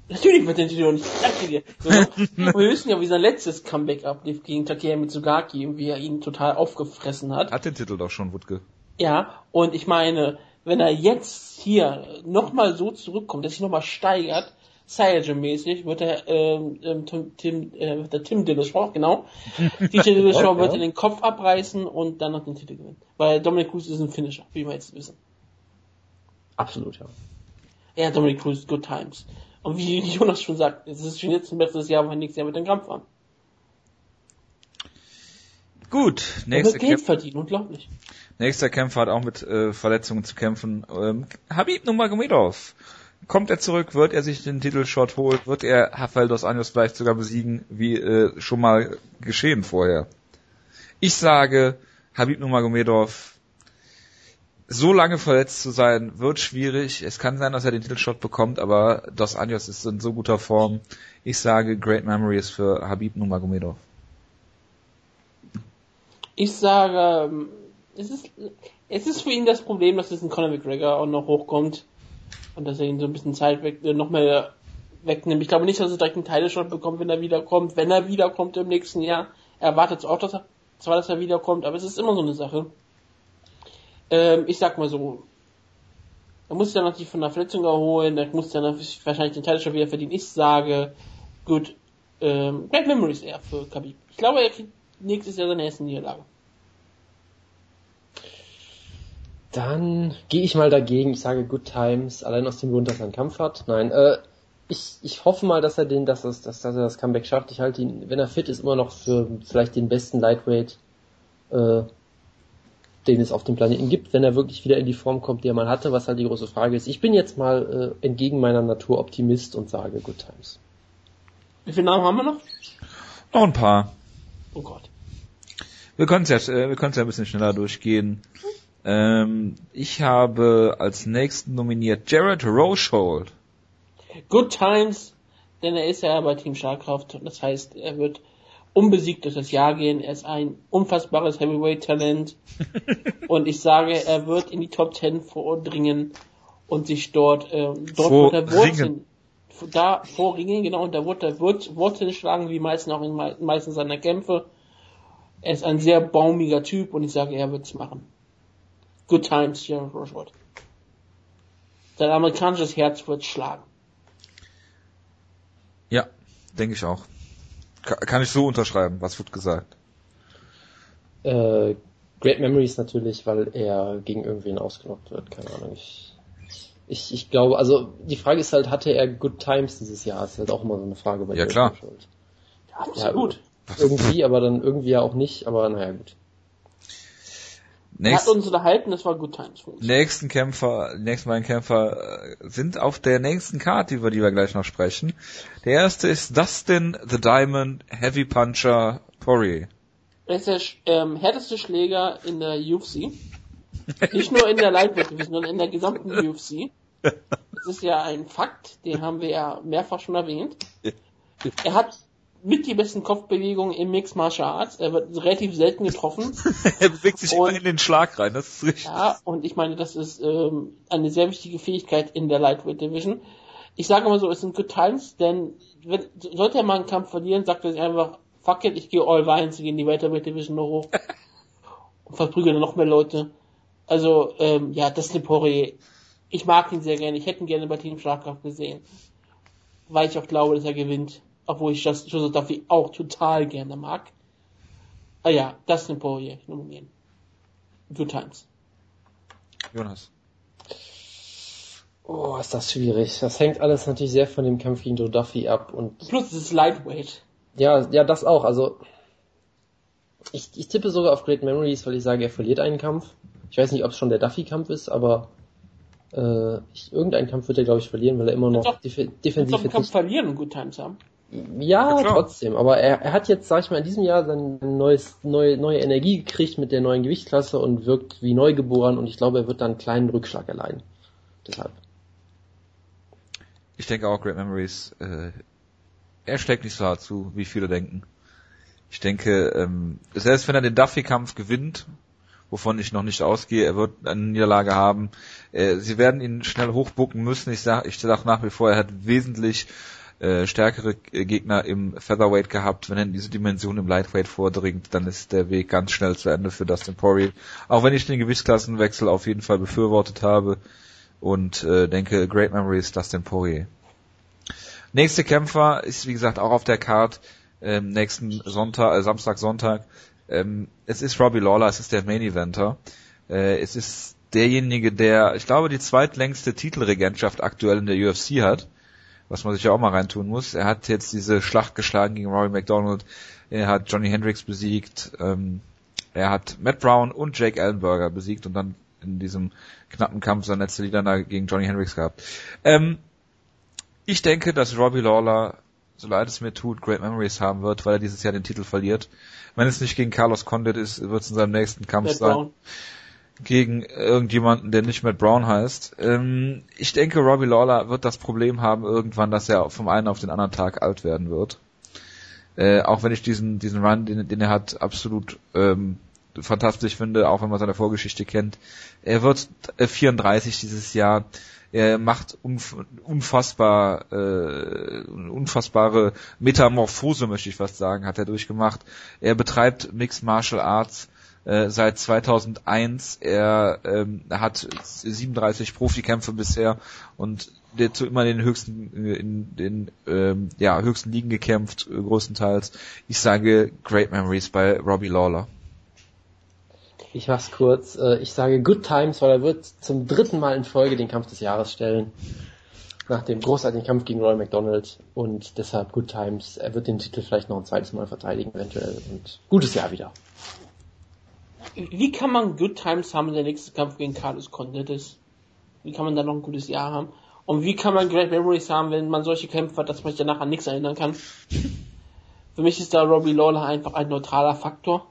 Natürlich wird der Titel nicht. Ich danke dir. So, [LAUGHS] wir wissen ja, wie sein letztes Comeback ablief gegen Takeya Mitsugaki und wie er ihn total aufgefressen hat. Hat den Titel doch schon, Wutke. Ja, und ich meine, wenn er jetzt hier nochmal so zurückkommt, dass sich nochmal steigert, Saiyajin-mäßig, wird er ähm, ähm, Tim, Tim, äh, wird der Tim Dillashaw, genau, [LAUGHS] DJ Dillashaw wird ja. er den Kopf abreißen und dann noch den Titel gewinnen. Weil Dominic Cruz ist ein Finisher, wie wir jetzt wissen. Absolut, ja. Ja, Dominic Cruz, good times. Und wie [LAUGHS] Jonas schon sagt, es ist schon jetzt ein besseres Jahr, weil nächstes Jahr mit dem Kampf haben. Gut, nächster, wird Geld verdienen, unglaublich. Nächster Kämpfer hat auch mit äh, Verletzungen zu kämpfen. Ähm, Habib Nurmagomedov. Kommt er zurück, wird er sich den Titelshot holen, wird er Rafael dos Anjos vielleicht sogar besiegen, wie äh, schon mal geschehen vorher. Ich sage, Habib Nurmagomedov, so lange verletzt zu sein, wird schwierig. Es kann sein, dass er den Titelshot bekommt, aber Dos Anjos ist in so guter Form. Ich sage, Great Memories für Habib Nurmagomedov. Ich sage, ähm, es ist, es ist für ihn das Problem, dass es ein Conor McGregor auch noch hochkommt und dass er ihn so ein bisschen Zeit weg, äh, noch mehr wegnimmt. Ich glaube nicht, dass er direkt einen Title-Shot bekommt, wenn er wiederkommt. Wenn er wiederkommt im nächsten Jahr, er erwartet auch, dass er, zwar, dass er wiederkommt, aber es ist immer so eine Sache. Ähm, ich sag mal so, er muss sich dann natürlich von der Verletzung erholen, er muss dann wahrscheinlich den Title-Shot wieder verdienen. Ich sage, gut, ähm, Great Memories eher für Khabib. Ich glaube, er kriegt nächstes Jahr seine erste Niederlage. Dann gehe ich mal dagegen. Ich sage Good Times, allein aus dem Grund, dass er einen Kampf hat. Nein, äh, ich, ich hoffe mal, dass er den, dass, es, dass, dass er das Comeback schafft. Ich halte ihn, wenn er fit ist, immer noch für vielleicht den besten Lightweight, äh, den es auf dem Planeten gibt, wenn er wirklich wieder in die Form kommt, die er mal hatte, was halt die große Frage ist. Ich bin jetzt mal äh, entgegen meiner Natur Optimist und sage Good Times. Wie viele Namen haben wir noch? Noch ein paar. Oh Gott. Wir können es ja, äh, wir können ja ein bisschen schneller durchgehen. Ähm, ich habe als nächsten nominiert Jared Rochold. Good Times, denn er ist ja bei Team Schlagkraft. Das heißt, er wird unbesiegt durch das Jahr gehen. Er ist ein unfassbares Heavyweight-Talent. [LAUGHS] und ich sage, er wird in die Top 10 vordringen und sich dort, äh, dort er Vorringen. Wurzeln, da vorringen, genau, und da wird er Wurz- Wurzeln schlagen, wie meistens auch in mei- meisten seiner Kämpfe. Er ist ein sehr baumiger Typ und ich sage, er wird's machen. Good times, Jared Rochold. Sein amerikanisches Herz wird schlagen. Ja, denke ich auch. Ka kann ich so unterschreiben, was wird gesagt. Äh, Great Memories natürlich, weil er gegen irgendwen ausgenockt wird, keine Ahnung. Ich, ich, ich glaube, also die Frage ist halt, hatte er Good Times dieses Jahr? Ist halt auch immer so eine Frage bei Ja, klar. Rochold. Ja, absolut. Irgendwie, aber dann irgendwie ja auch nicht, aber naja gut. Er hat Nächst, uns unterhalten, das war Good Times für uns. nächsten Kämpfer, nächsten beiden Kämpfer äh, sind auf der nächsten Karte, über die wir gleich noch sprechen. Der erste ist Dustin the Diamond Heavy Puncher Poirier. Er ist der ähm, härteste Schläger in der UFC. Nicht nur in der Lightweight Division, sondern in der gesamten UFC. Das ist ja ein Fakt, den haben wir ja mehrfach schon erwähnt. Er hat mit die besten Kopfbewegungen im Mixed Martial Arts. Er wird relativ selten getroffen. [LAUGHS] er bewegt sich Und- immer in den Schlag rein, das ist richtig. Ja, und ich meine, das ist ähm, eine sehr wichtige Fähigkeit in der Lightweight Division. Ich sage mal so, es sind Good Times, denn wenn, sollte er mal einen Kampf verlieren, sagt er sich einfach, fuck it, ich gehe all gehe in die Welterweight Division noch hoch [LAUGHS] und verprügel dann noch mehr Leute. Also, ähm, ja, das ist eine Poirier. Ich mag ihn sehr gerne, ich hätte ihn gerne bei Team Schlagkraft gesehen. Weil ich auch glaube, dass er gewinnt. Obwohl ich das Joseph Duffy auch total gerne mag. Ah ja, das ist eine Poirier, ich nominieren. Good Times. Jonas. Oh, ist das schwierig. Das hängt alles natürlich sehr von dem Kampf gegen Joe Duffy ab und. Plus es ist Lightweight. Ja, ja, das auch. Also ich, ich tippe sogar auf Great Memories, weil ich sage, er verliert einen Kampf. Ich weiß nicht, ob es schon der Duffy-Kampf ist, aber äh, ich, irgendeinen Kampf wird er, glaube ich, verlieren, weil er immer noch def defensiv jetzt Kampf verlieren und Good Times haben. Ja, ja trotzdem. Aber er, er hat jetzt, sag ich mal, in diesem Jahr sein neues, neue, neue Energie gekriegt mit der neuen Gewichtsklasse und wirkt wie neugeboren und ich glaube, er wird dann einen kleinen Rückschlag erleiden. Deshalb. Ich denke auch Great Memories. Äh, er schlägt nicht so hart zu, wie viele denken. Ich denke, ähm, selbst wenn er den Duffy-Kampf gewinnt, wovon ich noch nicht ausgehe, er wird eine Niederlage haben. Äh, sie werden ihn schnell hochbucken müssen. Ich sage ich sag nach wie vor, er hat wesentlich äh, stärkere Gegner im Featherweight gehabt. Wenn er in diese Dimension im Lightweight vordringt, dann ist der Weg ganz schnell zu Ende für Dustin Poirier. Auch wenn ich den Gewichtsklassenwechsel auf jeden Fall befürwortet habe und äh, denke, Great Memories Dustin Poirier. Nächste Kämpfer ist wie gesagt auch auf der Card ähm, nächsten Sonntag, äh, Samstag, Sonntag. Ähm, es ist Robbie Lawler, es ist der Main Eventer. Äh, es ist derjenige, der, ich glaube, die zweitlängste Titelregentschaft aktuell in der UFC hat, was man sich ja auch mal reintun muss. Er hat jetzt diese Schlacht geschlagen gegen Rory McDonald, er hat Johnny Hendricks besiegt, ähm, er hat Matt Brown und Jake Ellenberger besiegt und dann in diesem knappen Kampf seine letzte Niederlage gegen Johnny Hendricks gehabt. Ähm, ich denke, dass Robbie Lawler so leid es mir tut, Great Memories haben wird, weil er dieses Jahr den Titel verliert. Wenn es nicht gegen Carlos Condit ist, wird es in seinem nächsten Kampf Matt sein. Brown. Gegen irgendjemanden, der nicht Matt Brown heißt. Ähm, ich denke, Robbie Lawler wird das Problem haben irgendwann, dass er vom einen auf den anderen Tag alt werden wird. Äh, auch wenn ich diesen, diesen Run, den, den er hat, absolut ähm, fantastisch finde, auch wenn man seine Vorgeschichte kennt. Er wird 34 dieses Jahr. Er macht unfassbar, äh, unfassbare Metamorphose, möchte ich fast sagen, hat er durchgemacht. Er betreibt Mixed Martial Arts äh, seit 2001. Er ähm, hat 37 Profikämpfe bisher und der zu immer den höchsten in den ähm, ja höchsten Ligen gekämpft äh, größtenteils. Ich sage Great Memories bei Robbie Lawler. Ich mach's kurz. Äh, ich sage Good Times, weil er wird zum dritten Mal in Folge den Kampf des Jahres stellen. Nach dem großartigen Kampf gegen Roy McDonald und deshalb Good Times. Er wird den Titel vielleicht noch ein zweites Mal verteidigen, eventuell. Und gutes Jahr wieder. Wie kann man Good Times haben, der nächste Kampf gegen Carlos Condit Wie kann man da noch ein gutes Jahr haben? Und wie kann man Great Memories haben, wenn man solche Kämpfe hat, dass man sich danach an nichts erinnern kann? Für mich ist da Robbie Lawler einfach ein neutraler Faktor.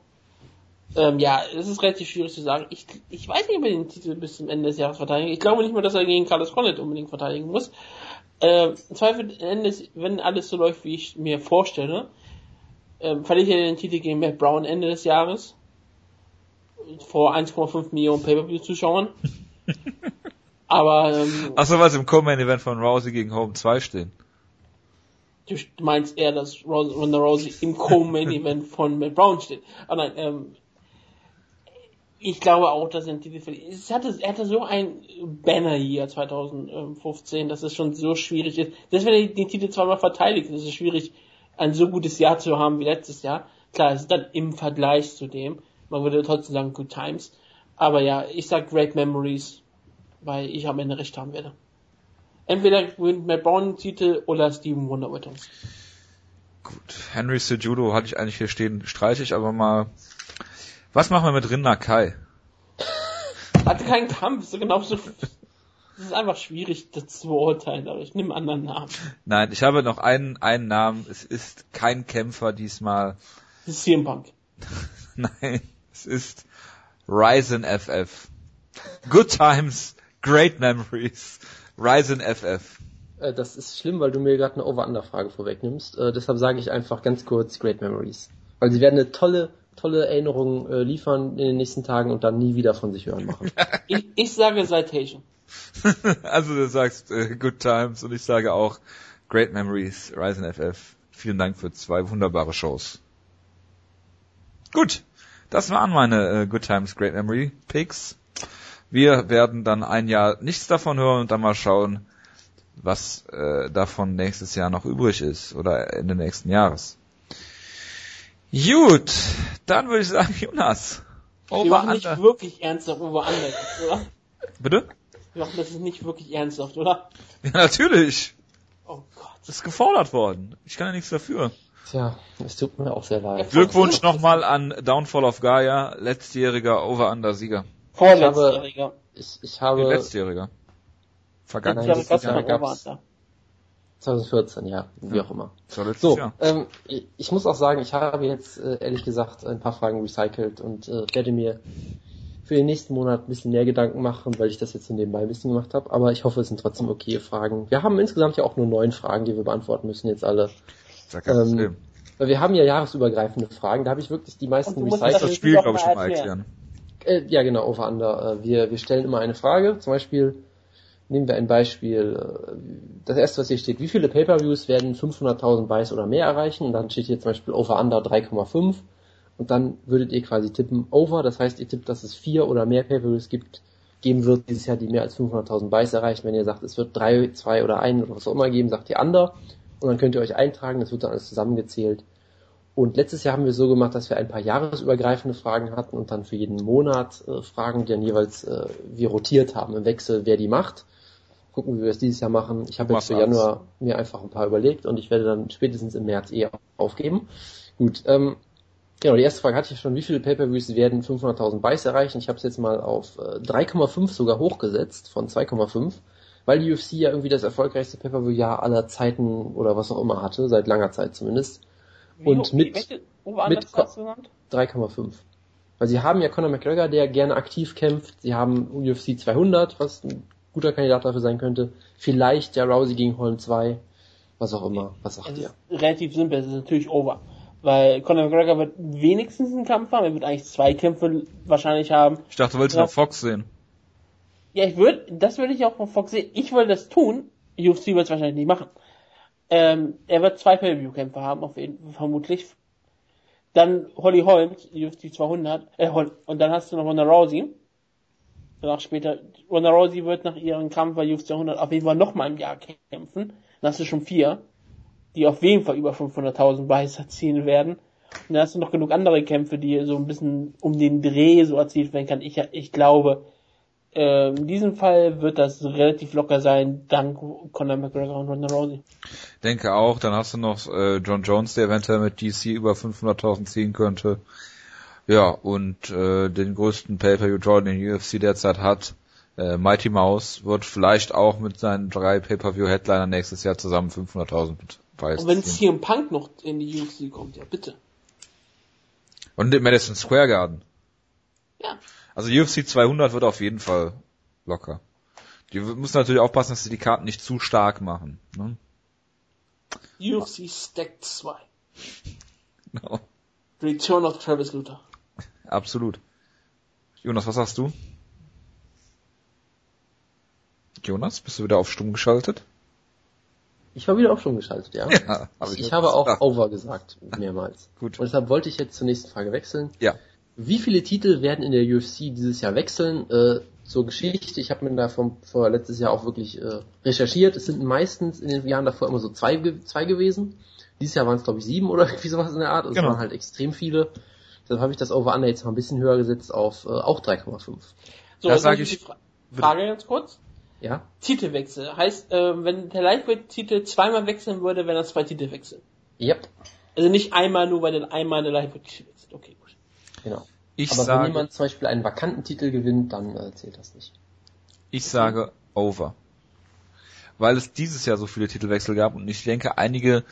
Ähm, ja, es ist relativ schwierig zu sagen. Ich, ich weiß nicht, ob er den Titel bis zum Ende des Jahres verteidigen. Ich glaube nicht mehr, dass er gegen Carlos Condit unbedingt verteidigen muss. Ähm, Zweifel Ende, wenn alles so läuft, wie ich mir vorstelle, ähm, verliert er den Titel gegen Matt Brown Ende des Jahres. Vor 1,5 Millionen Pay-Per-View-Zuschauern. [LAUGHS] Aber, ähm, Achso, was im Co-Main-Event von Rousey gegen Home 2 stehen. Du meinst eher, dass Ronda Rousey im Co-Main-Event von Matt Brown steht. Aber nein, ähm, ich glaube auch, dass er den Titel verliert. Es hatte, er hatte so ein Banner hier 2015, dass es schon so schwierig ist. Selbst wenn er den Titel zweimal verteidigt, ist es schwierig, ein so gutes Jahr zu haben wie letztes Jahr. Klar, es ist dann im Vergleich zu dem. Man würde trotzdem sagen Good Times. Aber ja, ich sag Great Memories, weil ich am Ende recht haben werde. Entweder gewinnt Matt Brown den Titel oder Steven Wonderwitton. Gut, Henry Sejudo hatte ich eigentlich hier stehen, streiche ich aber mal was machen wir mit Rinna Kai? Hatte keinen Kampf, so genauso. Es ist einfach schwierig, das zu beurteilen, aber ich nehme einen anderen Namen. Nein, ich habe noch einen, einen Namen. Es ist kein Kämpfer diesmal. Es ist CM Punk. [LAUGHS] Nein, es ist Ryzen FF. Good times, great memories. Ryzen FF. Äh, das ist schlimm, weil du mir gerade eine Over-Under-Frage vorwegnimmst. Äh, deshalb sage ich einfach ganz kurz Great Memories. Weil sie werden eine tolle tolle Erinnerungen äh, liefern in den nächsten Tagen und dann nie wieder von sich hören machen. [LAUGHS] ich, ich sage Citation. [LAUGHS] also du sagst äh, Good Times und ich sage auch Great Memories, Ryzen FF. Vielen Dank für zwei wunderbare Shows. Gut, das waren meine äh, Good Times, Great Memory Picks. Wir werden dann ein Jahr nichts davon hören und dann mal schauen, was äh, davon nächstes Jahr noch übrig ist oder Ende nächsten Jahres. Gut, dann würde ich sagen, Jonas. Over Wir machen nicht wirklich ernsthaft Over Under, oder? Bitte? Jochen, das ist nicht wirklich ernsthaft, oder? Ja, natürlich. Oh Gott. Das ist gefordert worden. Ich kann ja nichts dafür. Tja, es tut mir auch sehr leid. Glückwunsch nochmal an Downfall of Gaia, letztjähriger Over-Under-Sieger. Vorletztjähriger. Ich, ich habe Letztjähriger. Vergangenes Jahr Dank gab's- Over-Under. 2014, ja, wie auch immer. So, Jahr. ähm, ich, ich muss auch sagen, ich habe jetzt äh, ehrlich gesagt ein paar Fragen recycelt und äh, werde mir für den nächsten Monat ein bisschen mehr Gedanken machen, weil ich das jetzt so nebenbei ein bisschen gemacht habe. Aber ich hoffe, es sind trotzdem okay Fragen. Wir haben insgesamt ja auch nur neun Fragen, die wir beantworten müssen jetzt alle. Ist ja kein ähm, Problem. Weil wir haben ja jahresübergreifende Fragen. Da habe ich wirklich die meisten Und du musst Das recycelt. das Spiel, glaube ich, schon mal erklären. erklären. Äh, ja, genau, over under. Äh, wir, wir stellen immer eine Frage. Zum Beispiel nehmen wir ein Beispiel. Äh, das erste, was hier steht, wie viele Pay-Per-Views werden 500.000 Buys oder mehr erreichen? Und dann steht hier zum Beispiel over under 3,5. Und dann würdet ihr quasi tippen over. Das heißt, ihr tippt, dass es vier oder mehr Pay-Per-Views gibt, geben wird dieses Jahr, die mehr als 500.000 Buys erreichen. Wenn ihr sagt, es wird drei, zwei oder ein oder was auch immer geben, sagt ihr under. Und dann könnt ihr euch eintragen. Das wird dann alles zusammengezählt. Und letztes Jahr haben wir so gemacht, dass wir ein paar jahresübergreifende Fragen hatten und dann für jeden Monat äh, Fragen, die dann jeweils äh, wir rotiert haben im Wechsel, wer die macht. Gucken, wie wir es dieses Jahr machen. Ich habe jetzt für. Januar mir einfach ein paar überlegt und ich werde dann spätestens im März eh aufgeben. Gut, ähm, genau, die erste Frage hatte ich schon. Wie viele Pay-Per-Views werden 500.000 Buys erreichen? Ich habe es jetzt mal auf äh, 3,5 sogar hochgesetzt von 2,5, weil die UFC ja irgendwie das erfolgreichste Pay-Per-View-Jahr aller Zeiten oder was auch immer hatte, seit langer Zeit zumindest. Und mit- welche mit hast du genannt? 3,5. Weil sie haben ja Conor McGregor, der gerne aktiv kämpft. Sie haben UFC 200, was ein guter Kandidat dafür sein könnte. Vielleicht ja Rousey gegen Holm 2. Was auch immer. Was sagt Es ihr? ist relativ simpel, es ist natürlich over. Weil Conor McGregor wird wenigstens einen Kampf haben, er wird eigentlich zwei Kämpfe wahrscheinlich haben. Ich dachte, du wolltest noch Fox sehen. Ja, ich würde, das würde ich auch von Fox sehen. Ich würde das tun. UFC wird es wahrscheinlich nicht machen. Ähm, er wird zwei Pay-Per-View-Kämpfe haben, auf jeden vermutlich. Dann Holly Holmes, UFC 200, äh, und dann hast du noch Ronda Rousey. Danach später, Ronda Rousey wird nach ihrem Kampf bei UFC 200 auf jeden Fall nochmal im Jahr kämpfen. Dann hast du schon vier, die auf jeden Fall über 500.000 Buys erzielen werden. Und dann hast du noch genug andere Kämpfe, die so ein bisschen um den Dreh so erzielt werden kann. Ich, ich glaube, in diesem Fall wird das relativ locker sein, dank Conor McGregor und Ronda Rousey. Denke auch, dann hast du noch äh, John Jones, der eventuell mit DC über 500.000 ziehen könnte. Ja, und äh, den größten Pay-Per-View-Draw, den UFC derzeit hat, äh, Mighty Mouse, wird vielleicht auch mit seinen drei Pay-Per-View-Headliner nächstes Jahr zusammen 500.000 Preis Und wenn ziehen. CM Punk noch in die UFC kommt, ja bitte. Und im Madison Square Garden. Ja. Also UFC 200 wird auf jeden Fall locker. Die müssen natürlich aufpassen, dass sie die Karten nicht zu stark machen. Ne? UFC Stack 2. Genau. Return of Travis Luther. Absolut. Jonas, was sagst du? Jonas, bist du wieder auf stumm geschaltet? Ich war wieder auch schon geschaltet, ja. [LAUGHS] Ja, hab ich, ich habe auch over gesagt, mehrmals. Gut. Und deshalb wollte ich jetzt zur nächsten Frage wechseln. Ja. Wie viele Titel werden in der UFC dieses Jahr wechseln? Äh, zur Geschichte, ich habe mir da vom, vor letztes Jahr auch wirklich äh, recherchiert. Es sind meistens in den Jahren davor immer so zwei, zwei gewesen. Dieses Jahr waren es glaube ich sieben oder [LAUGHS] irgendwie sowas in der Art. Also Genau. Es waren halt extrem viele. Deshalb habe ich das Over-Under jetzt mal ein bisschen höher gesetzt auf äh, auch 3,5. So, Das jetzt sag noch ich- die Fra Frage ganz kurz. Ja? Titelwechsel. Heißt, äh, wenn der Lightweight-Titel zweimal wechseln würde, wären das zwei Titel wechseln. Yep, Also nicht einmal nur, weil dann einmal der Lightweight-Titel wechselt. Okay. Genau. Ich Aber wenn sage, jemand zum Beispiel einen vakanten Titel gewinnt, dann äh, zählt das nicht. ich sage over. Weil es dieses Jahr so viele Titelwechsel gab und ich denke, einige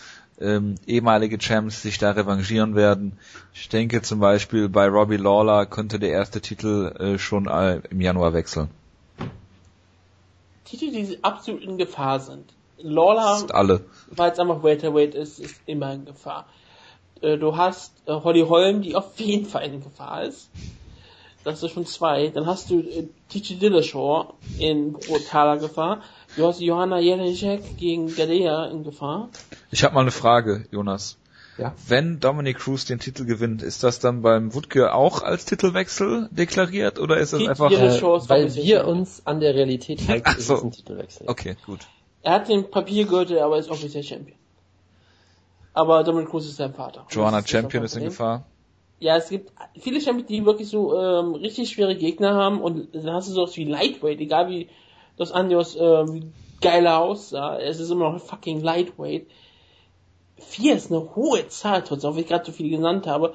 ähm, ehemalige Champs sich da revanchieren werden. Ich denke zum Beispiel bei Robbie Lawler könnte der erste Titel äh, schon äh, im Januar wechseln. Titel, die absolut in Gefahr sind. Lawler Ist alle. weil es einfach Welterweight ist, ist immer in Gefahr. Äh, Du hast äh, Holly Holm, die auf jeden Fall in Gefahr ist. Das ist schon zwei. Dann hast du äh, TG Dillashaw in brutaler Gefahr. Du hast Johanna Jelinek gegen Gadea in Gefahr. Ich habe mal eine Frage, Jonas. Ja. Wenn Dominic Cruz den Titel gewinnt, ist das dann beim Wutke auch als Titelwechsel deklariert oder ist das Titel- einfach... Äh, weil wir uns an der Realität [LAUGHS] halten, Ach ist so. es ein Titelwechsel. Okay, gut. Er hat den Papiergürtel, aber ist offiziell Champion. Aber Dominic Cruz ist sein Vater. Joanna Das Champion ist in. Gefahr. Ja, es gibt viele Champions, die wirklich so ähm, richtig schwere Gegner haben und dann hast du sowas wie Lightweight, egal wie Dos Anjos ähm, geiler aussah. Es ist immer noch fucking lightweight. Vier ist eine hohe Zahl, trotz auch, wie ich gerade so viel genannt habe.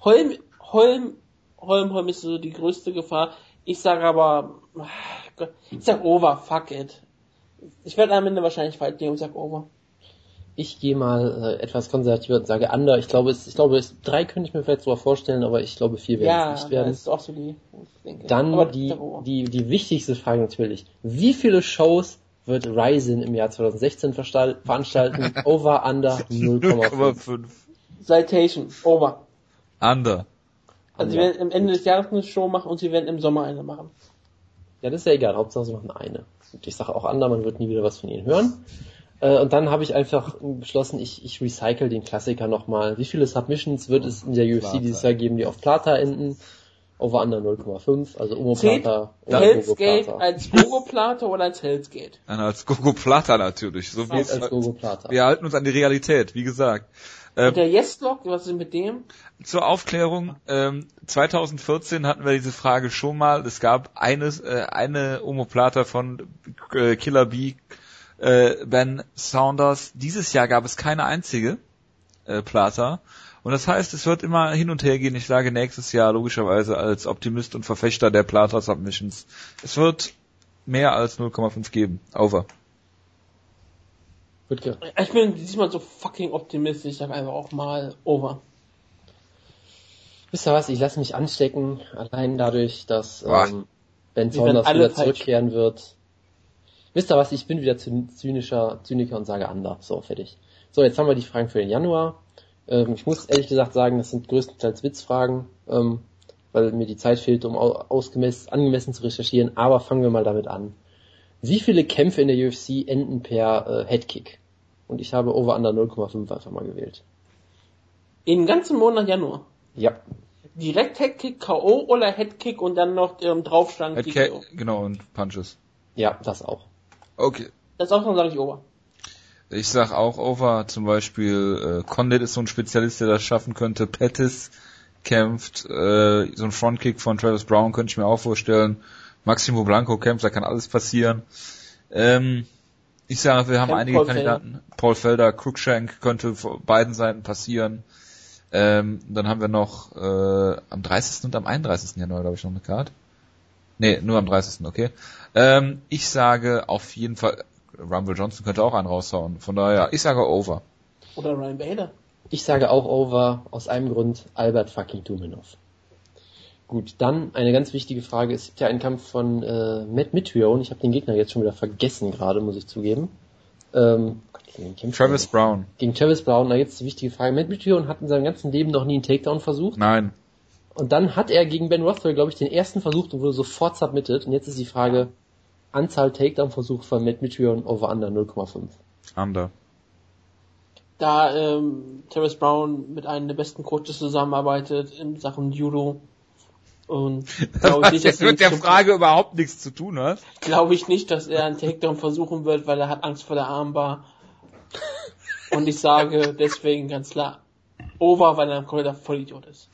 Holm, Holm, Holm, Holm ist so die größte Gefahr. Ich sage aber, ich sag over, fuck it. Ich werde am Ende wahrscheinlich falsch liegen und sag over. Ich gehe mal äh, etwas konservativer und sage under. Ich glaube, es, ich glaube, es, drei könnte ich mir vielleicht sogar vorstellen, aber ich glaube, vier werden Ja, es nicht werden. das ist auch so die, ich denke. Dann Aber die, die, die wichtigste Frage natürlich. Wie viele Shows wird Ryzen im Jahr 2016 verstall- veranstalten? [LAUGHS] Over, under, 0,5. 0,5. [LAUGHS] Citation, over. Under. Also sie Ja. werden am Ende des Jahres eine Show machen und sie werden im Sommer eine machen. Ja, das ist ja egal. Hauptsache, sie machen eine. Und ich sage auch under, man wird nie wieder was von ihnen hören. Äh, und dann habe ich einfach beschlossen, ich, ich recycle den Klassiker nochmal. Wie viele Submissions wird es in der UFC Plata. dieses Jahr geben, die auf Plata enden? Over under 0,5, also Omo Plata oder Hell's Gate Plata. als Gogo Plata oder als Hell's Gate? Dann als Gogo Plata natürlich. So wie als Gogo Plata. wir halten uns an die Realität, wie gesagt. Und Ähm, der Yes-Lock, was ist mit dem? zur Aufklärung, ähm, 2014 hatten wir diese Frage schon mal. Es gab eines, äh, eine Omoplata von äh, Killer B, äh, Ben Saunders. Dieses Jahr gab es keine einzige äh, Plata. Und das heißt, es wird immer hin und her gehen. Ich sage nächstes Jahr logischerweise als Optimist und Verfechter der Plata Submissions. Es wird mehr als 0,5 geben. Over. Ich bin diesmal so fucking optimistisch, ich sag einfach auch mal over. Wisst ihr was, ich lasse mich anstecken, allein dadurch, dass ähm, Ben Saunders wieder zurückkehren wird. Wisst ihr was, ich bin wieder zyn- zynischer, Zyniker und sage under. So, fertig. So, jetzt haben wir die Fragen für den Januar. Ähm, ich muss ehrlich gesagt sagen, das sind größtenteils Witzfragen, ähm, weil mir die Zeit fehlt, um au- ausgemessen, angemessen zu recherchieren. Aber fangen wir mal damit an. Wie viele Kämpfe in der UFC enden per äh, Headkick? Und ich habe over under 0,5 einfach mal gewählt. In ganzen Monat Januar. Ja, Direkt Headkick, K.O. oder Headkick und dann noch ähm, draufschlagen. TKO. genau, und Punches. ja, das auch. Okay. Das auch noch sage ich over. Ich sag auch over, zum Beispiel äh, Condit ist so ein Spezialist, der das schaffen könnte. Pettis kämpft, äh, so ein Frontkick von Travis Brown könnte ich mir auch vorstellen. Maximo Blanco kämpft, da kann alles passieren. Ähm, ich sage, wir haben Kämpft einige Paul Kandidaten. Paul Felder, Cruikshank könnte von beiden Seiten passieren. Ähm, dann haben wir noch äh, am 30. und am 31. Januar, glaube ich, noch eine Card. Nee, nur am 30. okay. Ähm, ich sage auf jeden Fall, Rumble Johnson könnte auch einen raushauen. Von daher, ich sage over. Oder Ryan Bader. Ich sage auch over, aus einem Grund, Albert fucking Duminov. Gut, dann eine ganz wichtige Frage. Es gibt ja einen Kampf von äh, Matt Mitrione. Ich habe den Gegner jetzt schon wieder vergessen gerade, muss ich zugeben. Ähm, Gott, Travis? Brown. Gegen Travis Brown. Da jetzt die wichtige Frage. Matt Mitrione hat in seinem ganzen Leben noch nie einen Takedown versucht. Nein. Und dann hat er gegen Ben Rothwell, glaube ich, den ersten versucht und wurde sofort submitted. Und jetzt ist die Frage, Anzahl Takedown-Versuche von Matt Mitrione over under 0,5. Under. Da ähm, Terrence Brown mit einem der besten Coaches zusammenarbeitet in Sachen Judo. Und [LAUGHS] glaube ich, nicht, dass Das mit er der Frage überhaupt nichts zu tun hat. glaube ich nicht, dass er einen Takedown versuchen wird, weil er hat Angst vor der Armbar. Und ich sage deswegen ganz klar over, weil er ein kompletter Vollidiot ist.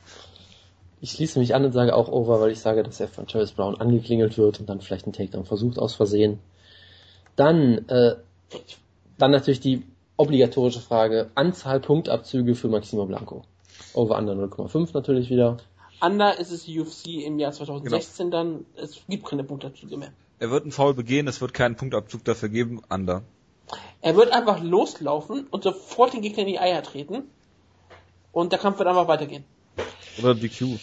Ich schließe mich an und sage auch over, weil ich sage, dass er von Travis Brown angeklingelt wird und dann vielleicht einen Takedown versucht aus Versehen. Dann, äh, dann natürlich die obligatorische Frage, Anzahl Punktabzüge für Maximo Blanco. Over under 0,5 natürlich wieder. Under ist es UFC im Jahr 2016 dann, es gibt keine Punktabzüge mehr. Er wird einen Foul begehen, es wird keinen Punktabzug dafür geben. Under. Er wird einfach loslaufen und sofort den Gegner in die Eier treten. Und der Kampf wird einfach weitergehen. Oder DQ.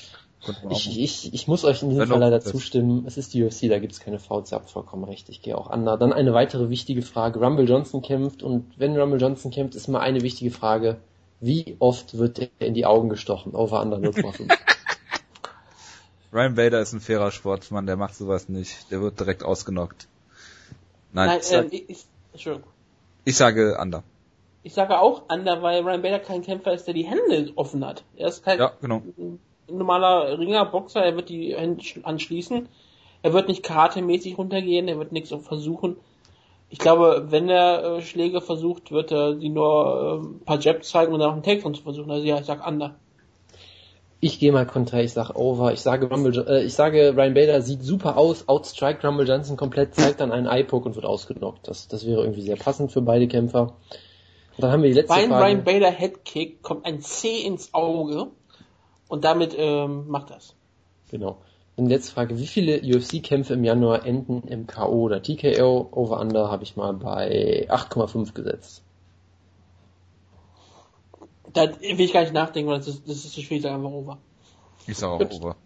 Ich, ich, ich muss euch in diesem Fall leider zustimmen. Es ist die UFC, da gibt's keine Fouls, ihr habt vollkommen recht. Ich gehe auch under. Dann eine weitere wichtige Frage. Rumble Johnson kämpft und wenn Rumble Johnson kämpft, ist mal eine wichtige Frage. Wie oft wird er in die Augen gestochen? Over under 0,5. [LAUGHS] Ryan Bader ist ein fairer Sportsmann, der macht sowas nicht. Der wird direkt ausgenockt. Nein, Nein, ich, sag, ähm, ich, ich, Entschuldigung. ich sage Under. Ich sage auch Under, weil Ryan Bader kein Kämpfer ist, der die Hände offen hat. Er ist kein Ja, genau. normaler Ringer, Boxer, er wird die Hände sch- anschließen. Er wird nicht karatemäßig runtergehen, er wird nichts versuchen. Ich glaube, wenn er äh, Schläge versucht, wird er die nur äh, ein paar Jabs zeigen und dann auch einen Takedown zu versuchen. Also ja, ich sag Under. Ich gehe mal konträr, ich sag over. Ich sage Rumble, äh, ich sage Ryan Bader sieht super aus, outstrike Rumble Johnson komplett, zeigt dann einen Eye-Poke und wird ausgenockt. Das, das wäre irgendwie sehr passend für beide Kämpfer. Und dann haben wir die letzte Beim Frage. Ryan Bader Headkick kommt ein C ins Auge und damit ähm, macht das. Genau. Und jetzt Frage, wie viele UFC-Kämpfe im Januar enden im K.O. oder TKO? Over-Under habe ich mal bei 8,5 gesetzt. Da will ich gar nicht nachdenken, weil das ist, das ist zu schwierig, einfach over. Ich sag auch Gut. over.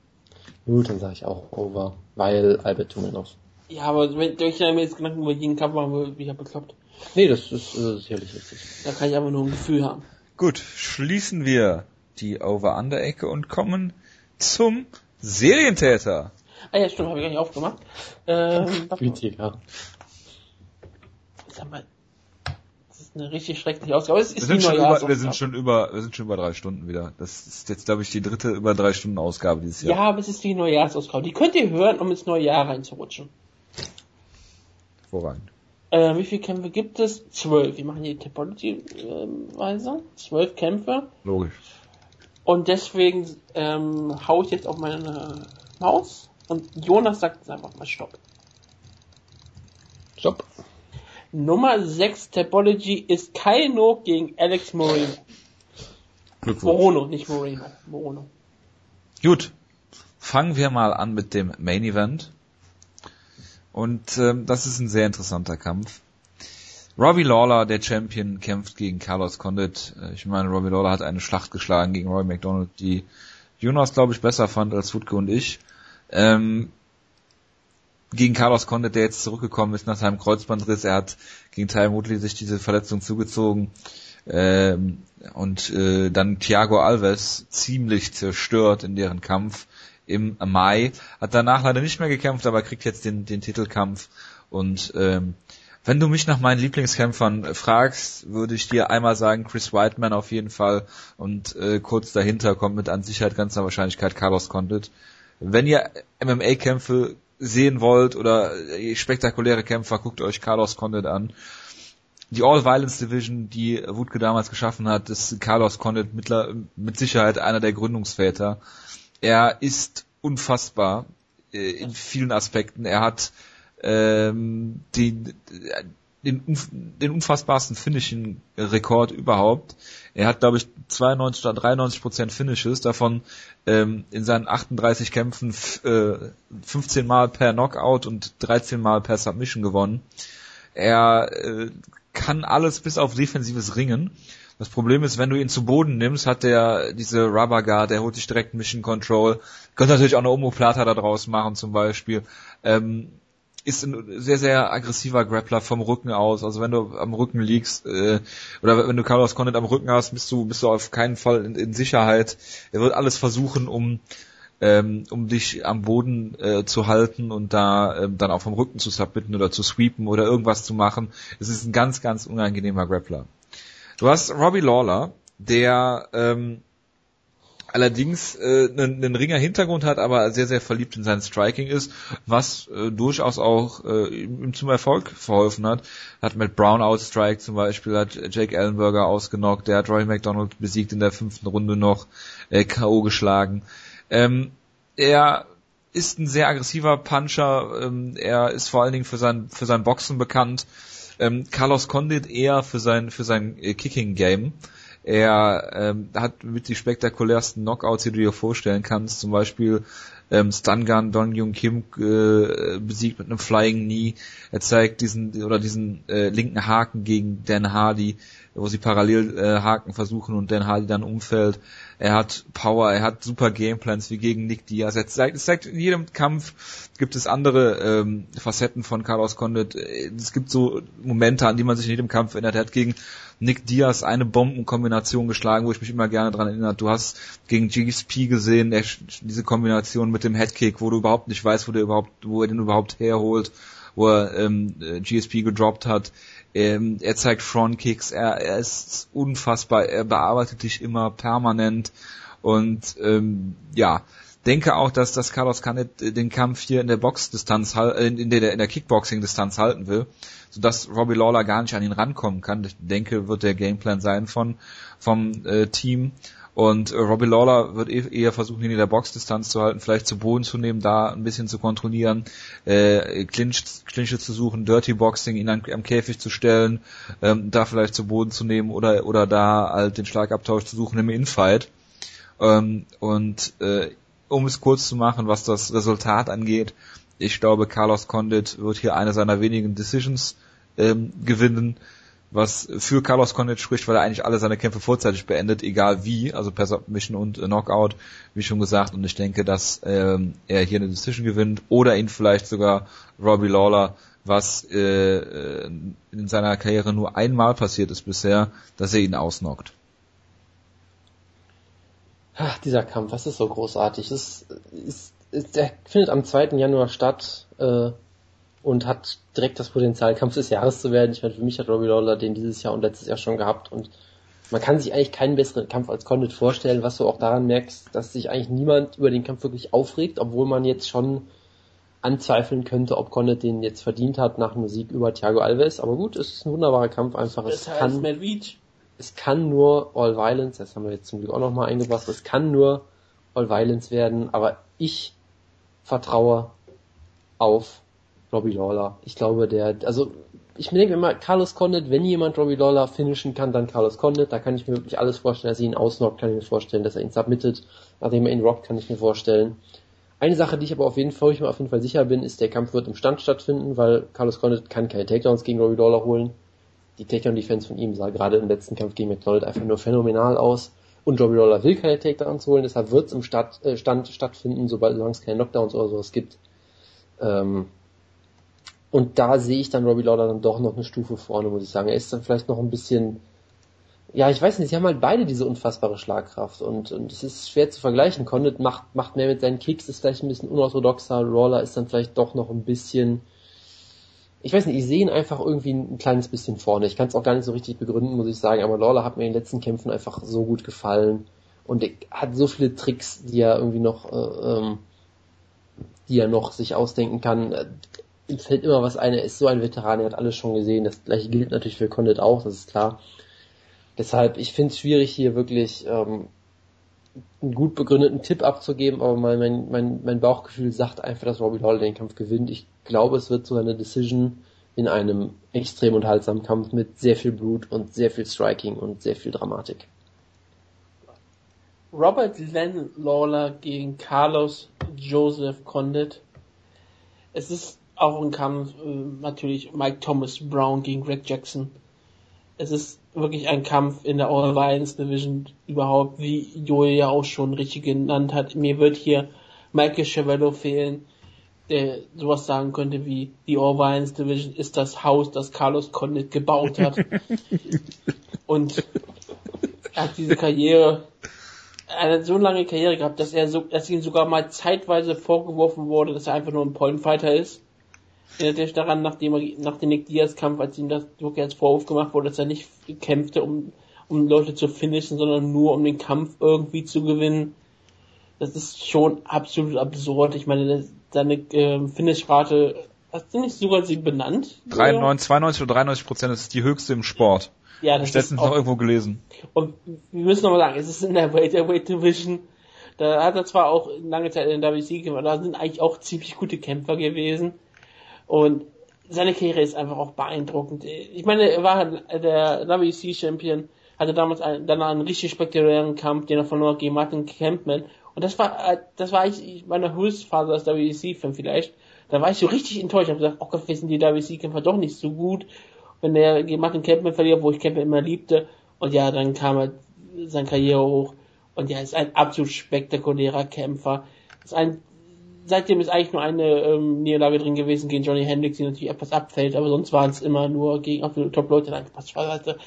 Gut, dann sage ich auch Over, weil Albert Tumenov. Ja, aber wenn ich mir jetzt Gedanken über jeden Kampf machen würde, bin ich ja bekloppt. Nee, das ist äh, sicherlich richtig. Da kann ich einfach nur ein Gefühl haben. Gut, schließen wir die Over-Under-Ecke und kommen zum Serientäter. Ah ja, stimmt, habe ich gar nicht aufgemacht. Ähm. [LAUGHS] Gütiger. Sag mal, das ist eine richtig schreckliche Ausgabe. Es Wir ist sind, die schon über, wir sind schon über, wir sind schon über drei Stunden wieder. Das ist jetzt, glaube ich, die dritte über drei Stunden Ausgabe dieses Ja, Jahr. aber es ist die Neujahrsausgabe. Die könnt ihr hören, um ins neue Jahr reinzurutschen. Hervorragend. Äh, wie viele Kämpfe gibt es? Zwölf. Wir machen hier Topology-Weise. Zwölf Kämpfe. Logisch. Und deswegen ähm, hau ich jetzt auf meine Maus und Jonas sagt jetzt einfach mal Stopp. Stopp. Nummer 6 Topology ist Kaino gegen Alex Moreno. Glückwunsch. Morono, nicht Moreno. Morono. Gut. Fangen wir mal an mit dem Main Event. Und ähm, das ist ein sehr interessanter Kampf. Robbie Lawler, der Champion, kämpft gegen Carlos Condit. Äh, Ich meine, Robbie Lawler hat eine Schlacht geschlagen gegen Roy McDonald, die Jonas, glaube ich, besser fand als Wutke und ich. Ähm, gegen Carlos Condit, der jetzt zurückgekommen ist nach seinem Kreuzbandriss. Er hat gegen Ty Woodley sich diese Verletzung zugezogen. Ähm, und äh, dann Thiago Alves ziemlich zerstört in deren Kampf im Mai. Hat danach leider nicht mehr gekämpft, aber kriegt jetzt den, den Titelkampf. Und ähm, wenn du mich nach meinen Lieblingskämpfern fragst, würde ich dir einmal sagen Chris Whiteman auf jeden Fall und äh, kurz dahinter kommt mit an Sicherheit ganzer Wahrscheinlichkeit Carlos Condit. Wenn ihr MMA-Kämpfe sehen wollt oder äh, spektakuläre Kämpfer, guckt euch Carlos Condit an. Die All-Violence Division, die Wutke damals geschaffen hat, ist Carlos Condit mittler, mit Sicherheit einer der Gründungsväter. Er ist unfassbar äh, in vielen Aspekten. Er hat ähm, den, den, den unfassbarsten Finishing-Rekord überhaupt. Er hat, glaube ich, 92 oder 93 Prozent Finishes, davon ähm, in seinen 38 Kämpfen äh, 15 Mal per Knockout und 13 Mal per Submission gewonnen. Er äh, kann alles bis auf defensives Ringen. Das Problem ist, wenn du ihn zu Boden nimmst, hat der diese Rubber Guard, der holt sich direkt Mission Control. Könnte natürlich auch eine Omoplata da draus machen zum Beispiel. Ähm, ist ein sehr, sehr aggressiver Grappler vom Rücken aus. Also wenn du am Rücken liegst, äh, oder wenn du Carlos Condit am Rücken hast, bist du, bist du auf keinen Fall in, in Sicherheit. Er wird alles versuchen, um ähm, um dich am Boden äh, zu halten und da ähm, dann auch vom Rücken zu submitten oder zu sweepen oder irgendwas zu machen. Es ist ein ganz, ganz unangenehmer Grappler. Du hast Robbie Lawler, der ähm, allerdings äh, einen, einen Ringer Hintergrund hat, aber sehr, sehr verliebt in sein Striking ist, was äh, durchaus auch äh, ihm zum Erfolg verholfen hat. Hat mit Brown outstrike zum Beispiel, hat Jake Ellenberger ausgenockt, der hat Roy McDonald besiegt in der fünften Runde noch, äh, K.O. geschlagen. Ähm, er ist ein sehr aggressiver Puncher, ähm, er ist vor allen Dingen für sein, für sein Boxen bekannt. Ähm, Carlos Condit eher für sein, für sein äh, Kicking-Game. Er ähm, hat mit die spektakulärsten Knockouts, die du dir vorstellen kannst. Zum Beispiel ähm, Stun Gun Don Jung Kim äh, besiegt mit einem Flying Knee. Er zeigt diesen oder diesen äh, linken Haken gegen Dan Hardy, wo sie parallel äh, Haken versuchen und Dan Hardy dann umfällt. Er hat Power, er hat super Gameplans wie gegen Nick Diaz. Er zeigt, es zeigt in jedem Kampf gibt es andere ähm, Facetten von Carlos Condit. Es gibt so Momente, an die man sich in jedem Kampf erinnert. Er hat gegen Nick Diaz eine Bombenkombination geschlagen, wo ich mich immer gerne dran erinnere. Du hast gegen GSP gesehen, der, diese Kombination mit dem Headkick, wo du überhaupt nicht weißt, wo der überhaupt, wo er den überhaupt herholt, wo er ähm, äh, GSP gedroppt hat. Ähm, er zeigt Frontkicks, er, er ist unfassbar, er bearbeitet dich immer permanent. Und ähm, ja, denke auch, dass das Carlos Canet äh, den Kampf hier in der Boxdistanz äh, in der in der Kickboxing Distanz halten will, sodass Robbie Lawler gar nicht an ihn rankommen kann. Ich denke, wird der Gameplan sein von vom äh, Team Und äh, Robbie Lawler wird eh, eher versuchen, ihn in der Boxdistanz zu halten, vielleicht zu Boden zu nehmen, da ein bisschen zu kontrollieren, äh, Clinch, Clinche zu suchen, Dirty Boxing, ihn an, am Käfig zu stellen, ähm, da vielleicht zu Boden zu nehmen oder oder da halt den Schlagabtausch zu suchen im Infight. Ähm, und äh, um es kurz zu machen, was das Resultat angeht, ich glaube, Carlos Condit wird hier eine seiner wenigen Decisions ähm, gewinnen, was für Carlos Condit spricht, weil er eigentlich alle seine Kämpfe vorzeitig beendet, egal wie, also per Submission und Knockout, wie schon gesagt. Und ich denke, dass ähm, er hier eine Decision gewinnt oder ihn vielleicht sogar Robbie Lawler, was äh, in seiner Karriere nur einmal passiert ist bisher, dass er ihn ausnockt. Ach, dieser Kampf, was ist so großartig? Das ist, ist, der findet am 2. Januar statt äh, und hat direkt das Potenzial, Kampf des Jahres zu werden. Ich meine, für mich hat Robbie Lawler den dieses Jahr und letztes Jahr schon gehabt und man kann sich eigentlich keinen besseren Kampf als Condit vorstellen, was du auch daran merkst, dass sich eigentlich niemand über den Kampf wirklich aufregt, obwohl man jetzt schon anzweifeln könnte, ob Condit den jetzt verdient hat nach einem Sieg über Thiago Alves. Aber gut, es ist ein wunderbarer Kampf einfach. Es heißt kann, es kann nur All Violence, das haben wir jetzt zum Glück auch nochmal eingebracht, es kann nur All Violence werden, aber ich vertraue auf Robbie Lawler. Ich glaube, der, also ich denke immer, Carlos Condit, wenn jemand Robbie Lawler finishen kann, dann Carlos Condit. Da kann ich mir wirklich alles vorstellen, dass er ihn ausnockt, kann ich mir vorstellen, dass er ihn submittet. Nachdem er ihn rockt, kann ich mir vorstellen. Eine Sache, die ich aber auf jeden Fall, ich mir auf jeden Fall sicher bin, ist, der Kampf wird im Stand stattfinden, weil Carlos Condit kann keine Takedowns gegen Robbie Lawler holen. Die Takedown-Defense von ihm sah gerade im letzten Kampf gegen McDonald einfach nur phänomenal aus. Und Robbie Lawler will keine Takedowns holen, deshalb wird es im Start, äh, Stand stattfinden, sobald es keine Knockdowns oder sowas gibt. Ähm, und da sehe ich dann Robbie Lawler dann doch noch eine Stufe vorne, muss ich sagen. Er ist dann vielleicht noch ein bisschen, ja, ich weiß nicht, sie haben halt beide diese unfassbare Schlagkraft und, und es ist schwer zu vergleichen. Condit macht, macht mehr mit seinen Kicks, ist vielleicht ein bisschen unorthodoxer, Lawler ist dann vielleicht doch noch ein bisschen, ich weiß nicht, ich sehe ihn einfach irgendwie ein kleines bisschen vorne. Ich kann es auch gar nicht so richtig begründen, muss ich sagen, aber Lawler hat mir in den letzten Kämpfen einfach so gut gefallen und hat so viele Tricks, die er irgendwie noch, äh, ähm, die er noch sich ausdenken kann. Ihm fällt immer was ein, er ist so ein Veteran, er hat alles schon gesehen. Das gleiche gilt natürlich für Condit auch, das ist klar. Deshalb, ich finde es schwierig, hier wirklich ähm, einen gut begründeten Tipp abzugeben, aber mein, mein, mein, mein Bauchgefühl sagt einfach, dass Robbie Lawler den Kampf gewinnt. Ich glaube, es wird sogar eine Decision in einem extrem unterhaltsamen Kampf mit sehr viel Blut und sehr viel Striking und sehr viel Dramatik. Robert Len Lawler gegen Carlos Joseph Condit. Es ist auch ein Kampf, äh, natürlich Mike Thomas Brown gegen Greg Jackson. Es ist wirklich ein Kampf in der All Violence Division überhaupt, wie Joel ja auch schon richtig genannt hat. Mir wird hier Michael Chavello fehlen, der sowas sagen könnte wie die All Violence Division ist das Haus, das Carlos Condit gebaut hat. [LAUGHS] Und er hat diese Karriere eine so lange Karriere gehabt, dass er so, dass ihm sogar mal zeitweise vorgeworfen wurde, dass er einfach nur ein Pollenfighter ist. Erinnert euch daran, nachdem er, nach dem Nick Diaz Kampf, als ihm das wirklich als Vorwurf gemacht wurde, dass er nicht kämpfte, um, um Leute zu finishen, sondern nur um den Kampf irgendwie zu gewinnen. Das ist schon absolut absurd. Ich meine, seine äh, Finishrate, hast du nicht sogar sie benannt? 93, 92 oder 93 Prozent ist die höchste im Sport. Ja, das ich letztens noch irgendwo gelesen. Und wir müssen nochmal sagen, es ist in der Welterweight Division. Da hat er zwar auch lange Zeit in der WC gekämpft, aber da sind eigentlich auch ziemlich gute Kämpfer gewesen. Und seine Karriere ist einfach auch beeindruckend. Ich meine, er war der WC-Champion, hatte damals einen, dann einen richtig spektakulären Kampf, den er verlor gegen Martin Campman. Und das war, das war ich meine Höchstphase als WC-Fan vielleicht. Da war ich so richtig enttäuscht. Ich habe gesagt, oh Gott, wir sind die WC-Kämpfer doch nicht so gut. Wenn der gegen Martin Campman verliert, wo ich Campman immer liebte. Und ja, dann kam er seine Karriere hoch. Und ja, ist ein absolut spektakulärer Kämpfer. Ist ein seitdem ist eigentlich nur eine ähm, Niederlage drin gewesen gegen Johnny Hendricks, die natürlich etwas abfällt, aber sonst waren es immer nur gegen Top-Leute. Nein, Spaß beiseite.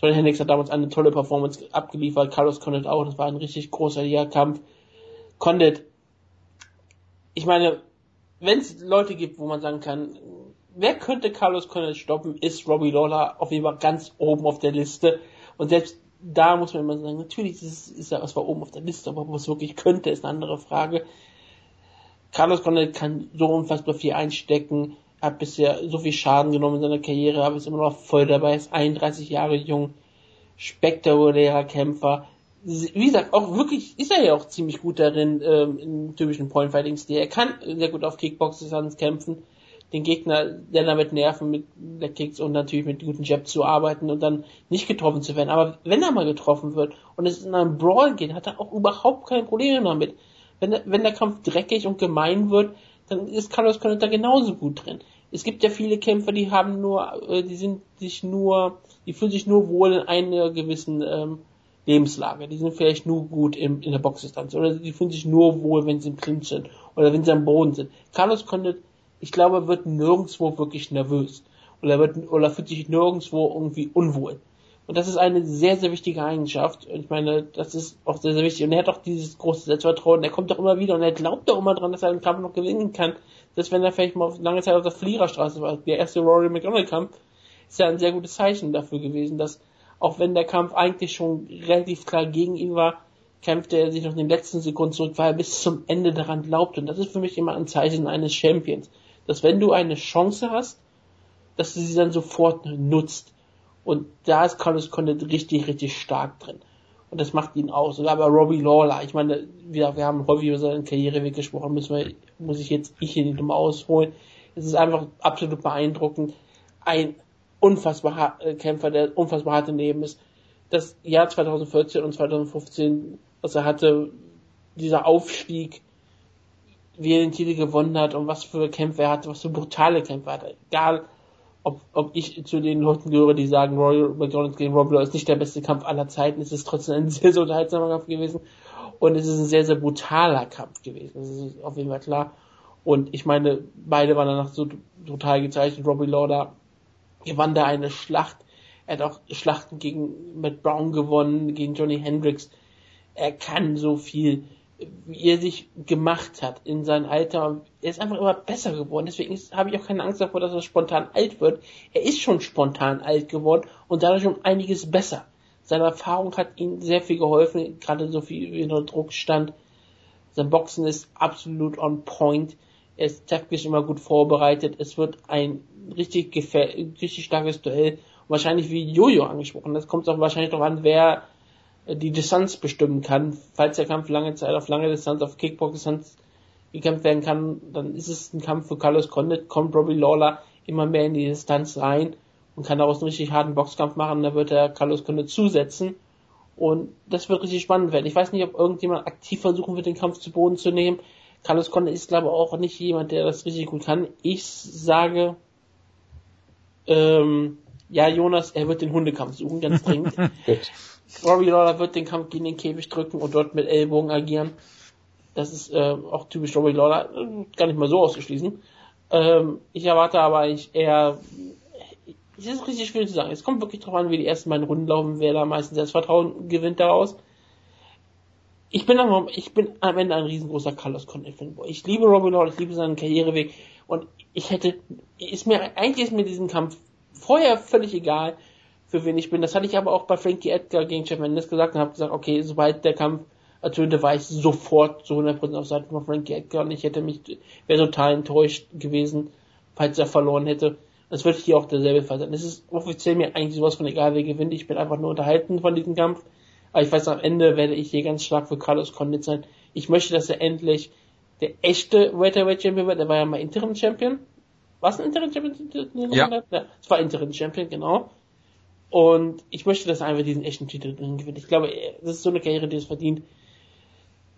Johnny Hendricks hat damals eine tolle Performance abgeliefert, Carlos Condit auch, das war ein richtig großer Kampf. Condit, ich meine, wenn es Leute gibt, wo man sagen kann, wer könnte Carlos Condit stoppen, ist Robbie Lawler auf jeden Fall ganz oben auf der Liste. Und selbst da muss man immer sagen, natürlich ist, ist er zwar oben auf der Liste, aber was wirklich könnte, ist eine andere Frage. Carlos Condit kann so unfassbar viel einstecken, hat bisher so viel Schaden genommen in seiner Karriere, aber ist immer noch voll dabei, ist 31 Jahre jung, spektakulärer Kämpfer, wie gesagt, auch wirklich ist er ja auch ziemlich gut darin, ähm, im typischen Point-Fighting-Stil. Er kann sehr gut auf Kickboxes kämpfen, den Gegner der damit nerven mit der Kicks und natürlich mit guten Jabs zu arbeiten und dann nicht getroffen zu werden. Aber wenn er mal getroffen wird und es in einen Brawl geht, hat er auch überhaupt kein Problem damit. Wenn, wenn der Kampf dreckig und gemein wird, dann ist Carlos Condit da genauso gut drin. Es gibt ja viele Kämpfer, die haben nur, äh, die sind sich nur, die fühlen sich nur wohl in einer gewissen ähm, Lebenslage. Die sind vielleicht nur gut im, in der Boxdistanz oder die fühlen sich nur wohl, wenn sie im Clinch sind oder wenn sie am Boden sind. Carlos Condit, ich glaube, wird nirgendwo wirklich nervös oder wird oder fühlt sich nirgendwo irgendwie unwohl. Und das ist eine sehr, sehr wichtige Eigenschaft. Und ich meine, das ist auch sehr, sehr wichtig. Und er hat auch dieses große Selbstvertrauen. Er kommt doch immer wieder und er glaubt doch immer dran, dass er den Kampf noch gewinnen kann. Dass wenn er vielleicht mal lange Zeit auf der Fliegerstraße war, der erste Rory McDonald Kampf, ist ja ein sehr gutes Zeichen dafür gewesen, dass auch wenn der Kampf eigentlich schon relativ klar gegen ihn war, kämpfte er sich noch in den letzten Sekunden zurück, weil er bis zum Ende daran glaubt. Und das ist für mich immer ein Zeichen eines Champions. Dass wenn du eine Chance hast, dass du sie dann sofort nutzt. Und da ist Carlos Condit richtig, richtig stark drin. Und das macht ihn aus. Und aber Robbie Lawler, ich meine, wir, wir haben häufig über seinen Karriereweg gesprochen, müssen wir, muss ich jetzt ich hier nicht mal ausholen. Es ist einfach absolut beeindruckend. Ein unfassbar äh, Kämpfer, der unfassbar hart im Leben ist. Das Jahr 2014 und 2015, was er hatte, dieser Aufstieg, wie er den Titel gewonnen hat und was für Kämpfe er hatte, was für brutale Kämpfe er hatte. Egal, ob, ob ich zu den Leuten gehöre, die sagen, Royal McDonald gegen Rob Law ist nicht der beste Kampf aller Zeiten, es ist trotzdem ein [LAUGHS] sehr, sehr unterhaltsamer Kampf gewesen und es ist ein sehr, sehr brutaler Kampf gewesen. Das ist auf jeden Fall klar. Und ich meine, beide waren danach so total gezeichnet. Robbie Lawler gewann da eine Schlacht. Er hat auch Schlachten gegen Matt Brown gewonnen, gegen Johnny Hendricks. Er kann so viel, wie er sich gemacht hat in seinem Alter. Er ist einfach immer besser geworden. Deswegen habe ich auch keine Angst davor, dass er spontan alt wird. Er ist schon spontan alt geworden und dadurch um einiges besser. Seine Erfahrung hat ihm sehr viel geholfen, gerade so viel wie unter Druck stand. Sein Boxen ist absolut on point. Er ist taktisch immer gut vorbereitet. Es wird ein richtig, richtig starkes Duell. wahrscheinlich wie Jojo angesprochen. Das kommt auch wahrscheinlich darauf an, wer die Distanz bestimmen kann. Falls der Kampf lange Zeit auf lange Distanz, auf Kickbox-Distanz gekämpft werden kann, dann ist es ein Kampf für Carlos Condit. Kommt Robbie Lawler immer mehr in die Distanz rein und kann daraus einen richtig harten Boxkampf machen. Da wird er Carlos Condit zusetzen. Und das wird richtig spannend werden. Ich weiß nicht, ob irgendjemand aktiv versuchen wird, den Kampf zu Boden zu nehmen. Carlos Condit ist, glaube ich, auch nicht jemand, der das richtig gut kann. Ich sage, ähm, ja, Jonas, er wird den Hundekampf suchen, ganz dringend. [LAUGHS] Robbie Lawler wird den Kampf gegen den Käfig drücken und dort mit Ellbogen agieren. Das ist äh, auch typisch Robbie Lawler, äh, gar nicht mal so ausgeschlossen. Ähm, ich erwarte aber eigentlich eher, es ist richtig schwierig zu sagen. Es kommt wirklich darauf an, wie die ersten beiden Runden laufen, wer da meistens Selbstvertrauen gewinnt daraus. Ich bin, am, ich bin am Ende ein riesengroßer Carlos Condit Fanboy. Ich liebe Robbie Lawler, ich liebe seinen Karriereweg und ich hätte, ist mir, eigentlich ist mir diesen Kampf vorher völlig egal, für wen ich bin. Das hatte ich aber auch bei Frankie Edgar gegen Jeff Mendes gesagt und habe gesagt, okay, sobald der Kampf ertönte, war ich sofort zu 100% auf Seite von Frankie Edgar und ich hätte mich, wäre total enttäuscht gewesen, falls er verloren hätte. Das wird hier auch derselbe Fall sein. Es ist offiziell mir eigentlich sowas von egal, wer gewinnt. Ich bin einfach nur unterhalten von diesem Kampf. Aber ich weiß, am Ende werde ich hier ganz stark für Carlos Condit sein. Ich möchte, dass er endlich der echte Welterweight Champion wird. Er war ja mal Interim Champion. Was ein Interim Champion? Ja. ja. Es war Interim Champion, genau. Und ich möchte, dass er einfach diesen echten Titel drin gewinnt. Ich glaube, das ist so eine Karriere, die es verdient.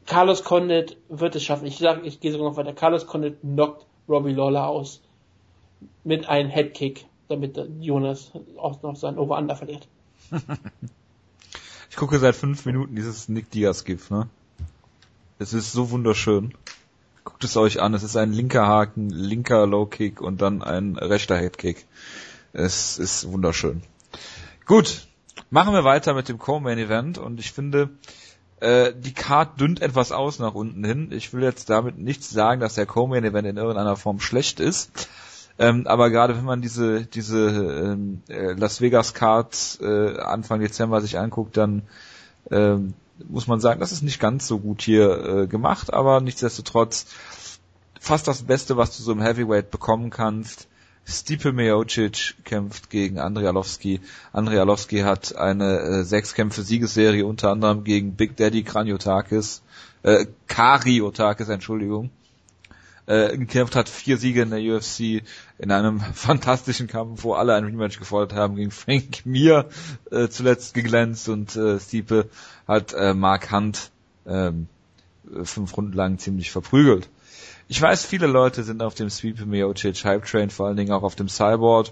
Carlos Condit wird es schaffen. Ich sage, ich gehe sogar noch weiter. Carlos Condit knockt Robbie Lawler aus mit einem Headkick, damit Jonas auch noch sein Over-Under verliert. [LAUGHS] ich gucke seit fünf Minuten dieses Nick Diaz-GIF, ne? Es ist so wunderschön. Guckt es euch an. Es ist ein linker Haken, linker Low Kick und dann ein rechter Head Kick. Es ist wunderschön. Gut, machen wir weiter mit dem Co-Main Event und ich finde, äh, die Card dünnt etwas aus nach unten hin. Ich will jetzt damit nicht sagen, dass der Co-Main Event in irgendeiner Form schlecht ist. Ähm, aber gerade wenn man diese diese ähm, äh, Las Vegas Cards äh, Anfang Dezember sich anguckt, dann ähm, muss man sagen, das ist nicht ganz so gut hier äh, gemacht, aber nichtsdestotrotz fast das Beste, was du so im Heavyweight bekommen kannst. Stipe Miocic kämpft gegen Andrei Arlovski. Andrei Arlovski hat eine äh, Sechskämpfe-Siegesserie unter anderem gegen Big Daddy Kraniotakis, äh, Kariotakis, Entschuldigung, äh, gekämpft hat, vier Siege in der UFC in einem [LAUGHS] fantastischen Kampf, wo alle ein Rematch gefordert haben gegen Frank Mir äh, zuletzt geglänzt und äh, Stipe hat äh, Mark Hunt ähm, fünf Runden lang ziemlich verprügelt. Ich weiß, viele Leute sind auf dem Sweep Miocic Hype Train, vor allen Dingen auch auf dem Cyborg.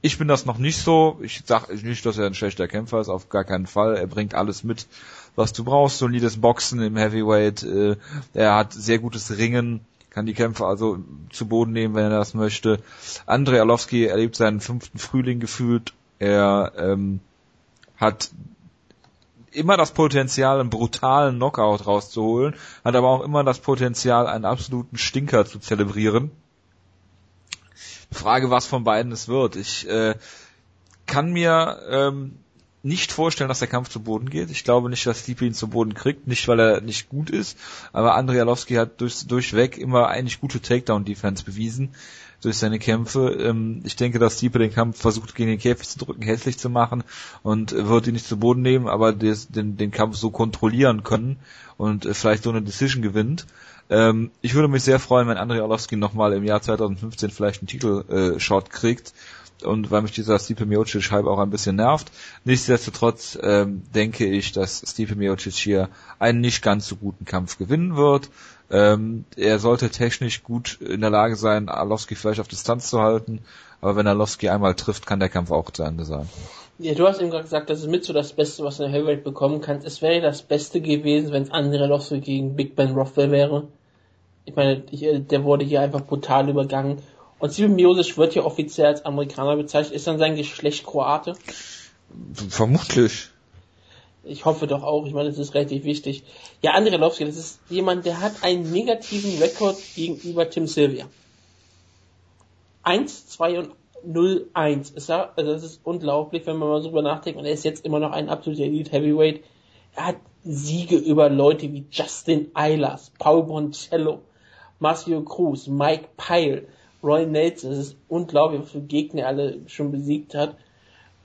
Ich bin das noch nicht so. Ich sage nicht, dass er ein schlechter Kämpfer ist, auf gar keinen Fall. Er bringt alles mit, was du brauchst. Solides Boxen im Heavyweight. Äh, er hat sehr gutes Ringen, kann die Kämpfe also zu Boden nehmen, wenn er das möchte. Andrei Arlovski erlebt seinen fünften Frühling gefühlt. Er ähm, hat immer das Potenzial, einen brutalen Knockout rauszuholen, hat aber auch immer das Potenzial, einen absoluten Stinker zu zelebrieren. Frage, was von beiden es wird. Ich äh, kann mir ähm, nicht vorstellen, dass der Kampf zu Boden geht. Ich glaube nicht, dass Stipe ihn zu Boden kriegt, nicht weil er nicht gut ist, aber Andrei Arlovski hat durch, durchweg immer eigentlich gute Takedown-Defense bewiesen durch seine Kämpfe. Ähm, ich denke, dass Stipe den Kampf versucht gegen den Käfig zu drücken, hässlich zu machen und wird ihn nicht zu Boden nehmen, aber des, den, den Kampf so kontrollieren können und äh, vielleicht so eine Decision gewinnt. Ähm, ich würde mich sehr freuen, wenn Andrei Arlovski nochmal im Jahr 2015 vielleicht einen Titel-Shot äh, kriegt und weil mich dieser Stipe Miocic halb auch ein bisschen nervt. Nichtsdestotrotz ähm, denke ich, dass Stipe Miocic hier einen nicht ganz so guten Kampf gewinnen wird. Ähm, er sollte technisch gut in der Lage sein, Arlovski vielleicht auf Distanz zu halten, aber wenn Arlovski einmal trifft, kann der Kampf auch zu Ende sein. Ja, du hast eben gerade gesagt, das ist mit so das Beste, was du in der Heavyweight bekommen kannst. Es wäre das Beste gewesen, wenn es André Arlovski gegen Big Ben Rothwell wäre. Ich meine, äh, der wurde hier einfach brutal übergangen. Und Steven Miosic wird hier offiziell als Amerikaner bezeichnet. Ist dann sein Geschlecht Kroate? Vermutlich. Ich hoffe doch auch. Ich meine, das ist relativ wichtig. Ja, Andrei Lovski, das ist jemand, der hat einen negativen Rekord gegenüber Tim Sylvia. 1, 2 und 0, 1. Ist er, also das ist unglaublich, wenn man mal drüber nachdenkt. Und er ist jetzt immer noch ein absoluter Elite Heavyweight. Er hat Siege über Leute wie Justin Eilers, Paul Boncello, Marcio Cruz, Mike Pyle, Roy Nelson. Das ist unglaublich, was für Gegner er alle schon besiegt hat.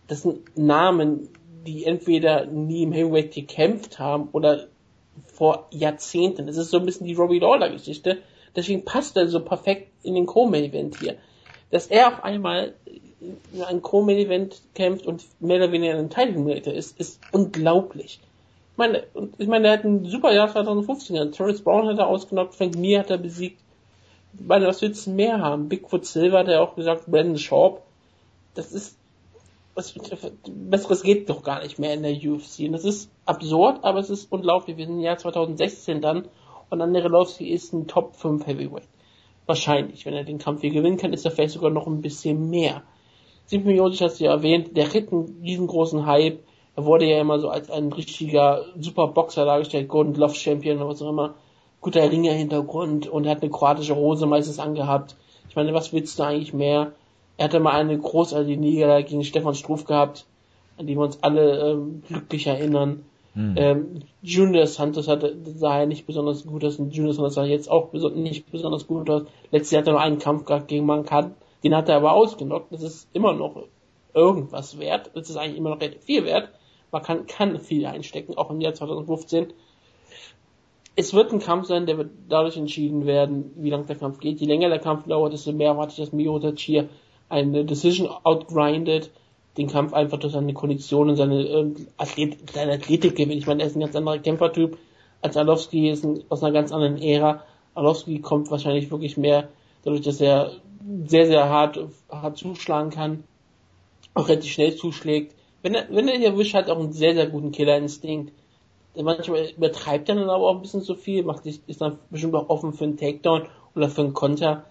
Das sind Namen, die entweder nie im Heavyweight gekämpft haben oder vor Jahrzehnten. Das ist so ein bisschen die Robbie Lawler Geschichte. Deswegen passt er so perfekt in den Co-Main-Event hier. Dass er auf einmal in ein Co-Main-Event kämpft und mehr oder weniger ein Teilmiliter ist, ist unglaublich. Ich meine, ich meine, er hat ein super Jahr 2015. Terrence Brown hat er ausgenockt, Frank Mir hat er besiegt. Ich meine, was willst du mehr haben? Bigfoot Silver hat er auch gesagt, Brandon Sharp. Das ist was, Besseres geht doch gar nicht mehr in der UFC. Und das ist absurd, aber es ist unglaublich. Wir sind im Jahr 2016 dann und Andrei Arlovski ist ein Top 5 Heavyweight. Wahrscheinlich. Wenn er den Kampf hier gewinnen kann, ist er vielleicht sogar noch ein bisschen mehr. Simon Miocic hast du ja erwähnt, der ritt einen riesengroßen Hype. Er wurde ja immer so als ein richtiger super Boxer dargestellt, Golden Glove Champion oder was auch immer. Guter Ringer-Hintergrund und er hat eine kroatische Hose meistens angehabt. Ich meine, was willst du eigentlich mehr? Er hatte mal eine großartige Niederlage gegen Stefan Struff gehabt, an die wir uns alle ähm, glücklich erinnern. Hm. Ähm, Junior Santos hatte, sah ja nicht besonders gut aus und Junior Santos sah jetzt auch nicht besonders gut aus. Letztes Jahr hat er noch einen Kampf gehabt gegen Mankan, den hat er aber ausgenockt. Das ist immer noch irgendwas wert. Das ist eigentlich immer noch relativ viel wert. Man kann, kann viel einstecken, auch im Jahr 2015. Es wird ein Kampf sein, der wird dadurch entschieden werden, wie lang der Kampf geht. Je länger der Kampf dauert, desto mehr erwarte ich, dass Miyotachi hier eine Decision outgrindet, den Kampf einfach durch seine Kondition und seine, äh, Athlet, seine Athletik gewinnt. Ich meine, er ist ein ganz anderer Kämpfertyp als Arlovski, ist ein, aus einer ganz anderen Ära. Arlovski kommt wahrscheinlich wirklich mehr dadurch, dass er sehr, sehr hart, hart zuschlagen kann, auch relativ schnell zuschlägt. Wenn er, wenn er ihn erwischt, hat auch einen sehr, sehr guten Killerinstinkt. Manchmal übertreibt er dann aber auch ein bisschen zu viel, macht sich, ist dann bestimmt auch offen für einen Takedown oder für einen Konter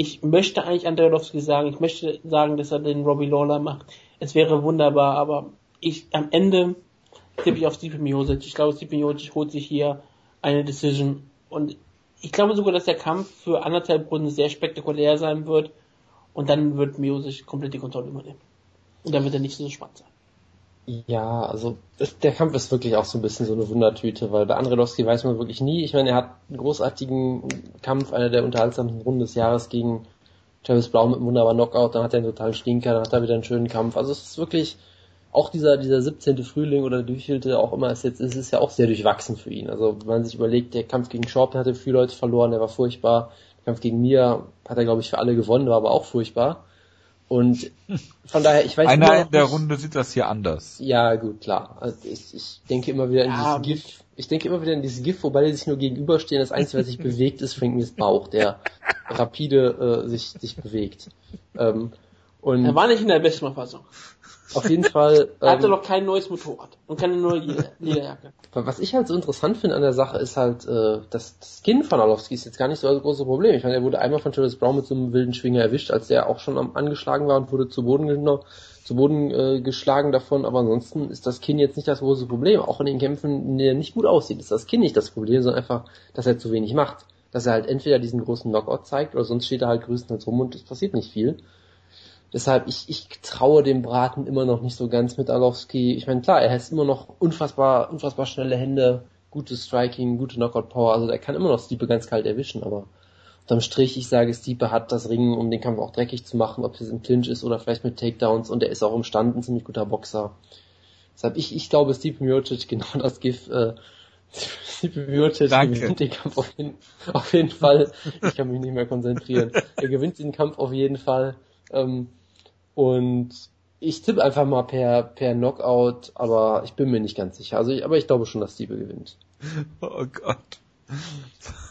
ich möchte eigentlich Andrejowski sagen, ich möchte sagen, dass er den Robbie Lawler macht. Es wäre wunderbar, aber ich am Ende tippe ich auf Stipe Miocic. Ich glaube, Stipe Miocic holt sich hier eine Decision und ich glaube sogar, dass der Kampf für anderthalb Runden sehr spektakulär sein wird und dann wird Miocic komplett die Kontrolle übernehmen. Und dann wird er nicht so spannend sein. Ja, also der Kampf ist wirklich auch so ein bisschen so eine Wundertüte, weil bei Andredowski weiß man wirklich nie. Ich meine, er hat einen großartigen Kampf, einer der unterhaltsamsten Runden des Jahres gegen Travis Brown mit einem wunderbaren Knockout, dann hat er einen totalen Stinker, dann hat er wieder einen schönen Kampf. Also es ist wirklich, auch dieser, dieser 17. Frühling oder durchhielte auch immer ist jetzt, ist es ja auch sehr durchwachsen für ihn. Also wenn man sich überlegt, der Kampf gegen Schaub hatte viele Leute verloren, der war furchtbar. Der Kampf gegen Mia hat er, glaube ich, für alle gewonnen, war aber auch furchtbar. Und von daher, ich weiß nicht. Einer in der Runde sieht das hier anders. Ja, gut, klar. Also ich, ich denke immer wieder in ja, dieses GIF, ich denke immer wieder in dieses GIF, wobei die sich nur gegenüberstehen. Das Einzige, was sich [LAUGHS] bewegt, ist Frank Miss Bauch, der rapide äh, sich, sich bewegt. Ähm, und er war nicht in der besten Verfassung. Auf jeden Fall. [LAUGHS] er hatte ähm, noch kein neues Motorrad und keine neue Lederjacke. Was ich halt so interessant finde an der Sache ist halt, äh, das Skin von Arlovski ist jetzt gar nicht so das große Problem. Ich meine, er wurde einmal von Travis Brown mit so einem wilden Schwinger erwischt, als der auch schon am angeschlagen war und wurde zu Boden genommen zu Boden äh, geschlagen davon, aber ansonsten ist das Kinn jetzt nicht das große Problem. Auch in den Kämpfen, in denen er nicht gut aussieht, ist das Kinn nicht das Problem, sondern einfach, dass er zu wenig macht. Dass er halt entweder diesen großen Knockout zeigt oder sonst steht er halt größtenteils rum und es passiert nicht viel. Deshalb, ich, ich traue dem Braten immer noch nicht so ganz mit Arlovski. Ich meine, klar, er hat immer noch unfassbar, unfassbar schnelle Hände, gutes Striking, gute Knockout-Power. Also er kann immer noch Stiepe ganz kalt erwischen, aber unterm Strich, ich sage, Stiepe hat das Ringen, um den Kampf auch dreckig zu machen, ob es im Clinch ist oder vielleicht mit Takedowns und er ist auch imstande, ein ziemlich guter Boxer. Deshalb, ich, ich glaube, Stiepe Miocic, [LAUGHS] genau das Gift, äh, Stiepe Miocic gewinnt den Kampf auf jeden, auf jeden Fall. Ich kann mich nicht mehr konzentrieren. Er gewinnt den Kampf auf jeden Fall. Ähm, und ich tippe einfach mal per, per Knockout, aber ich bin mir nicht ganz sicher. Also, ich, aber ich glaube schon, dass Stiebe gewinnt. [LAUGHS] Oh Gott.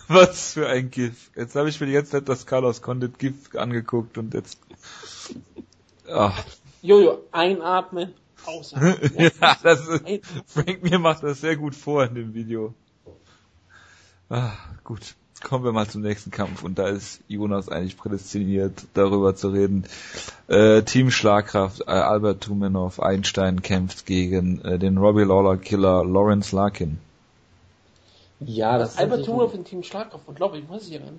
Was für ein GIF. Jetzt habe ich mir die ganze Zeit das Carlos Condit GIF angeguckt und jetzt. Ach. Jojo, einatmen, ausatmen. [LAUGHS] ja, das ist, Frank mir macht das sehr gut vor in dem Video. Ah, gut kommen wir mal zum nächsten Kampf und da ist Jonas eigentlich prädestiniert, darüber zu reden. Äh, Team Schlagkraft, äh, Albert Tumenov, Einstein kämpft gegen äh, den Robbie Lawler Killer Lawrence Larkin. Ja, das, ist Albert Tumenov in Team Schlagkraft und glaube ich, weiß ich ja nicht.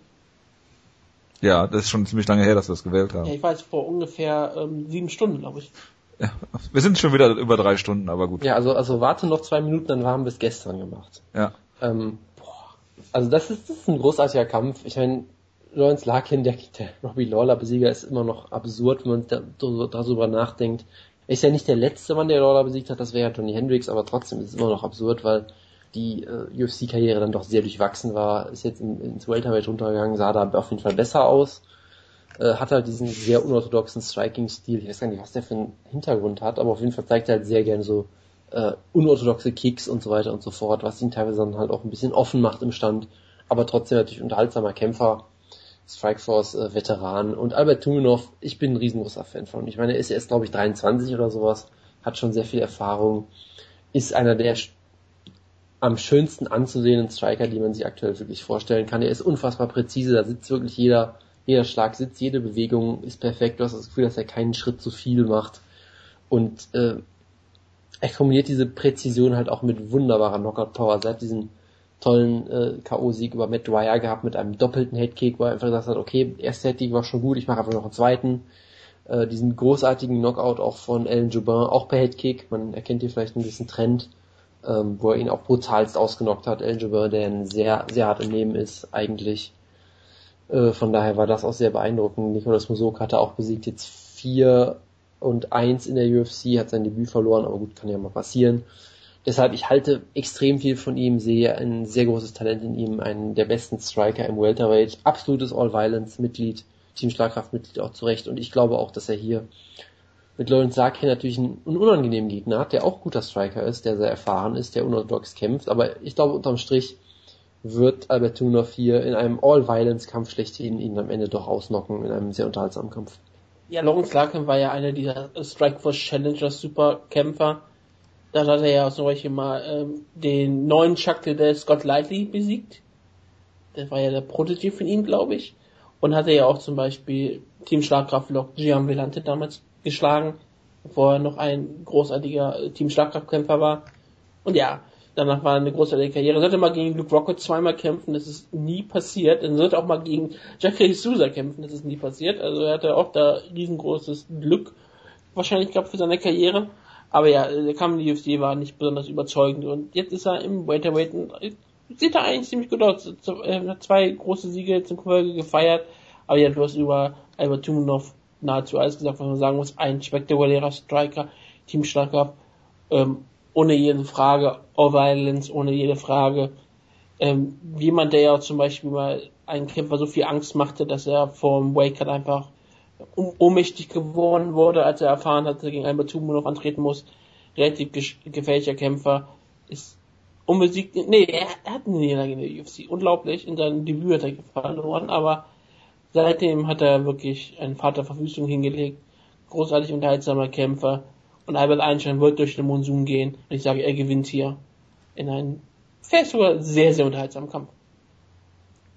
Ja, das ist schon ziemlich lange her, dass wir es gewählt haben. Ja, ich weiß, vor ungefähr ähm, sieben Stunden, glaube ich. Ja, wir sind schon wieder über drei Stunden, aber gut. Ja, also, also warte noch zwei Minuten, dann haben wir es gestern gemacht. Ja. Ähm, also das ist, das ist ein großartiger Kampf. Ich meine, Lawrence Larkin, der, der Robbie Lawler-Besieger, ist immer noch absurd, wenn man da, darüber nachdenkt. Er ist ja nicht der letzte Mann, der Lawler besiegt hat, das wäre ja Johnny Hendricks, aber trotzdem ist es immer noch absurd, weil die äh, UFC-Karriere dann doch sehr durchwachsen war, ist jetzt in, ins Welterweight runtergegangen, sah da auf jeden Fall besser aus, äh, hat halt diesen sehr unorthodoxen Striking-Stil, ich weiß gar nicht, was der für einen Hintergrund hat, aber auf jeden Fall zeigt er halt sehr gerne so äh, unorthodoxe Kicks und so weiter und so fort, was ihn teilweise dann halt auch ein bisschen offen macht im Stand, aber trotzdem natürlich unterhaltsamer Kämpfer, Strikeforce äh, und Albert Tuminov, ich bin ein riesengroßer Fan von. Ich meine, er ist erst glaube ich 23 oder sowas, hat schon sehr viel Erfahrung, ist einer der am schönsten anzusehenden Striker, die man sich aktuell wirklich vorstellen kann. Er ist unfassbar präzise, da sitzt wirklich jeder, jeder Schlag sitzt, jede Bewegung ist perfekt. Du hast das Gefühl, dass er keinen Schritt zu viel macht. Und äh, er kombiniert diese Präzision halt auch mit wunderbarer Knockout-Power. Er hat diesen tollen äh, K.O.-Sieg über Matt Dwyer gehabt mit einem doppelten Headkick, wo er einfach gesagt hat, okay, der erste Headkick war schon gut, ich mache einfach noch einen zweiten. Äh, diesen großartigen Knockout auch von Alan Jubin, auch per Headkick, man erkennt hier vielleicht ein bisschen Trend, ähm, wo er ihn auch brutalst ausgenockt hat. Alan Jubin, der ein sehr, sehr hart im Leben ist, eigentlich. Äh, von daher war das auch sehr beeindruckend. Nicolas Musok hatte auch besiegt jetzt vier und eins in der UFC, hat sein Debüt verloren, aber gut, kann ja mal passieren. Deshalb, ich halte extrem viel von ihm, sehe ein sehr großes Talent in ihm, einen der besten Striker im Welterweight, absolutes All-Violence-Mitglied, Team Schlagkraft-Mitglied auch zurecht und ich glaube auch, dass er hier mit Lawrence Sarkin natürlich einen, unangenehmen Gegner hat, der auch guter Striker ist, der sehr erfahren ist, der unorthodox kämpft, aber ich glaube unterm Strich wird Albert Tunov hier in einem All-Violence-Kampf schlechthin ihn am Ende doch ausnocken, in einem sehr unterhaltsamen Kampf. Ja, Lawrence Larkin war ja einer dieser Strikeforce Challengers Superkämpfer. Da hat er ja zum Beispiel mal ähm, den neuen Chuck Liddell Scott Lightly besiegt. Der war ja der Protégé von ihm, glaube ich. Und hatte ja auch zum Beispiel Team Schlagkraft Lok Gian Velante damals geschlagen, bevor er noch ein großartiger äh, Team Schlagkraftkämpfer war. Und ja, Danach war eine großartige Karriere. Sollte mal gegen Luke Rockett zweimal kämpfen, das ist nie passiert. Er sollte auch mal gegen Jackie Souza kämpfen, das ist nie passiert. Also er hatte auch da riesengroßes Glück wahrscheinlich gehabt für seine Karriere. Aber ja, der Kampf in die UFC war nicht besonders überzeugend. Und jetzt ist er im Welterweight sieht er eigentlich ziemlich gut aus. Er hat zwei große Siege zum Folge gefeiert. Aber ja, du hast über Albert Tumanov nahezu alles gesagt, was man sagen muss. Ein spektakulärer Striker, Teamstarker, ähm, ohne jede Frage, All Violence, ohne jede Frage. Ähm, jemand, der ja zum Beispiel mal einen Kämpfer so viel Angst machte, dass er vom Wake einfach ohnmächtig geworden wurde, als er erfahren hatte, gegen Albert Tumanov antreten muss. Relativ gefährlicher Kämpfer, ist unbesiegt, nee, er, hat eine Niederlage in der UFC, unglaublich, in seinem Debüt hat er verloren, aber seitdem hat er wirklich einen Vater Verwüstung hingelegt, großartig unterhaltsamer Kämpfer und Albert Einstein wird durch den Monsun gehen und ich sage, er gewinnt hier in einem vielleicht sogar sehr, sehr unterhaltsamen Kampf.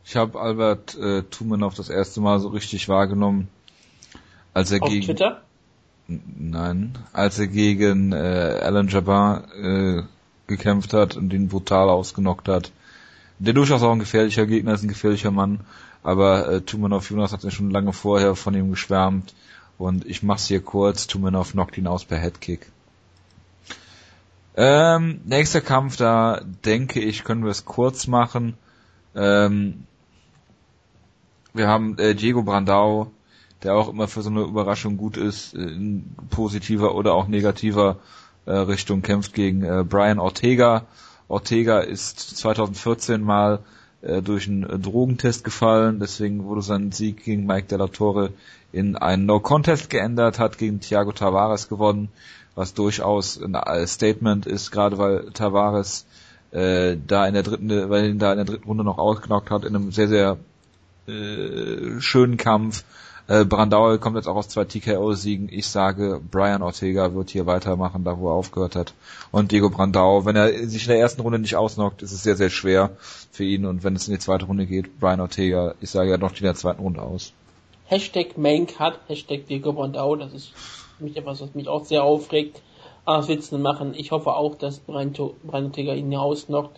Ich habe Albert äh, Tumanov das erste Mal so richtig wahrgenommen, als er Auf gegen Twitter? nein, als er gegen äh, Alan Jabbar äh, gekämpft hat und ihn brutal ausgenockt hat. Der durchaus auch ein gefährlicher Gegner ist, ein gefährlicher Mann, aber äh, Tumanov Jonas hat ja schon lange vorher von ihm geschwärmt und ich mach's hier kurz, Tumanov knockt ihn aus per Headkick. Ähm, nächster Kampf, da denke ich, können wir es kurz machen. Ähm, wir haben äh, Diego Brandao, der auch immer für so eine Überraschung gut ist, in positiver oder auch negativer äh, Richtung, kämpft gegen äh, Brian Ortega. Ortega ist 2014 mal äh, durch einen äh, Drogentest gefallen, deswegen wurde sein Sieg gegen Mike Della Torre in einen No-Contest geändert, hat gegen Thiago Tavares gewonnen, was durchaus ein äh, Statement ist, gerade weil Tavares äh, da in der dritten, weil ihn da in der dritten Runde noch ausgenockt hat, in einem sehr, sehr äh, schönen Kampf. Äh, Brandauer kommt jetzt auch aus zwei TKO-Siegen. Ich sage, Brian Ortega wird hier weitermachen, da wo er aufgehört hat. Und Diego Brandau, wenn er sich in der ersten Runde nicht ausnockt, ist es sehr, sehr schwer für ihn. Und wenn es in die zweite Runde geht, Brian Ortega, ich sage, er knockt in der zweiten Runde aus. Hashtag Maincut, Hashtag Diego Brandau, das ist für mich etwas, was mich auch sehr aufregt. Aber du denn machen? Ich hoffe auch, dass Brian, Brian Ortega ihn ausnockt.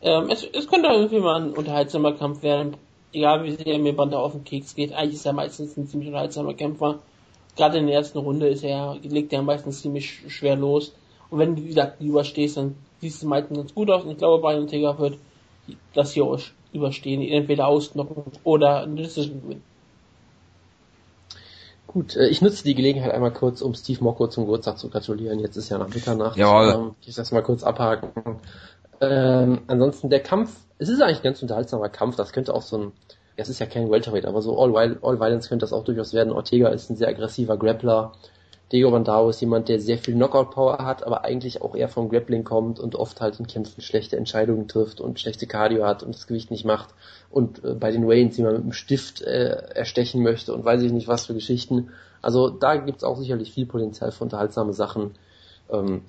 Ähm, es, es könnte irgendwie mal ein unterhaltsamer Kampf werden egal wie sehr mir Banda auf den Keks geht, eigentlich ist er meistens ein ziemlich unterhaltsamer Kämpfer. Gerade in der ersten Runde ist er, legt er meistens ziemlich schwer los. Und wenn du, wie gesagt, überstehst, dann siehst du meistens ganz gut aus. Und ich glaube, Brian Ortega wird das hier überstehen, entweder ausknocken oder eine Decision gewinnen. Gut, äh, ich nutze die Gelegenheit einmal kurz, um Steve Mocco zum Geburtstag zu gratulieren. Jetzt ist ja nach Mitternacht. Ja. Ähm, ich das mal kurz abhaken. Ähm, ansonsten der Kampf es ist eigentlich ein ganz unterhaltsamer Kampf. Das könnte auch so ein, es ist ja kein Welterweight, aber so All, All Violence könnte das auch durchaus werden. Ortega ist ein sehr aggressiver Grappler. Diego Bandao ist jemand, der sehr viel Knockout-Power hat, aber eigentlich auch eher vom Grappling kommt und oft halt in Kämpfen schlechte Entscheidungen trifft und schlechte Cardio hat und das Gewicht nicht macht und äh, bei den Waynes jemand mit dem Stift äh, erstechen möchte und weiß ich nicht was für Geschichten. Also da gibt's auch sicherlich viel Potenzial für unterhaltsame Sachen. Ähm,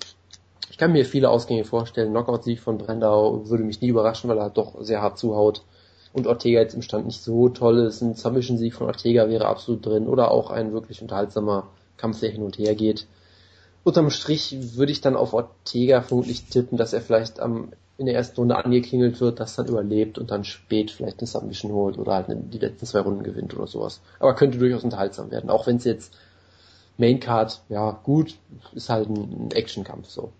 ich kann mir viele Ausgänge vorstellen. Knockout-Sieg von Brandau würde mich nie überraschen, weil er doch sehr hart zuhaut. Und Ortega jetzt im Stand nicht so toll ist. Ein Submission-Sieg von Ortega wäre absolut drin. Oder auch ein wirklich unterhaltsamer Kampf, der hin und her geht. Unterm Strich würde ich dann auf Ortega vermutlich tippen, dass er vielleicht am, in der ersten Runde angeklingelt wird, das dann überlebt und dann spät vielleicht eine Submission holt oder halt die letzten zwei Runden gewinnt oder sowas. Aber könnte durchaus unterhaltsam werden. Auch wenn es jetzt Maincard, ja gut, ist halt ein Actionkampf so.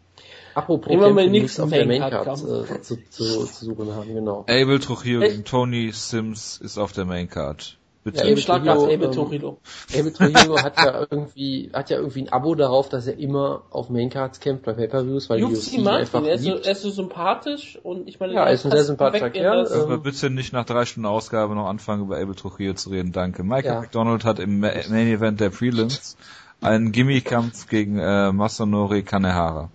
Apropos Immer mal nichts auf der Maincard äh, zu, zu, zu suchen haben, genau. Abel Trujillo gegen Tony Sims ist auf der Maincard. Bitte. Ja, Abel Trujillo, Abel Trujillo. Abel Trujillo hat ja irgendwie, hat ja irgendwie ein Abo darauf, dass er immer auf Maincards kämpft bei Pay-Per-Views, weil UFC die UFC einfach er ist, so, er ist so sympathisch und ich meine, ja, er ist ein sehr sympathischer Kerl. Aber bitte nicht nach drei Stunden Ausgabe noch anfangen, über Abel Trujillo zu reden, danke. Michael ja. McDonald hat im Main Event der Prelims einen Gimmie-Kampf gegen äh, Masanori Kanehara.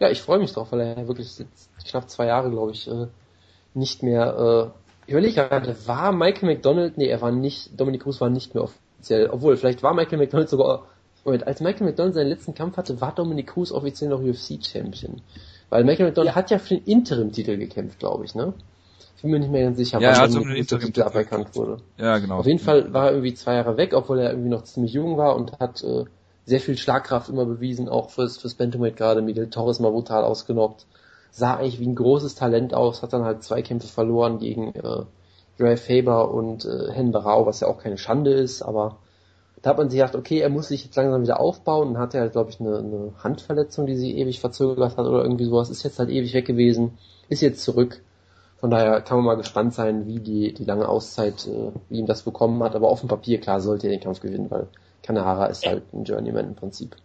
Ja, ich freue mich drauf, weil er wirklich jetzt knapp zwei Jahre, glaube ich, äh, nicht mehr. Äh, ich überlege gerade, war Michael McDonald? Nee, er war nicht. Dominic Cruz war nicht mehr offiziell. Obwohl, vielleicht war Michael McDonald sogar. Moment, als Michael McDonald seinen letzten Kampf hatte, war Dominic Cruz offiziell noch UFC-Champion. Weil Michael McDonald ja. hat ja für den Interim-Titel gekämpft, glaube ich, ne? Ich bin mir nicht mehr ganz sicher, ja, wann er den Interim-Titel aberkannt wurde. Ja, genau. Auf jeden Fall war er irgendwie zwei Jahre weg, obwohl er irgendwie noch ziemlich jung war und hat äh, sehr viel Schlagkraft immer bewiesen, auch fürs, fürs Bantamweight gerade. Miguel Torres mal brutal ausgenockt. Sah eigentlich wie ein großes Talent aus, hat dann halt zwei Kämpfe verloren gegen äh, Dre Faber und äh, Hen Barao, was ja auch keine Schande ist, aber da hat man sich gedacht, okay, er muss sich jetzt langsam wieder aufbauen und hat ja, halt, glaube ich, eine, eine Handverletzung, die sie ewig verzögert hat oder irgendwie sowas, ist jetzt halt ewig weg gewesen, ist jetzt zurück. Von daher kann man mal gespannt sein, wie die, die lange Auszeit, äh, wie ihm das bekommen hat. Aber auf dem Papier, klar, sollte er den Kampf gewinnen, weil Kanahara ist halt ein Journeyman im Prinzip.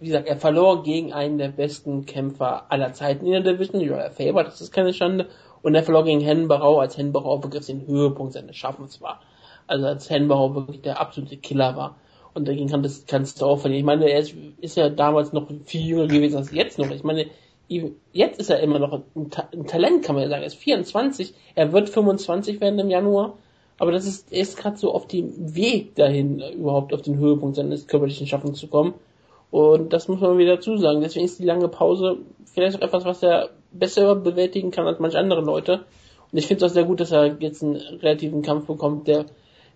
Wie gesagt, er verlor gegen einen der besten Kämpfer aller Zeiten in der Division, Uriah Faber, das ist keine Schande. Und er verlor gegen Hennenbarau, als Hennenbarau wirklich den Höhepunkt seines Schaffens war. Also als Hennenbarau wirklich der absolute Killer war. Und dagegen kann das, kannst du auch verlieren. Ich meine, er ist, ist ja damals noch viel jünger gewesen als jetzt noch. Ich meine, jetzt ist er immer noch ein, Ta ein, Talent, kann man ja sagen. Er ist 24, er wird 25 werden im Januar, aber das ist, er ist gerade so auf dem Weg dahin, überhaupt auf den Höhepunkt seines körperlichen Schaffens zu kommen. Und das muss man wieder dazu sagen. Deswegen ist die lange Pause vielleicht auch etwas, was er besser bewältigen kann als manche andere Leute. Und ich finde es auch sehr gut, dass er jetzt einen relativen Kampf bekommt, der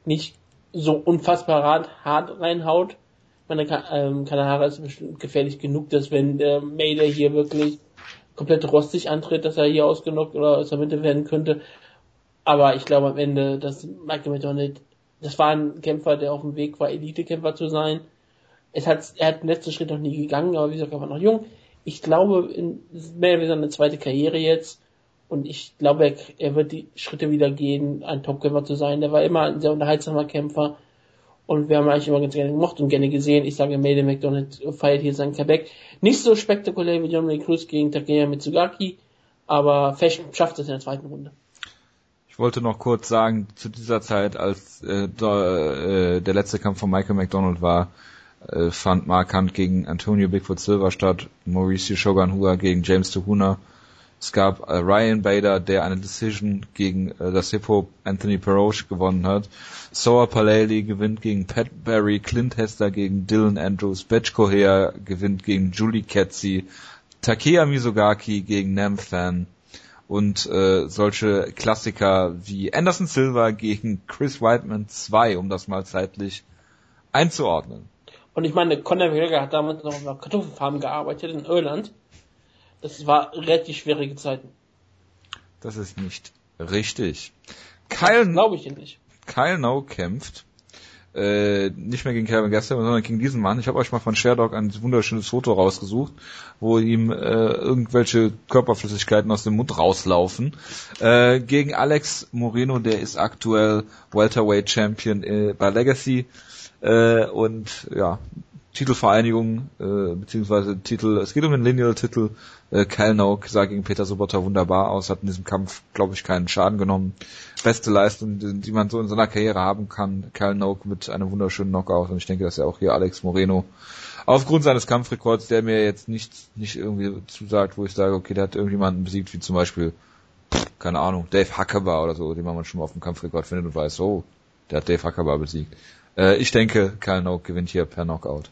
nicht so unfassbar hart, reinhaut, meine, ähm, Kanahara ist bestimmt gefährlich genug, dass wenn der Mayday hier wirklich komplett rostig antritt, dass er hier ausgenockt oder aus der Mitte werden könnte. Aber ich glaube am Ende, dass Michael McDonald, das war ein Kämpfer, der auf dem Weg war, Elite-Kämpfer zu sein. Es hat, er hat den letzten Schritt noch nie gegangen, aber wie gesagt, er war noch jung. Ich glaube, in, mehr wie seine zweite Karriere jetzt. Und ich glaube, er, er wird die Schritte wieder gehen, ein Top-Kämpfer zu sein. Der war immer ein sehr unterhaltsamer Kämpfer und wir haben eigentlich immer ganz gerne gemocht und gerne gesehen. Ich sage, Mayday McDonald feiert hier sein Comeback. Nicht so spektakulär wie John Cruz gegen Takeya Mitsugaki, aber Fesch schafft es in der zweiten Runde. Ich wollte noch kurz sagen, zu dieser Zeit, als äh, da, äh, der letzte Kampf von Michael McDonald war, äh, fand Mark Hunt gegen Antonio Bigfoot Silver statt, Mauricio Shogun Hua gegen James Tuhuna, es gab äh, Ryan Bader, der eine Decision gegen äh, das Hip-Hop Anthony Peroche gewonnen hat. Soa Paleli gewinnt gegen Pat Barry, Clint Hester gegen Dylan Andrews, Betch Kohea gewinnt gegen Julie Ketzi, Takeya Mizugaki gegen Namfan und äh, solche Klassiker wie Anderson Silva gegen Chris Whiteman 2, um das mal zeitlich einzuordnen. Und ich meine, Conor McGregor hat damals noch auf Kartoffelfarm gearbeitet in Irland das war relativ schwierige Zeiten. Das ist nicht richtig. Kyle, glaube ich nicht. Kyle No kämpft äh, nicht mehr gegen Kevin Gastelum, sondern gegen diesen Mann. Ich habe euch mal von Sherdog ein wunderschönes Foto rausgesucht, wo ihm äh, irgendwelche Körperflüssigkeiten aus dem Mund rauslaufen. Äh, gegen Alex Moreno, der ist aktuell Welterweight Champion äh, bei Legacy äh, und ja, Titelvereinigung, äh, beziehungsweise Titel, es geht um den Lineal-Titel. Äh, Kyle Noak sah gegen Peter Sobotta wunderbar aus, hat in diesem Kampf, glaube ich, keinen Schaden genommen. Beste Leistung, die, die man so in seiner Karriere haben kann. Kyle Noak mit einem wunderschönen Knockout und ich denke, dass er auch hier Alex Moreno aufgrund seines Kampfrekords, der mir jetzt nicht, nicht irgendwie zusagt, wo ich sage, okay, der hat irgendjemanden besiegt, wie zum Beispiel, keine Ahnung, Dave Huckaber oder so, den man schon mal auf dem Kampfrekord findet und weiß, oh, der hat Dave Huckaber besiegt. Äh, ich denke, Kyle Noak gewinnt hier per Knockout.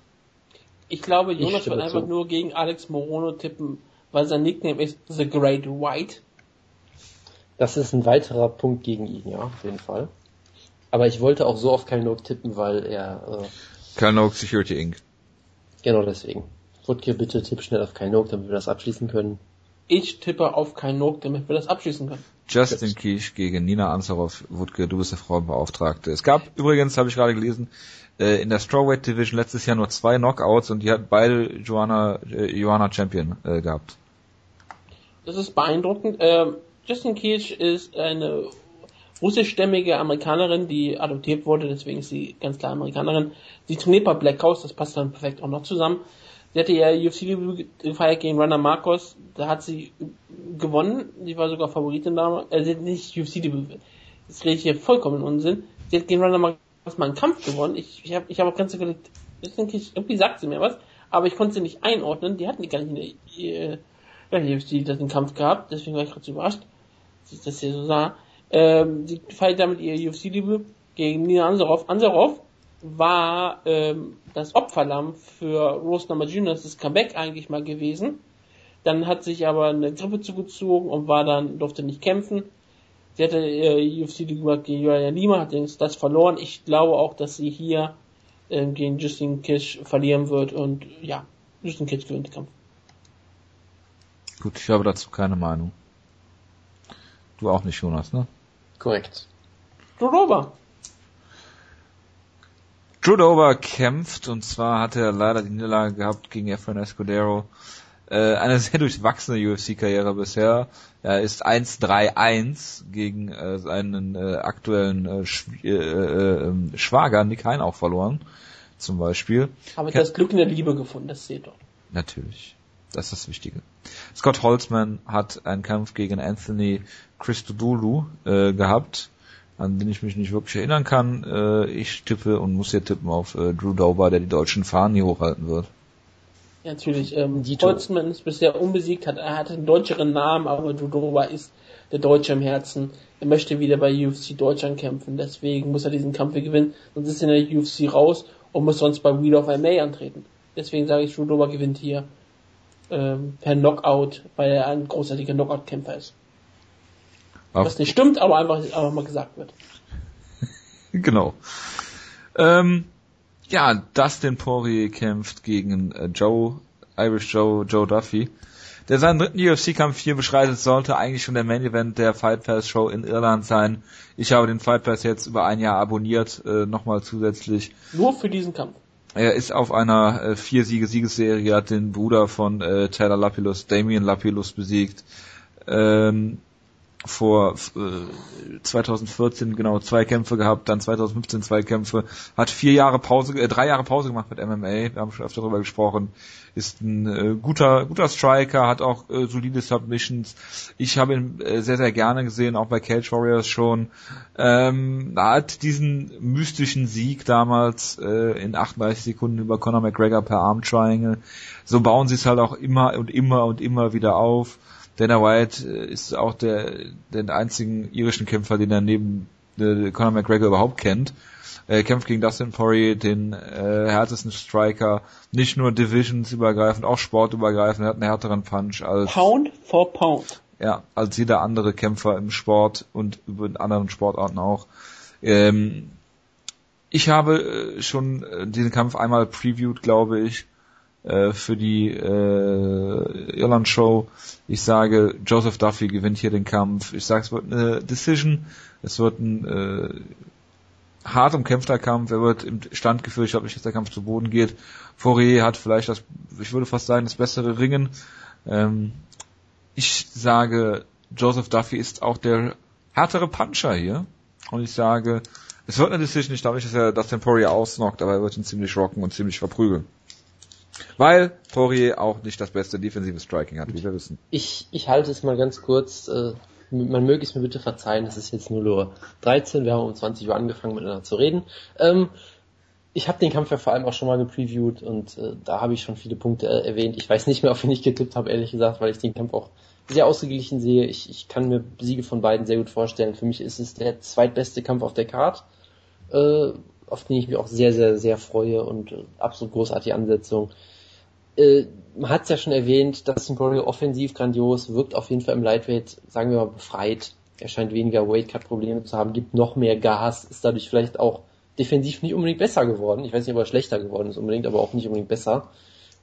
Ich glaube, Jonas ich wird einfach zu. nur gegen Alex Morono tippen, weil sein Nickname ist The Great White. Das ist ein weiterer Punkt gegen ihn, ja, auf jeden Fall. Aber ich wollte auch so auf Kalnok tippen, weil er... Äh, Kalnok Security Inc. Genau deswegen. Wutke, bitte tipp schnell auf Kalnok, damit wir das abschließen können. Ich tippe auf Kalnok, damit wir das abschließen können. Justin Kish gegen Nina Ansarov. Wutke, du bist der Frauenbeauftragte. Es gab übrigens, habe ich gerade gelesen, äh, in der Strawweight Division letztes Jahr nur zwei Knockouts und die hat beide Joanna, äh, Joanna Champion äh, gehabt. Das ist beeindruckend. Ähm, Justin Keach ist eine russischstämmige Amerikanerin, die adoptiert wurde, deswegen ist sie ganz klar Amerikanerin. Sie trainiert bei Black House, das passt dann perfekt auch noch zusammen. Sie hatte ja UFC gefeiert gegen Runner Marcos, da hat sie gewonnen, sie war sogar Favoritin damals, äh, sie hat nicht UFC debüt, das rede ich hier vollkommen Unsinn. Sie hat gegen Runner Marcos mal einen Kampf gewonnen. Ich, ich habe ich hab auch ganz überlegt, ich, irgendwie sagt sie mir was, aber ich konnte sie nicht einordnen. Die hatten die gar nicht in der, die das einen Kampf gehabt, deswegen war ich so überrascht, dass ich das hier so sah. Ähm, sie feiert damit ihr UFC-Debüt gegen Nina Ansaroff. Ansaroff war ähm, das Opferlamm für Rose Namajunas das Comeback eigentlich mal gewesen. Dann hat sich aber eine Grippe zugezogen und war dann, durfte nicht kämpfen. Sie hatte äh, UFC gemacht gegen Julia Lima, hat das verloren. Ich glaube auch, dass sie hier äh, gegen Justin Kish verlieren wird und ja, Justin Kish gewinnt den Kampf. Gut, ich habe dazu keine Meinung. Du auch nicht, Jonas, ne? Korrekt. Drew Dober kämpft und zwar hat er leider die Niederlage gehabt gegen Efrain Escudero Äh, eine sehr durchwachsene UFC-Karriere bisher. Er ist 1-3-1 gegen äh, seinen äh, aktuellen äh, Sch äh, äh, ähm, Schwager Nick Hein auch verloren, zum Beispiel. Aber das Glück in der Liebe gefunden, das seht doch. Natürlich. Das ist das Wichtige. Scott Holtzman hat einen Kampf gegen Anthony Christodoulou äh, gehabt, an den ich mich nicht wirklich erinnern kann. Äh, ich tippe und muss hier tippen auf äh, Drew Dober, der die deutschen Fahnen hier hochhalten wird. Ja, natürlich. Ähm, Holtzman ist bisher unbesiegt, hat, er hat einen deutscheren Namen, aber Drew Dober ist der Deutsche im Herzen. Er möchte wieder bei UFC Deutschland kämpfen, deswegen muss er diesen Kampf gewinnen, sonst ist er in der UFC raus und muss sonst bei Wheel of MA antreten. Deswegen sage ich, Drew Dober gewinnt hier ähm, per Knockout, weil er ein großartiger Knockout-Kämpfer ist. Ach. Was nicht stimmt, aber einfach, einfach mal gesagt wird. [LAUGHS] genau. Ähm, ja, Dustin Poirier kämpft gegen äh, Joe, Irish Joe, Joe Duffy, der seinen dritten UFC-Kampf hier beschreitet, sollte eigentlich schon der Main Event der Fight Pass Show in Irland sein. Ich habe den Fight Pass jetzt über ein Jahr abonniert, äh, nochmal zusätzlich. Nur für diesen Kampf. Er ist auf einer äh, vier Siege Siegesserie, hat den Bruder von äh, Taylor Lapillus, Damien Lapillus besiegt. Ähm, vor äh, 2014 genau zwei Kämpfe gehabt, dann 2015 zwei Kämpfe, hat vier Jahre Pause, äh, drei Jahre Pause gemacht mit MMA, wir haben schon öfter darüber gesprochen, ist ein äh, guter guter Striker, hat auch äh, solide Submissions. Ich habe ihn äh, sehr sehr gerne gesehen, auch bei Cage Warriors schon. Ähm, hat diesen mystischen Sieg damals äh, in 38 Sekunden über Conor McGregor per Arm Triangle. So bauen sie es halt auch immer und immer und immer wieder auf. Dana White äh, ist auch der, den einzigen irischen Kämpfer, den er neben äh, Conor McGregor überhaupt kennt. Er kämpft gegen Dustin Poirier, den äh, härtesten Striker, nicht nur Divisions übergreifend, auch sportübergreifend. Er hat einen härteren Punch als Pound for Pound. Ja, als jeder andere Kämpfer im Sport und über anderen Sportarten auch. Ähm, ich habe äh, schon äh, diesen Kampf einmal previewed, glaube ich. Äh, für die äh, Irland-Show. Ich sage, Joseph Duffy gewinnt hier den Kampf. Ich sage, es wird eine Decision. Es wird ein äh, hart umkämpfter Kampf. Er wird im Stand geführt. Ich glaube nicht, dass der Kampf zu Boden geht. Fourier hat vielleicht das, ich würde fast sagen, das bessere Ringen. Ähm, ich sage, Joseph Duffy ist auch der härtere Puncher hier. Und ich sage, es wird eine Decision. Ich glaube nicht, dass er das Poirier ausnockt, aber er wird ihn ziemlich rocken und ziemlich verprügeln. Weil Poirier auch nicht das beste defensive Striking hat, wie wir wissen. Ich, ich halte es mal ganz kurz. Äh, man möge es mir bitte verzeihen, es ist jetzt nur Uhr 13, wir haben um 20 Uhr angefangen miteinander zu reden. Ähm, ich habe den Kampf ja vor allem auch schon mal gepreviewt und äh, da habe ich schon viele Punkte äh, erwähnt. Ich weiß nicht mehr, [LAUGHS] auf wen ich getippt habe, ehrlich gesagt, weil ich den Kampf auch sehr ausgeglichen sehe. Ich, ich kann mir Siege von beiden sehr gut vorstellen. Für mich ist es der zweitbeste Kampf auf der Card, äh, auf den ich mich auch sehr, sehr, sehr freue und äh, absolut großartige Ansetzung äh, man hat es ja schon erwähnt, dass Poirier offensiv grandios, wirkt auf jeden Fall im Lightweight, sagen wir mal, befreit. Er scheint weniger Weightcut-Probleme zu haben, gibt noch mehr Gas, ist dadurch vielleicht auch defensiv nicht unbedingt besser geworden. Ich weiß nicht, ob er schlechter geworden ist unbedingt, aber auch nicht unbedingt besser.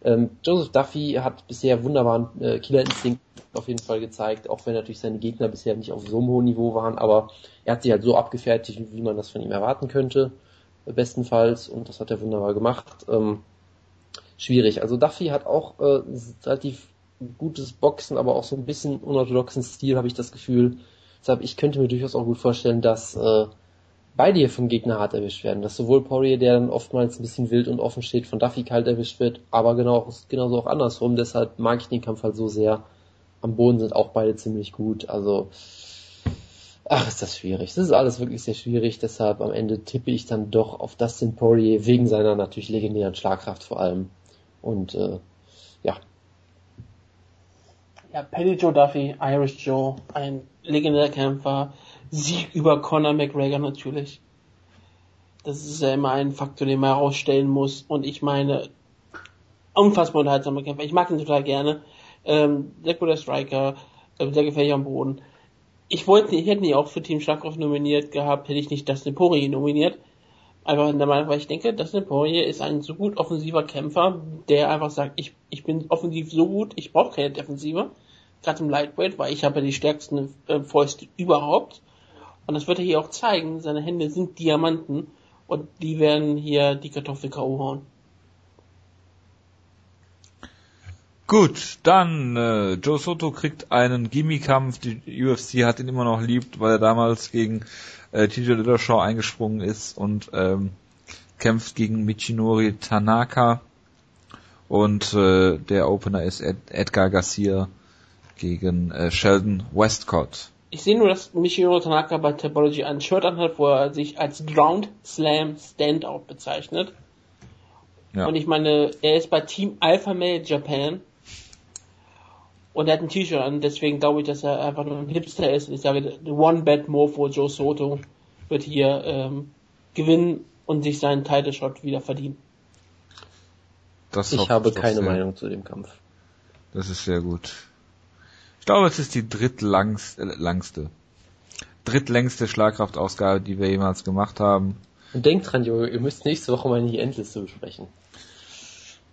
Ähm, Joseph Duffy hat bisher wunderbaren äh, Killerinstinkt auf jeden Fall gezeigt, auch wenn natürlich seine Gegner bisher nicht auf so einem hohen Niveau waren, aber er hat sie halt so abgefertigt, wie man das von ihm erwarten könnte, bestenfalls, und das hat er wunderbar gemacht. Ähm, schwierig. Also Duffy hat auch äh, relativ gutes Boxen, aber auch so ein bisschen unorthodoxen Stil, habe ich das Gefühl. Deshalb, ich könnte mir durchaus auch gut vorstellen, dass äh, beide hier vom Gegner hart erwischt werden. Dass sowohl Poirier, der dann oftmals ein bisschen wild und offen steht, von Duffy kalt erwischt wird, aber genau, genauso auch andersrum. Deshalb mag ich den Kampf halt so sehr. Am Boden sind auch beide ziemlich gut. Also, ach, ist das schwierig. Das ist alles wirklich sehr schwierig. Deshalb am Ende tippe ich dann doch auf Dustin Poirier wegen seiner natürlich legendären Schlagkraft vor allem. Und äh, ja. Ja, Paddy Joe Duffy, Irish Joe, ein legendärer Kämpfer, Sieg über Conor McGregor natürlich. Das ist ja immer ein Faktor, den man herausstellen muss. Und ich meine, unfassbar unterhaltsamer Kämpfer. Ich mag ihn total gerne. Ähm, sehr guter Striker, äh, sehr gefährlich am Boden. Ich wollte, ich hätte ihn auch für Team Schlagkraft nominiert gehabt, hätte ich nicht Dustin Poirier nominiert einfach in der Meinung, weil ich denke, Dustin Poirier ist ein so gut offensiver Kämpfer, der einfach sagt, ich, ich bin offensiv so gut, ich brauche keine Defensive. Gerade im Lightweight, weil ich habe die stärksten äh, Fäuste überhaupt. Und das wird er hier auch zeigen. Seine Hände sind Diamanten und die werden hier die Kartoffel K.O. hauen. Gut, dann äh, Joe Soto kriegt einen Gimmie-Kampf. Die UFC hat ihn immer noch liebt, weil er damals gegen äh, TJ Dillashaw eingesprungen ist und ähm, kämpft gegen Michinori Tanaka. Und äh, der Opener ist Ed Edgar Garcia gegen äh, Sheldon Westcott. Ich sehe nur, dass Michiro Tanaka bei Topology ein Shirt anhat, wo er sich als Ground Slam Standout bezeichnet. Ja. Und ich meine, er ist bei Team Alpha Male Japan. Und er hat ein T-Shirt an, deswegen glaube ich, dass er einfach nur ein Hipster ist. Ich sage, One Bet More for Joe Soto wird hier ähm, gewinnen und sich seinen Title Shot wieder verdienen. Das ich habe keine sehr. Meinung zu dem Kampf. Das ist sehr gut. Ich glaube, es ist die drittlangste, äh, langste, drittlängste Schlagkraftausgabe, die wir jemals gemacht haben. Und denkt dran, Junge, ihr müsst nächste Woche mal in die Endliste besprechen.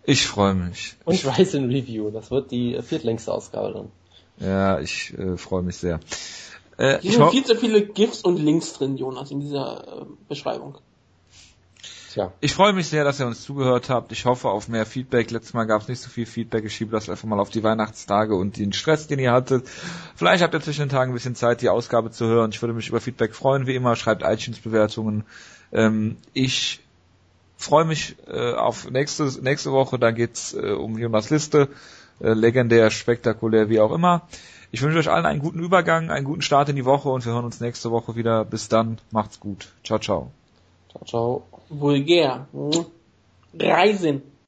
Ich freue mich. Und ich Rise in Review, das wird die viertlängste Ausgabe dann. Ja, ich äh, freue mich sehr. Äh, Hier sind viel zu viele GIFs und Links drin, Jonas, in dieser äh, Beschreibung. Tja. Ich freue mich sehr, dass ihr uns zugehört habt. Ich hoffe auf mehr Feedback. Letztes Mal gab es nicht so viel Feedback. Ich schiebe das einfach mal auf die Weihnachtstage und den Stress, den ihr hattet. Vielleicht habt ihr zwischen den Tagen ein bisschen Zeit, die Ausgabe zu hören. Ich würde mich über Feedback freuen. Wie immer, schreibt iTunes-Bewertungen. Ähm, ich freue mich äh, auf nächste, nächste Woche. Da geht's äh, um Jonas Liste. Äh, legendär, spektakulär, wie auch immer. Ich wünsche euch allen einen guten Übergang, einen guten Start in die Woche und wir hören uns nächste Woche wieder. Bis dann, macht's gut. Ciao, ciao. Ciao, ciao vulgär. Reisen.